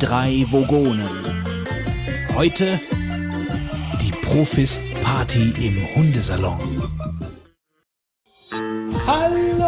drei Vogonen. Heute die Profist-Party im Hundesalon. Hallo!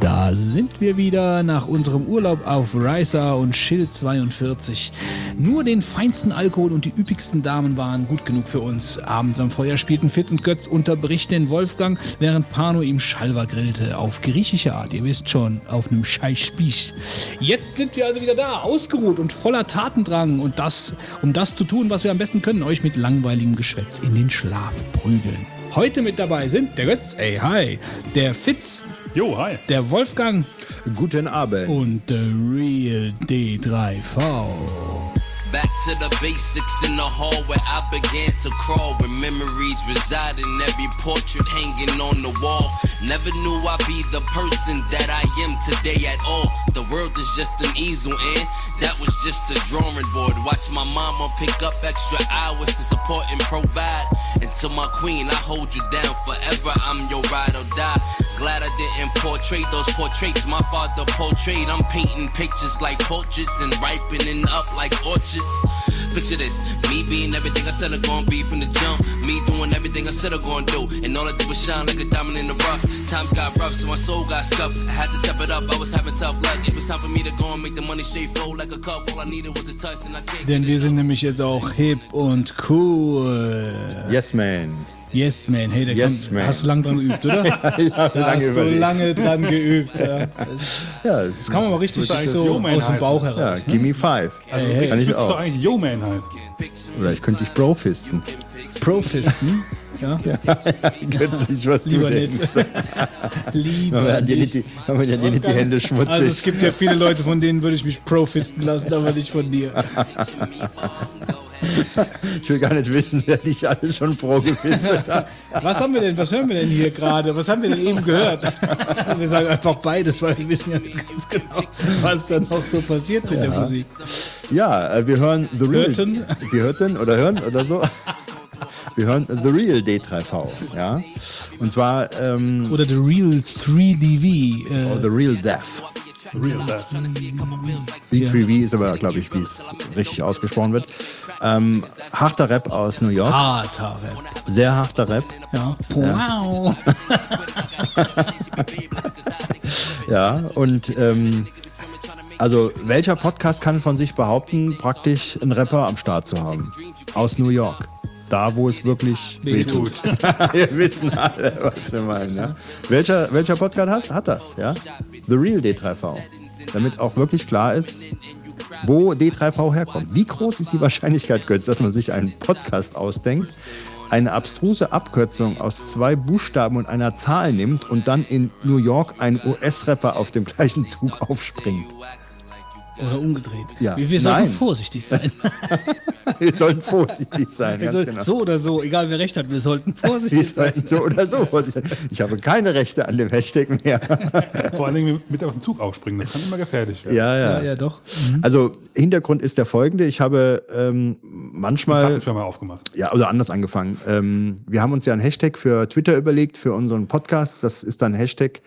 Da sind wir wieder nach unserem Urlaub auf Ricer und Schild 42. Nur den feinsten Alkohol und die üppigsten Damen waren gut genug für uns. Abends am Feuer spielten Fitz und Götz unterbricht den Wolfgang, während Pano ihm Schalwa grillte. Auf griechische Art, ihr wisst schon, auf einem Scheißspieß. Jetzt sind wir also wieder da, ausgeruht und voller Tatendrang. Und das, um das zu tun, was wir am besten können, euch mit langweiligem Geschwätz in den Schlaf prügeln. Heute mit dabei sind der Götz, ey, hi, der Fitz, Jo, hi. der Wolfgang Guten Abend. und der Real D3V. Back to the basics in the hall where I began to crawl. Where memories reside in every portrait hanging on the wall. Never knew I'd be the person that I am today at all. The world is just an easel, and that was just a drawing board. Watch my mama pick up extra hours to support and provide. And to my queen, I hold you down forever. I'm your ride or die. Glad I didn't portray those portraits my father portrayed. I'm painting pictures like portraits and ripening up like orchards. Picture this, me being everything I said I'm gonna be from the jump. Me doing everything I said I'm gonna do. And all I did was shine like a diamond in the rough. Times got rough, so my soul got scuffed. I had to step it up, I was having tough luck. It was time for me to go and make the money straight flow like a cup. All I needed was a touch and I can't Denn get wir it. sind nämlich jetzt auch hip und cool. Yes, man. Yes, man. Hey, der Yes, man. hast du lang dran geübt, oder? Ich habe Da lange hast du überlegt. lange dran geübt. Ja. Das ja, das, das kann man mal richtig so aus dem heißen. Bauch Ja, heraus. ne? gimme five. Hey, hey. Kann ich Müsste doch auch. eigentlich Yo-Man heißen. Oder ich könnte dich Brofisten. Profisten. Ja, Götzlich, was lieber du nicht. denkst. lieber Haben wir dir nicht. nicht die, haben wir dir nicht die Hände schmutzig. Also es gibt ja viele Leute, von denen würde ich mich profisten lassen, aber nicht von dir. ich will gar nicht wissen, wer dich alles schon gefistet hat. Was haben wir denn, was hören wir denn hier gerade? Was haben wir denn eben gehört? Wir sagen einfach beides, weil wir wissen ja nicht ganz genau, was da noch so passiert mit der Musik. Ja, äh, wir hören The Real. Hörten? Wir hörten oder hören oder so. Wir hören The Real D3V. Ja. Und zwar ähm, Oder The Real 3DV. Äh, oh, The Real Death. Real Death. D3V ist aber, glaube ich, wie es richtig ausgesprochen wird. Ähm, harter Rap aus New York. harter Rap. Sehr harter Rap. Ja. Wow. Ja, und ähm, also welcher Podcast kann von sich behaupten, praktisch einen Rapper am Start zu haben? Aus New York. Da, wo es wirklich wehtut. wir wissen alle, was wir meinen. Ja? Welcher, welcher Podcast hat, hat das? Ja? The Real D3V. Damit auch wirklich klar ist, wo D3V herkommt. Wie groß ist die Wahrscheinlichkeit, Götz, dass man sich einen Podcast ausdenkt, eine abstruse Abkürzung aus zwei Buchstaben und einer Zahl nimmt und dann in New York ein US-Rapper auf dem gleichen Zug aufspringt? Oder umgedreht. Ja. Wir, wir sollten Nein. vorsichtig sein. Wir sollten vorsichtig sein, Wir ganz sollten, genau. So oder so, egal wer recht hat, wir sollten Wir vorsichtig sein. sollten so oder so vorsichtig sein. Ich habe keine Rechte an dem Hashtag mehr. Vor allen Dingen mit auf den Zug aufspringen, das kann immer gefährlich werden. Ja, Ja, ja. ja, doch. Also Hintergrund ist der folgende. Ich habe ähm, manchmal Plattenfirma aufgemacht. Ja, oder anders angefangen. Ähm, wir haben uns ja einen Hashtag für Twitter überlegt, für unseren Podcast. Das ist dann Hashtag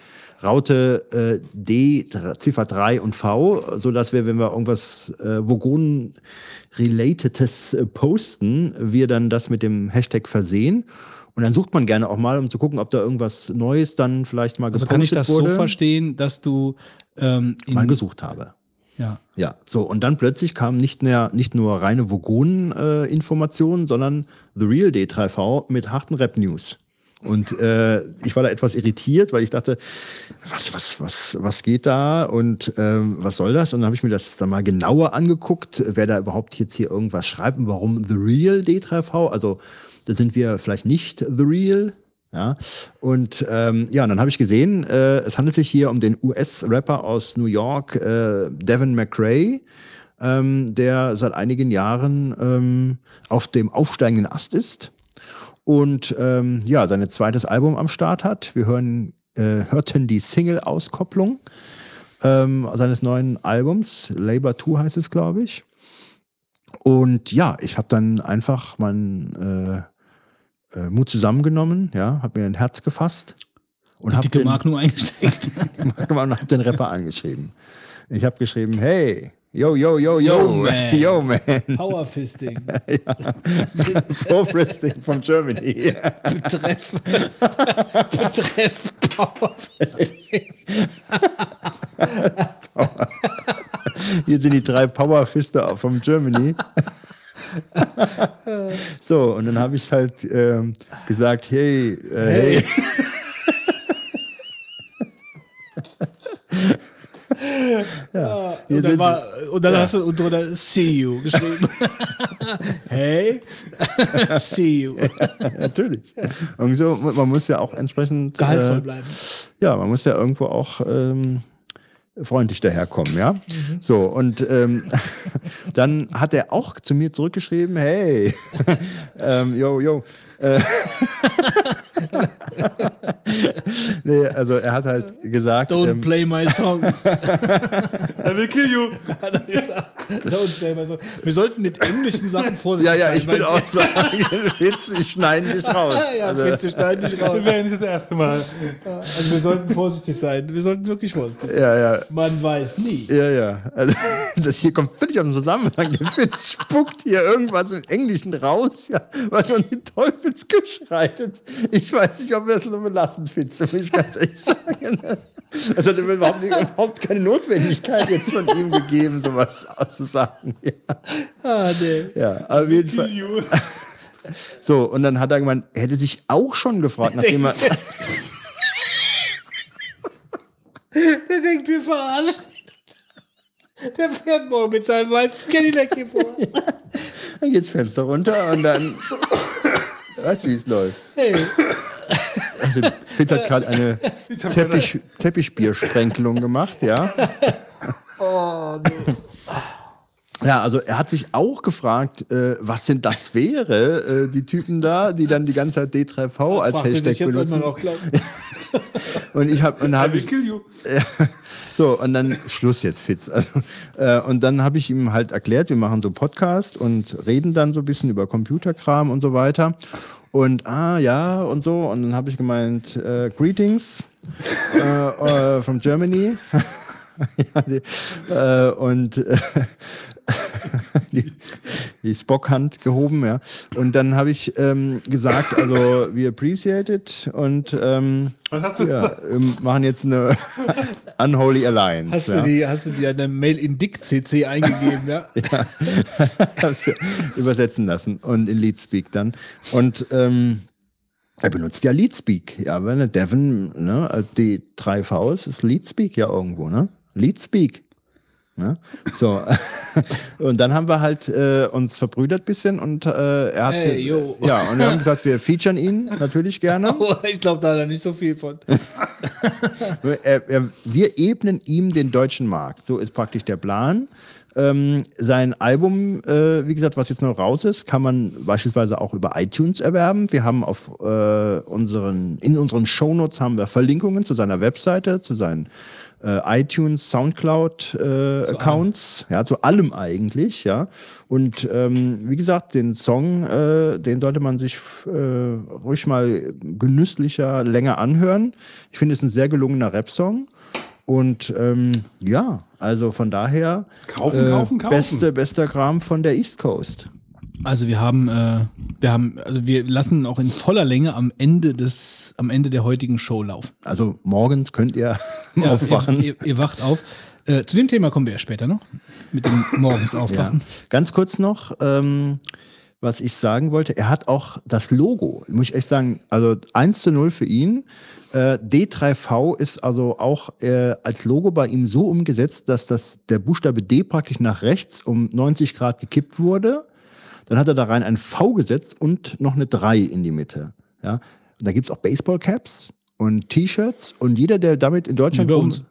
Raute äh, D, Ziffer 3 und V, so dass wir, wenn wir irgendwas äh, Vogonen-relatedes äh, posten, wir dann das mit dem Hashtag versehen. Und dann sucht man gerne auch mal, um zu gucken, ob da irgendwas Neues dann vielleicht mal Also gepostet kann ich das wurde. so verstehen, dass du ähm, mal gesucht habe. ja, Ja, so und dann plötzlich kam nicht mehr nicht nur reine Vogonen-Informationen, sondern The Real D3V mit harten Rap-News. Und äh, ich war da etwas irritiert, weil ich dachte, was, was, was, was geht da und ähm, was soll das? Und dann habe ich mir das dann mal genauer angeguckt, wer da überhaupt jetzt hier irgendwas schreibt und warum The Real D3V. Also da sind wir vielleicht nicht The Real, ja, und ähm, ja, und dann habe ich gesehen, äh, es handelt sich hier um den US-Rapper aus New York, äh, Devin McRae, ähm, der seit einigen Jahren ähm, auf dem aufsteigenden Ast ist und ähm, ja, sein zweites Album am Start hat. Wir hören, äh, hörten die Single-Auskopplung ähm, seines neuen Albums, Labor 2 heißt es, glaube ich. Und ja, ich habe dann einfach meinen äh, äh, Mut zusammengenommen, ja, habe mir ein Herz gefasst und habe den, Mark nur eingesteckt. und hab den Rapper angeschrieben. Ich habe geschrieben, hey, yo, yo, yo, yo, Yo, man. yo, man. Powerfisting. Vorfristing from Germany. Betreff. Betreff Powerfisting. Hier sind die drei Powerfister vom Germany. so, und dann habe ich halt ähm, gesagt, hey, äh, hey. Ja, hier Und dann, war, und dann hast du drunter See you geschrieben. hey, see you. natürlich. Und so, man muss ja auch entsprechend. Gehaltvoll äh, bleiben. ja, man muss ja irgendwo auch ähm, freundlich daherkommen, ja. Mhm. So, und ähm, dann hat er auch zu mir zurückgeschrieben, hey, ähm, yo, yo. Äh, nee, also er hat halt gesagt, Don't ähm, play my songs. I will kill you. Hat er gesagt. Don't play my songs. Wir sollten mit englischen Sachen vorsichtig ja, ja, sein. ich würde auch sagen, Witz, ich schneide dich raus. ja, Also, Witz, wir schneiden nicht raus. Das wäre nicht das erste Mal. Also wir sollten vorsichtig sein. Wir sollten wirklich vorsichtig sein. ja, ja. Man weiß nie. Ja, ja. Also, das hier kommt völlig aus dem Zusammenhang. Der Witz spuckt hier irgendwas im Englischen raus, ja, was man den Teufelsgeschrei reitet. Ich weiß nicht, ob wir das so belassen, Fitz, muss ich ganz ehrlich sagen. Es hat überhaupt, nicht, überhaupt keine Notwendigkeit jetzt von ihm gegeben, sowas zu sagen. Ja, Ah, nee. ja auf jeden Fall. So, und dann hat er gemeint, er hätte sich auch schon gefragt, nachdem er. Der denkt, wir verarschen. Der fährt morgen mit seinem weißen Cadillac hier vor. Dann geht's Fenster runter und dann. Weißt du, wie es läuft? Hey, Also, Fitz hat gerade eine Teppich, Teppichbiersprenkelung gemacht, ja. oh, nee. Ja, also er hat sich auch gefragt, äh, was denn das wäre, äh, die Typen da, die dann die ganze Zeit D3V als Hashtag benutzen. einmal auch glauben. Und ich habe und I hab will ich you. So und dann Schluss jetzt Fitz. Also, äh, und dann habe ich ihm halt erklärt, wir machen so Podcast und reden dann so ein bisschen über Computerkram und so weiter. Und ah ja und so und dann habe ich gemeint äh, Greetings äh, äh, from Germany. ja, die, äh, und die, die Spockhand gehoben, ja. Und dann habe ich ähm, gesagt, also we appreciate it und ähm, Was hast du ja, gesagt? machen jetzt eine Unholy Alliance. Hast, ja. du die, hast du dir eine Mail in Dick-CC eingegeben, ja? Hast du übersetzen lassen und in Leadspeak dann. Und ähm, er benutzt ja Leadspeak. Ja, wenn eine Devon, ne, die 3 Vs ist Leadspeak ja irgendwo, ne? Leadspeak. Ne? So. und dann haben wir halt äh, uns verbrüdert bisschen und äh, er hat Hey, ja und wir haben gesagt, wir featuren ihn natürlich gerne. Oh, ich glaube, da hat er nicht so viel von. Wir ebnen ihm den deutschen Markt. So ist praktisch der Plan. Ähm, sein Album, äh, wie gesagt, was jetzt noch raus ist, kann man beispielsweise auch über iTunes erwerben. Wir haben auf äh, unseren, in unseren Shownotes haben wir Verlinkungen zu seiner Webseite, zu seinen äh, iTunes, Soundcloud äh, Accounts, ja, zu allem eigentlich, ja. Und ähm, wie gesagt, den Song, äh, den sollte man sich äh, ruhig mal genüsslicher länger anhören. Ich finde es ein sehr gelungener Rap-Song. Und ähm, ja, also von daher Kaufen, kaufen, kaufen. beste, bester Kram von der East Coast. Also wir haben, äh, wir haben, also wir lassen auch in voller Länge am Ende des, am Ende der heutigen Show laufen. Also morgens könnt ihr Ja, aufwachen. Ihr, ihr, ihr wacht auf. Äh, zu dem Thema kommen wir ja später noch. Mit dem morgens Ja. aufwachen. Ganz kurz noch, ähm, was ich sagen wollte, er hat auch das Logo, muss ich echt sagen, also 1 zu 0 für ihn. Äh, D3V ist also auch äh, als Logo bei ihm so umgesetzt, dass das, der Buchstabe D praktisch nach rechts um 90 Grad gekippt wurde. Dann hat er da rein ein V gesetzt und noch eine 3 in die Mitte. Ja? Und da gibt's auch Baseballcaps und T-Shirts und jeder, der damit in Deutschland uns.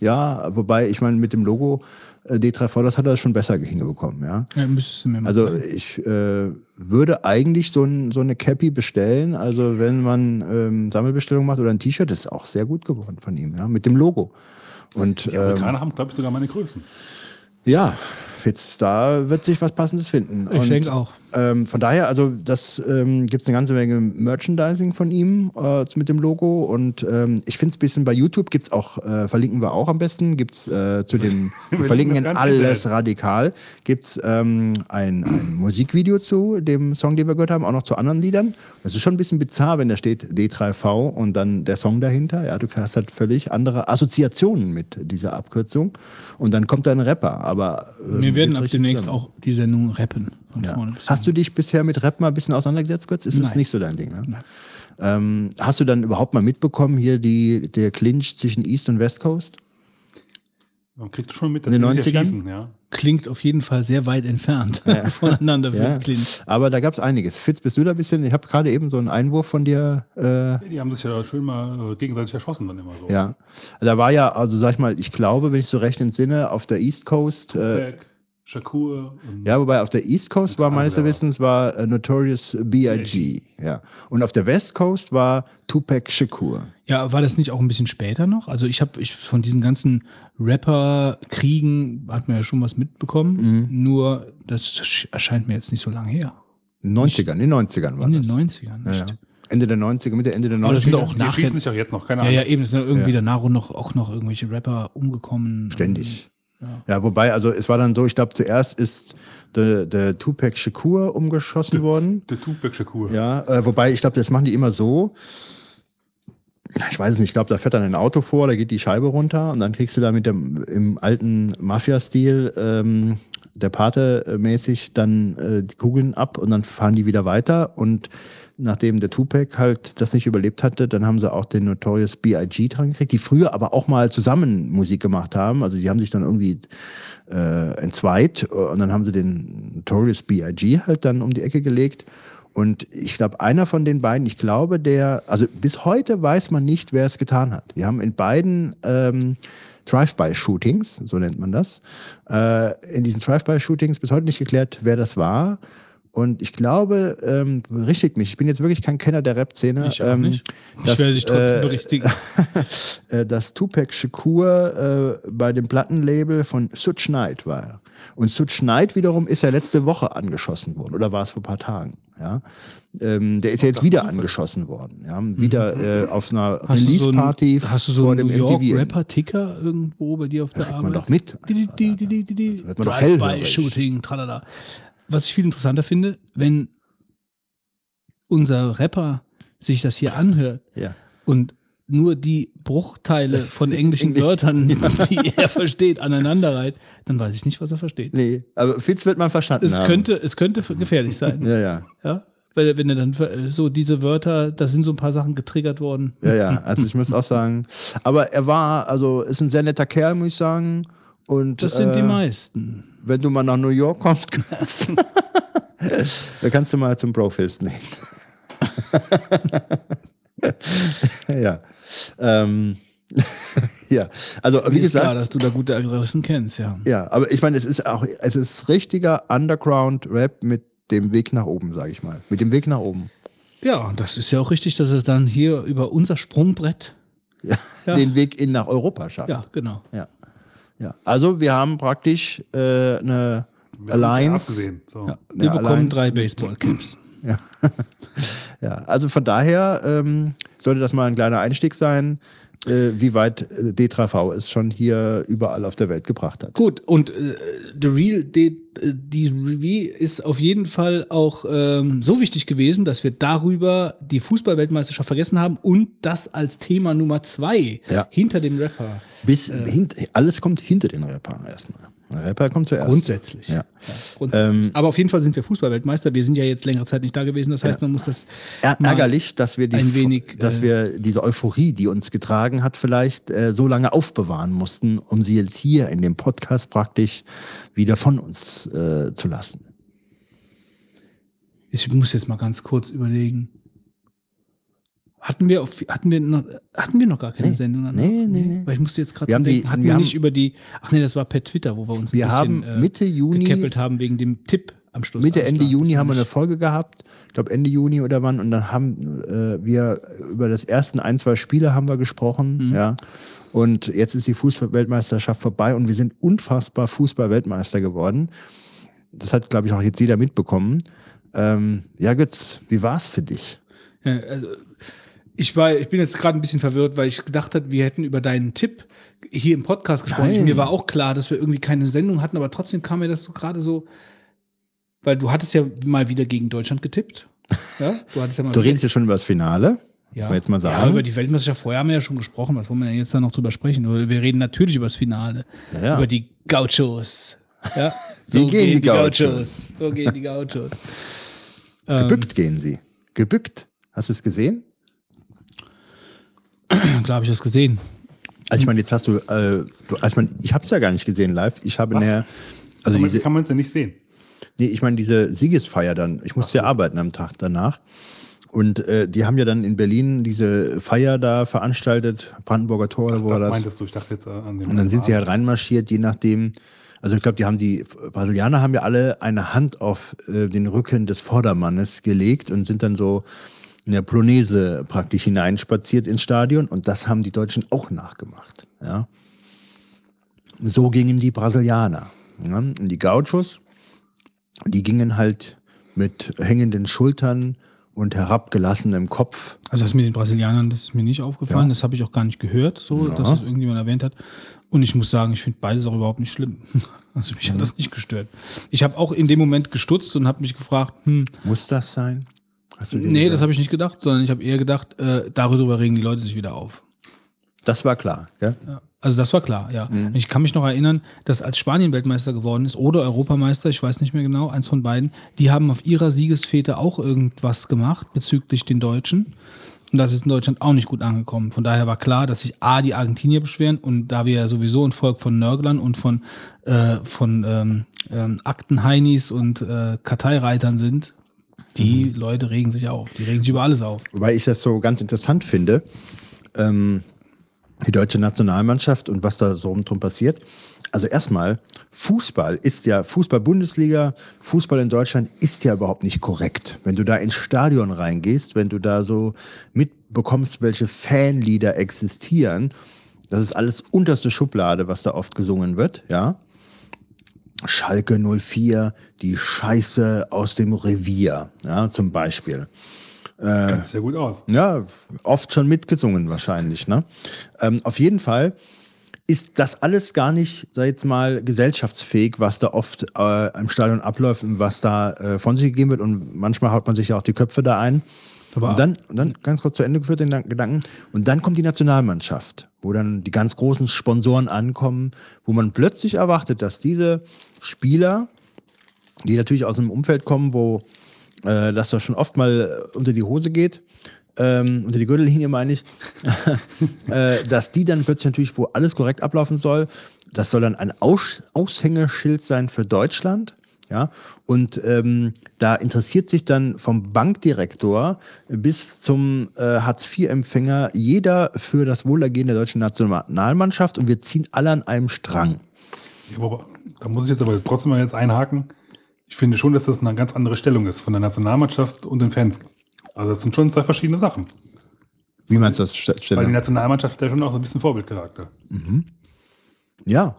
Ja, wobei, ich meine, mit dem Logo äh, D3V, das hat er schon besser hingebekommen, ja. Ja, müsstest du mir mal Also zeigen. ich äh, würde eigentlich so, ein, so eine Cappy bestellen. Also wenn man ähm, Sammelbestellung macht oder ein T-Shirt, ist auch sehr gut geworden von ihm, ja, mit dem Logo. Und Die ähm, Amerikaner haben, glaube ich, sogar meine Größen. ja, Fitz, da wird sich was Passendes finden. Ich Und denke auch. Ähm, von daher, also das ähm, gibt es eine ganze Menge Merchandising von ihm äh, mit dem Logo und ähm, ich finde es ein bisschen bei YouTube gibt es auch, äh, verlinken wir auch am besten, gibt es äh, zu dem, wir verlinken in alles radikal, gibt es ähm, ein, ein Musikvideo zu dem Song, den wir gehört haben, auch noch zu anderen Liedern. Das ist schon ein bisschen bizarr, wenn da steht D3V und dann der Song dahinter. Ja, du hast halt völlig andere Assoziationen mit dieser Abkürzung und dann kommt da ein Rapper, aber ähm, Wir werden ab demnächst zusammen. auch die Sendung rappen. Ja. Hast du dich bisher mit Rap mal ein bisschen auseinandergesetzt, Götz? Ist das Nein. nicht so dein Ding, ne? Nein. Ähm, hast du dann überhaupt mal mitbekommen, hier die, der Clinch zwischen East und West Coast? Man kriegt schon mit, In den die sich 90ern? erschießen, ja. Klingt auf jeden Fall sehr weit entfernt voneinander für Ja. Aber da gab es einiges. Fitz, bist du da ein bisschen? Ich habe gerade eben so einen Einwurf von dir. Äh, Die haben sich ja schön mal äh, gegenseitig erschossen dann immer so. ja. Da war ja, also sag ich mal, ich glaube, wenn ich so recht entsinne, auf der East Coast. Äh, Shakur und ja, wobei auf der East Coast war meines. Wissens war äh, Notorious B.I.G. Ja. Und auf der West Coast war Tupac Shakur. Ja, war das nicht auch ein bisschen später noch? Also ich habe ich von diesen ganzen Rapper-Kriegen hat man ja schon was mitbekommen. Mhm. Nur das sch- erscheint mir jetzt nicht so lange her. In den 90ern, in den 90ern war In das. den 90ern. Ja, Nicht? ja. Ende der 90er, Mitte, Ende der 90er. Aber das sind doch auch nachher. sich auch jetzt noch, keine Ja, Ahnung. ja, eben. Es sind irgendwie Ja. danach noch, auch noch irgendwelche Rapper umgekommen. Ständig. Ja. Ja, wobei, also es war dann so, ich glaube, zuerst ist der, der Tupac Shakur umgeschossen worden. Der Tupac Shakur. Ja, äh, wobei, ich glaube, das machen die immer so. Ich weiß es nicht, ich glaube, da fährt dann ein Auto vor, da geht die Scheibe runter und dann kriegst du da mit dem im alten Mafia-Stil ähm, der Pate äh, mäßig dann äh, die Kugeln ab und dann fahren die wieder weiter und nachdem der Tupac halt das nicht überlebt hatte, dann haben sie auch den Notorious B.I.G. dran gekriegt, die früher aber auch mal zusammen Musik gemacht haben. Also die haben sich dann irgendwie äh, entzweit und dann haben sie den Notorious B.I.G. halt dann um die Ecke gelegt. Und ich glaube, einer von den beiden, ich glaube, der, also bis heute weiß man nicht, wer es getan hat. Wir haben in beiden ähm, Drive-by-Shootings, so nennt man das, äh, in diesen Drive-by-Shootings bis heute nicht geklärt, wer das war. Und ich glaube, ähm, berichtigt mich, ich bin jetzt wirklich kein Kenner der Rap-Szene. Ich ähm, nicht. Ich dass, werde dich trotzdem äh, berichtigen. äh, dass Tupac Shakur äh, bei dem Plattenlabel von Suge Knight war. Und Suge Knight wiederum ist ja letzte Woche angeschossen worden, oder war es vor ein paar Tagen? Ja? Ähm, der ist ja jetzt wieder angeschossen worden. Ja? Wieder äh, auf einer Mhm. Du so Release-Party einen, hast du so vor einen dem New York MTV. Rapper-Ticker irgendwo bei dir auf der hört Arbeit? man doch mit. Hört man doch hellhörig. Drive-by-Shooting, tralala. Was ich viel interessanter finde, wenn unser Rapper sich das hier anhört Ja. und nur die Bruchteile von englischen Englisch. Wörtern, die er versteht, aneinanderreiht, dann weiß ich nicht, was er versteht. Nee, aber Fitz wird man verstanden Es haben. könnte, es könnte gefährlich sein. Ja, ja. Ja? Weil, wenn er dann äh, so diese Wörter, da sind so ein paar Sachen getriggert worden. Ja, ja, also ich muss auch sagen, aber er war, also ist ein sehr netter Kerl, muss ich sagen. Und, Das sind die äh, meisten. wenn du mal nach New York kommst, da kannst du mal zum Brofist nehmen. ja. Ähm, ja, also wie ist klar, gesagt, dass du da gute Adressen kennst, ja. ja, aber ich meine, es ist auch, es ist richtiger Underground-Rap mit dem Weg nach oben, sage ich mal. Mit dem Weg nach oben. Ja, und das ist ja auch richtig, dass es dann hier über unser Sprungbrett. Ja, Ja. Den Weg in nach Europa schafft. Ja, genau. Ja. ja. Also wir haben praktisch äh, eine Wir ja Alliance. So. Ja. Ja, Wir bekommen allein- drei Baseballcaps. Ja, also von daher ähm, sollte das mal ein kleiner Einstieg sein, äh, wie weit äh, D3V es schon hier überall auf der Welt gebracht hat. Gut, und äh, The Real, die, die Review ist auf jeden Fall auch ähm, so wichtig gewesen, dass wir darüber die Fußballweltmeisterschaft vergessen haben und das als Thema Nummer zwei Ja. hinter dem Rapper. Bis hint, alles kommt hinter den Rappern erstmal. Rapper kommt zuerst. Grundsätzlich. Ja. grundsätzlich. Ähm, Aber auf jeden Fall sind wir Fußballweltmeister. Wir sind ja jetzt längere Zeit nicht da gewesen. Das heißt, man muss das ärgerlich, dass wir die, ein wenig, dass äh, wir diese Euphorie, die uns getragen hat, vielleicht äh, so lange aufbewahren mussten, um sie jetzt hier in dem Podcast praktisch wieder von uns äh, zu lassen. Ich muss jetzt mal ganz kurz überlegen. Hatten wir, auf, hatten wir, noch, hatten wir noch gar keine Nee. Sendung? danach? Nee, nee, nee. Weil ich musste jetzt gerade denken, die- hatten wir wir haben- nicht über die, ach nee, das war per Twitter, wo wir uns ein Wir bisschen haben Mitte Juni- gekeppelt haben wegen dem Tipp am Schluss. Mitte, Ende Juni haben wir war eine Folge gehabt. Ich glaube Ende Juni oder wann. Und dann haben äh, wir über das ersten ein, zwei Spiele haben wir gesprochen. Mhm. Ja. Und jetzt ist die Fußball-Weltmeisterschaft vorbei und wir sind unfassbar Fußball-Weltmeister geworden. Das hat, glaube ich, auch jetzt jeder mitbekommen. Ähm, ja, Götz, wie war's für dich? Ja, also ich, war, ich bin jetzt gerade ein bisschen verwirrt, weil ich gedacht habe, wir hätten über deinen Tipp hier im Podcast gesprochen. Nein. Mir war auch klar, dass wir irgendwie keine Sendung hatten, aber trotzdem kam mir das so gerade so, weil du hattest ja mal wieder gegen Deutschland getippt. Ja, du hattest ja mal Du redest ja schon über das Finale. ja. Man jetzt mal Ja, sagen. über die Weltmeisterschaft vorher haben wir ja schon gesprochen. Was wollen wir denn jetzt da noch drüber sprechen? Wir reden natürlich über das Finale. Ja, ja. Über die Gauchos. Ja, Wie gehen die So gehen die Gauchos. Ähm. Gebückt gehen sie. Gebückt. Hast du es gesehen? Klar habe ich das gesehen. Also ich meine, jetzt hast du, äh, du also ich, meine, ich habe es ja gar nicht gesehen live. Ich habe näher, also kann, man, diese, kann man es ja nicht sehen. nee, ich meine diese Siegesfeier dann. Ich musste ja arbeiten am Tag danach. Und äh, die haben ja dann in Berlin diese Feier da veranstaltet, Brandenburger Tor oder wo war Das das? meintest du, ich dachte jetzt äh, an den. Und dann sind sie halt reinmarschiert, je nachdem. Also ich glaube, die haben die Brasilianer haben ja alle eine Hand auf äh, den Rücken des Vordermannes gelegt und sind dann so in der Polonaise praktisch hineinspaziert ins Stadion und das haben die Deutschen auch nachgemacht. Ja. So gingen die Brasilianer. Ja. Und die Gauchos, die gingen halt mit hängenden Schultern und herabgelassenem Kopf Also das mit den Brasilianern, das ist mir nicht aufgefallen. Ja. Das habe ich auch gar nicht gehört, so, dass das irgendjemand erwähnt hat. Und ich muss sagen, ich finde beides auch überhaupt nicht schlimm. Also mich hat das nicht gestört. Ich habe auch in dem Moment gestutzt und habe mich gefragt, hm, Muss das sein? Hast du nee, gesagt? das habe ich nicht gedacht, sondern ich habe eher gedacht, äh, darüber regen die Leute sich wieder auf. das war klar. Gell? Ja. Also das war klar, ja. Und Ich kann mich noch erinnern, dass als Spanien Weltmeister geworden ist oder Europameister, ich weiß nicht mehr genau, eins von beiden, die haben auf ihrer Siegesfete auch irgendwas gemacht bezüglich den Deutschen. Und das ist in Deutschland auch nicht gut angekommen. Von daher war klar, dass sich A, die Argentinier beschweren und da wir ja sowieso ein Volk von Nörglern und von, äh, von ähm, ähm, Aktenheinis und äh, Karteireitern sind, die Leute regen sich auf. Die regen sich über alles auf. Wobei ich das so ganz interessant finde, ähm, die deutsche Nationalmannschaft und was da so drum passiert. Also erstmal, Fußball ist ja, Fußball-Bundesliga, Fußball in Deutschland ist ja überhaupt nicht korrekt. Wenn du da ins Stadion reingehst, wenn du da so mitbekommst, welche Fanlieder existieren, das ist alles unterste Schublade, was da oft gesungen wird, ja. Schalke 04, die Scheiße aus dem Revier, ja, zum Beispiel. Sich ja gut aus. Ja, oft schon mitgesungen wahrscheinlich. Ne? Ähm, auf jeden Fall ist das alles gar nicht, sag ich jetzt mal, gesellschaftsfähig, was da oft äh, im Stadion abläuft und was da äh, von sich gegeben wird. Und manchmal haut man sich ja auch die Köpfe da ein. Aber- Und dann, und dann ganz kurz zu Ende geführt den Gedanken. Und dann kommt die Nationalmannschaft, wo dann die ganz großen Sponsoren ankommen, wo man plötzlich erwartet, dass diese Spieler, die natürlich aus einem Umfeld kommen, wo äh, das doch schon oft mal äh, unter die Hose geht, ähm, unter die Gürtellinie meine ich, äh, dass die dann plötzlich natürlich, wo alles korrekt ablaufen soll, das soll dann ein Aus Aushängeschild sein für Deutschland. Ja, und ähm, da interessiert sich dann vom Bankdirektor bis zum äh, Hartz-IV-Empfänger jeder für das Wohlergehen der deutschen Nationalmannschaft und wir ziehen alle an einem Strang. Ja, aber da muss ich jetzt aber trotzdem mal jetzt einhaken. Ich finde schon, dass das eine ganz andere Stellung ist von der Nationalmannschaft und den Fans. Also das sind schon zwei verschiedene Sachen. Wie meinst du das, St- Weil die? Nationalmannschaft hat ja schon auch so ein bisschen Vorbildcharakter. Ja,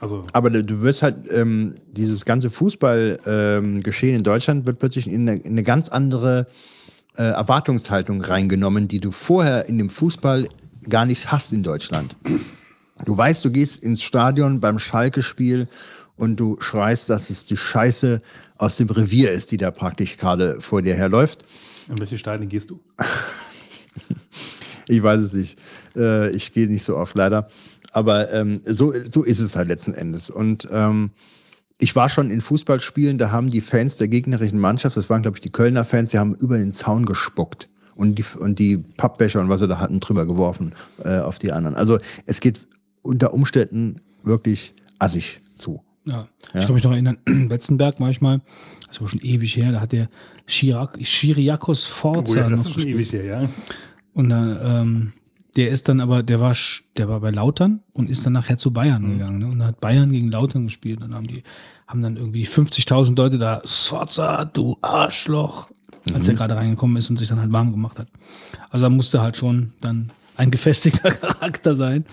Also Aber du wirst halt, ähm, dieses ganze Fußballgeschehen ähm, in Deutschland wird plötzlich in eine, in eine ganz andere äh, Erwartungshaltung reingenommen, die du vorher in dem Fußball gar nicht hast in Deutschland. Du weißt, du gehst ins Stadion beim Schalke-Spiel und du schreist, dass es die Scheiße aus dem Revier ist, die da praktisch gerade vor dir herläuft. in welche Stadien gehst du? Ich weiß es nicht. Äh, ich gehe nicht so oft leider. Aber ähm, so, so ist es halt letzten Endes. Und ähm, ich war schon in Fußballspielen, da haben die Fans der gegnerischen Mannschaft, das waren glaube ich die Kölner Fans, die haben über den Zaun gespuckt und die, und die Pappbecher und was sie da hatten drüber geworfen äh, auf die anderen. Also es geht unter Umständen wirklich assig zu. Ja. Ich kann mich noch erinnern, Wetzenberg manchmal, das war schon ewig her, da hat der Chirac, Chiriakos Forza Oh ja, das noch ist schon gespielt. ewig her, ja. Und dann, ähm, der ist dann aber, der war, der war bei Lautern und ist dann nachher zu Bayern Mhm. gegangen. Ne? Und dann hat Bayern gegen Lautern gespielt und haben die, haben dann irgendwie 50.000 Leute da, Sforza, du Arschloch, als Mhm. er gerade reingekommen ist und sich dann halt warm gemacht hat. Also da musste halt schon dann ein gefestigter Charakter sein.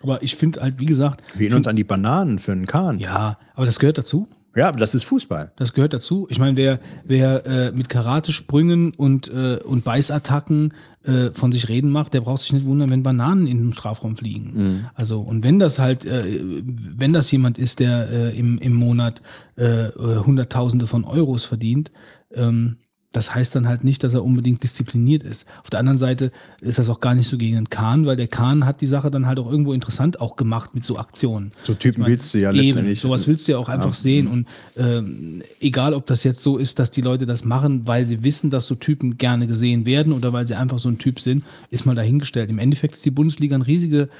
Aber ich finde halt, wie gesagt, Wir erinnern uns an die Bananen für einen Kahn. ja, aber das gehört dazu. Ja, aber das ist Fußball. Das gehört dazu. Ich meine, wer, wer äh, mit Karate-Sprüngen und, äh, und Beißattacken äh, von sich reden macht, der braucht sich nicht wundern, wenn Bananen in den Strafraum fliegen. Also, und wenn das halt, äh, wenn das jemand ist, der äh, im, im Monat äh, äh, Hunderttausende von Euros verdient, ähm, das heißt dann halt nicht, dass er unbedingt diszipliniert ist. Auf der anderen Seite ist das auch gar nicht so gegen den Kahn, weil der Kahn hat die Sache dann halt auch irgendwo interessant auch gemacht mit so Aktionen. So Typen willst du ja Eben, letztendlich. sowas willst du ja auch einfach sehen. Und ähm, egal, ob das jetzt so ist, dass die Leute das machen, weil sie wissen, dass so Typen gerne gesehen werden oder weil sie einfach so ein Typ sind, ist mal dahingestellt. Im Endeffekt ist die Bundesliga ein riesige,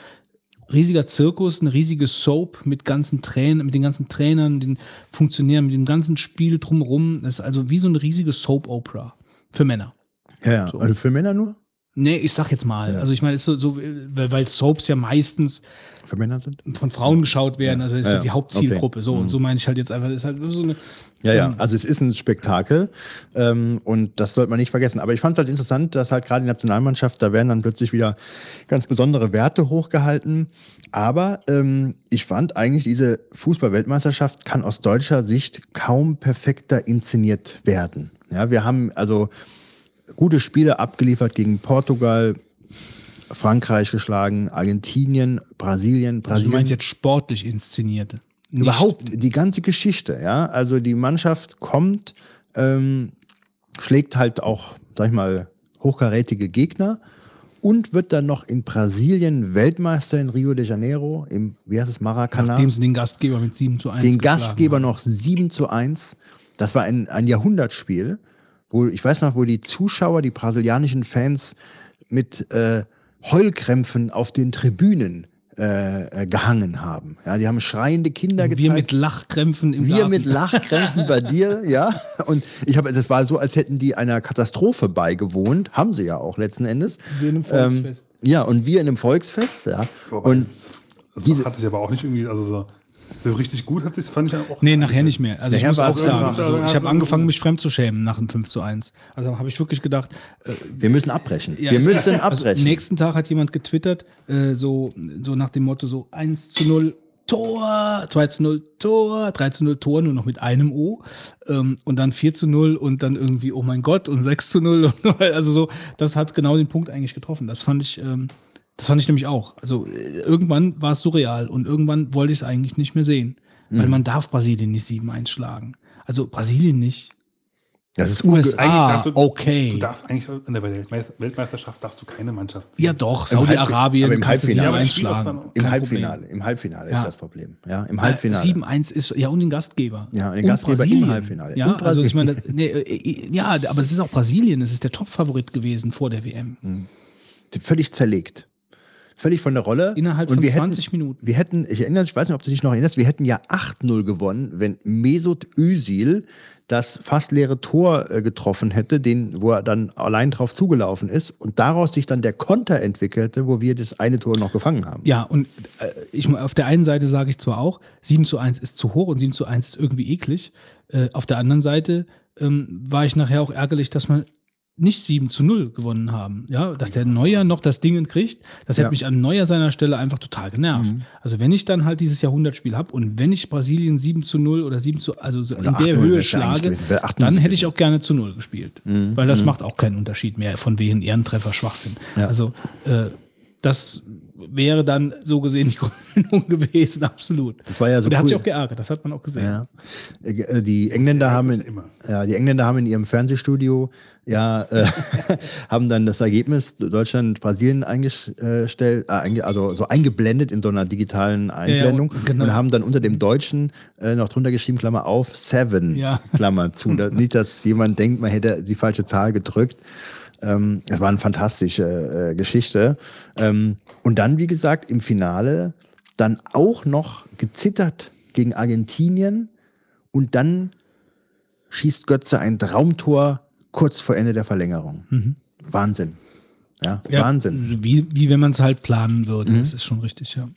riesiger Zirkus, eine riesige Soap mit ganzen Trainern, mit den ganzen Trainern, den Funktionären, mit dem ganzen Spiel drumherum. Das ist also wie so eine riesige Soap-Opera für Männer. Ja, ja. Also für Männer nur? Nee, ich sag jetzt mal. Also ich meine, so, so, weil Soaps ja meistens Für Männer sind? von Frauen geschaut werden, also ist Ja, ja, die Hauptzielgruppe. Okay. So, und so meine ich halt jetzt einfach, ist halt so eine. Ja, ja, also es ist ein Spektakel ähm, und das sollte man nicht vergessen. Aber ich fand es halt interessant, dass halt gerade die Nationalmannschaft, da werden dann plötzlich wieder ganz besondere Werte hochgehalten. Aber ähm, ich fand eigentlich, diese Fußball-Weltmeisterschaft kann aus deutscher Sicht kaum perfekter inszeniert werden. Ja, wir haben also gute Spiele abgeliefert gegen Portugal, Frankreich geschlagen, Argentinien, Brasilien, Also du Brasilien. meinst jetzt sportlich inszenierte. Nicht- Überhaupt die ganze Geschichte, ja. Also die Mannschaft kommt, ähm, schlägt halt auch, sag ich mal, hochkarätige Gegner und wird dann noch in Brasilien Weltmeister in Rio de Janeiro, im, wie heißt es, Maracanã. Nachdem sie den Gastgeber mit 7 zu 1 den Gastgeber haben. noch 7 zu 1. Das war ein, ein Jahrhundertspiel, wo, ich weiß noch, wo die Zuschauer, die brasilianischen Fans mit äh, Heulkrämpfen auf den Tribünen äh, äh, gehangen haben. Ja, die haben schreiende Kinder Wir gezeigt. mit Lachkrämpfen im Wir Garten. mit Lachkrämpfen bei dir, ja. Und ich habe, das war so, als hätten die einer Katastrophe beigewohnt. Haben sie ja auch letzten Endes. Wir in einem Volksfest. Ähm, ja, und wir in einem Volksfest, ja. Wobei, Und das diese- hat sich aber auch nicht irgendwie, also so, so richtig gut hat sich, fand ich ja auch. Nee, nachher nicht mehr. Also Nachher ich muss auch sagen, also ich Also habe angefangen, mich fremd zu schämen nach dem 5 zu 1. Also habe ich wirklich gedacht, äh, wir müssen abbrechen. Ja, wir müssen also, abbrechen. nächsten Tag hat jemand getwittert, äh, so, so nach dem Motto so 1 zu 0 Tor, 2 zu 0 Tor, 3 zu 0 Tor, nur noch mit einem O. Ähm, und dann 4 zu 0 und dann irgendwie, oh mein Gott, und 6 zu 0. Und, also so, das hat genau den Punkt eigentlich getroffen. Das fand ich, ähm, das fand ich nämlich auch. Also äh, irgendwann war es surreal und irgendwann wollte ich es eigentlich nicht mehr sehen. Weil Mhm. man darf Brasilien nicht 7-1 schlagen. Also Brasilien nicht. das ist USA, du, okay. Du darfst eigentlich in der Weltmeister- Weltmeisterschaft darfst du keine Mannschaft Ja doch, Im Saudi-Arabien im Halbfinale. 7-1 Ja, aber spielt doch schlagen. dann- Im Halbfinale. Problem. Im Halbfinale Ja. ist das Problem. Ja, im Halbfinale. 7-1 ist, ja, und den Gastgeber. Ja, den Und Gastgeber im Brasilien. Halbfinale. Ja, Und also ich meine, das- nee, äh, ja, aber es ist auch Brasilien, es ist der Top-Favorit gewesen vor der WM. völlig zerlegt. Völlig von der Rolle. Innerhalb Und von wir 20 hätten, Minuten. Wir hätten, ich erinnere, ich weiß nicht, ob du dich noch erinnerst, wir hätten ja 8-0 gewonnen, wenn Mesut Özil das fast leere Tor äh, getroffen hätte, den, wo er dann allein drauf zugelaufen ist und daraus sich dann der Konter entwickelte, wo wir das eine Tor noch gefangen haben. Ja, und äh, ich, auf der einen Seite sage ich zwar auch, 7 zu 1 ist zu hoch und 7 zu 1 ist irgendwie eklig. Äh, auf der anderen Seite ähm, war ich nachher auch ärgerlich, dass man nicht 7 zu 0 gewonnen haben. Ja, dass der Neuer noch das Ding kriegt, das Ja. hätte mich an Neuer seiner Stelle einfach total genervt. Also wenn ich dann halt dieses Jahrhundertspiel habe und wenn ich Brasilien 7 zu 0 oder 7 zu, also so in Oder der 8-0 Höhe schlage, gewesen, wär 8-0 dann hätte ich auch gerne zu 0 gespielt. Weil das macht auch keinen Unterschied mehr, von wegen Ehrentreffer Schwachsinn. Ja. Also äh, das wäre dann so gesehen die Gründung gewesen, absolut. Das war ja so Und der hat cool. sich auch geärgert, das hat man auch gesehen. Ja. Äh, Die Engländer haben in, ja, die Engländer haben in ihrem Fernsehstudio ja äh, haben dann das Ergebnis Deutschland Brasilien eingestellt, äh, also so eingeblendet in so einer digitalen Einblendung und- genau. und haben dann unter dem Deutschen äh, noch drunter geschrieben Klammer auf Seven Ja. Klammer zu, nicht dass jemand denkt, man hätte die falsche Zahl gedrückt. Ähm, das war eine fantastische äh, Geschichte. Ähm, und dann, wie gesagt, im Finale dann auch noch gezittert gegen Argentinien und dann schießt Götze ein Traumtor kurz vor Ende der Verlängerung. Wahnsinn. Ja, Ja, Wahnsinn. Wie, wie wenn man es halt planen würde, Mhm. das ist schon richtig, ja.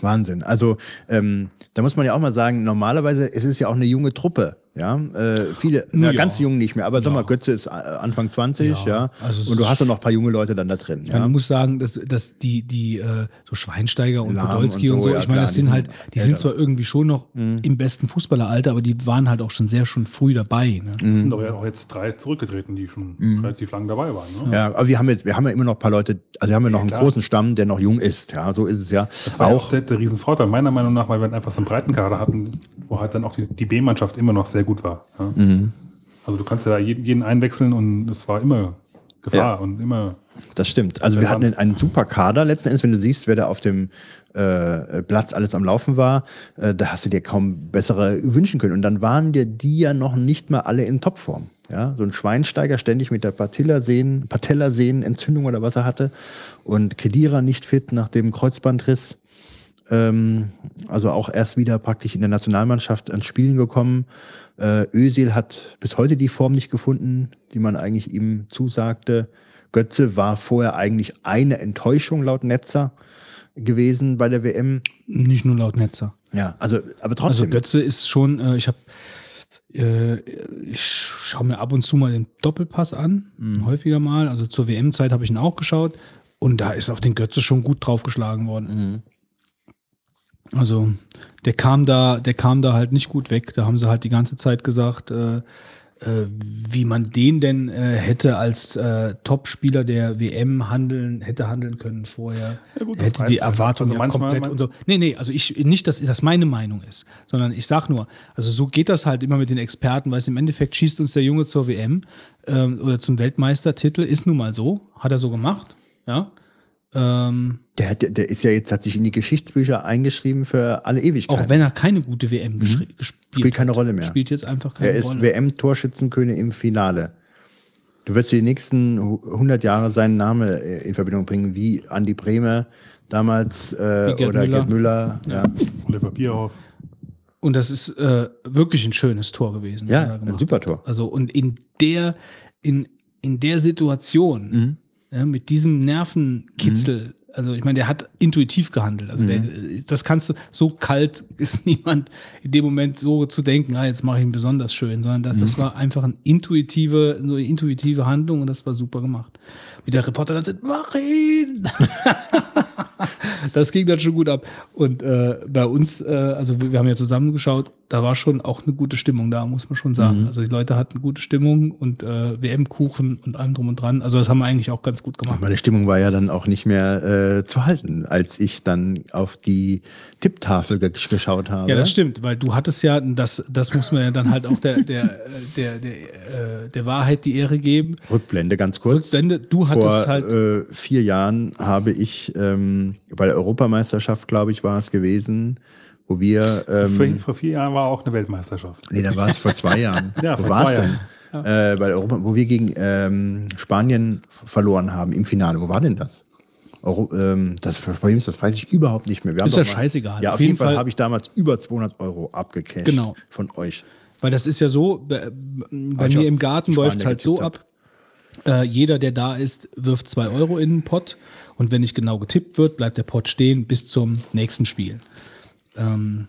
Wahnsinn. Also ähm, da muss man ja auch mal sagen, normalerweise es ist ja auch eine junge Truppe, Ja, äh, viele, Ja. na, ganz jung nicht mehr, aber sag Ja. mal, Götze ist äh, Anfang 20, ja. Ja, also und du hast ja noch ein paar junge Leute dann da drin. Ja. Man muss sagen, dass, dass die, die äh, so Schweinsteiger und Lahm Podolski und und so, so, ja, ich meine, das die sind halt, die sind zwar irgendwie schon noch im besten Fußballeralter, aber die waren halt auch schon sehr schon früh dabei. Ne? Mhm. Es sind doch ja auch jetzt drei zurückgetreten, die schon relativ lang dabei waren. Ne? Ja, aber wir haben jetzt, wir haben ja immer noch ein paar Leute, also wir haben ja noch einen klar. großen Stamm, der noch jung ist. Ja, so ist es ja. Das war ja auch Auch, der, der Riesenvorteil, meiner Meinung nach, weil wir einfach so einen Breitenkader hatten, wo halt dann auch die, die B-Mannschaft immer noch sehr gut war. Ja? Mhm. Also du kannst ja jeden, jeden einwechseln und es war immer Gefahr Ja. und immer. das stimmt. Also wir hatten einen super Kader letzten Endes, wenn du siehst, wer da auf dem äh, Platz alles am Laufen war, äh, da hast du dir kaum bessere wünschen können. Und dann waren dir die ja noch nicht mal alle in Topform. Ja, so ein Schweinsteiger ständig mit der Patellasehnen, Patellasehnenentzündung oder was er hatte und Kedira nicht fit nach dem Kreuzbandriss. Ähm, also auch erst wieder praktisch in der Nationalmannschaft ans Spielen gekommen. Äh, Özil hat bis heute die Form nicht gefunden, die man eigentlich ihm zusagte. Götze war vorher eigentlich eine Enttäuschung laut Netzer gewesen bei der WM. Nicht nur laut Netzer. Ja, also aber Also trotzdem. Götze ist schon, äh, ich habe, äh, ich schaue mir ab und zu mal den Doppelpass an, Mhm. häufiger mal. Also zur WM-Zeit habe ich ihn auch geschaut und da ist auf den Götze schon gut draufgeschlagen worden. Mhm. Also der kam da, der kam da halt nicht gut weg. Da haben sie halt die ganze Zeit gesagt, äh, äh, wie man den denn äh, hätte als äh, Top-Spieler der WM handeln, hätte handeln können vorher. Ja gut, hätte die. Erwartung Also ja komplett und so. Nee, nee, also ich nicht, dass das meine Meinung ist, sondern ich sag nur, also so geht das halt immer mit den Experten, weil es im Endeffekt schießt uns der Junge zur WM ähm, oder zum Weltmeistertitel, ist nun mal so, hat er so gemacht, ja. Ähm, Der, der, der ist ja jetzt, hat sich in die Geschichtsbücher eingeschrieben für alle Ewigkeit. auch wenn er keine gute WM geschri- gespielt Mhm. Spielt keine hat, Rolle mehr. Spielt jetzt einfach keine er ist Rolle. WM-Torschützenkönig im Finale. Du wirst die nächsten 100 Jahre seinen Namen äh, in Verbindung bringen, wie Andi Bremer damals äh, Gerd oder Müller. Gerd Müller. Ja, Oliver Bierhoff. Und das ist äh, wirklich ein schönes Tor gewesen. ja ein super hat. Tor. Also und in der, in, in der Situation, Mhm. Ja, mit diesem Nervenkitzel, also ich meine, der hat intuitiv gehandelt. Also der, Mhm. das kannst du, so kalt ist niemand in dem Moment so zu denken, ah, jetzt mache ich ihn besonders schön, sondern das, Mhm. das war einfach eine intuitive, so eine intuitive Handlung und das war super gemacht. Wie der Reporter dann sagt, mach ihn! das ging dann schon gut ab. Und äh, bei uns, äh, also wir, wir haben ja zusammengeschaut, da war schon auch eine gute Stimmung da, muss man schon sagen. Mhm. Also die Leute hatten gute Stimmung und äh, WM-Kuchen und allem drum und dran. Also das haben wir eigentlich auch ganz gut gemacht. Meine Stimmung war ja dann auch nicht mehr äh, zu halten, als ich dann auf die Tipptafel ge geschaut habe. Ja, das stimmt, weil du hattest ja, das, das muss man ja dann halt auch der, der, der, der, äh, der Wahrheit die Ehre geben. Rückblende ganz kurz. Rückblende, du hattest Vor halt- äh, vier Jahren habe ich ähm, bei der Europameisterschaft, glaube ich, war es gewesen, wo wir Vor, ähm, vor vier Jahren war auch eine Weltmeisterschaft. Nee, da war es vor zwei Jahren. Ja, Wo war es denn? Äh, bei Europa, wo wir gegen ähm, Spanien verloren haben im Finale. Wo war denn das? Euro, ähm, das Problem ist, das weiß ich überhaupt nicht mehr. Wir haben Ist ja scheißegal. Ja, auf, jeden Fall, habe ich damals über 200 Euro abgecasht Genau. von euch. Weil das ist ja so, bei, bei mir auf im Garten läuft es halt so ab. Äh, jeder, der da ist, wirft zwei Euro in den Pott und wenn nicht genau getippt wird, bleibt der Pott stehen bis zum nächsten Spiel. Ähm,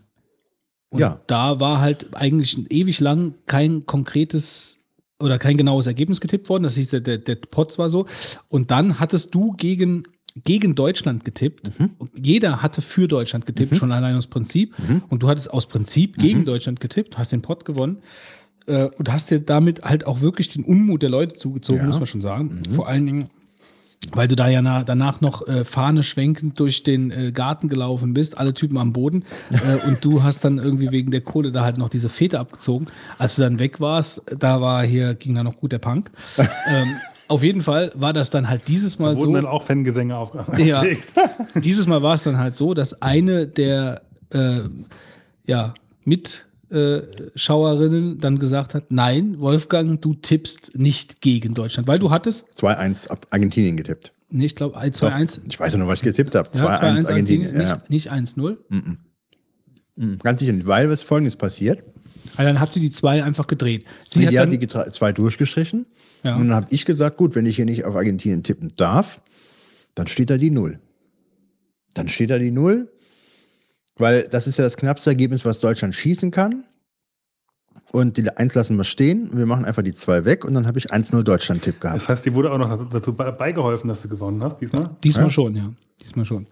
und Ja. da war halt eigentlich ewig lang kein konkretes oder kein genaues Ergebnis getippt worden. Das hieß, der, der, der Pott war so. Und dann hattest du gegen, gegen Deutschland getippt. Und jeder hatte für Deutschland getippt, schon allein aus Prinzip. Und du hattest aus Prinzip gegen Deutschland getippt, hast den Pott gewonnen. Äh, und hast dir damit halt auch wirklich den Unmut der Leute zugezogen, Ja. muss man schon sagen. Vor allen Dingen, weil du da ja na, danach noch äh, Fahne schwenkend durch den äh, Garten gelaufen bist, alle Typen am Boden. Äh, und du hast dann irgendwie wegen der Kohle da halt noch diese Fete abgezogen. Als du dann weg warst, da war hier, ging da noch gut der Punk. ähm, auf jeden Fall war das dann halt dieses Mal Da wurden so. dann auch Fangesänge auf. Ja, dieses Mal war es dann halt so, dass eine der äh, ja, Mitschauerinnen dann gesagt hat, nein, Wolfgang, du tippst nicht gegen Deutschland, weil du hattest, 2-1 ab Argentinien getippt. nee, ich glaube 2-1, Ich weiß ja noch, was ich getippt habe. 2-1 ja, 2-1 Argentinien. Ja. nicht, nicht 1-0. Mhm. Ganz sicher nicht, weil was folgendes passiert. Also dann hat sie die zwei einfach gedreht. Sie Die hat die getra- zwei durchgestrichen. Ja. Und dann habe ich gesagt, gut, wenn ich hier nicht auf Argentinien tippen darf, dann steht da die Null. Dann steht da die Null, weil das ist ja das knappste Ergebnis, was Deutschland schießen kann. und die 1 lassen wir stehen. Wir machen einfach die 2 weg und dann habe ich 1-0 Deutschland-Tipp gehabt. Das heißt, dir wurde auch noch dazu be- beigeholfen, dass du gewonnen hast diesmal? Diesmal Ja? schon, ja. Diesmal schon.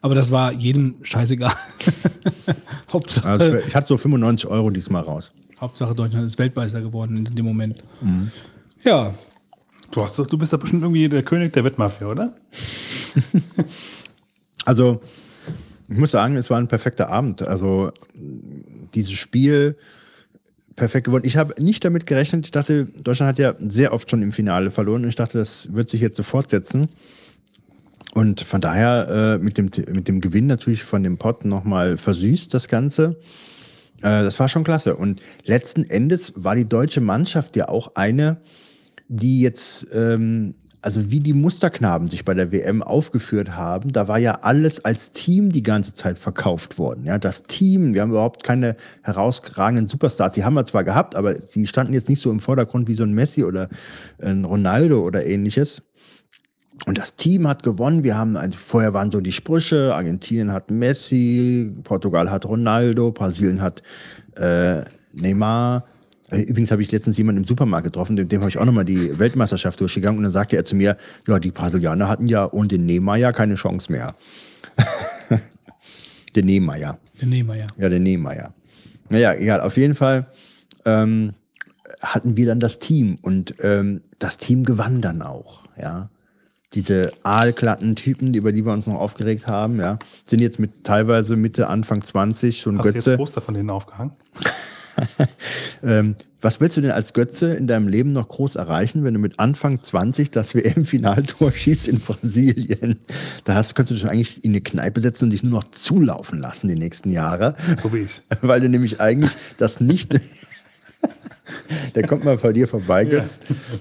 Aber das war jedem scheißegal. Hauptsache, Also ich hatte so 95 Euro diesmal raus. Hauptsache Deutschland ist Weltmeister geworden in dem Moment. Ja, Du, hast, du bist doch bestimmt irgendwie der König der Wettmafia, oder? Also, ich muss sagen, es war ein perfekter Abend. Also, dieses Spiel perfekt gewonnen. Ich habe nicht damit gerechnet. Ich dachte, Deutschland hat ja sehr oft schon im Finale verloren. Ich dachte, das wird sich jetzt so fortsetzen. Und von daher äh, mit, dem, mit dem Gewinn natürlich von dem Pott nochmal versüßt, das Ganze. Äh, das war schon klasse. Und letzten Endes war die deutsche Mannschaft ja auch eine, die jetzt, ähm, also wie die Musterknaben sich bei der WM aufgeführt haben, da war ja alles als Team die ganze Zeit verkauft worden. Ja, das Team, wir haben überhaupt keine herausragenden Superstars. Die haben wir zwar gehabt, aber die standen jetzt nicht so im Vordergrund wie so ein Messi oder ein Ronaldo oder ähnliches. Und das Team hat gewonnen. Wir haben, ein, vorher waren so die Sprüche, Argentinien hat Messi, Portugal hat Ronaldo, Brasilien hat äh, Neymar. Äh, Übrigens habe ich letztens jemanden im Supermarkt getroffen, dem, dem habe ich auch nochmal die Weltmeisterschaft durchgegangen und dann sagte er zu mir, ja, die Brasilianer hatten ja ohne den ja keine Chance mehr. den ja. den nehmen wir ja. Der Nehmeyer. Naja, egal. Auf jeden Fall ähm, hatten wir dann das Team und ähm, das Team gewann dann auch, ja. Diese aalglatten Typen, die- über die wir uns noch aufgeregt haben, ja, sind jetzt mit teilweise Mitte, Anfang 20 schon Hast du jetzt Götze. Poster von denen aufgehangen? Ähm, was willst du denn als Götze in deinem Leben noch groß erreichen, wenn du mit Anfang 20 das WM-Finaltor schießt in Brasilien? Da hast, könntest du dich eigentlich in eine Kneipe setzen und dich nur noch zulaufen lassen die nächsten Jahre. So wie ich. Weil du nämlich eigentlich das nicht. Der kommt mal bei dir vorbei, Götz.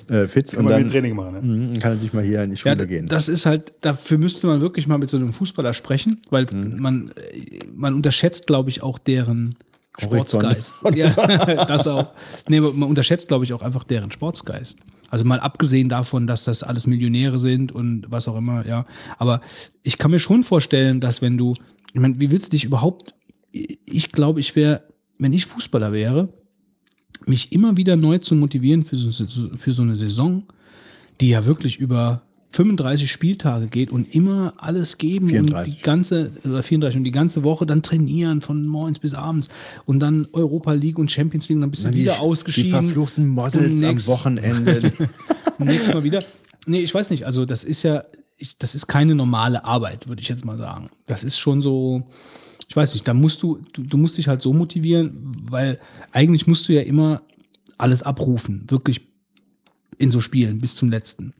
Äh, Fitz, Kann und man dann Training machen, ne? Mhm, kann er sich mal hier in die Schule Ja, gehen. das ist halt, dafür müsste man wirklich mal mit so einem Fußballer sprechen, weil Mhm. man, äh, man unterschätzt, glaube ich, auch deren. Sportsgeist. Ja, das auch. Nee, man unterschätzt, glaube ich, auch einfach deren Sportsgeist. Also mal abgesehen davon, dass das alles Millionäre sind und was auch immer, ja. Aber ich kann mir schon vorstellen, dass wenn du, ich meine, wie willst du dich überhaupt, ich glaube, ich wäre, wenn ich Fußballer wäre, mich immer wieder neu zu motivieren für so, für so eine Saison, die ja wirklich über 35 Spieltage geht und immer alles geben 34. und die ganze oder 34 und die ganze Woche dann trainieren von morgens bis abends und dann Europa League und Champions League und dann bist du die, wieder die ausgeschieden. verfluchten Models am Wochenende. Nächstes Mal wieder. Nee, ich weiß nicht. Also, das ist ja, ich, das ist keine normale Arbeit, würde ich jetzt mal sagen. Das ist schon so, ich weiß nicht, da musst du, du, du musst dich halt so motivieren, weil eigentlich musst du ja immer alles abrufen, wirklich in so Spielen bis zum letzten.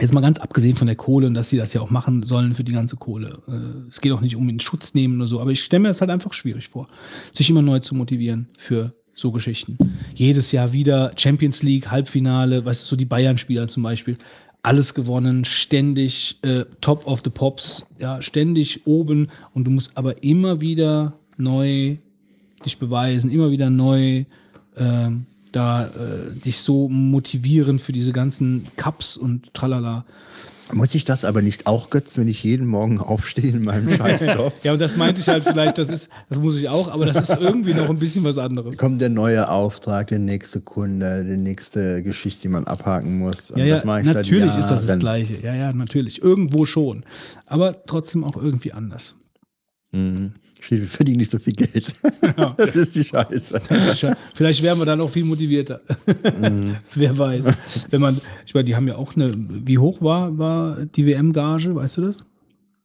Jetzt mal ganz abgesehen von der Kohle und dass sie das ja auch machen sollen für die ganze Kohle. Äh, Es geht auch nicht um den Schutz nehmen oder so, aber ich stelle mir das halt einfach schwierig vor, sich immer neu zu motivieren für so Geschichten. Jedes Jahr wieder Champions League, Halbfinale, weißt du, so die Bayern-Spieler zum Beispiel. Alles gewonnen, ständig äh, Top of the Pops, ja, ständig oben und du musst aber immer wieder neu dich beweisen, immer wieder neu ähm, da äh, dich so motivieren für diese ganzen Cups und tralala. Muss ich das aber nicht auch götzen, wenn ich jeden Morgen aufstehe in meinem Scheißjob? Ja, und das meinte ich halt vielleicht, das ist, das muss ich auch, aber das ist irgendwie noch ein bisschen was anderes. Kommt der neue Auftrag, der nächste Kunde, die nächste Geschichte, die man abhaken muss. Ja, ja, natürlich ist das das. Gleiche. Ja, ja, natürlich. Irgendwo schon. Aber trotzdem auch irgendwie anders. Mhm. Wir verdienen nicht so viel Geld. Ja. Das ist die Scheiße. Vielleicht wären wir dann auch viel motivierter. Mhm. Wer weiß. Wenn man, ich meine, die haben ja auch eine, wie hoch war, war die WM-Gage, weißt du das?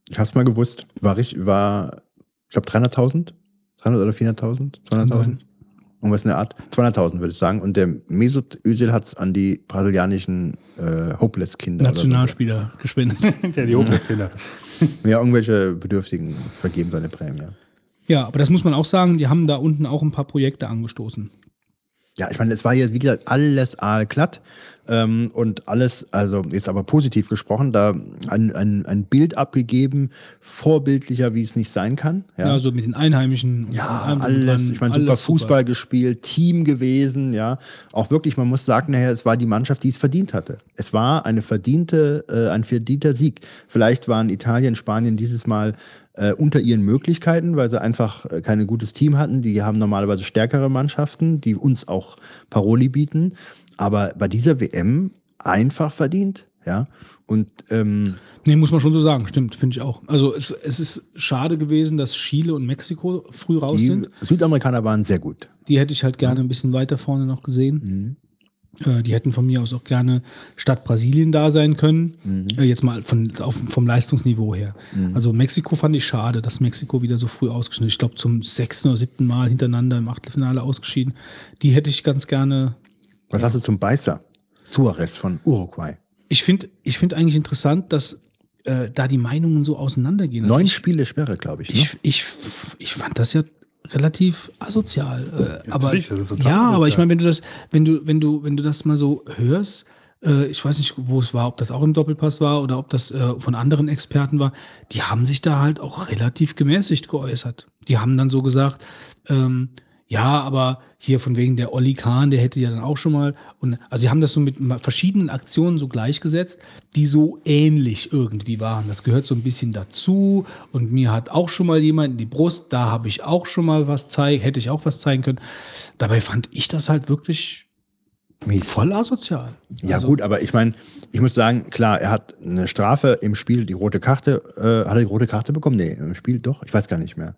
Ich hab's mal gewusst. War ich, war, ich glaube 300.000? 300 oder 400.000? 200.000? Irgendwas in der Art. 200.000 würde ich sagen. Und der Mesut Özil hat's an die brasilianischen äh, Hopeless-Kinder. oder Nationalspieler gespendet. Der die Hopeless-Kinder. So. Ja, irgendwelche Bedürftigen vergeben seine Prämie. Ja, aber das muss man auch sagen, die haben da unten auch ein paar Projekte angestoßen. Ja, ich meine, es war jetzt, wie gesagt, alles aalglatt ähm, und alles, also jetzt aber positiv gesprochen, da ein, ein, ein Bild abgegeben, vorbildlicher, wie es nicht sein kann. Ja, Ja, so mit den Einheimischen. Ja, drum alles. Ich meine, super Fußball gespielt, Team gewesen, ja. Auch wirklich, man muss sagen, nachher, es war die Mannschaft, die es verdient hatte. Es war eine verdiente, äh, ein verdienter Sieg. Vielleicht waren Italien, Spanien dieses Mal äh, unter ihren Möglichkeiten, weil sie einfach äh, kein gutes Team hatten. Die haben normalerweise stärkere Mannschaften, die uns auch Paroli bieten. Aber bei dieser WM einfach verdient, ja. Und ähm, Nee, muss man schon so sagen, stimmt, finde ich auch. Also es, es ist schade gewesen, dass Chile und Mexiko früh raus die sind. Südamerikaner waren sehr gut. Die hätte ich halt gerne ein bisschen weiter vorne noch gesehen. Äh, die hätten von mir aus auch gerne statt Brasilien da sein können. Äh, jetzt mal von, auf, vom Leistungsniveau her. Also Mexiko fand ich schade, dass Mexiko wieder so früh ausgeschieden ist. Ich glaube zum sechsten oder siebten Mal hintereinander im Achtelfinale ausgeschieden. Die hätte ich ganz gerne Was hast du zum Beißer? Suarez von Uruguay. Ich finde ich find eigentlich interessant, dass äh, da die Meinungen so auseinandergehen. Also Neun ich, Spiele Sperre, glaube ich. Ne? ich, ich, ich fand das ja relativ asozial. Äh, aber, ja, aber asozial. ich meine, wenn du das, wenn du, wenn du, wenn du das mal so hörst, äh, ich weiß nicht, wo es war, ob das auch im Doppelpass war oder ob das äh, von anderen Experten war, die haben sich da halt auch relativ gemäßigt geäußert. Die haben dann so gesagt, ähm, ja, aber hier von wegen der Olli Kahn, der hätte ja dann auch schon mal. Und also sie haben das so mit verschiedenen Aktionen so gleichgesetzt, die so ähnlich irgendwie waren. Das gehört so ein bisschen dazu. Und mir hat auch schon mal jemand in die Brust, da habe ich auch schon mal was zeigen, hätte ich auch was zeigen können. Dabei fand ich das halt wirklich Mies. voll asozial. Ja Also, gut, aber ich meine, ich muss sagen, klar, er hat eine Strafe im Spiel, die rote Karte, äh, hat er die rote Karte bekommen? Nee, im Spiel doch, ich weiß gar nicht mehr,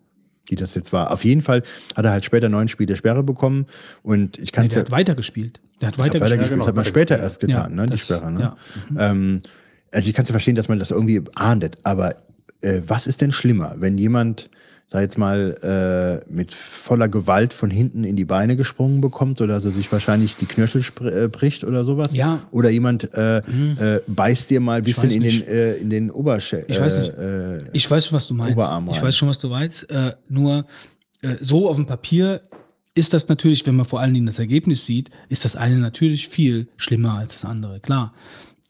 wie das jetzt war. Auf jeden Fall hat er halt später neun Spiele Sperre bekommen und ich kann Nee, es der ja hat weitergespielt. Der hat weitergespielt. weitergespielt, genau, hat man später erst getan, Ja, ne, die das- Sperre. Ne? ja. Ähm, also ich kann es ja verstehen, dass man das irgendwie ahndet, aber äh, was ist denn schlimmer, wenn jemand, sag jetzt mal, äh, mit voller Gewalt von hinten in die Beine gesprungen bekommt, sodass er sich wahrscheinlich die Knöchel äh, bricht oder sowas? Ja. Mhm. Oder jemand äh, äh, beißt dir mal ein bisschen in den, äh, in den Oberschenkel. Ich weiß nicht. Ich weiß schon, was du meinst. Oberarm Ich weiß schon, was du meinst. Nur so auf dem Papier ist das natürlich, wenn man vor allen Dingen das Ergebnis sieht, ist das eine natürlich viel schlimmer als das andere, klar.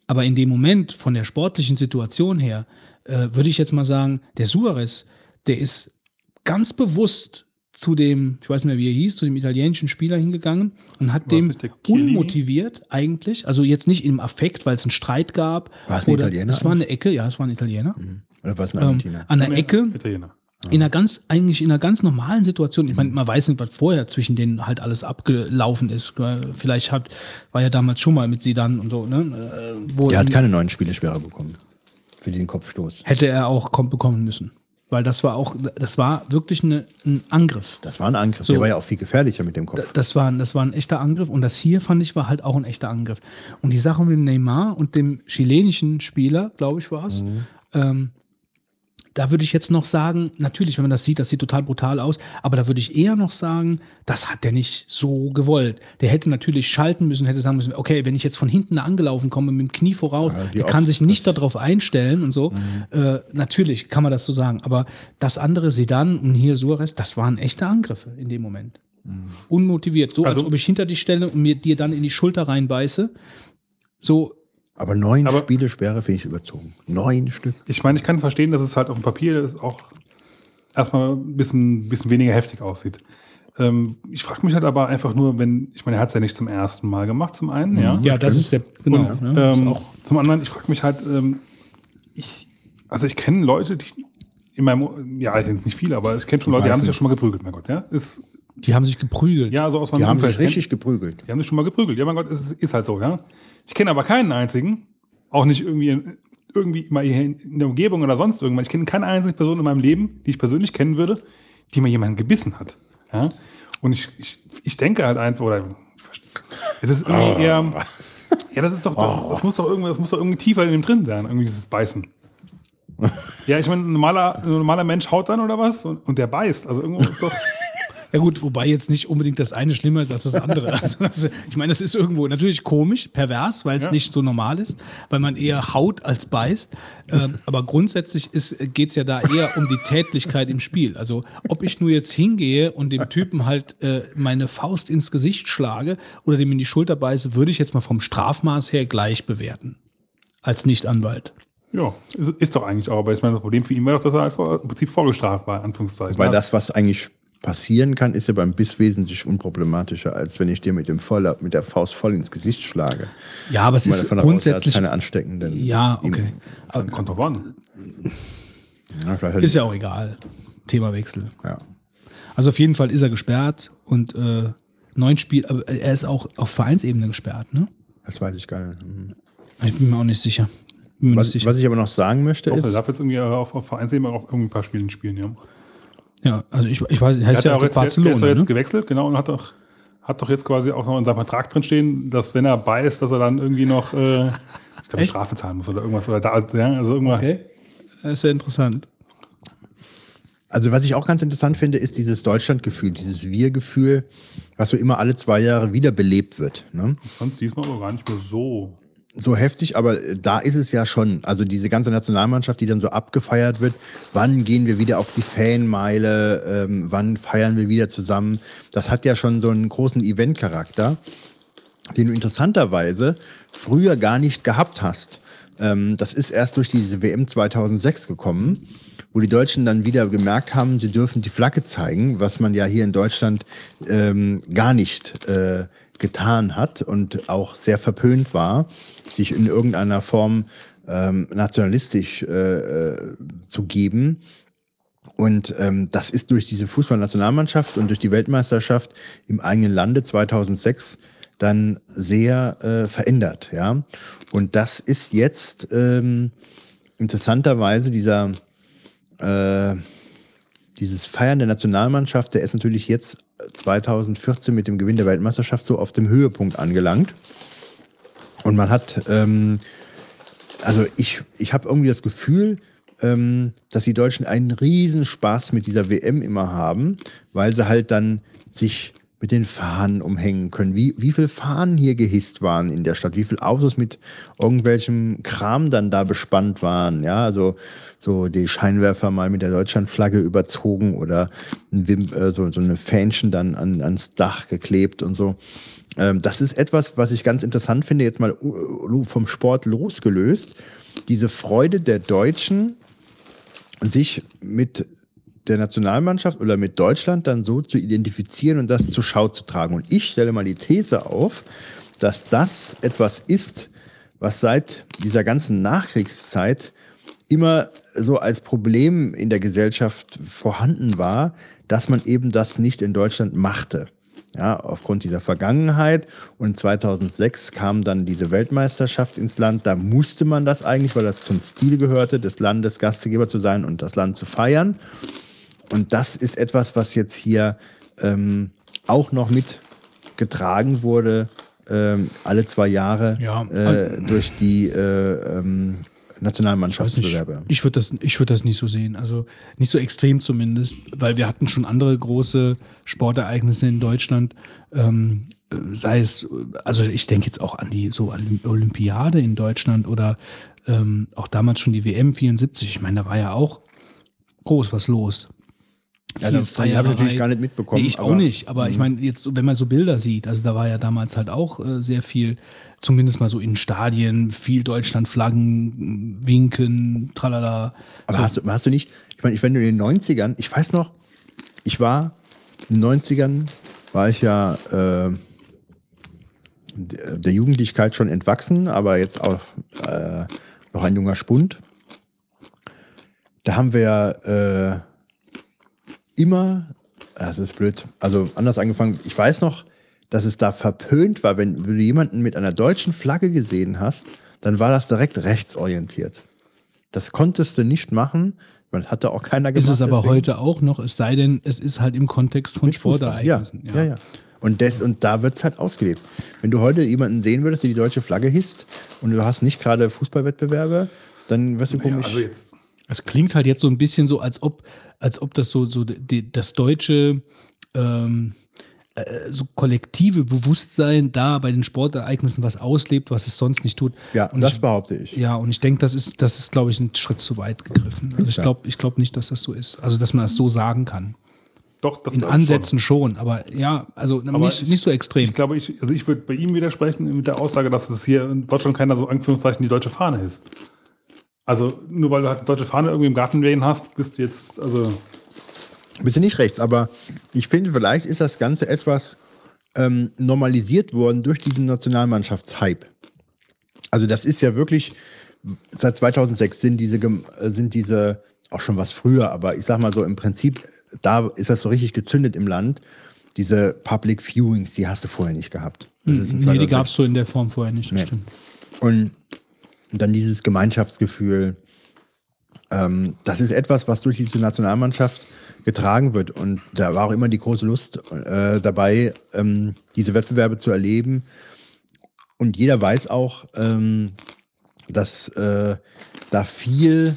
Aber in dem Moment, von der sportlichen Situation her, würde ich jetzt mal sagen, der Suarez, der ist ganz bewusst zu dem, ich weiß nicht mehr, wie er hieß, zu dem italienischen Spieler hingegangen und hat War dem unmotiviert eigentlich, also jetzt nicht im Affekt, weil es einen Streit gab. War es ein oder- Italiener Es war eine Ecke, ja, es war ein Italiener. oder was ein Ähm, Argentinier? an der Ecke, Italiener. in einer ganz, eigentlich in einer ganz normalen Situation. Ich meine, man weiß nicht, was vorher zwischen denen halt alles abgelaufen ist. Vielleicht hat, war ja damals schon mal mit Sidan und so, ne? Äh, Wo Er hat keine neun Spiele Sperre bekommen. Für den Kopfstoß. hätte er auch kom- bekommen müssen. Weil das war auch, das war wirklich eine, ein Angriff. Das war ein Angriff. So. Der war ja auch viel gefährlicher mit dem Kopf. Das war, das war ein echter Angriff und das hier fand ich war halt auch ein echter Angriff. Und die Sache mit dem Neymar und dem chilenischen Spieler, glaube ich, war es, ähm, da würde ich jetzt noch sagen, natürlich, wenn man das sieht, das sieht total brutal aus, aber da würde ich eher noch sagen, das hat der nicht so gewollt. Der hätte natürlich schalten müssen, hätte sagen müssen, okay, wenn ich jetzt von hinten angelaufen komme mit dem Knie voraus, Ja, der kann sich nicht darauf einstellen und so. Äh, natürlich kann man das so sagen, aber das andere, Sedan und hier Suarez, das waren echte Angriffe in dem Moment. Unmotiviert, so Also- als ob ich hinter dich stelle und mir dir dann in die Schulter reinbeiße. So, Aber neun Aber- Spiele Sperre finde ich überzogen. Neun Stück. Ich meine, ich kann verstehen, dass es halt auf dem Papier ist auch erstmal ein bisschen, bisschen weniger heftig aussieht. Ähm, ich frage mich halt aber einfach nur, wenn, ich meine, er hat es ja nicht zum ersten Mal gemacht, zum einen, ja. ja, das ist der, genau. Und, ne, das ist ähm, auch, zum anderen, ich frage mich halt, ähm, ich, also ich kenne Leute, die in meinem, ja, ich kenne jetzt nicht viele, aber ich kenne schon Leute, die haben sich ja schon mal geprügelt, mein Gott, ja. Ist, die haben sich geprügelt. ja, so aus meinem Die haben Umfeld. sich richtig geprügelt. Die haben sich schon mal geprügelt. Ja, mein Gott, es ist, ist halt so, ja. Ich kenne aber keinen einzigen, auch nicht irgendwie, irgendwie mal hier in, der Umgebung oder sonst irgendwann. Ich kenne keine einzige Person in meinem Leben, die ich persönlich kennen würde, die mal jemanden gebissen hat. Ja. Und ich, ich, ich denke halt einfach, oder das ist irgendwie eher, ja, das ist doch, das, das muss doch irgendwie, das muss doch irgendwie tiefer in dem drin sein, irgendwie dieses Beißen. Ja, ich meine, ein normaler, ein normaler Mensch haut dann oder was und, und der beißt. Also irgendwo ist doch. Ja gut, wobei jetzt nicht unbedingt das eine schlimmer ist als das andere. Also das, ich meine, das ist irgendwo natürlich komisch, pervers, weil es Ja. nicht so normal ist, weil man eher haut als beißt. Ähm, aber grundsätzlich geht es ja da eher um die Tätlichkeit im Spiel. Also ob ich nur jetzt hingehe und dem Typen halt äh, meine Faust ins Gesicht schlage oder dem in die Schulter beiße, würde ich jetzt mal vom Strafmaß her gleich bewerten. Als Nicht-Anwalt. Ja, ist, ist doch eigentlich auch. Aber ich meine, das Problem für ihn war doch, dass er einfach im Prinzip vorgestraft war, in Anführungszeichen. Weil das, was eigentlich passieren kann, ist ja beim Biss wesentlich unproblematischer, als wenn ich dir mit, dem voller, mit der Faust voll ins Gesicht schlage. Ja, aber es Mal ist er grundsätzlich. keine ansteckenden. Ja, okay. Kommt drauf an. Ist ja auch egal. Themawechsel. ja. Also auf jeden Fall ist er gesperrt und äh, neun Spiel, aber er ist auch auf Vereinsebene gesperrt, ne? Das weiß ich gar nicht. Hm. Ich bin mir auch nicht sicher. Was, was ich aber noch sagen möchte, Doch, er ist, darf jetzt irgendwie auf, auf Vereinsebene auch irgendwie ein paar Spielen spielen, ja. Ja, also ich, ich weiß, heißt hat ja auch jetzt, der ist doch jetzt ne? gewechselt, genau, und hat doch, hat doch jetzt quasi auch noch in seinem Vertrag drin stehen, dass wenn er bei ist, dass er dann irgendwie noch äh, ich glaube? Strafe zahlen muss oder irgendwas. Oder da, ja, also irgendwas. Okay. Das ist ja interessant. also was ich auch ganz interessant finde, ist dieses Deutschlandgefühl, dieses Wir-Gefühl, was so immer alle zwei Jahre wiederbelebt wird. Ne? Sonst diesmal aber gar nicht mehr so. So heftig, aber äh, da ist es ja schon. Also diese ganze Nationalmannschaft, die dann so abgefeiert wird. Wann gehen wir wieder auf die Fanmeile? Ähm, wann feiern wir wieder zusammen? Das hat ja schon so einen großen Eventcharakter, den du interessanterweise früher gar nicht gehabt hast. Ähm, das ist erst durch diese WM 2006 gekommen, wo die Deutschen dann wieder gemerkt haben, sie dürfen die Flagge zeigen, was man ja hier in Deutschland ähm, gar nicht äh, getan hat und auch sehr verpönt war, sich in irgendeiner Form ähm, nationalistisch äh, äh, zu geben. Und ähm, das ist durch diese Fußballnationalmannschaft und durch die Weltmeisterschaft im eigenen Lande 2006 dann sehr äh, verändert, ja. Und das ist jetzt ähm, interessanterweise dieser äh, dieses Feiern der Nationalmannschaft, der ist natürlich jetzt 2014 mit dem Gewinn der Weltmeisterschaft so auf dem Höhepunkt angelangt. Und man hat, ähm, also ich, ich habe irgendwie das Gefühl, ähm, dass die Deutschen einen riesen Spaß mit dieser WM immer haben, weil sie halt dann sich mit den Fahnen umhängen können. Wie, wie viele Fahnen hier gehisst waren in der Stadt, wie viele Autos mit irgendwelchem Kram dann da bespannt waren, ja, also so die Scheinwerfer mal mit der Deutschlandflagge überzogen oder ein Wim, äh, so, so eine Fähnchen dann an, ans Dach geklebt und so. Ähm, das ist etwas, was ich ganz interessant finde, jetzt mal uh, vom Sport losgelöst. Diese Freude der Deutschen, sich mit der Nationalmannschaft oder mit Deutschland dann so zu identifizieren und das zur Schau zu tragen. Und ich stelle mal die These auf, dass das etwas ist, was seit dieser ganzen Nachkriegszeit immer so als Problem in der Gesellschaft vorhanden war, dass man eben das nicht in Deutschland machte. Ja, aufgrund dieser Vergangenheit. Und 2006 kam dann diese Weltmeisterschaft ins Land. Da musste man das eigentlich, weil das zum Stil gehörte, des Landes Gastgeber zu sein und das Land zu feiern. Und das ist etwas, was jetzt hier ähm, auch noch mitgetragen wurde, ähm, alle zwei Jahre Ja, äh, durch die äh, ähm. Nationalmannschaftsbewerbe. Ich würde das, ich würd das nicht so sehen. Also nicht so extrem zumindest, weil wir hatten schon andere große Sportereignisse in Deutschland. Ähm, äh, sei es, also ich denke jetzt auch an die so Olympiade in Deutschland oder ähm, auch damals schon die WM 74. Ich meine, da war ja auch groß was los. Ja, Viel das- das habe ich natürlich gar nicht mitbekommen, Nee, ich auch aber- Mhm. nicht, aber ich meine, jetzt, wenn man so Bilder sieht, also da war ja damals halt auch äh, sehr viel, zumindest mal so in Stadien, viel Deutschlandflaggen, Winken, tralala. Aber so. hast, du, hast du nicht, ich meine, ich- wenn du in den 90ern, ich weiß noch, ich war in den 90ern, war ich ja äh, der der Jugendlichkeit schon entwachsen, aber jetzt auch äh, noch ein junger Spund. Da haben wir äh, immer, das ist blöd, also anders angefangen, ich weiß noch, dass es da verpönt war, wenn du jemanden mit einer deutschen Flagge gesehen hast, dann war das direkt rechtsorientiert. Das konntest du nicht machen, weil das hatte auch keiner gemacht. Ist es aber deswegen- heute auch noch, es sei denn, es ist halt im Kontext von Fußball. Ja, Sportereignissen. ja, ja. Und, das, und da wird es halt ausgelebt. Wenn du heute jemanden sehen würdest, der die deutsche Flagge hisst und du hast nicht gerade Fußballwettbewerbe, dann wirst du Ja, komisch. also jetzt, Es klingt halt jetzt so ein bisschen so, als ob, als ob das so, so die, das deutsche ähm, äh, so kollektive Bewusstsein da bei den Sportereignissen was auslebt, was es sonst nicht tut. ja, und das ich, behaupte ich. Ja, und ich denke, das ist, das ist, glaube ich, ein Schritt zu weit gegriffen. Also ich glaube ich glaub nicht, dass das so ist. Also, dass man das so sagen kann. doch, das In Ansätzen schon, aber ja, also nicht, ich- nicht so Schon. extrem. Ich glaube, ich, also ich würde bei ihm widersprechen mit der Aussage, dass es hier in Deutschland keiner so Anführungszeichen die deutsche Fahne ist. Also nur weil du halt eine deutsche Fahne irgendwie im Garten wehen hast, bist du jetzt, also Bist du nicht rechts, aber ich finde, vielleicht ist das Ganze etwas ähm, normalisiert worden durch diesen Nationalmannschaftshype. Also das ist ja wirklich, seit 2006 sind diese, äh, sind diese auch schon was früher, aber ich sag mal so im Prinzip, da ist das so richtig gezündet im Land. Diese Public Viewings, die hast du vorher nicht gehabt. Das nee, die 2006. gab es so in der Form vorher nicht. Das Nee. stimmt. Und dann dieses Gemeinschaftsgefühl. Ähm, das ist etwas, was durch diese Nationalmannschaft getragen wird. Und da war auch immer die große Lust äh, dabei, ähm, diese Wettbewerbe zu erleben. Und jeder weiß auch, ähm, dass äh, da viel,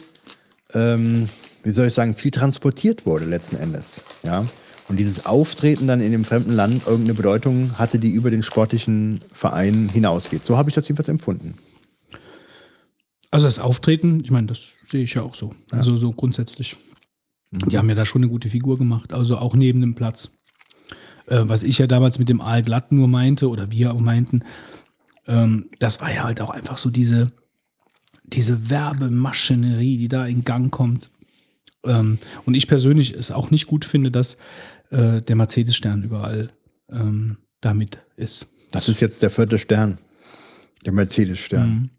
ähm, wie soll ich sagen, viel transportiert wurde letzten Endes. Ja. Und dieses Auftreten dann in dem fremden Land irgendeine Bedeutung hatte, die über den sportlichen Verein hinausgeht. So habe ich das jedenfalls empfunden. Also das Auftreten, ich meine, das sehe ich ja auch so. Also so grundsätzlich. Die haben ja da schon eine gute Figur gemacht, also auch neben dem Platz. Äh, was ich ja damals mit dem Aal glatt nur meinte, oder wir auch meinten, ähm, das war ja halt auch einfach so diese, diese Werbemaschinerie, die da in Gang kommt. Ähm, und ich persönlich es auch nicht gut finde, dass äh, der Mercedes-Stern überall ähm, damit ist. Das ist jetzt der vierte Stern. Der Mercedes-Stern. Mhm.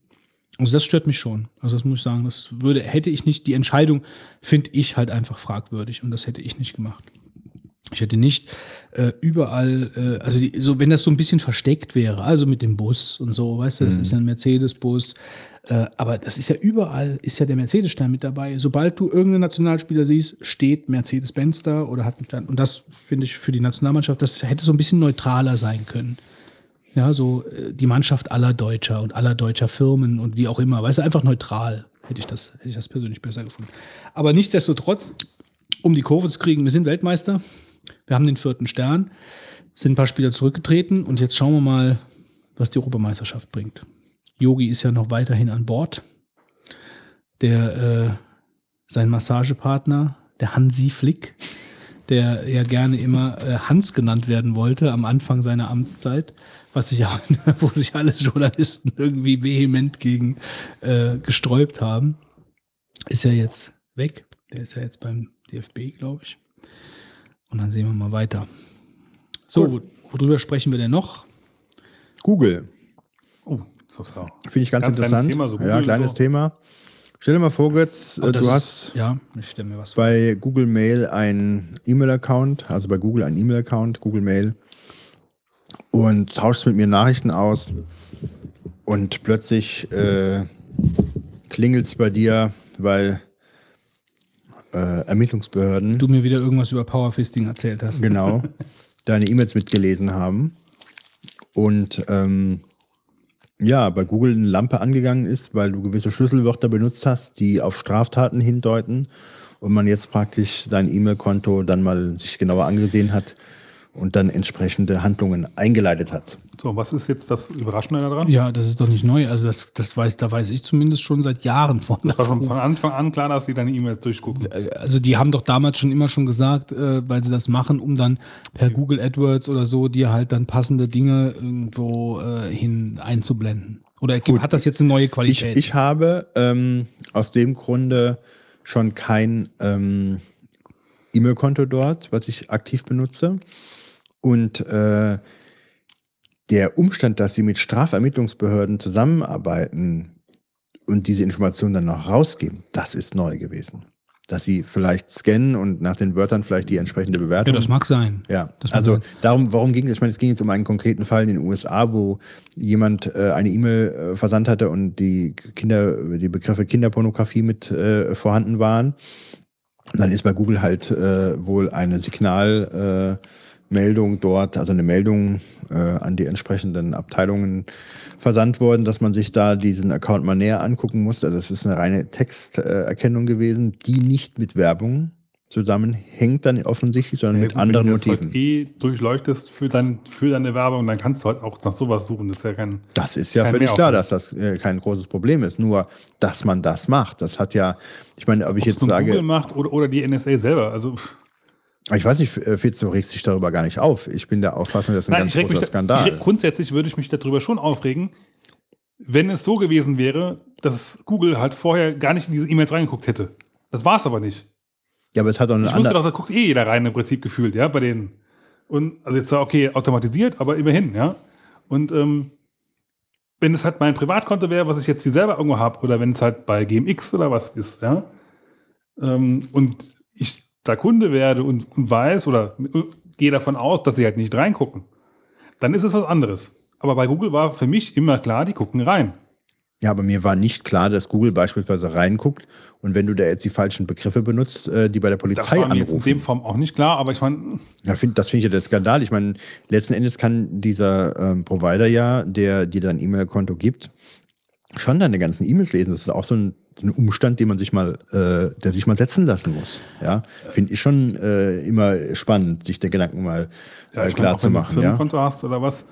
Also das stört mich schon. Also das muss ich sagen, das würde, hätte ich nicht, die Entscheidung finde ich halt einfach fragwürdig und das hätte ich nicht gemacht. Ich hätte nicht äh, überall, äh, also die, so wenn das so ein bisschen versteckt wäre, also mit dem Bus und so, weißt du, das ist ja ein Mercedes-Bus, äh, aber das ist ja überall, ist ja der Mercedes-Stern mit dabei. Sobald du irgendeinen Nationalspieler siehst, steht Mercedes-Benz da oder hat einen Stern. Und das finde ich für die Nationalmannschaft, das hätte so ein bisschen neutraler sein können. Ja, so äh, die Mannschaft aller Deutscher und aller deutscher Firmen und wie auch immer. Weißt du, einfach neutral hätte ich das, hätte ich das persönlich besser gefunden. Aber nichtsdestotrotz, um die Kurve zu kriegen, wir sind Weltmeister. Wir haben den vierten Stern, sind ein paar Spieler zurückgetreten und jetzt schauen wir mal, was die Europameisterschaft bringt. Yogi ist ja noch weiterhin an Bord. Der, äh, sein Massagepartner, der Hansi Flick, der ja gerne immer äh, Hans genannt werden wollte am Anfang seiner Amtszeit, was sich auch, wo sich alle Journalisten irgendwie vehement gegen äh, gesträubt haben, ist ja jetzt weg. Der ist ja jetzt beim DFB, glaube ich. Und dann sehen wir mal weiter. So, wo, worüber sprechen wir denn noch? Google. Oh, so, so. Finde ich ganz, Ganz kleines interessant. Thema, so ja, kleines so. Thema. Stell dir mal vor, Götz, Aber äh, das- du hast Ja, ich stelle mir was vor. bei Google Mail einen E-Mail-Account, also bei Google einen E-Mail-Account, Google Mail, und tauschst mit mir Nachrichten aus. Und plötzlich äh, klingelt es bei dir, weil äh, Ermittlungsbehörden Du mir wieder irgendwas über Powerfisting erzählt hast. genau. Deine E-Mails mitgelesen haben. Und ähm, ja, bei Google eine Lampe angegangen ist, weil du gewisse Schlüsselwörter benutzt hast, die auf Straftaten hindeuten. Und man jetzt praktisch dein E-Mail-Konto dann mal sich genauer angesehen hat und dann entsprechende Handlungen eingeleitet hat. So, was ist jetzt das Überraschende daran? Ja, das ist doch nicht neu. Also das, das weiß, da weiß ich zumindest schon seit Jahren von. Das war von Anfang an klar, dass sie deine E-Mails durchgucken. also die haben doch damals schon immer schon gesagt, äh, weil sie das machen, um dann per Google AdWords oder so dir halt dann passende Dinge irgendwo äh, hin einzublenden. Oder hat das jetzt eine neue Ich, Qualität? ich habe ähm, aus dem Grunde schon kein ähm, E-Mail-Konto dort, was ich aktiv benutze. Und äh, der Umstand, dass sie mit Strafermittlungsbehörden zusammenarbeiten und diese Informationen dann noch rausgeben, das ist neu gewesen. Dass sie vielleicht scannen und nach den Wörtern vielleicht die entsprechende ja, Bewertung. das mag sein. Ja, Das mag also sein. darum, warum ging es? Ich meine, es ging jetzt um einen konkreten Fall in den USA, wo jemand äh, eine E-Mail äh, versandt hatte und die Kinder, die Begriffe Kinderpornografie mit äh, vorhanden waren. Dann ist bei Google halt äh, wohl eine Signalmeldung äh, Meldung dort, also eine Meldung äh, an die entsprechenden Abteilungen versandt worden, dass man sich da diesen Account mal näher angucken muss. Also das ist eine reine Texterkennung gewesen, die nicht mit Werbung zusammenhängt dann offensichtlich, sondern Ja, mit gut, anderen wenn du das Motiven. halt eh durchleuchtest für, dein, für deine Werbung, dann kannst du halt auch nach sowas suchen. Das ist ja kein. Das ist ja völlig klar, dass das äh, kein großes Problem ist. Nur, dass man das macht, das hat ja, ich meine, ob ich Ob jetzt sage, Google macht oder, oder die NSA selber. Also, ich weiß nicht, äh, Fitzo regt sich darüber gar nicht auf. Ich bin der Auffassung, das ist ein nein, ganz großer da, Skandal. Ich, grundsätzlich würde ich mich darüber schon aufregen, wenn es so gewesen wäre, dass Google halt vorher gar nicht in diese E-Mails reingeguckt hätte. Das war es aber nicht. Ja, aber es hat doch eine Ich wusste doch, da guckt eh jeder rein im Prinzip gefühlt, ja, bei denen. Und also jetzt zwar okay, automatisiert, aber immerhin, ja. Und ähm, wenn es halt mein Privatkonto wäre, was ich jetzt hier selber irgendwo habe, oder wenn es halt bei GMX oder was ist, ja, ähm, und ich da Kunde werde und, und weiß oder gehe davon aus, dass sie halt nicht reingucken, dann ist es was anderes. Aber bei Google war für mich immer klar, die gucken rein. Ja, aber mir war nicht klar, dass Google beispielsweise reinguckt und wenn du da jetzt die falschen Begriffe benutzt, äh, die bei der Das Polizei war mir jetzt in anrufen. dem Form auch nicht klar, aber ich meine, Ja, find, das finde ich ja der Skandal. Ich meine, letzten Endes kann dieser ähm, Provider ja, der dir dein E-Mail-Konto gibt, schon deine ganzen E-Mails lesen. Das ist auch so ein, so ein Umstand, den man sich mal, äh, der sich mal setzen lassen muss. Ja, finde ich schon äh, immer spannend, sich der Gedanken mal ja, äh, klar mein, auch zu wenn du ein machen. Ja? Firmenkonto hast oder was,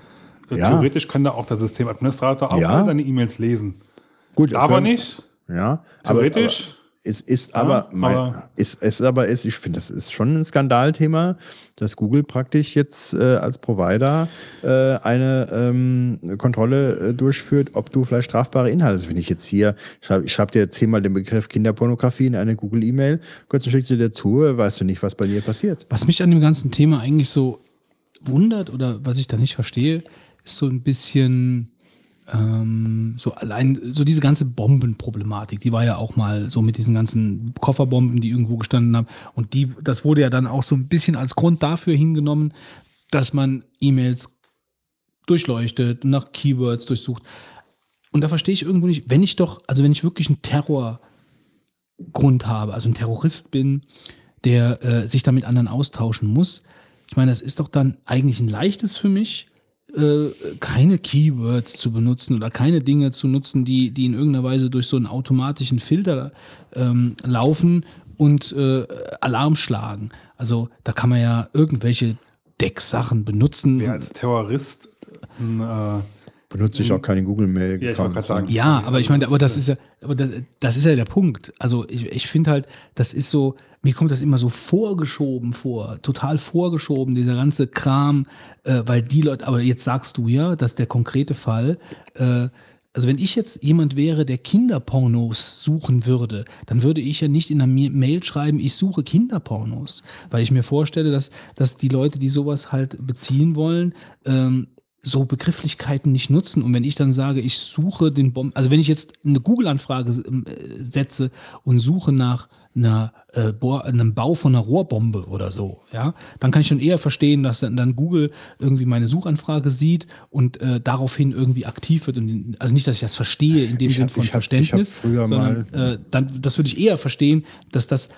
äh, Ja. theoretisch kann da auch der Systemadministrator auch Ja. deine E-Mails lesen. Gut, Aber nicht. Ja, aber, Theoretisch. aber es ist aber, mein, aber- ist, es aber ist, ich finde, das ist schon ein Skandalthema, dass Google praktisch jetzt äh, als Provider äh, eine ähm, Kontrolle äh, durchführt, ob du vielleicht strafbare Inhalte. Also wenn ich jetzt hier, ich schreibe schreib dir zehnmal den Begriff Kinderpornografie in eine Google-E-Mail, kurz schickst du dir zu, äh, weißt du nicht, was bei dir passiert. Was mich an dem ganzen Thema eigentlich so wundert oder was ich da nicht verstehe, ist so ein bisschen ähm, so allein, so diese ganze Bombenproblematik, die war ja auch mal so mit diesen ganzen Kofferbomben, die irgendwo gestanden haben. Und die, das wurde ja dann auch so ein bisschen als Grund dafür hingenommen, dass man E-Mails durchleuchtet, nach Keywords durchsucht. Und da verstehe ich irgendwo nicht, wenn ich doch, also wenn ich wirklich einen Terrorgrund habe, also ein Terrorist bin, der äh, sich da mit anderen austauschen muss, ich meine, das ist doch dann eigentlich ein leichtes für mich, äh, keine Keywords zu benutzen oder keine Dinge zu nutzen, die, die in irgendeiner Weise durch so einen automatischen Filter ähm, laufen und äh, Alarm schlagen. Also da kann man ja irgendwelche Decksachen benutzen. Wer als Terrorist ein, äh, Benutze ich auch keine Google-Mail. Ja, ich wollte gerade sagen. Ja, aber ich meine, aber das ist ja, aber das, das ist ja der Punkt. Also ich, ich finde halt, das ist so, mir kommt das immer so vorgeschoben vor, total vorgeschoben, dieser ganze Kram, äh, weil die Leute, aber jetzt sagst du ja, dass der konkrete Fall, äh, also wenn ich jetzt jemand wäre, der Kinderpornos suchen würde, dann würde ich ja nicht in einer Mail schreiben, ich suche Kinderpornos, weil ich mir vorstelle, dass, dass die Leute, die sowas halt beziehen wollen, ähm, so Begrifflichkeiten nicht nutzen. Und wenn ich dann sage, ich suche den Bomben, also wenn ich jetzt eine Google-Anfrage äh, setze und suche nach einer, äh, Bohr, einem Bau von einer Rohrbombe oder so, ja, dann kann ich schon eher verstehen, dass dann, dann Google irgendwie meine Suchanfrage sieht und äh, daraufhin irgendwie aktiv wird. Und, also nicht, dass ich das verstehe in dem Ich Sinn hab- von ich hab- ich Verständnis, hab früher sondern äh, dann, das würde ich eher verstehen, dass das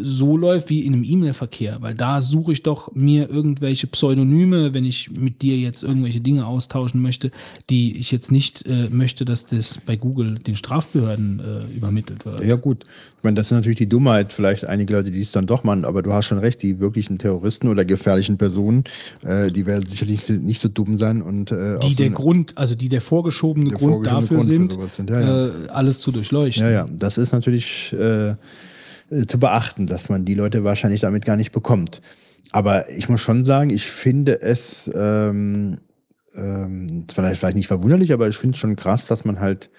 so läuft wie in einem E-Mail-Verkehr, weil da suche ich doch mir irgendwelche Pseudonyme, wenn ich mit dir jetzt irgendwelche Dinge austauschen möchte, die ich jetzt nicht äh, möchte, dass das bei Google den Strafbehörden äh, übermittelt wird. Ja, gut. Ich meine, das ist natürlich die Dummheit, vielleicht einige Leute, die es dann doch machen, aber du hast schon recht, die wirklichen Terroristen oder gefährlichen Personen, äh, die werden sicherlich nicht, so dumm sein und äh, Die der Grund, also die der vorgeschobene Der Grund vorgeschobene dafür Grund sind, sind, ja, ja. Äh, alles zu durchleuchten. Ja, ja, das ist natürlich äh, äh, zu beachten, dass man die Leute wahrscheinlich damit gar nicht bekommt. Aber ich muss schon sagen, ich finde es ähm, ähm, vielleicht, vielleicht nicht verwunderlich, aber ich finde es schon krass, dass man halt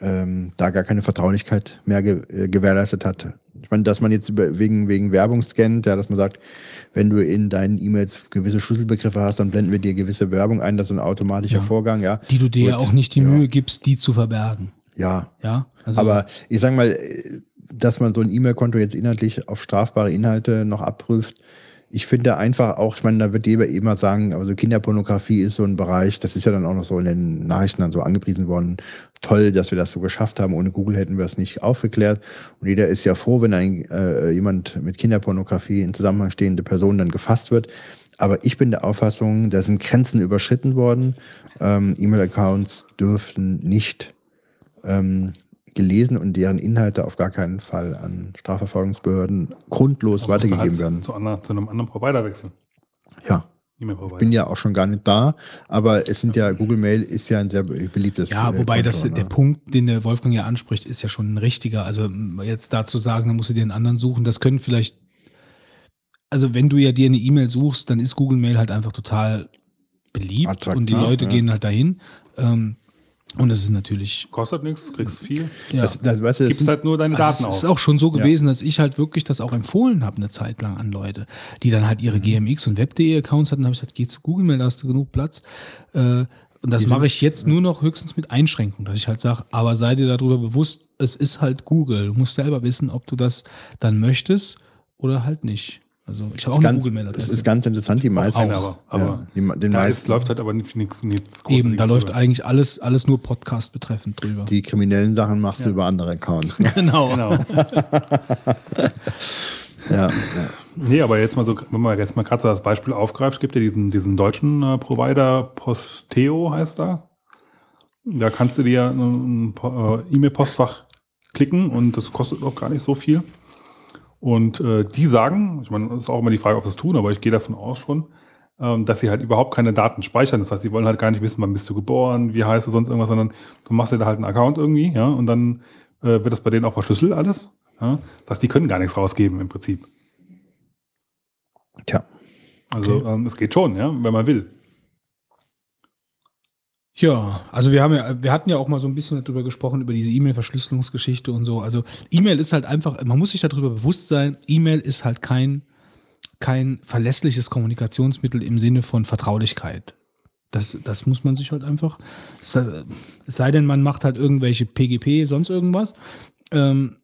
ähm, da gar keine Vertraulichkeit mehr ge äh, gewährleistet hat. Ich meine, dass man jetzt über, wegen, wegen Werbung scannt, ja, dass man sagt, wenn du in deinen E-Mails gewisse Schlüsselbegriffe hast, dann blenden wir dir gewisse Werbung ein, das ist ein automatischer Ja. Vorgang, ja. Die du dir ja auch nicht die ja. Mühe gibst, die zu verbergen. Ja, Ja, also aber ich sag mal, äh, dass man so ein E-Mail-Konto jetzt inhaltlich auf strafbare Inhalte noch abprüft, ich finde einfach auch, ich meine, da wird jeder immer sagen, also Kinderpornografie ist so ein Bereich, das ist ja dann auch noch so in den Nachrichten dann so angepriesen worden. Toll, dass wir das so geschafft haben. Ohne Google hätten wir es nicht aufgeklärt. Und jeder ist ja froh, wenn ein, äh, jemand mit Kinderpornografie in Zusammenhang stehende Person dann gefasst wird. Aber ich bin der Auffassung, da sind Grenzen überschritten worden. Ähm, E-Mail-Accounts dürften nicht ähm, gelesen und deren Inhalte auf gar keinen Fall an Strafverfolgungsbehörden grundlos du weitergegeben halt werden. Zu, anderen, zu einem anderen Provider wechseln. Ja, E-Mail-Provider. bin ja auch schon gar nicht da, aber es sind ja, Google Mail ist ja ein sehr be- beliebtes. Ja, äh, wobei Konto, das, ne? der Punkt, den der Wolfgang ja anspricht, ist ja schon ein richtiger. Also jetzt dazu sagen, dann musst du dir einen anderen suchen, das können vielleicht, also wenn du ja dir eine E-Mail suchst, dann ist Google Mail halt einfach total beliebt Attraktiv, und die Leute ja. gehen halt dahin. Ähm, und das ist natürlich, Kostet nichts, kriegst viel. ja. Das, das, weißt du, das Gibst halt nur deine Also Daten es ist auf. auch schon so gewesen, dass ich halt wirklich das auch empfohlen habe, eine Zeit lang an Leute, die dann halt ihre Mhm. GMX und Web.de-Accounts hatten. Da habe ich gesagt, geh zu Google Mail, da hast du genug Platz. Äh, und das mache ich jetzt nur noch höchstens mit Einschränkung, dass ich halt sage, aber sei dir darüber bewusst, es ist halt Google. Du musst selber wissen, ob du das dann möchtest oder halt nicht. Also ich habe auch ist eine ganz, Google-Mail-Adresse. Es ist ganz interessant, die meisten. Eine aber, aber ja, die, den da meisten ist, läuft halt aber nichts, nichts, nichts Eben, da läuft drüber. eigentlich alles, alles nur Podcast betreffend drüber. die kriminellen Sachen machst du über andere Accounts. Ne? genau. Genau. ja, ja. Nee, aber jetzt mal so, wenn man jetzt mal gerade so das Beispiel aufgreift, gibt ja diesen, diesen deutschen äh, Provider Posteo heißt da. Da kannst du dir ein Po- äh, E-Mail-Postfach klicken und das kostet auch gar nicht so viel. Und äh, die sagen, ich meine, das ist auch immer die Frage, ob sie es tun, aber ich gehe davon aus schon, ähm, dass sie halt überhaupt keine Daten speichern. Das heißt, sie wollen halt gar nicht wissen, wann bist du geboren, wie heißt du sonst irgendwas, sondern du machst dir da halt einen Account irgendwie, ja, und dann äh, wird das bei denen auch verschlüsselt alles. Ja? Das heißt, die können gar nichts rausgeben im Prinzip. Tja. Also Okay. ähm, es geht schon, ja, wenn man will. Ja, also wir haben ja, wir hatten ja auch mal so ein bisschen darüber gesprochen, über diese E-Mail-Verschlüsselungsgeschichte und so. Also E-Mail ist halt einfach, man muss sich darüber bewusst sein, E-Mail ist halt kein, kein verlässliches Kommunikationsmittel im Sinne von Vertraulichkeit. Das, das muss man sich halt einfach, es sei denn, man macht halt irgendwelche PGP, sonst irgendwas. Ähm,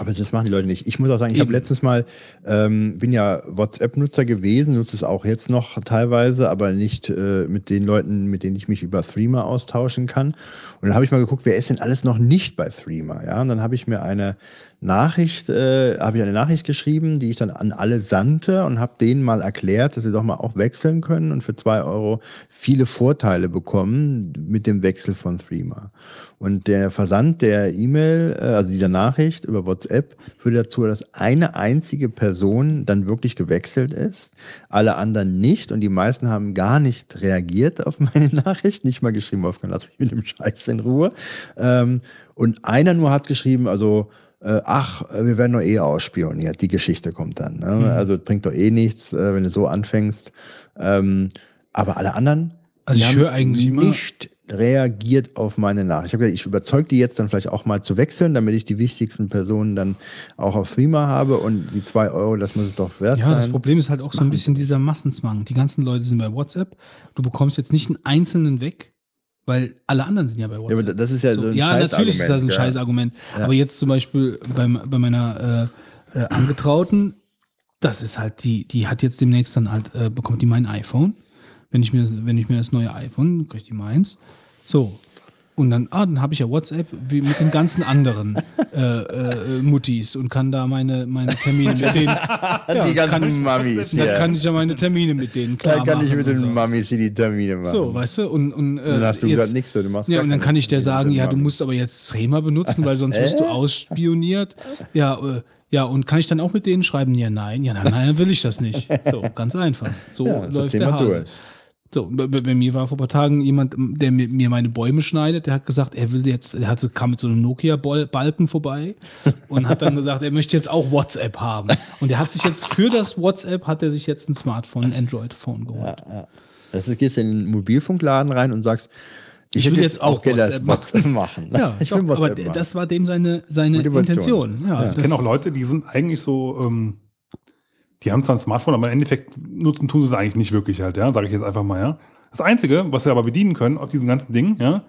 Aber das machen die Leute nicht. Ich muss auch sagen, ich habe letztens mal, ähm, bin ja WhatsApp-Nutzer gewesen, nutze es auch jetzt noch teilweise, aber nicht äh, mit den Leuten, mit denen ich mich über Threema austauschen kann. Und dann habe ich mal geguckt, wer ist denn alles noch nicht bei Threema? Ja, und dann habe ich mir eine Nachricht, äh, habe ich eine Nachricht geschrieben, die ich dann an alle sandte und habe denen mal erklärt, dass sie doch mal auch wechseln können und für zwei Euro viele Vorteile bekommen mit dem Wechsel von Threema. Und der Versand der E-Mail, äh, also dieser Nachricht über WhatsApp, führt dazu, dass eine einzige Person dann wirklich gewechselt ist, alle anderen nicht und die meisten haben gar nicht reagiert auf meine Nachricht, nicht mal geschrieben, Wolfgang, lass mich mit dem Scheiß in Ruhe. Ähm, und einer nur hat geschrieben, also äh, ach, wir werden doch eh ausspioniert, die Geschichte kommt dann. Ne? Also es bringt doch eh nichts, äh, wenn du so anfängst. Ähm, aber alle anderen Also ich höre eigentlich immer- nicht reagiert auf meine Nachricht. Ich habe gesagt, ich überzeuge die jetzt dann vielleicht auch mal zu wechseln, damit ich die wichtigsten Personen dann auch auf Threema habe und die zwei Euro, das muss es doch wert Ja, sein. das Problem ist halt auch so ein bisschen dieser Massenzwang. Die ganzen Leute sind bei WhatsApp. Du bekommst jetzt nicht einen einzelnen weg, weil alle anderen sind ja bei Ja, WhatsApp. aber das ist ja so, ein ja, natürlich ist das ein ja. Scheißargument. Ja. Aber jetzt zum Beispiel beim, bei meiner äh, äh, Angetrauten, das ist halt, die, die hat jetzt demnächst dann halt, äh, bekommt die mein iPhone. Wenn ich mir, das- wenn ich mir das neue iPhone, kriege ich die meins. So. Und dann, ah, dann habe ich ja WhatsApp wie mit den ganzen anderen äh, äh, Muttis und kann da meine, meine Termine mit denen. Ja, die ganzen kann, Mamis dann hier. kann ich ja meine Termine mit denen klar Da kann ich mit den so. Mamis die Termine machen. So, weißt du, und, und äh, dann hast du jetzt- gesagt, nichts, du machst ja, und dann kann ich dir Termine sagen, ja, du musst aber jetzt Trema benutzen, weil sonst wirst du ausspioniert. Ja, äh, ja, und kann ich dann auch mit denen schreiben? Ja, nein, ja, nein, nein, dann will ich das nicht. So, ganz einfach. So Ja, das läuft Thema der Hase. durch. So, bei, bei mir war vor ein paar Tagen jemand, der mir, mir meine Bäume schneidet, der hat gesagt, er will jetzt, er hatte, kam mit so einem Nokia-Balken vorbei und hat dann gesagt, er möchte jetzt auch WhatsApp haben. Und er hat sich jetzt für das WhatsApp, hat er sich jetzt ein Smartphone, ein Android-Phone geholt. Das heißt, du gehst in den Mobilfunkladen rein und sagst, ich, Ich will hätte jetzt auch gerne WhatsApp WhatsApp machen. Ja, ich doch, will aber WhatsApp d- machen. das war dem seine, seine Motivation. Intention. Ja, Ja. Ich kenne auch Leute, die sind eigentlich so, ähm, die haben zwar ein Smartphone, aber im Endeffekt nutzen tun sie es eigentlich nicht wirklich halt, ja, sage ich jetzt einfach mal, ja. Das Einzige, was sie aber bedienen können auf diesem ganzen Ding, ja,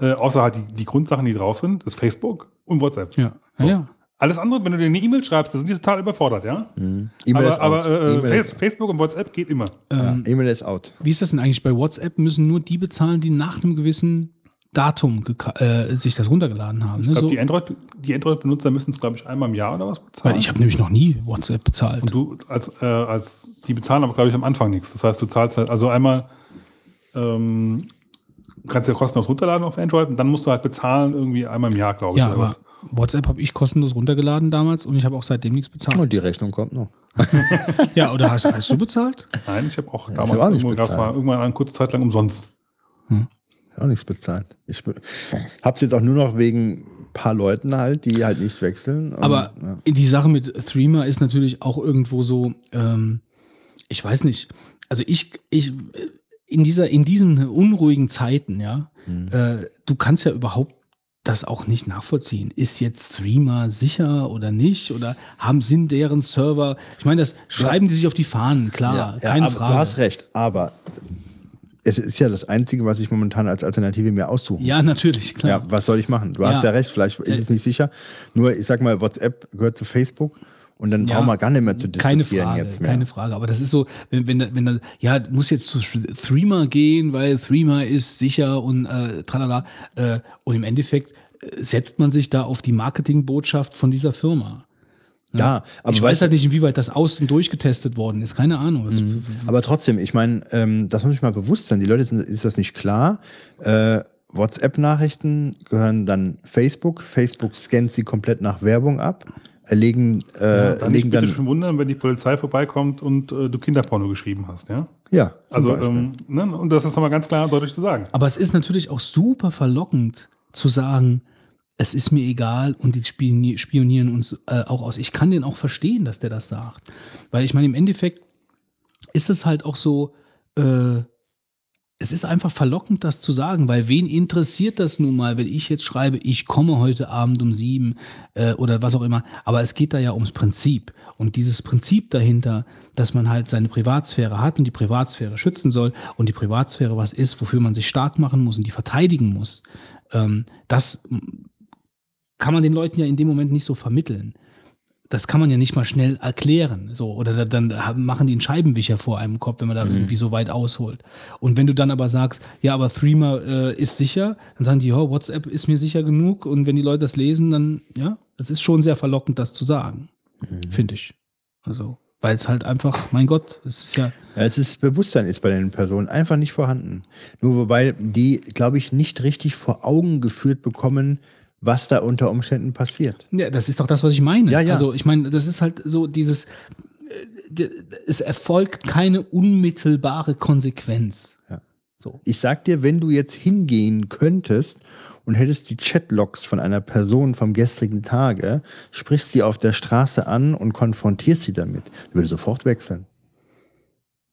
äh, außer halt die, die Grundsachen, die drauf sind, ist Facebook und WhatsApp. Ja, So. ja, ja. Alles andere, wenn du dir eine E-Mail schreibst, da sind die total überfordert, ja. Mhm. E-Mail ist aber out. aber äh, E-Mail Face, Facebook und WhatsApp geht immer. ja, Ähm, E-Mail ist out. wie ist das denn eigentlich bei WhatsApp? Müssen nur die bezahlen, die nach einem gewissen Datum äh, sich das runtergeladen haben. Ne? Ich glaube, So, die Android, die Android-Benutzer müssen es, glaube ich, einmal im Jahr oder was bezahlen. weil ich habe nämlich noch nie WhatsApp bezahlt. Und du als, äh, als die bezahlen aber, glaube ich, am Anfang nichts. Das heißt, du zahlst halt, also einmal ähm, kannst du ja kostenlos runterladen auf Android und dann musst du halt bezahlen irgendwie einmal im Jahr, glaube ich. ja, aber. WhatsApp habe ich kostenlos runtergeladen damals und ich habe auch seitdem nichts bezahlt. Und die Rechnung kommt noch. Ja, oder hast, hast du bezahlt? Nein, ich habe auch ich damals hab auch nicht irgendwo, bezahlt. mal irgendwann eine kurze Zeit lang umsonst. Auch nichts bezahlt. Ich habe es jetzt auch nur noch wegen ein paar Leuten halt, die halt nicht wechseln. Und, Aber ja. die Sache mit Threema ist natürlich auch irgendwo so, ähm, ich weiß nicht, also ich, ich, in dieser, in diesen unruhigen Zeiten, ja, Mhm. äh, du kannst ja überhaupt das auch nicht nachvollziehen. Ist jetzt Threema sicher oder nicht? Oder haben sind deren Server? Ich meine, das schreiben die sich auf die Fahnen, klar, Ja, ja, keine Frage. Du hast recht, aber es ist ja das Einzige, was ich momentan als Alternative mir aussuche. Ja, natürlich, klar. Ja, was soll ich machen? Du hast Ja. ja recht, vielleicht ist es nicht sicher. Nur, ich sag mal, WhatsApp gehört zu Facebook und dann Ja, brauchen wir gar nicht mehr zu diskutieren keine Frage, jetzt mehr. keine Frage. Aber das ist so, wenn, wenn, da- wenn da, ja, muss jetzt zu Threema gehen, weil Threema ist sicher und äh, tralala. Äh, und im Endeffekt äh, setzt man sich da auf die Marketingbotschaft von dieser Firma. Ja, aber ich weiß halt nicht, inwieweit das aus- und durchgetestet worden ist. Keine Ahnung. Das, Aber trotzdem, ich meine, ähm, das muss ich mal bewusst sein. Die Leute sind, ist das nicht klar. Äh, WhatsApp-Nachrichten gehören dann Facebook. Facebook scannt sie komplett nach Werbung ab, äh, legen, äh, Ja, dann legen bitte dann. schon wundern, wenn die Polizei vorbeikommt und äh, du Kinderporno geschrieben hast, ja? Ja, zum Also, ähm, ne? und das ist nochmal ganz klar und deutlich zu sagen. Aber es ist natürlich auch super verlockend zu sagen, es ist mir egal und die spioni- spionieren uns äh, auch aus. Ich kann den auch verstehen, dass der das sagt. Weil ich meine, im Endeffekt ist es halt auch so, äh, es ist einfach verlockend, das zu sagen, weil wen interessiert das nun mal, wenn ich jetzt schreibe, ich komme heute Abend um sieben äh, oder was auch immer. Aber es geht da ja ums Prinzip. Und dieses Prinzip dahinter, dass man halt seine Privatsphäre hat und die Privatsphäre schützen soll und die Privatsphäre was ist, wofür man sich stark machen muss und die verteidigen muss, ähm, das kann man den Leuten ja in dem Moment nicht so vermitteln. Das kann man ja nicht mal schnell erklären. So, oder da- dann machen die einen Scheibenwischer vor einem Kopf, wenn man da irgendwie so weit ausholt. Und wenn du dann aber sagst, ja, aber Threema äh, ist sicher, dann sagen die, ja, WhatsApp ist mir sicher genug. Und wenn die Leute das lesen, dann, ja, das ist schon sehr verlockend, das zu sagen. Finde ich. Also, weil es halt einfach, mein Gott, es ist ja, Ja, es ist Bewusstsein ist bei den Personen einfach nicht vorhanden. Nur wobei die, glaube ich, nicht richtig vor Augen geführt bekommen, was da unter Umständen passiert. Ja, das ist doch das, was ich meine. Ja, ja. Also ich meine, das ist halt so dieses, äh, es erfolgt keine unmittelbare Konsequenz. Ja. So. Ich sag dir, wenn du jetzt hingehen könntest und hättest die Chatlogs von einer Person vom gestrigen Tage, sprichst die auf der Straße an und konfrontierst sie damit, die würde sofort wechseln.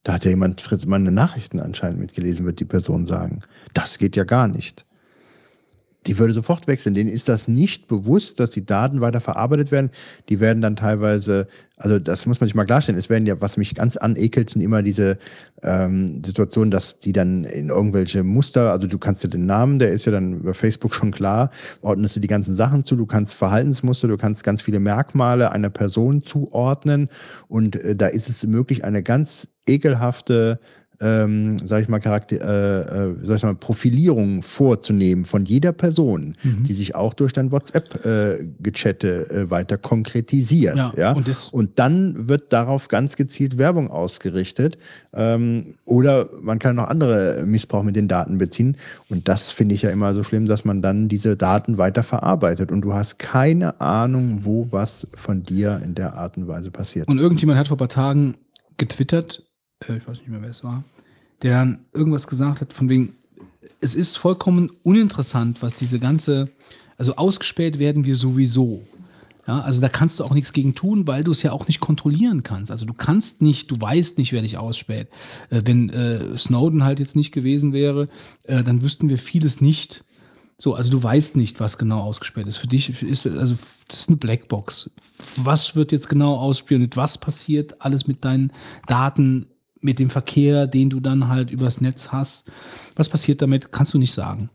Da hat ja jemand Fritz, meine Nachrichten anscheinend mitgelesen, wird die Person sagen. Das geht ja gar nicht. Die würde sofort wechseln. Denen ist das nicht bewusst, dass die Daten weiter verarbeitet werden. Die werden dann teilweise, also das muss man sich mal klarstellen, es werden ja, was mich ganz anekelt, sind immer diese ähm, Situationen, dass die dann in irgendwelche Muster, also du kannst dir den Namen, der ist ja dann über Facebook schon klar, ordnest du die ganzen Sachen zu, du kannst Verhaltensmuster, du kannst ganz viele Merkmale einer Person zuordnen und äh, da ist es möglich, eine ganz ekelhafte ähm, sag ich mal, Charakter, äh, äh, sag ich mal, Profilierung vorzunehmen von jeder Person, Mhm. die sich auch durch dein WhatsApp-Gechatte äh, weiter konkretisiert. Ja, Ja, und und dann wird darauf ganz gezielt Werbung ausgerichtet. Ähm, oder man kann noch andere Missbrauch mit den Daten beziehen. Und das finde ich ja immer so schlimm, dass man dann diese Daten weiter verarbeitet. Und du hast keine Ahnung, wo was von dir in der Art und Weise passiert. Und irgendjemand hat vor ein paar Tagen getwittert, äh, ich weiß nicht mehr, wer es war, der dann irgendwas gesagt hat, von wegen, es ist vollkommen uninteressant, was diese ganze, also ausgespäht werden wir sowieso. Ja, also da kannst du auch nichts gegen tun, weil du es ja auch nicht kontrollieren kannst. Also du kannst nicht, du weißt nicht, wer dich ausspäht. Äh, wenn äh, Snowden halt jetzt nicht gewesen wäre, äh, dann wüssten wir vieles nicht. So, also du weißt nicht, was genau ausgespäht ist. Für dich ist also das ist eine Blackbox. Was wird jetzt genau ausspioniert? Was passiert alles mit deinen Daten, mit dem Verkehr, den du dann halt übers Netz hast? Was passiert damit? Kannst du nicht sagen.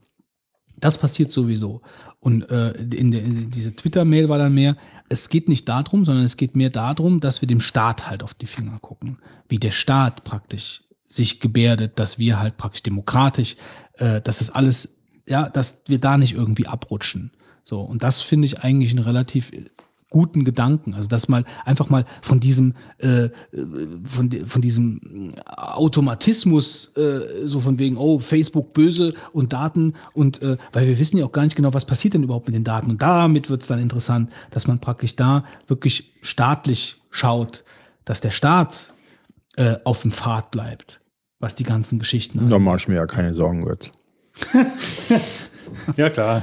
Das passiert sowieso. Und äh, in, der, in diese Twitter-Mail war dann mehr, es geht nicht darum, sondern es geht mehr darum, dass wir dem Staat halt auf die Finger gucken. Wie der Staat praktisch sich gebärdet, dass wir halt praktisch demokratisch, äh, dass das alles, ja, dass wir da nicht irgendwie abrutschen. So, und das finde ich eigentlich einen relativ guten Gedanken. Also dass mal einfach mal von diesem äh, äh, von, von diesem Automatismus äh, so von wegen oh Facebook böse und Daten und äh, weil wir wissen ja auch gar nicht genau was passiert denn überhaupt mit den Daten und damit wird es dann interessant, dass man praktisch da wirklich staatlich schaut, dass der Staat äh, auf dem Pfad bleibt, was die ganzen Geschichten Da mache ich mir ja keine Sorgen, Götz. Ja, klar.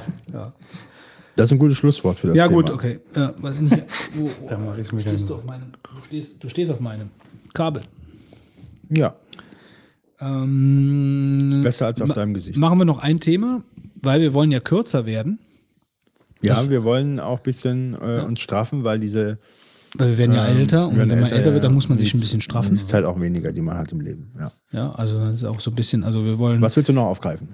Das ist ein gutes Schlusswort für das Ja Thema. gut, okay. Äh, was ist denn hier? Wo, wo, Da mache ich mir stehst du auf meinem, du stehst, du stehst auf meinem Kabel. Ja, Ähm, besser als auf deinem Gesicht. Machen wir noch ein Thema, weil wir wollen ja kürzer werden. Ja, das- wir wollen auch ein bisschen äh, uns straffen, weil diese Weil wir werden ja Ähm, älter und wenn man älter ja, wird, dann ja. muss man sich ein bisschen straffen. Zeit auch weniger, die man hat im Leben. Ja. Ja, also das ist auch so ein bisschen, also wir wollen, Was willst du noch aufgreifen?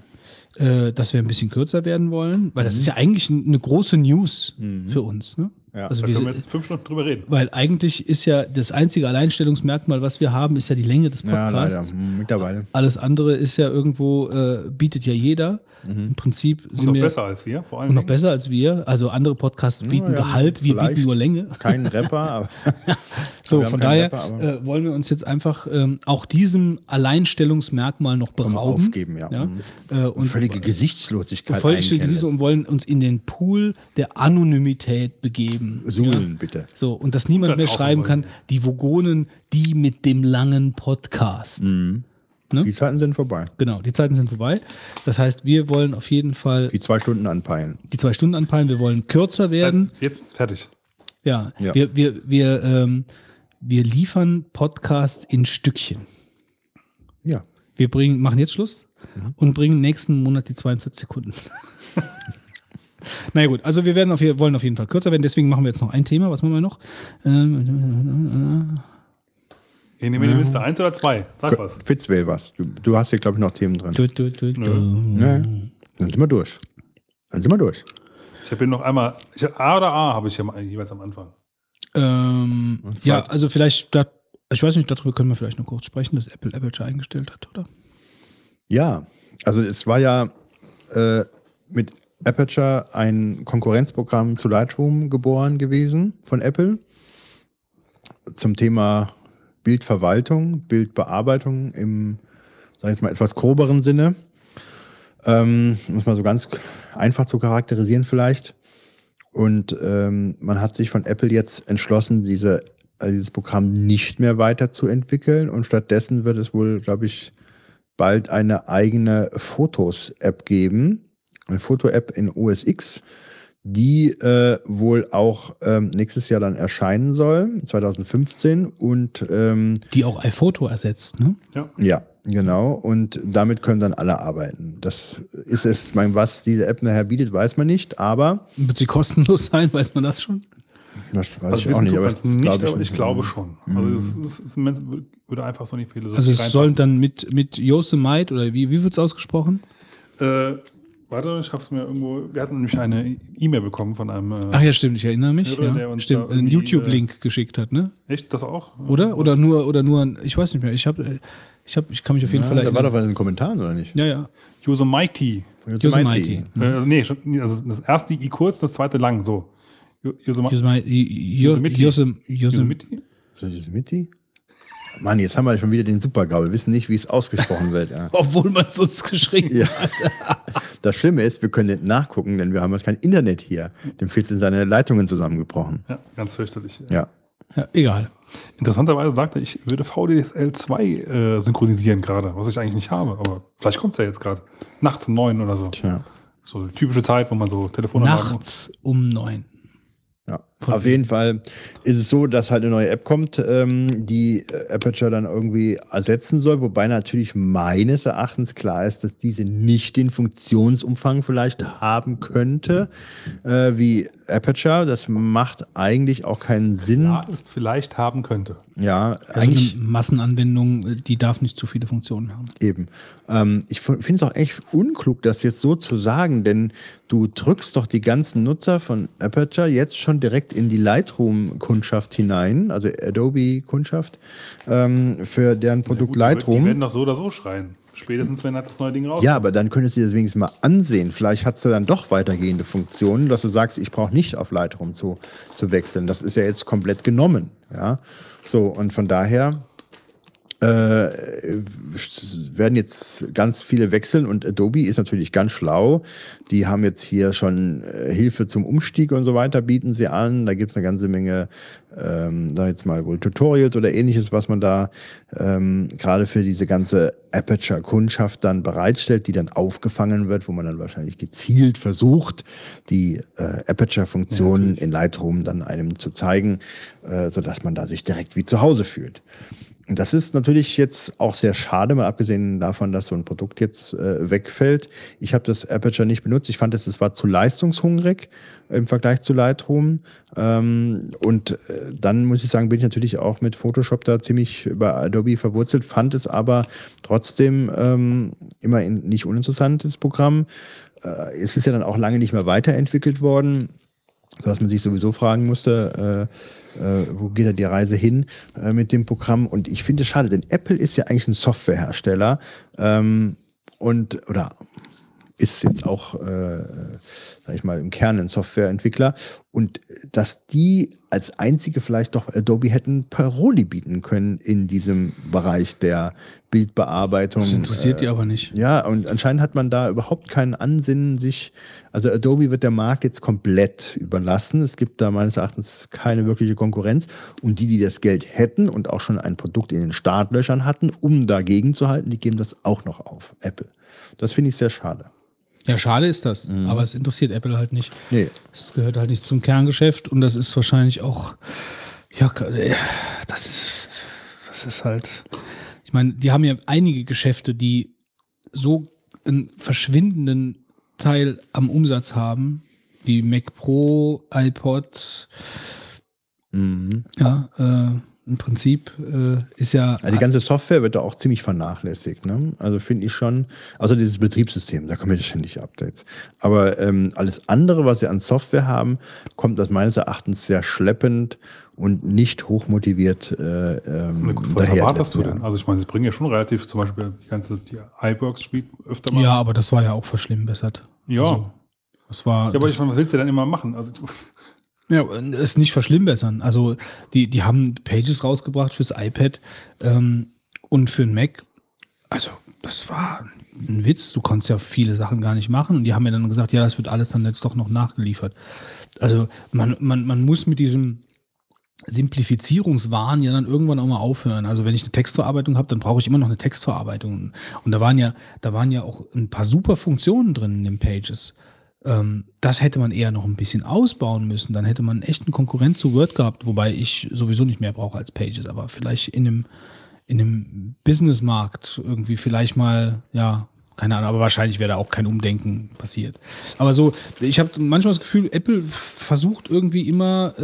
Äh, dass wir ein bisschen kürzer werden wollen, weil das ist ja eigentlich eine große News für uns. Ne? Ja, also Da wir, können wir jetzt fünf Stunden drüber reden. weil eigentlich ist ja das einzige Alleinstellungsmerkmal, was wir haben, ist ja die Länge des Ja, leider. Podcasts. Hm, Mittlerweile. Alles andere ist ja irgendwo, äh, bietet ja jeder. Im Prinzip Und sind noch wir besser als wir, vor allem. und noch besser als wir. Also andere Podcasts bieten ja, Gehalt, wir bieten nur Länge. Kein Rapper, aber So, von daher Rapper, äh, wollen wir uns jetzt einfach ähm, auch diesem Alleinstellungsmerkmal noch berauben. aufgeben, ja. Mhm. Äh, und völlige Gesichtslosigkeit völlig einkehren diese und wollen uns in den Pool der Anonymität begeben. Lässt. Suhlen, bitte. So, und dass niemand Da mehr schreiben kann, die Vogonen, die mit dem langen Podcast. Mhm. Ne? Die Zeiten sind vorbei. Genau, die Zeiten sind vorbei. Das heißt, wir wollen auf jeden Fall Die zwei Stunden anpeilen. die zwei Stunden anpeilen, wir wollen kürzer werden. Das heißt, jetzt ist fertig. Ja, Ja. wir, wir, wir, ähm, wir liefern Podcasts in Stückchen. Ja. Wir bringen, machen jetzt Schluss und bringen nächsten Monat die 42 Sekunden. naja gut, also wir werden auf, jeden- wollen auf jeden Fall kürzer werden, deswegen machen wir jetzt noch ein Thema. Was machen wir noch? Ähm, Ich nehme die Liste eins oder zwei. Sag was. Fitz will was. Du, du hast hier, glaube ich, noch Themen drin. du, du, du, du. Ja. Dann sind wir durch. Dann sind wir durch. Ich habe hier noch einmal. Ich, A oder A habe ich hier jeweils am Anfang. Ähm, ja, also vielleicht, da, ich weiß nicht, darüber können wir vielleicht noch kurz sprechen, dass Apple Aperture eingestellt hat, oder? Ja, also es war ja äh, mit Aperture ein Konkurrenzprogramm zu Lightroom geboren gewesen von Apple zum Thema Bildverwaltung, Bildbearbeitung im, sag ich jetzt mal, etwas groberen Sinne. Ähm, muss man so ganz einfach zu charakterisieren vielleicht. Und ähm, man hat sich von Apple jetzt entschlossen, diese, also dieses Programm nicht mehr weiterzuentwickeln. Und stattdessen wird es wohl, glaube ich, bald eine eigene Fotos-App geben. Eine Foto-App in OS X, die äh, wohl auch ähm, nächstes Jahr dann erscheinen soll, 2015. Und ähm, Die auch iPhoto ersetzt, ne? Ja. ja, genau. Und damit können dann alle arbeiten. Das ist es, mein, was diese App nachher bietet, weiß man nicht, aber Wird sie kostenlos sein, weiß man das schon? das weiß Also ich wissen auch nicht. Aber nicht, glaub aber ich nicht. glaube schon. Also es, es, es, es würde einfach so in die Philosophie Also es soll reinpassen. dann mit, mit Yosemite oder wie, wie wird es ausgesprochen? Äh, warte, ich habe es mir irgendwo. Wir hatten nämlich eine E-Mail bekommen von einem. Äh, Ach ja, stimmt, ich erinnere mich. Hörer, der Ja, uns stimmt, einen irgendwie, YouTube-Link geschickt hat, ne? Echt, das auch? Oder? Oder nur, oder nur, ein- ich weiß nicht mehr. Ich habe, ich habe, ich kann mich auf jeden Ja, Fall da war doch was in den Kommentaren, oder nicht? ja, ja. Yosemite. Yosemite. Äh, nee, schon, nee, also das erste I kurz, das zweite lang, so. Yo- Yosemite. Yosemite. Yosemite. Yosem, Yosem, Yosemite? Mann, jetzt haben wir schon wieder den Supergau. Wir wissen nicht, wie es ausgesprochen wird. Ja. obwohl man es uns geschrieben Ja. Das Schlimme ist, wir können nicht nachgucken, denn wir haben jetzt kein Internet hier. Dem Fitz sind seine Leitungen zusammengebrochen. Ja, ganz fürchterlich. Ja. Ja, egal. Interessanterweise sagte er, ich würde VDSL 2 äh, synchronisieren gerade, was ich eigentlich nicht habe, aber vielleicht kommt es ja jetzt gerade. Nachts um neun oder so. Tja. So typische Zeit, wo man so Telefonanlagen Nachts um neun. Ja. Von Auf jeden Fall ist es so, dass halt eine neue App kommt, ähm, die äh, Aperture dann irgendwie ersetzen soll, wobei natürlich meines Erachtens klar ist, dass diese nicht den Funktionsumfang vielleicht haben könnte, äh, wie Aperture. Das macht eigentlich auch keinen Sinn. ja, ist vielleicht haben könnte. Ja, Also eigentlich eine Massenanwendung, äh, die darf nicht zu viele Funktionen haben. Eben. Ähm, ich finde es auch echt unklug, das jetzt so zu sagen, denn du drückst doch die ganzen Nutzer von Aperture jetzt schon direkt in die Lightroom-Kundschaft hinein, also Adobe-Kundschaft, ähm, für deren Produkt Gut, wird- Die Lightroom. werden doch so oder so schreien. Spätestens, wenn das neue Ding rauskommt. Ja, aber dann könntest du dir das wenigstens mal ansehen. Vielleicht hast du dann doch weitergehende Funktionen, dass du sagst, ich brauche nicht auf Lightroom zu, zu wechseln. Das ist ja jetzt komplett genommen. Ja, so und von daher werden jetzt ganz viele wechseln und Adobe ist natürlich ganz schlau. Die haben jetzt hier schon äh, Hilfe zum Umstieg und so weiter, bieten sie an. Da gibt es eine ganze Menge, ähm, da jetzt mal wohl Tutorials oder ähnliches, was man da ähm, gerade für diese ganze Aperture-Kundschaft dann bereitstellt, die dann aufgefangen wird, wo man dann wahrscheinlich gezielt versucht, die äh, Aperture-Funktionen in Lightroom dann einem zu zeigen, äh, sodass man da sich direkt wie zu Hause fühlt. Das ist natürlich jetzt auch sehr schade, mal abgesehen davon, dass so ein Produkt jetzt äh, wegfällt. Ich habe das Aperture nicht benutzt. Ich fand, es es war zu leistungshungrig im Vergleich zu Lightroom. Ähm, und äh, dann muss ich sagen, bin ich natürlich auch mit Photoshop da ziemlich bei Adobe verwurzelt, fand es aber trotzdem ähm, immer ein nicht uninteressantes Programm. Äh, es ist ja dann auch lange nicht mehr weiterentwickelt worden, sodass man sich sowieso fragen musste, äh, äh, wo geht da die Reise hin äh, mit dem Programm? Und ich finde es schade, denn Apple ist ja eigentlich ein Softwarehersteller ähm, und oder ist jetzt auch, äh, sag ich mal, im Kern ein Softwareentwickler. Und dass die als einzige vielleicht doch Adobe hätten Paroli bieten können in diesem Bereich der Bildbearbeitung. Das interessiert die Äh, aber nicht. Ja, und anscheinend hat man da überhaupt keinen Ansinnen, sich, also Adobe wird der Markt jetzt komplett überlassen. Es gibt da meines Erachtens keine wirkliche Konkurrenz. Und die, die das Geld hätten und auch schon ein Produkt in den Startlöchern hatten, um dagegen zu halten, die geben das auch noch auf, Apple. Das finde ich sehr schade. Ja, schade ist das. Aber es interessiert Apple halt nicht. Nee, Das gehört halt nicht zum Kerngeschäft und das ist wahrscheinlich auch, ja, äh, das ist, das ist halt, ich meine, die haben ja einige Geschäfte, die so einen verschwindenden Teil am Umsatz haben, wie Mac Pro, iPod, Mhm. ja, äh, im Prinzip äh, ist ja, Also die ganze Software wird da auch ziemlich vernachlässigt. Ne? Also finde ich schon, also dieses Betriebssystem, da kommen ja ständig Updates. Aber ähm, alles andere, was sie an Software haben, kommt aus meines Erachtens sehr schleppend und nicht hochmotiviert äh, ähm, Na gut, was erwartest du denn? Also ich meine, sie bringen ja schon relativ, zum Beispiel die ganze die iWorks spielt öfter mal. ja, aber das war ja auch verschlimmbessert. ja. Also, das war, ja, aber das, ich meine, was willst du denn immer machen? Also Ja, es nicht verschlimmbessern. Also die, die haben Pages rausgebracht fürs iPad ähm, und für den Mac. Also das war ein Witz. Du konntest ja viele Sachen gar nicht machen. Und die haben mir dann gesagt, ja, das wird alles dann jetzt doch noch nachgeliefert. Also man, man, man muss mit diesem Simplifizierungswahn ja dann irgendwann auch mal aufhören. Also wenn ich eine Textverarbeitung habe, dann brauche ich immer noch eine Textverarbeitung. Und da waren ja, da waren ja auch ein paar super Funktionen drin in den Pages. Ähm, das hätte man eher noch ein bisschen ausbauen müssen. Dann hätte man echt einen Konkurrent zu Word gehabt, wobei ich sowieso nicht mehr brauche als Pages, aber vielleicht in einem, in einem Businessmarkt irgendwie vielleicht mal, ja, keine Ahnung, aber wahrscheinlich wäre da auch kein Umdenken passiert. Aber so, ich habe manchmal das Gefühl, Apple versucht irgendwie immer äh,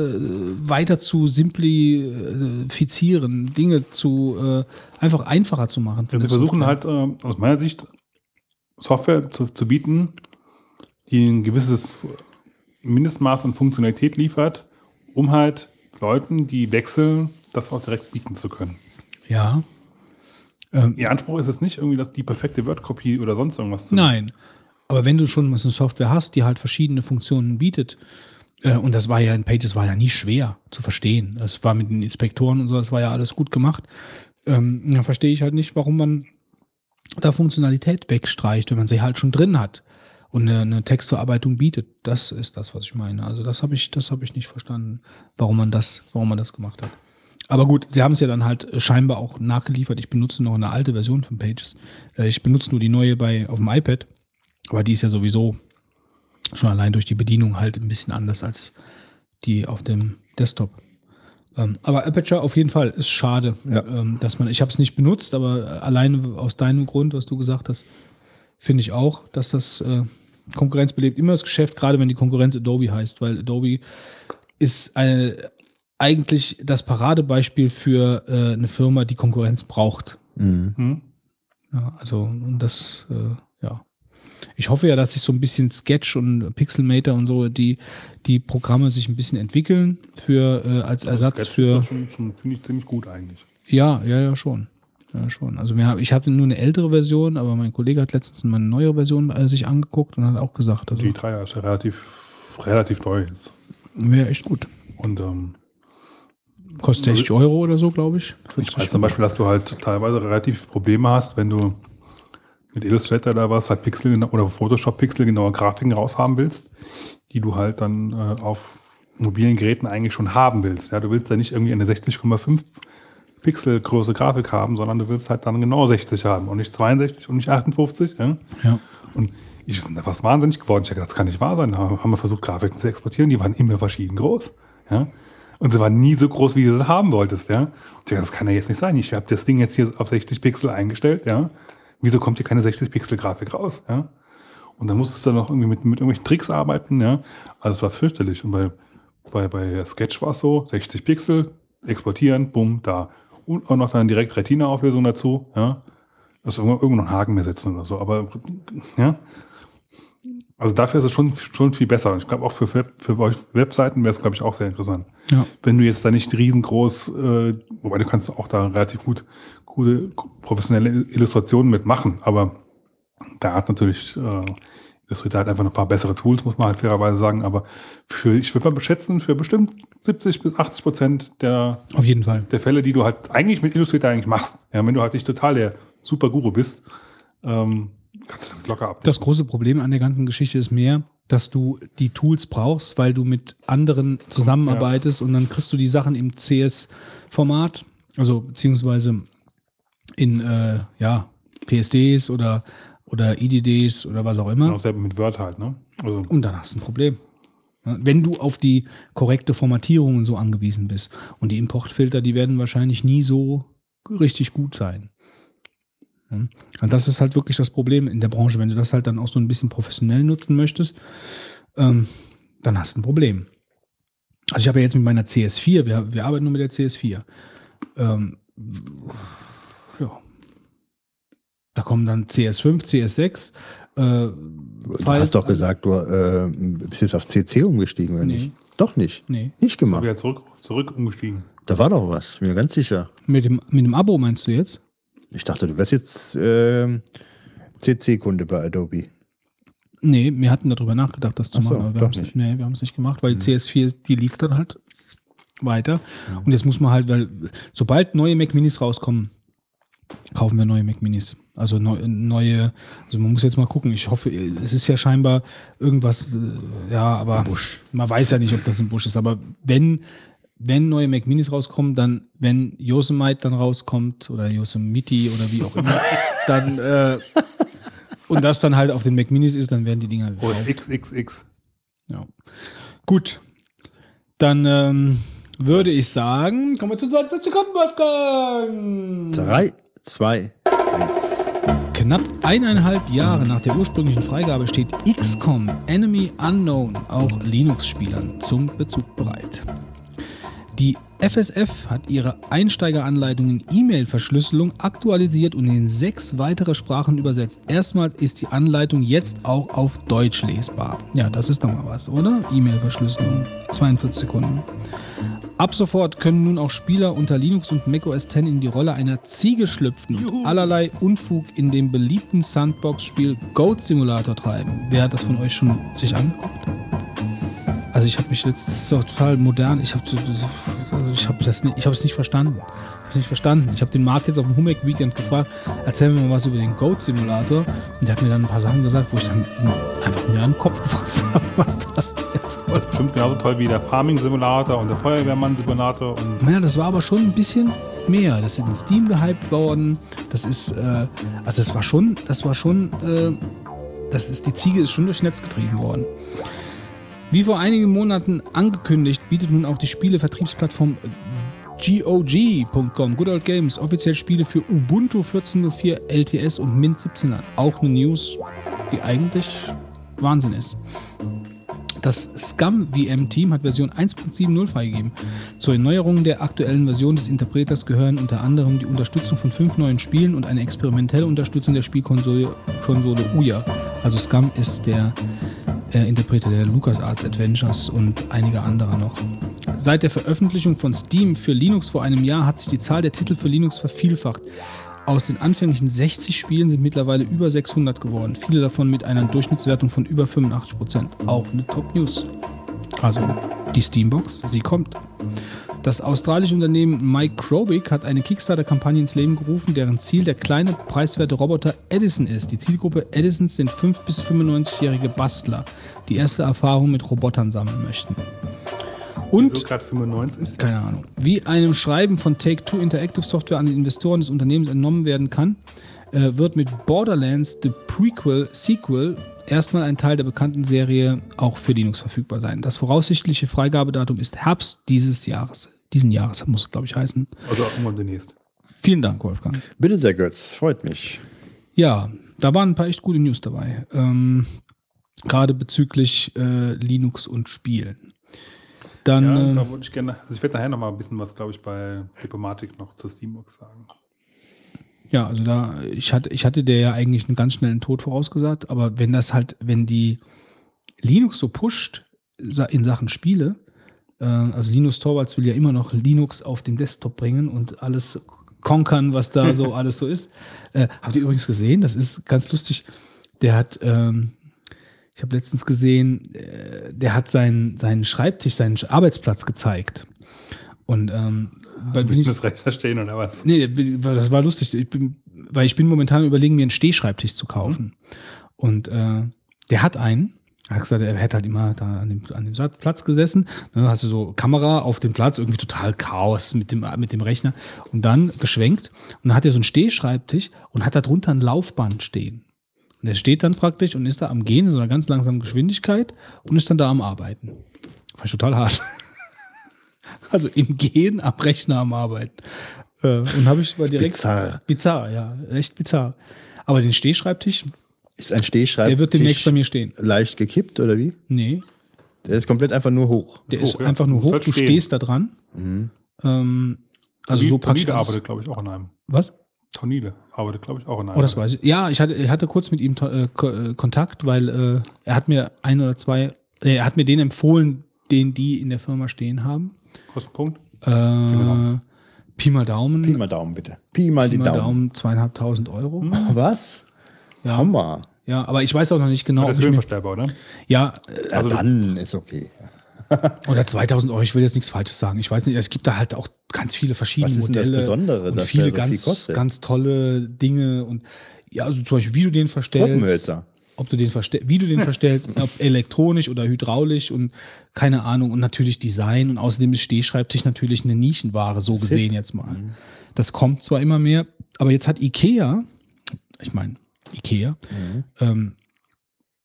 weiter zu simplifizieren, Dinge zu äh, einfach einfacher zu machen. Ja, sie versuchen halt äh, aus meiner Sicht Software zu, zu bieten, die ein gewisses Mindestmaß an Funktionalität liefert, um halt Leuten, die wechseln, das auch direkt bieten zu können. Ja. Ähm, Ihr Anspruch ist es nicht irgendwie, dass die perfekte Word-Kopie oder sonst irgendwas zu Nein. Aber wenn du schon mal so eine Software hast, die halt verschiedene Funktionen bietet, äh, und das war ja in Pages war ja nie schwer zu verstehen. Das war mit den Inspektoren und so, das war ja alles gut gemacht. Ähm, dann verstehe ich halt nicht, warum man da Funktionalität wegstreicht, wenn man sie halt schon drin hat und eine, eine Textverarbeitung bietet. Das ist das, was ich meine. Also das habe ich, das habe ich nicht verstanden, warum man das, warum man das gemacht hat. Aber gut, sie haben es ja dann halt scheinbar auch nachgeliefert. Ich benutze noch eine alte Version von Pages. Äh, Ich benutze nur die neue bei auf dem iPad, aber die ist ja sowieso schon allein durch die Bedienung halt ein bisschen anders als die auf dem Desktop. Ähm, aber Aperture auf jeden Fall ist schade, Ja. ähm, dass man. Ich habe es nicht benutzt, aber alleine aus deinem Grund, was du gesagt hast, finde ich auch, dass das äh, Konkurrenz belebt immer das Geschäft, gerade wenn die Konkurrenz Adobe heißt, weil Adobe ist eine, eigentlich das Paradebeispiel für äh, eine Firma, die Konkurrenz braucht. Mhm. Hm? Ja, also und das, äh, ja. Ich hoffe ja, dass sich so ein bisschen Sketch und Pixelmator und so, die, die Programme sich ein bisschen entwickeln für äh, als Ersatz Sketch für. doch schon, schon finde ich ziemlich gut eigentlich. Ja, ja, ja, schon. Ja, schon. Also wir ich hatte nur eine ältere Version, aber mein Kollege hat letztens mal eine neuere Version äh, sich angeguckt und hat auch gesagt, also Die 3 ist ja relativ, relativ teuer jetzt. wäre echt gut. Und ähm, Kostet 60 Euro oder so, glaube ich. ich weiß zum Beispiel, dass du halt teilweise relativ Probleme hast, wenn du mit Illustrator da was halt Pixel oder Photoshop Pixel genaue Grafiken raushaben willst, die du halt dann äh, auf mobilen Geräten eigentlich schon haben willst. Ja, du willst ja nicht irgendwie eine 60,5 Pixel große Grafik haben, sondern du willst halt dann genau 60 haben und nicht 62 und nicht 58. Ja? Ja. Und ich bin da fast wahnsinnig geworden. Ich dachte, das kann nicht wahr sein. Da haben wir versucht, Grafiken zu exportieren. Die waren immer verschieden groß. Ja? Und sie war nie so groß, wie du sie haben wolltest, ja. Und ich dachte, das kann ja jetzt nicht sein. Ich habe das Ding jetzt hier auf 60 Pixel eingestellt, ja. Wieso kommt hier keine 60 Pixel Grafik raus, ja? Und dann musstest du noch irgendwie mit, mit irgendwelchen Tricks arbeiten, ja. Also es war fürchterlich. Und bei, bei, bei Sketch war es so, 60 Pixel, exportieren, bumm, da. Und auch noch dann direkt Retina-Auflösung dazu, ja. Das irgendwo, irgendwo noch einen Haken mehr setzen oder so. Aber, ja. Also dafür ist es schon, schon viel besser. Ich glaube auch für, für euch Webseiten wäre es, glaube ich, auch sehr interessant. Ja. Wenn du jetzt da nicht riesengroß, äh, wobei du kannst auch da relativ gut, gute professionelle Illustrationen mitmachen, aber da hat natürlich äh, Illustrator halt einfach noch ein paar bessere Tools, muss man halt fairerweise sagen. Aber für, ich würde mal schätzen, für bestimmt 70 bis 80 Prozent der, Auf jeden Fall. der Fälle, die du halt eigentlich mit Illustrator eigentlich machst, ja, wenn du halt nicht total der super Guru bist, ähm, kannst du damit locker ab. Das große Problem an der ganzen Geschichte ist mehr, dass du die Tools brauchst, weil du mit anderen zusammenarbeitest und dann kriegst du die Sachen im CS-Format, also beziehungsweise in äh, ja, PSDs oder, oder IDDs oder was auch immer. auch selber mit Word halt, ne? Also, Und dann hast du ein Problem. Wenn du auf die korrekte Formatierung und so angewiesen bist. Und die Importfilter, die werden wahrscheinlich nie so richtig gut sein. Und das ist halt wirklich das Problem in der Branche. Wenn du das halt dann auch so ein bisschen professionell nutzen möchtest, ähm, dann hast du ein Problem. Also ich habe ja jetzt mit meiner CS4, wir, wir arbeiten nur mit der CS4. Ähm. Da kommen dann CS5, CS6. Äh, Du hast doch gesagt, du äh, bist jetzt auf CC umgestiegen, oder Nee. nicht? Doch nicht. Nee. Nicht gemacht. wieder zurück, zurück umgestiegen. Da war doch was, bin mir ganz sicher. Mit dem, mit dem Abo meinst du jetzt? Ich dachte, du wärst jetzt ähm, CC-Kunde bei Adobe. Nee, wir hatten darüber nachgedacht, das zu so, machen, aber wir haben es nicht. nicht. Mhm. Nee, wir haben es nicht gemacht, weil die CS4, die lief dann halt weiter. Und jetzt muss man halt, weil sobald neue Mac Minis rauskommen, kaufen wir neue Mac Minis. Also neu, neue, also man muss jetzt mal gucken. Ich hoffe, es ist ja scheinbar irgendwas, äh, ja, aber man weiß ja nicht, ob das ein Busch ist. Aber wenn, wenn neue Mac Minis rauskommen, dann, wenn Yosemite dann rauskommt oder Yosemite oder wie auch immer, dann äh, und das dann halt auf den Mac Minis ist, dann werden die Dinger gekauft. XXX. Ja. Gut. Dann ähm, würde ich sagen, kommen wir zu Zeit, was kommt, Wolfgang? 3, 2, 1. Knapp eineinhalb Jahre nach der ursprünglichen Freigabe steht XCOM Enemy Unknown auch Linux-Spielern zum Bezug bereit. Die FSF hat ihre Einsteigeranleitung in E-Mail-Verschlüsselung aktualisiert und in sechs weitere Sprachen übersetzt. Erstmal ist die Anleitung jetzt auch auf Deutsch lesbar. Ja, das ist doch mal was, oder? E-Mail-Verschlüsselung. 42 Sekunden. Ab sofort können nun auch Spieler unter Linux und macOS X in die Rolle einer Ziege schlüpfen und allerlei Unfug in dem beliebten Sandbox-Spiel Goat Simulator treiben. Wer hat das von euch schon sich angeguckt? Also ich habe mich jetzt das ist doch total modern. Ich habe also ich habe das nicht, ich habe es nicht verstanden. Ich habe es nicht verstanden. Ich habe den Marc jetzt auf dem Humek Weekend gefragt, erzähl mir mal was über den Goat Simulator und der hat mir dann ein paar Sachen gesagt, wo ich dann einfach mir an den Kopf gefasst habe, was das jetzt soll. Das ist bestimmt genauso toll wie der Farming-Simulator und der Feuerwehrmann-Simulator und Naja, das war aber schon ein bisschen mehr. Das ist in Steam gehypt worden. Das ist, äh, also das war schon, das war schon, äh, das ist, die Ziege ist schon durchs Netz getrieben worden. Wie vor einigen Monaten angekündigt, bietet nun auch die Spielevertriebsplattform GOG.com, Good Old Games, offiziell Spiele für Ubuntu 14.04, LTS und Mint 17 an. Auch eine News, die eigentlich Wahnsinn ist. Das Scum-VM-Team hat Version 1.70 freigegeben. Zur Erneuerung der aktuellen Version des Interpreters gehören unter anderem die Unterstützung von fünf neuen Spielen und eine experimentelle Unterstützung der Spielkonsole Konsole Ouya. Also Scum ist der äh, Interpreter der LucasArts Adventures und einiger anderer noch. Seit der Veröffentlichung von Steam für Linux vor einem Jahr hat sich die Zahl der Titel für Linux vervielfacht. Aus den anfänglichen 60 Spielen sind mittlerweile über 600 geworden. Viele davon mit einer Durchschnittswertung von über 85%. Auch eine Top-News. Also die Steambox, sie kommt. Das australische Unternehmen Microbic hat eine Kickstarter-Kampagne ins Leben gerufen, deren Ziel der kleine, preiswerte Roboter Edison ist. Die Zielgruppe Edisons sind 5- bis 95-jährige Bastler, die erste Erfahrung mit Robotern sammeln möchten. Und gerade 95. keine Ahnung. Wie einem Schreiben von Take-Two Interactive Software an die Investoren des Unternehmens entnommen werden kann, äh, wird mit Borderlands The Prequel Sequel erstmal ein Teil der bekannten Serie auch für Linux verfügbar sein. Das voraussichtliche Freigabedatum ist Herbst dieses Jahres. Diesen Jahres muss es, glaube ich, heißen. Also irgendwann demnächst. Vielen Dank, Wolfgang. Bitte sehr, Götz. Freut mich. Ja, da waren ein paar echt gute News dabei. Ähm, Gerade bezüglich äh, Linux und Spielen. Dann, Ja, äh, da würde ich gerne, also ich werde nachher noch mal ein bisschen was, glaube ich, bei Diplomatik noch zur Steambox sagen. Ja, also da, ich hatte, ich hatte der ja eigentlich einen ganz schnellen Tod vorausgesagt, aber wenn das halt, wenn die Linux so pusht in Sachen Spiele, äh, also Linus Torvalds will ja immer noch Linux auf den Desktop bringen und alles konkern, was da so alles so ist. Äh, habt ihr übrigens gesehen, das ist ganz lustig, der hat, ähm, ich habe letztens gesehen, äh, der hat seinen, seinen Schreibtisch, seinen Arbeitsplatz gezeigt. Und ähm, weil bin ich, das Rechner stehen oder was? Nee, das war lustig. Ich bin, weil ich bin momentan überlegen, mir einen Stehschreibtisch zu kaufen. Und äh, der hat einen. Er hat gesagt, er hätte halt immer da an dem, an dem Platz gesessen. Dann hast du so Kamera auf dem Platz, irgendwie total Chaos mit dem, mit dem Rechner. Und dann geschwenkt. Und dann hat er so einen Stehschreibtisch und hat da drunter ein Laufband stehen. Und er steht dann praktisch und ist da am Gehen in so einer ganz langsamen Geschwindigkeit und ist dann da am Arbeiten. Ich total hart. Also im Gehen am Rechner am Arbeiten. Äh, und habe ich mal direkt. Bizarr. Bizarr, ja, echt bizarr. Aber den Stehschreibtisch, Ist ein Stehschreibtisch der wird demnächst bei mir stehen. leicht gekippt oder wie? Nee, Der ist komplett einfach nur hoch. der Hoch, ist ja. einfach nur hoch, halt du stehen. stehst da dran. Ähm, also so praktisch. Tonile arbeitet, glaube ich, auch an einem. Was? Tonile arbeitet, glaube ich, auch an einem. Oh, das weiß ich. Ja, ich hatte, ich hatte kurz mit ihm äh, äh, Kontakt, weil äh, er hat mir ein oder zwei, äh, er hat mir den empfohlen, den die in der Firma stehen haben. Kostenpunkt. Äh, Pi mal Daumen. Pi mal Daumen, bitte. Pi mal Pi die mal Daumen. Daumen, zweieinhalbtausend Euro. Was? Ja. Hammer. Ja, aber ich weiß auch noch nicht genau, Das ob ist höhenverstellbar, oder? ja, äh, Ja, Also- dann ist okay. oder 2000 Euro, ich will jetzt nichts Falsches sagen. Ich weiß nicht, es gibt da halt auch ganz viele verschiedene Was ist denn das Modelle. Besondere, und dass viele der so ganz, ganz tolle Dinge und ja, also zum Beispiel, wie du den verstellst. Truppenhölzer. Ob du den wie du den verstellst, ob elektronisch oder hydraulisch und keine Ahnung und natürlich Design und außerdem ist Stehschreibtisch natürlich eine Nischenware, so gesehen jetzt mal. Mhm. Das kommt zwar immer mehr, aber jetzt hat Ikea, ich meine, Ikea, Mhm. ähm,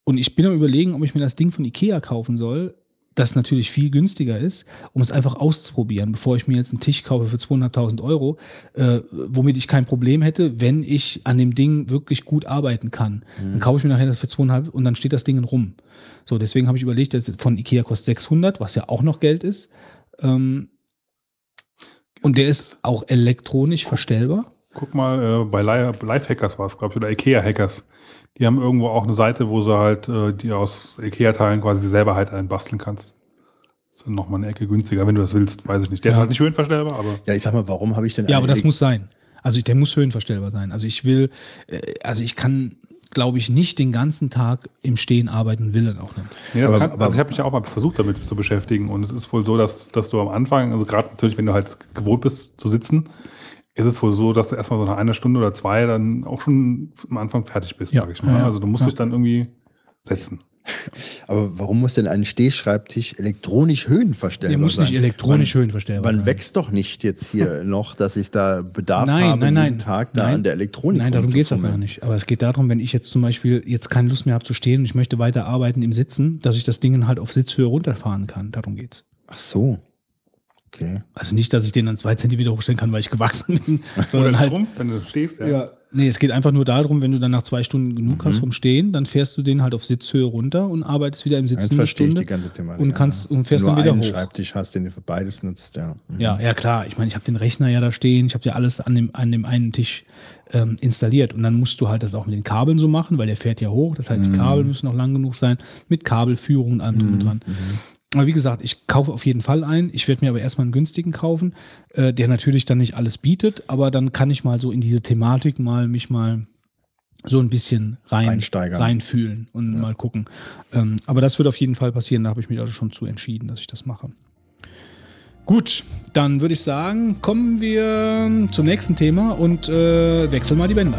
und ich bin am überlegen, ob ich mir das Ding von Ikea kaufen soll, das natürlich viel günstiger ist, um es einfach auszuprobieren, bevor ich mir jetzt einen Tisch kaufe für 200.000 Euro, äh, womit ich kein Problem hätte, wenn ich an dem Ding wirklich gut arbeiten kann. Dann kaufe ich mir nachher das für 2,5 und dann steht das Ding rum. So, deswegen habe ich überlegt, dass von Ikea kostet 600, was ja auch noch Geld ist. Ähm, und der ist auch elektronisch verstellbar. Guck mal, äh, bei Li- Lifehackers war es, glaube ich, oder IKEA-Hackers. Die haben irgendwo auch eine Seite, wo sie halt äh, die aus IKEA-Teilen quasi selber halt einbasteln kannst. Das ist dann nochmal eine Ecke günstiger, wenn du das willst, weiß ich nicht. Der ist Ja. halt nicht höhenverstellbar, aber Ja, ich sag mal, warum habe ich denn Ja, aber das muss sein. Also ich- der muss höhenverstellbar sein. Also ich will, äh, also ich kann, glaube ich, nicht den ganzen Tag im Stehen arbeiten, will er auch nicht. Nee, das Aber- kann, aber- also ich habe mich ja auch mal versucht, damit zu beschäftigen. Und es ist wohl so, dass, dass du am Anfang, also gerade natürlich, wenn du halt gewohnt bist zu sitzen, ist es wohl so, dass du erstmal so nach einer Stunde oder zwei dann auch schon am Anfang fertig bist, Ja. sage ich mal. Ja, ja. Also du musst Ja. dich dann irgendwie setzen. Aber warum muss denn ein Stehschreibtisch elektronisch höhenverstellbar Der muss sein? nicht elektronisch höhenverstellbar Man sein. wächst doch nicht jetzt hier noch, dass ich da Bedarf Nein, habe, nein, nein. jeden Tag da Nein. an der Elektronik Nein, darum geht es rumzufummeln. gar nicht. Aber es geht darum, wenn ich jetzt zum Beispiel jetzt keine Lust mehr habe zu stehen und ich möchte weiter arbeiten im Sitzen, dass ich das Ding halt auf Sitzhöhe runterfahren kann. Darum geht's. Ach so. Okay. Also nicht, dass ich den dann zwei Zentimeter hochstellen kann, weil ich gewachsen bin, Oder sondern ein halt. Trumpf, wenn du stehst. Ja. Ja. Nee, es geht einfach nur darum, wenn du dann nach zwei Stunden genug Mhm. hast vom Stehen, dann fährst du den halt auf Sitzhöhe runter und arbeitest wieder im Sitzen Jetzt verstehe ich Stunde. die ganze Thematik. und kannst- und fährst Nur dann wieder einen hoch. Schreibtisch hast, den du für beides nutzt, ja. Mhm. Ja, ja klar. Ich meine, ich habe den Rechner ja da stehen, ich habe ja alles an dem, an dem einen Tisch ähm, installiert. Und dann musst du halt das auch mit den Kabeln so machen, weil der fährt ja hoch. Das heißt, die Kabel müssen noch lang genug sein, mit Kabelführung und allem drum und dran. Aber wie gesagt, ich kaufe auf jeden Fall ein. Ich werde mir aber erstmal einen günstigen kaufen, äh, der natürlich dann nicht alles bietet, aber dann kann ich mal so in diese Thematik mal mich mal so ein bisschen rein, reinfühlen und mal gucken. Ähm, aber das wird auf jeden Fall passieren. Da habe ich mich also schon zu entschieden, dass ich das mache. Gut, dann würde ich sagen, kommen wir zum nächsten Thema und äh, wechseln mal die Bänder.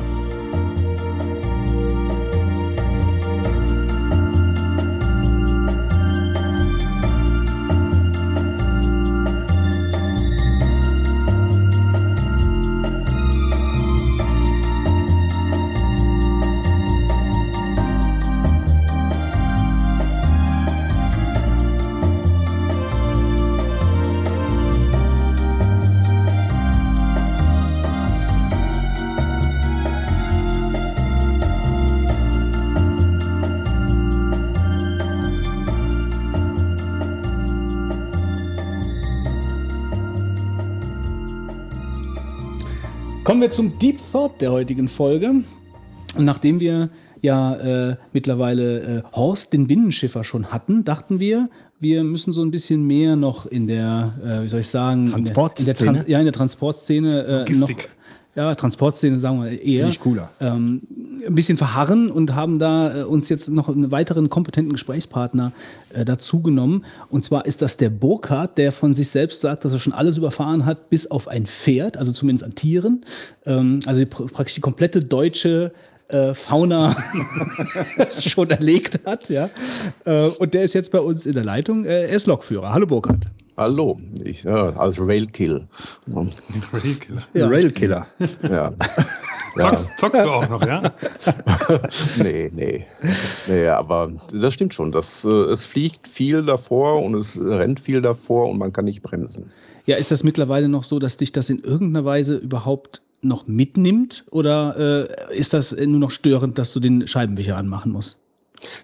Zum Deep Thought der heutigen Folge. Und nachdem wir ja äh, mittlerweile äh, Horst den Binnenschiffer schon hatten, dachten wir, wir müssen so ein bisschen mehr noch in der, äh, wie soll ich sagen, Transportszene? In der, in der Trans ja, in der Transportszene äh, noch, Logistik. ja, Transportszene sagen wir eher. Finde ich cooler. Ähm, ein bisschen verharren und haben da äh, uns jetzt noch einen weiteren kompetenten Gesprächspartner äh, dazu genommen. Und zwar ist das der Burkhardt, der von sich selbst sagt, dass er schon alles überfahren hat, bis auf ein Pferd, also zumindest an Tieren. Ähm, also praktisch die komplette deutsche äh, Fauna schon erlegt hat. Ja? Äh, und der ist jetzt bei uns in der Leitung. Er ist Lokführer. Hallo Burkhardt. Hallo, ich, ja, als Railkill. Railkiller. Ja. Railkiller. Ja. Zockst, zockst du auch noch, ja? nee, nee. Nee, aber das stimmt schon. Das, äh, es fliegt viel davor und es rennt viel davor und man kann nicht bremsen. Ja, ist das mittlerweile noch so, dass dich das in irgendeiner Weise überhaupt noch mitnimmt? Oder äh, ist das nur noch störend, dass du den Scheibenwischer anmachen musst?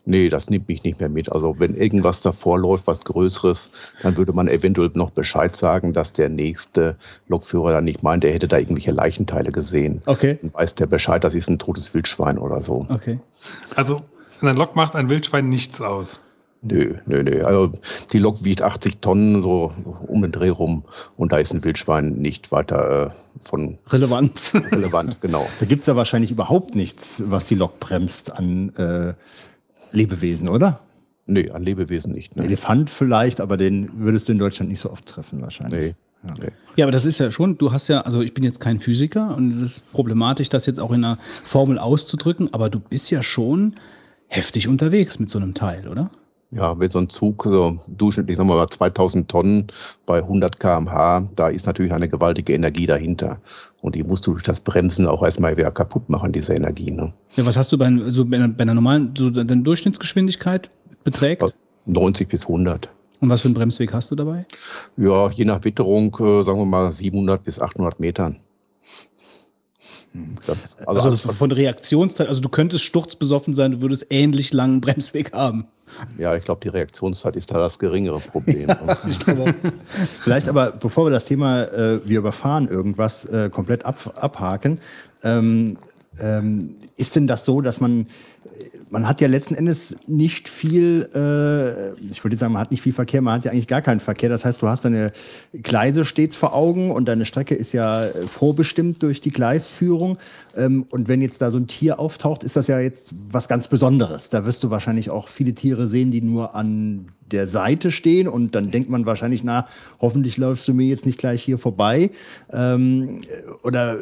Nee, das nimmt mich nicht mehr mit. Also wenn irgendwas davor läuft, was Größeres, dann würde man eventuell noch Bescheid sagen, dass der nächste Lokführer dann nicht meint, er hätte da irgendwelche Leichenteile gesehen. Okay. Dann weiß der Bescheid, das ist ein totes Wildschwein oder so. Okay. Also, in der Lok macht ein Wildschwein nichts aus. Nö, nö, nö. Also die Lok wiegt 80 Tonnen, so um den Dreh rum. Und da ist ein Wildschwein nicht weiter äh, von Relevanz. relevant, genau. Da gibt es ja wahrscheinlich überhaupt nichts, was die Lok bremst an äh, Lebewesen, oder? Nee, an Lebewesen nicht. Ein Ne? Elefant vielleicht, aber den würdest du in Deutschland nicht so oft treffen wahrscheinlich. Nee. Ja. nee. Ja, aber das ist ja schon, du hast ja, also ich bin jetzt kein Physiker und es ist problematisch, das jetzt auch in einer Formel auszudrücken, aber du bist ja schon heftig unterwegs mit so einem Teil, oder? Ja, wenn so ein Zug so durchschnittlich sagen wir mal 2000 Tonnen bei 100 km/h, da ist natürlich eine gewaltige Energie dahinter. Und die musst du durch das Bremsen auch erstmal wieder kaputt machen, diese Energie. Ne? Ja, was hast du bei, so bei, einer, bei einer normalen, so deine Durchschnittsgeschwindigkeit beträgt? Also 90 bis 100. Und was für einen Bremsweg hast du dabei? Ja, je nach Witterung, äh, sagen wir mal 700 bis 800 Metern. Das, also, Also, von Reaktionszeit, also du könntest sturzbesoffen sein, du würdest ähnlich langen Bremsweg haben. Ja, ich glaube, die Reaktionszeit ist da das geringere Problem. Auch. Vielleicht aber, bevor wir das Thema äh, wir überfahren irgendwas äh, komplett ab, abhaken, ähm, ähm, ist denn das so, dass man, man hat ja letzten Endes nicht viel, äh, ich würde sagen, man hat nicht viel Verkehr, man hat ja eigentlich gar keinen Verkehr. Das heißt, du hast deine Gleise stets vor Augen und deine Strecke ist ja äh, vorbestimmt durch die Gleisführung. Ähm, und wenn jetzt da so ein Tier auftaucht, ist das ja jetzt was ganz Besonderes. Da wirst du wahrscheinlich auch viele Tiere sehen, die nur an der Seite stehen und dann denkt man wahrscheinlich, na, hoffentlich läufst du mir jetzt nicht gleich hier vorbei. Ähm, oder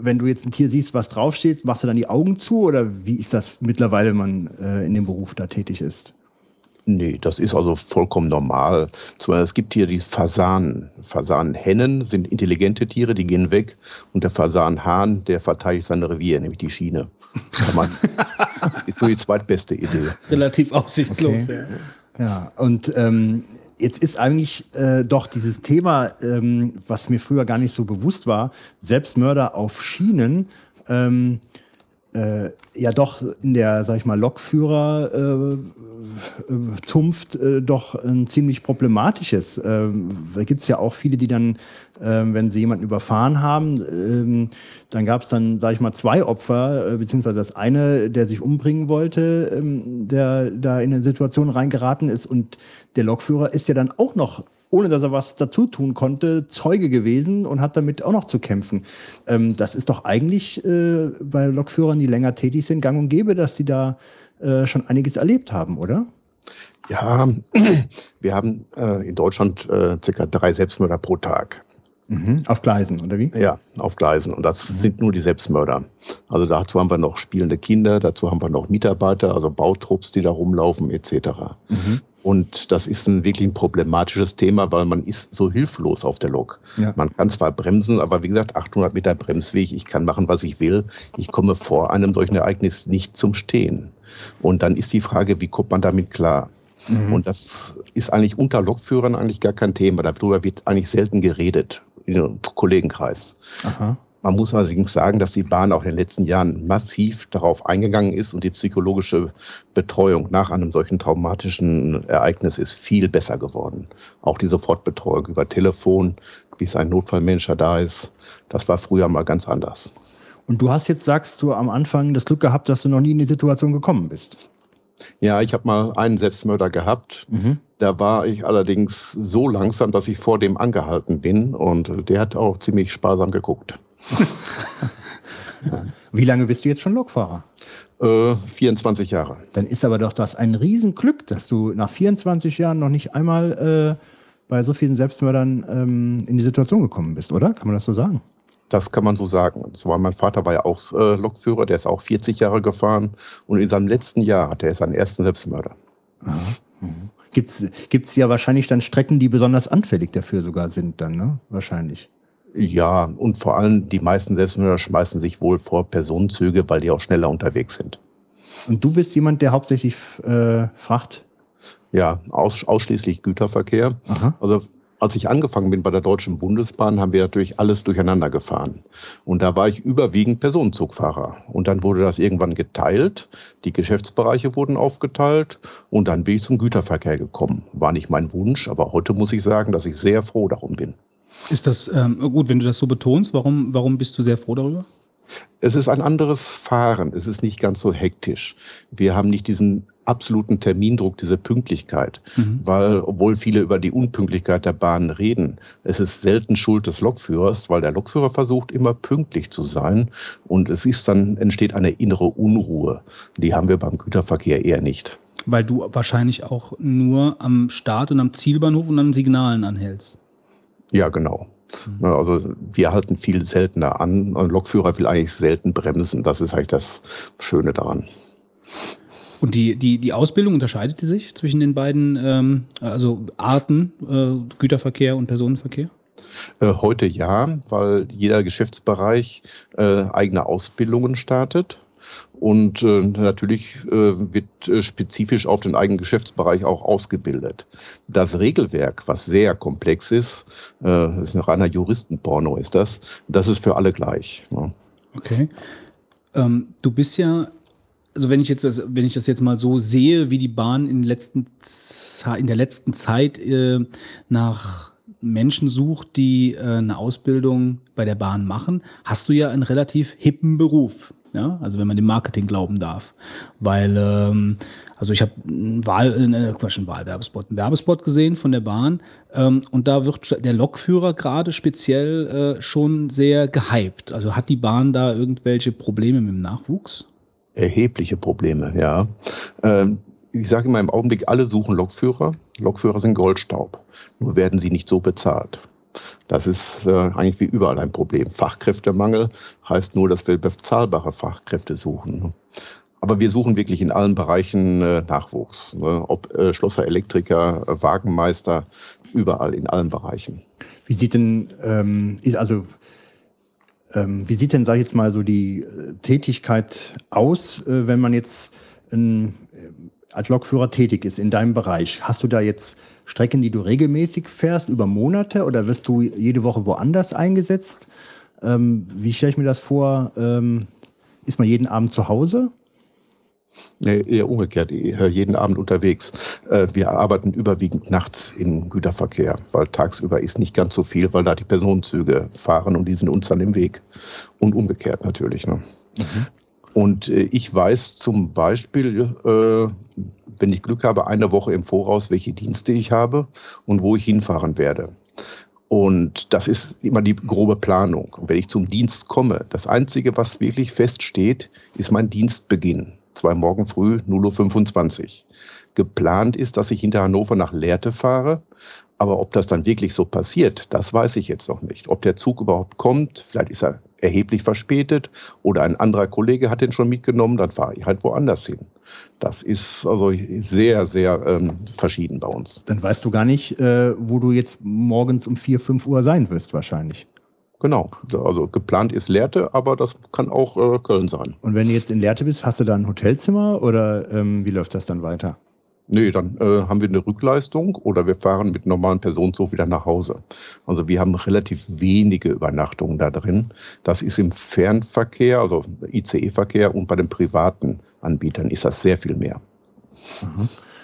wenn du jetzt ein Tier siehst, was draufsteht, machst du dann die Augen zu oder wie ist das mittlerweile, wenn man äh, in dem Beruf da tätig ist? Nee, das ist also vollkommen normal. Zwar, es gibt hier die Fasanen. Fasanenhennen sind intelligente Tiere, die gehen weg. Und der Fasanenhahn, der verteidigt sein Revier, nämlich die Schiene. Man, ist so die zweitbeste Idee. Relativ aussichtslos. Okay. Ja. Ja, und ähm, jetzt ist eigentlich äh, doch dieses Thema, ähm, was mir früher gar nicht so bewusst war, Selbstmörder auf Schienen, ähm, äh, ja doch in der, sag ich mal, Lokführer äh, äh, äh, doch ein ziemlich problematisches. Ähm, da gibt es ja auch viele, die dann, wenn sie jemanden überfahren haben, ähm, dann gab es dann, sag ich mal, zwei Opfer, äh, beziehungsweise das eine, der sich umbringen wollte, ähm, der da in eine Situation reingeraten ist und der Lokführer ist ja dann auch noch ohne dass er was dazu tun konnte, Zeuge gewesen und hat damit auch noch zu kämpfen. Ähm, das ist doch eigentlich äh, bei Lokführern, die länger tätig sind, gang und gäbe, dass die da äh, schon einiges erlebt haben, oder? Ja, wir haben in Deutschland circa drei Selbstmörder pro Tag. Mhm. Auf Gleisen, oder wie? Ja, auf Gleisen. Und das sind nur die Selbstmörder. Also dazu haben wir noch spielende Kinder, dazu haben wir noch Mitarbeiter, also Bautrupps, die da rumlaufen, etc. Mhm. Und das ist ein wirklich ein problematisches Thema, weil man ist so hilflos auf der Lok. Ja. Man kann zwar bremsen, aber wie gesagt, 800 Meter Bremsweg, ich kann machen, was ich will. Ich komme vor einem solchen Ereignis nicht zum Stehen. Und dann ist die Frage, wie kommt man damit klar? Mhm. Und das ist eigentlich unter Lokführern eigentlich gar kein Thema. Darüber wird eigentlich selten geredet im Kollegenkreis. Aha. Man muss allerdings sagen, dass die Bahn auch in den letzten Jahren massiv darauf eingegangen ist und die psychologische Betreuung nach einem solchen traumatischen Ereignis ist viel besser geworden. Auch die Sofortbetreuung über Telefon, bis ein Notfallmanager da ist, das war früher mal ganz anders. Und du hast jetzt, sagst du, am Anfang das Glück gehabt, dass du noch nie in die Situation gekommen bist. Ja, ich habe mal einen Selbstmörder gehabt. Mhm. Da war ich allerdings so langsam, dass ich vor dem angehalten bin und der hat auch ziemlich sparsam geguckt. Wie lange bist du jetzt schon Lokfahrer? Äh, 24 Jahre. Dann ist aber doch das ein Riesenglück, dass du nach 24 Jahren noch nicht einmal äh, bei so vielen Selbstmördern ähm, in die Situation gekommen bist, oder? Kann man das so sagen? Das kann man so sagen. Und zwar mein Vater war ja auch äh, Lokführer, der ist auch 40 Jahre gefahren und in seinem letzten Jahr hatte er seinen ersten Selbstmörder. Mhm. Gibt es ja wahrscheinlich dann Strecken, die besonders anfällig dafür sogar sind, dann, ne? Wahrscheinlich. Ja, und vor allem die meisten Selbstmörder schmeißen sich wohl vor Personenzüge, weil die auch schneller unterwegs sind. Und du bist jemand, der hauptsächlich äh, Fracht? Ja, aus, ausschließlich Güterverkehr. Aha. Also als ich angefangen bin bei der Deutschen Bundesbahn, haben wir natürlich alles durcheinander gefahren. Und da war ich überwiegend Personenzugfahrer. Und dann wurde das irgendwann geteilt. Die Geschäftsbereiche wurden aufgeteilt. Und dann bin ich zum Güterverkehr gekommen. War nicht mein Wunsch, aber heute muss ich sagen, dass ich sehr froh darum bin. Ist das ähm, gut, wenn du das so betonst? Warum, warum bist du sehr froh darüber? Es ist ein anderes Fahren. Es ist nicht ganz so hektisch. Wir haben nicht diesen absoluten Termindruck, diese Pünktlichkeit. Mhm. Weil, obwohl viele über die Unpünktlichkeit der Bahn reden, es ist selten Schuld des Lokführers, weil der Lokführer versucht immer pünktlich zu sein. Und es ist dann, entsteht eine innere Unruhe. Die haben wir beim Güterverkehr eher nicht. Weil du wahrscheinlich auch nur am Start und am Zielbahnhof und an Signalen anhältst. Ja, genau. Mhm. Also wir halten viel seltener an. Ein Lokführer will eigentlich selten bremsen. Das ist eigentlich das Schöne daran. Und die, die, die Ausbildung unterscheidet die sich zwischen den beiden ähm, also Arten, äh, Güterverkehr und Personenverkehr? Äh, heute ja, weil jeder Geschäftsbereich äh, eigene Ausbildungen startet. Und äh, natürlich äh, wird äh, spezifisch auf den eigenen Geschäftsbereich auch ausgebildet. Das Regelwerk, was sehr komplex ist, äh, das ist ein reiner Juristenporno ist das, das ist für alle gleich. Ja. Okay. Ähm, du bist ja also wenn ich jetzt das, wenn ich das jetzt mal so sehe, wie die Bahn in, letzten, in der letzten Zeit äh, nach Menschen sucht, die äh, eine Ausbildung bei der Bahn machen, hast du ja einen relativ hippen Beruf. Ja, also wenn man dem Marketing glauben darf. Weil, ähm, also ich habe einen, Wahl, äh, einen Wahlwerbespot, einen Werbespot gesehen von der Bahn ähm, und da wird der Lokführer gerade speziell äh, schon sehr gehypt. Also hat die Bahn da irgendwelche Probleme mit dem Nachwuchs? Erhebliche Probleme, ja. Ähm, ich sage immer im Augenblick, alle suchen Lokführer. Lokführer sind Goldstaub. Nur werden sie nicht so bezahlt. Das ist äh, eigentlich wie überall ein Problem. Fachkräftemangel heißt nur, dass wir bezahlbare Fachkräfte suchen. Aber wir suchen wirklich in allen Bereichen äh, Nachwuchs. Ne? Ob äh, Schlosser, Elektriker, äh, Wagenmeister, überall in allen Bereichen. Wie sieht denn, ähm, also wie sieht denn, sag ich jetzt mal, so die äh, Tätigkeit aus, äh, wenn man jetzt ein, als Lokführer tätig ist in deinem Bereich? Hast du da jetzt Strecken, die du regelmäßig fährst über Monate oder wirst du jede Woche woanders eingesetzt? Ähm, wie stelle ich mir das vor? Ähm, ist man jeden Abend zu Hause? Nee, eher umgekehrt, jeden Abend unterwegs. Äh, wir arbeiten überwiegend nachts im Güterverkehr, weil tagsüber ist nicht ganz so viel, weil da die Personenzüge fahren und die sind uns dann im Weg. Und umgekehrt natürlich. Ne? Mhm. Und äh, ich weiß zum Beispiel, äh, wenn ich Glück habe, eine Woche im Voraus, welche Dienste ich habe und wo ich hinfahren werde. Und das ist immer die grobe Planung. Und wenn ich zum Dienst komme, das Einzige, was wirklich feststeht, ist mein Dienstbeginn. Zwei morgen früh 0.25 Uhr. Geplant ist, dass ich hinter Hannover nach Lehrte fahre. Aber ob das dann wirklich so passiert, das weiß ich jetzt noch nicht. Ob der Zug überhaupt kommt, vielleicht ist er erheblich verspätet oder ein anderer Kollege hat den schon mitgenommen, dann fahre ich halt woanders hin. Das ist also sehr, sehr ähm, verschieden bei uns. Dann weißt du gar nicht, äh, wo du jetzt morgens um 4, 5 Uhr sein wirst wahrscheinlich. Genau, also geplant ist Lehrte, aber das kann auch äh, Köln sein. Und wenn du jetzt in Lehrte bist, hast du da ein Hotelzimmer oder ähm, wie läuft das dann weiter? Nee, dann äh, haben wir eine Rückleistung oder wir fahren mit normalen Personenzug wieder nach Hause. Also wir haben relativ wenige Übernachtungen da drin. Das ist im Fernverkehr, also ICE-Verkehr und bei den privaten Anbietern ist das sehr viel mehr.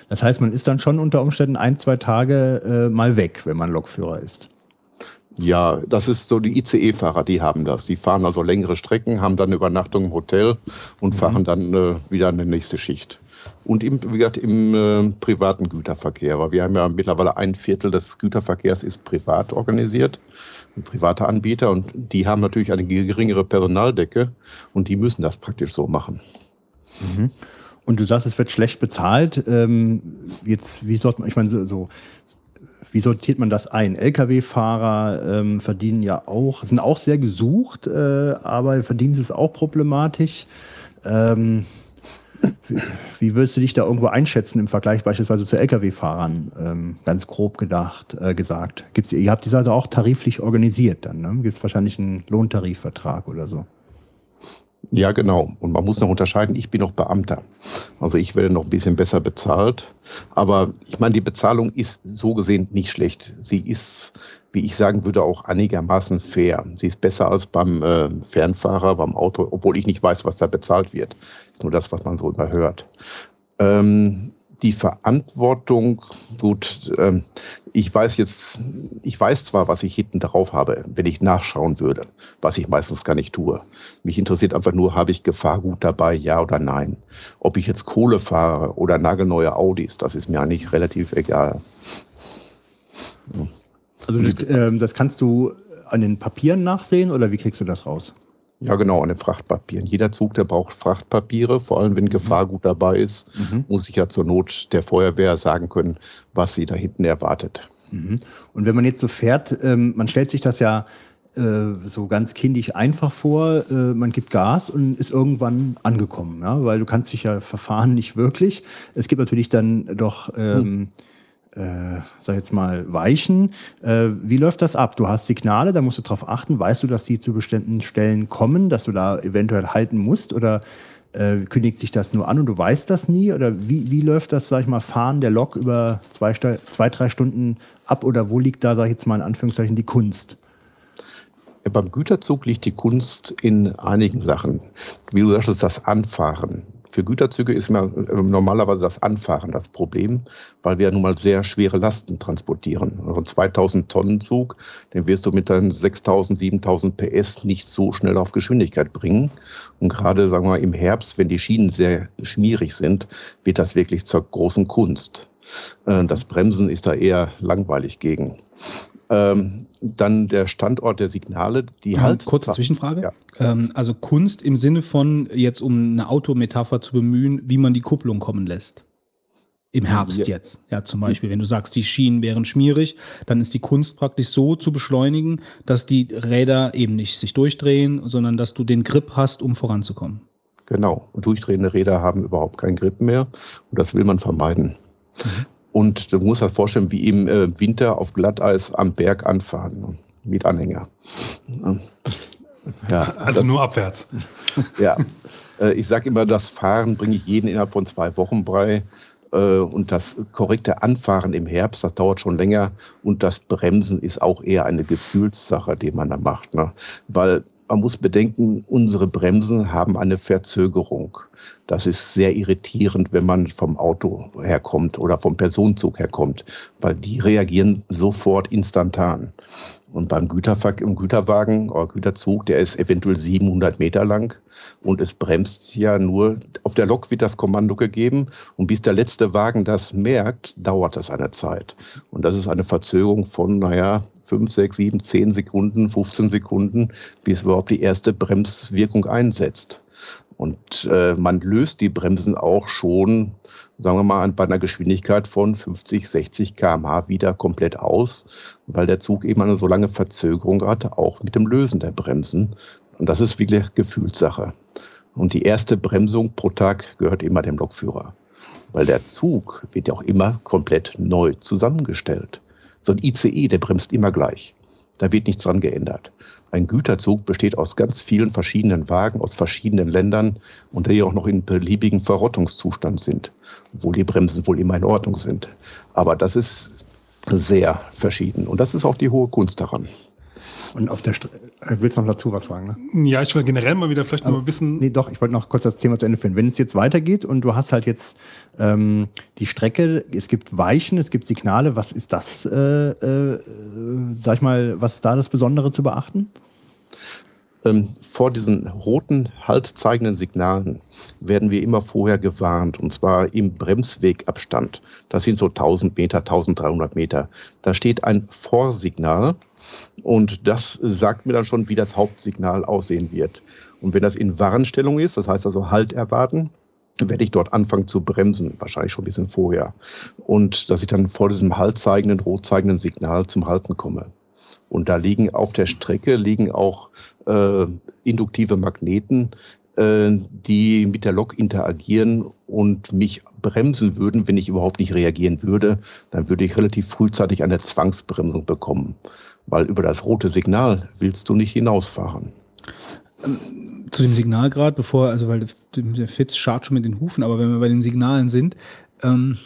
Das heißt, man ist dann schon unter Umständen ein, zwei Tage äh, mal weg, wenn man Lokführer ist. Ja, das ist so die ICE-Fahrer, die haben das. Die fahren also längere Strecken, haben dann Übernachtung im Hotel und fahren dann äh, wieder eine nächste Schicht. Und im, wie gesagt, im äh, privaten Güterverkehr. Weil wir haben ja mittlerweile ein Viertel des Güterverkehrs ist privat organisiert, ein privater Anbieter. Und die haben natürlich eine geringere Personaldecke und die müssen das praktisch so machen. Und du sagst, es wird schlecht bezahlt. Ähm, jetzt, wie sollte man, ich meine, so, so wie sortiert man das ein? Lkw-Fahrer ähm, verdienen ja auch, sind auch sehr gesucht, äh, aber Verdienst ist auch problematisch. Ähm, wie, wie würdest du dich da irgendwo einschätzen im Vergleich beispielsweise zu Lkw-Fahrern? Ähm, ganz grob gedacht, äh, gesagt. Gibt's, ihr habt die Seite auch tariflich organisiert dann, ne? Gibt es wahrscheinlich einen Lohntarifvertrag oder so? Ja, genau. Und man muss noch unterscheiden, ich bin noch Beamter. Also ich werde noch ein bisschen besser bezahlt. Aber ich meine, die Bezahlung ist so gesehen nicht schlecht. Sie ist, wie ich sagen würde, auch einigermaßen fair. Sie ist besser als beim äh, Fernfahrer, beim Auto, obwohl ich nicht weiß, was da bezahlt wird. ist nur das, was man so überhört. Ähm, die Verantwortung, gut, ähm, ich weiß jetzt, ich weiß zwar, was ich hinten drauf habe, wenn ich nachschauen würde, was ich meistens gar nicht tue. Mich interessiert einfach nur, habe ich Gefahrgut dabei, ja oder nein. Ob ich jetzt Kohle fahre oder nagelneue Audis, das ist mir eigentlich relativ egal. Also das, ähm, das kannst du an den Papieren nachsehen oder wie kriegst du das raus? Ja, genau, an den Frachtpapieren. Jeder Zug, der braucht Frachtpapiere, vor allem wenn Gefahrgut dabei ist, muss ich ja zur Not der Feuerwehr sagen können, was sie da hinten erwartet. Mhm. Und wenn man jetzt so fährt, ähm, man stellt sich das ja äh, so ganz kindisch einfach vor, äh, man gibt Gas und ist irgendwann angekommen, ja? weil du kannst dich ja verfahren nicht wirklich. Es gibt natürlich dann doch, ähm, äh, sag jetzt mal, Weichen. Äh, wie läuft das ab? Du hast Signale, da musst du drauf achten. Weißt du, dass die zu bestimmten Stellen kommen, dass du da eventuell halten musst oder äh, kündigt sich das nur an und du weißt das nie? Oder wie, wie läuft das, sag ich mal, Fahren der Lok über zwei, zwei, drei Stunden ab? Oder wo liegt da, sag ich jetzt mal in Anführungszeichen, die Kunst? Ja, beim Güterzug liegt die Kunst in einigen Sachen. Wie du sagst, das Anfahren. Für Güterzüge ist äh, normalerweise das Anfahren das Problem, weil wir ja nun mal sehr schwere Lasten transportieren. Also ein 2000 Tonnen Zug, den wirst du mit deinen 6000, 7000 PS nicht so schnell auf Geschwindigkeit bringen. Und gerade, sagen wir mal, im Herbst, wenn die Schienen sehr schmierig sind, wird das wirklich zur großen Kunst. Äh, Das Bremsen ist da eher langweilig gegen. Ähm, dann der Standort der Signale, die halt. Kurze Zwischenfrage. Ja. Ähm, also Kunst im Sinne von, jetzt um eine Autometapher zu bemühen, wie man die Kupplung kommen lässt. Im Herbst Ja. jetzt. Ja, zum Beispiel, wenn du sagst, die Schienen wären schmierig, dann ist die Kunst praktisch so zu beschleunigen, dass die Räder eben nicht sich durchdrehen, sondern dass du den Grip hast, um voranzukommen. Genau. Und durchdrehende Räder haben überhaupt keinen Grip mehr. Und das will man vermeiden. Und du musst dir vorstellen, wie im äh, Winter auf Glatteis am Berg anfahren. ne, Mit Anhänger. Ja, Also nur abwärts. ja. Äh, Ich sage immer, das Fahren bringe ich jeden innerhalb von zwei Wochen bei. Äh, Und das korrekte Anfahren im Herbst, das dauert schon länger. Und das Bremsen ist auch eher eine Gefühlssache, die man da macht. Ne? Weil man muss bedenken, unsere Bremsen haben eine Verzögerung. Das ist sehr irritierend, wenn man vom Auto herkommt oder vom Personenzug herkommt, weil die reagieren sofort instantan. Und beim Güterver im Güterwagen oder Güterzug, der ist eventuell 700 Meter lang und es bremst ja nur, auf der Lok wird das Kommando gegeben und bis der letzte Wagen das merkt, dauert das eine Zeit. Und das ist eine Verzögerung von, naja, 5, 6, 7, 10 Sekunden, 15 Sekunden, bis überhaupt die erste Bremswirkung einsetzt. Und äh, man löst die Bremsen auch schon, sagen wir mal, bei einer Geschwindigkeit von 50, 60 km/h wieder komplett aus, weil der Zug eben eine so lange Verzögerung hat, auch mit dem Lösen der Bremsen. Und das ist wirklich Gefühlssache. Und die erste Bremsung pro Tag gehört immer dem Lokführer. Weil der Zug wird ja auch immer komplett neu zusammengestellt. So ein ICE, der bremst immer gleich. Da wird nichts dran geändert. Ein Güterzug besteht aus ganz vielen verschiedenen Wagen aus verschiedenen Ländern und die auch noch in beliebigen Verrottungszustand sind. obwohl die Bremsen wohl immer in Ordnung sind. Aber das ist sehr verschieden. Und das ist auch die hohe Kunst daran. Und auf der St äh, willst du noch dazu was fragen, ne? Ja, ich will generell mal wieder vielleicht noch ein bisschen. Nee, doch, ich wollte noch kurz das Thema zu Ende führen. Wenn es jetzt weitergeht und du hast halt jetzt ähm, die Strecke, es gibt Weichen, es gibt Signale, was ist das, äh, äh, sag ich mal, was ist da das Besondere zu beachten? Ähm, vor diesen roten, haltzeigenden Signalen werden wir immer vorher gewarnt, und zwar im Bremswegabstand. Das sind so 1000 Meter, 1300 Meter. Da steht ein Vorsignal und das sagt mir dann schon, wie das Hauptsignal aussehen wird. Und wenn das in Warnstellung ist, das heißt also Halt erwarten, werde ich dort anfangen zu bremsen, wahrscheinlich schon ein bisschen vorher. Und dass ich dann vor diesem haltzeigenden, rotzeigenden Signal zum Halten komme. Und da liegen auf der Strecke liegen auch äh, induktive Magneten, äh, die mit der Lok interagieren und mich bremsen würden, wenn ich überhaupt nicht reagieren würde, dann würde ich relativ frühzeitig eine Zwangsbremsung bekommen, weil über das rote Signal willst du nicht hinausfahren. Zu dem Signal gerade, bevor, also weil der Fitz schart schon mit den Hufen, aber wenn wir bei den Signalen sind, ähm,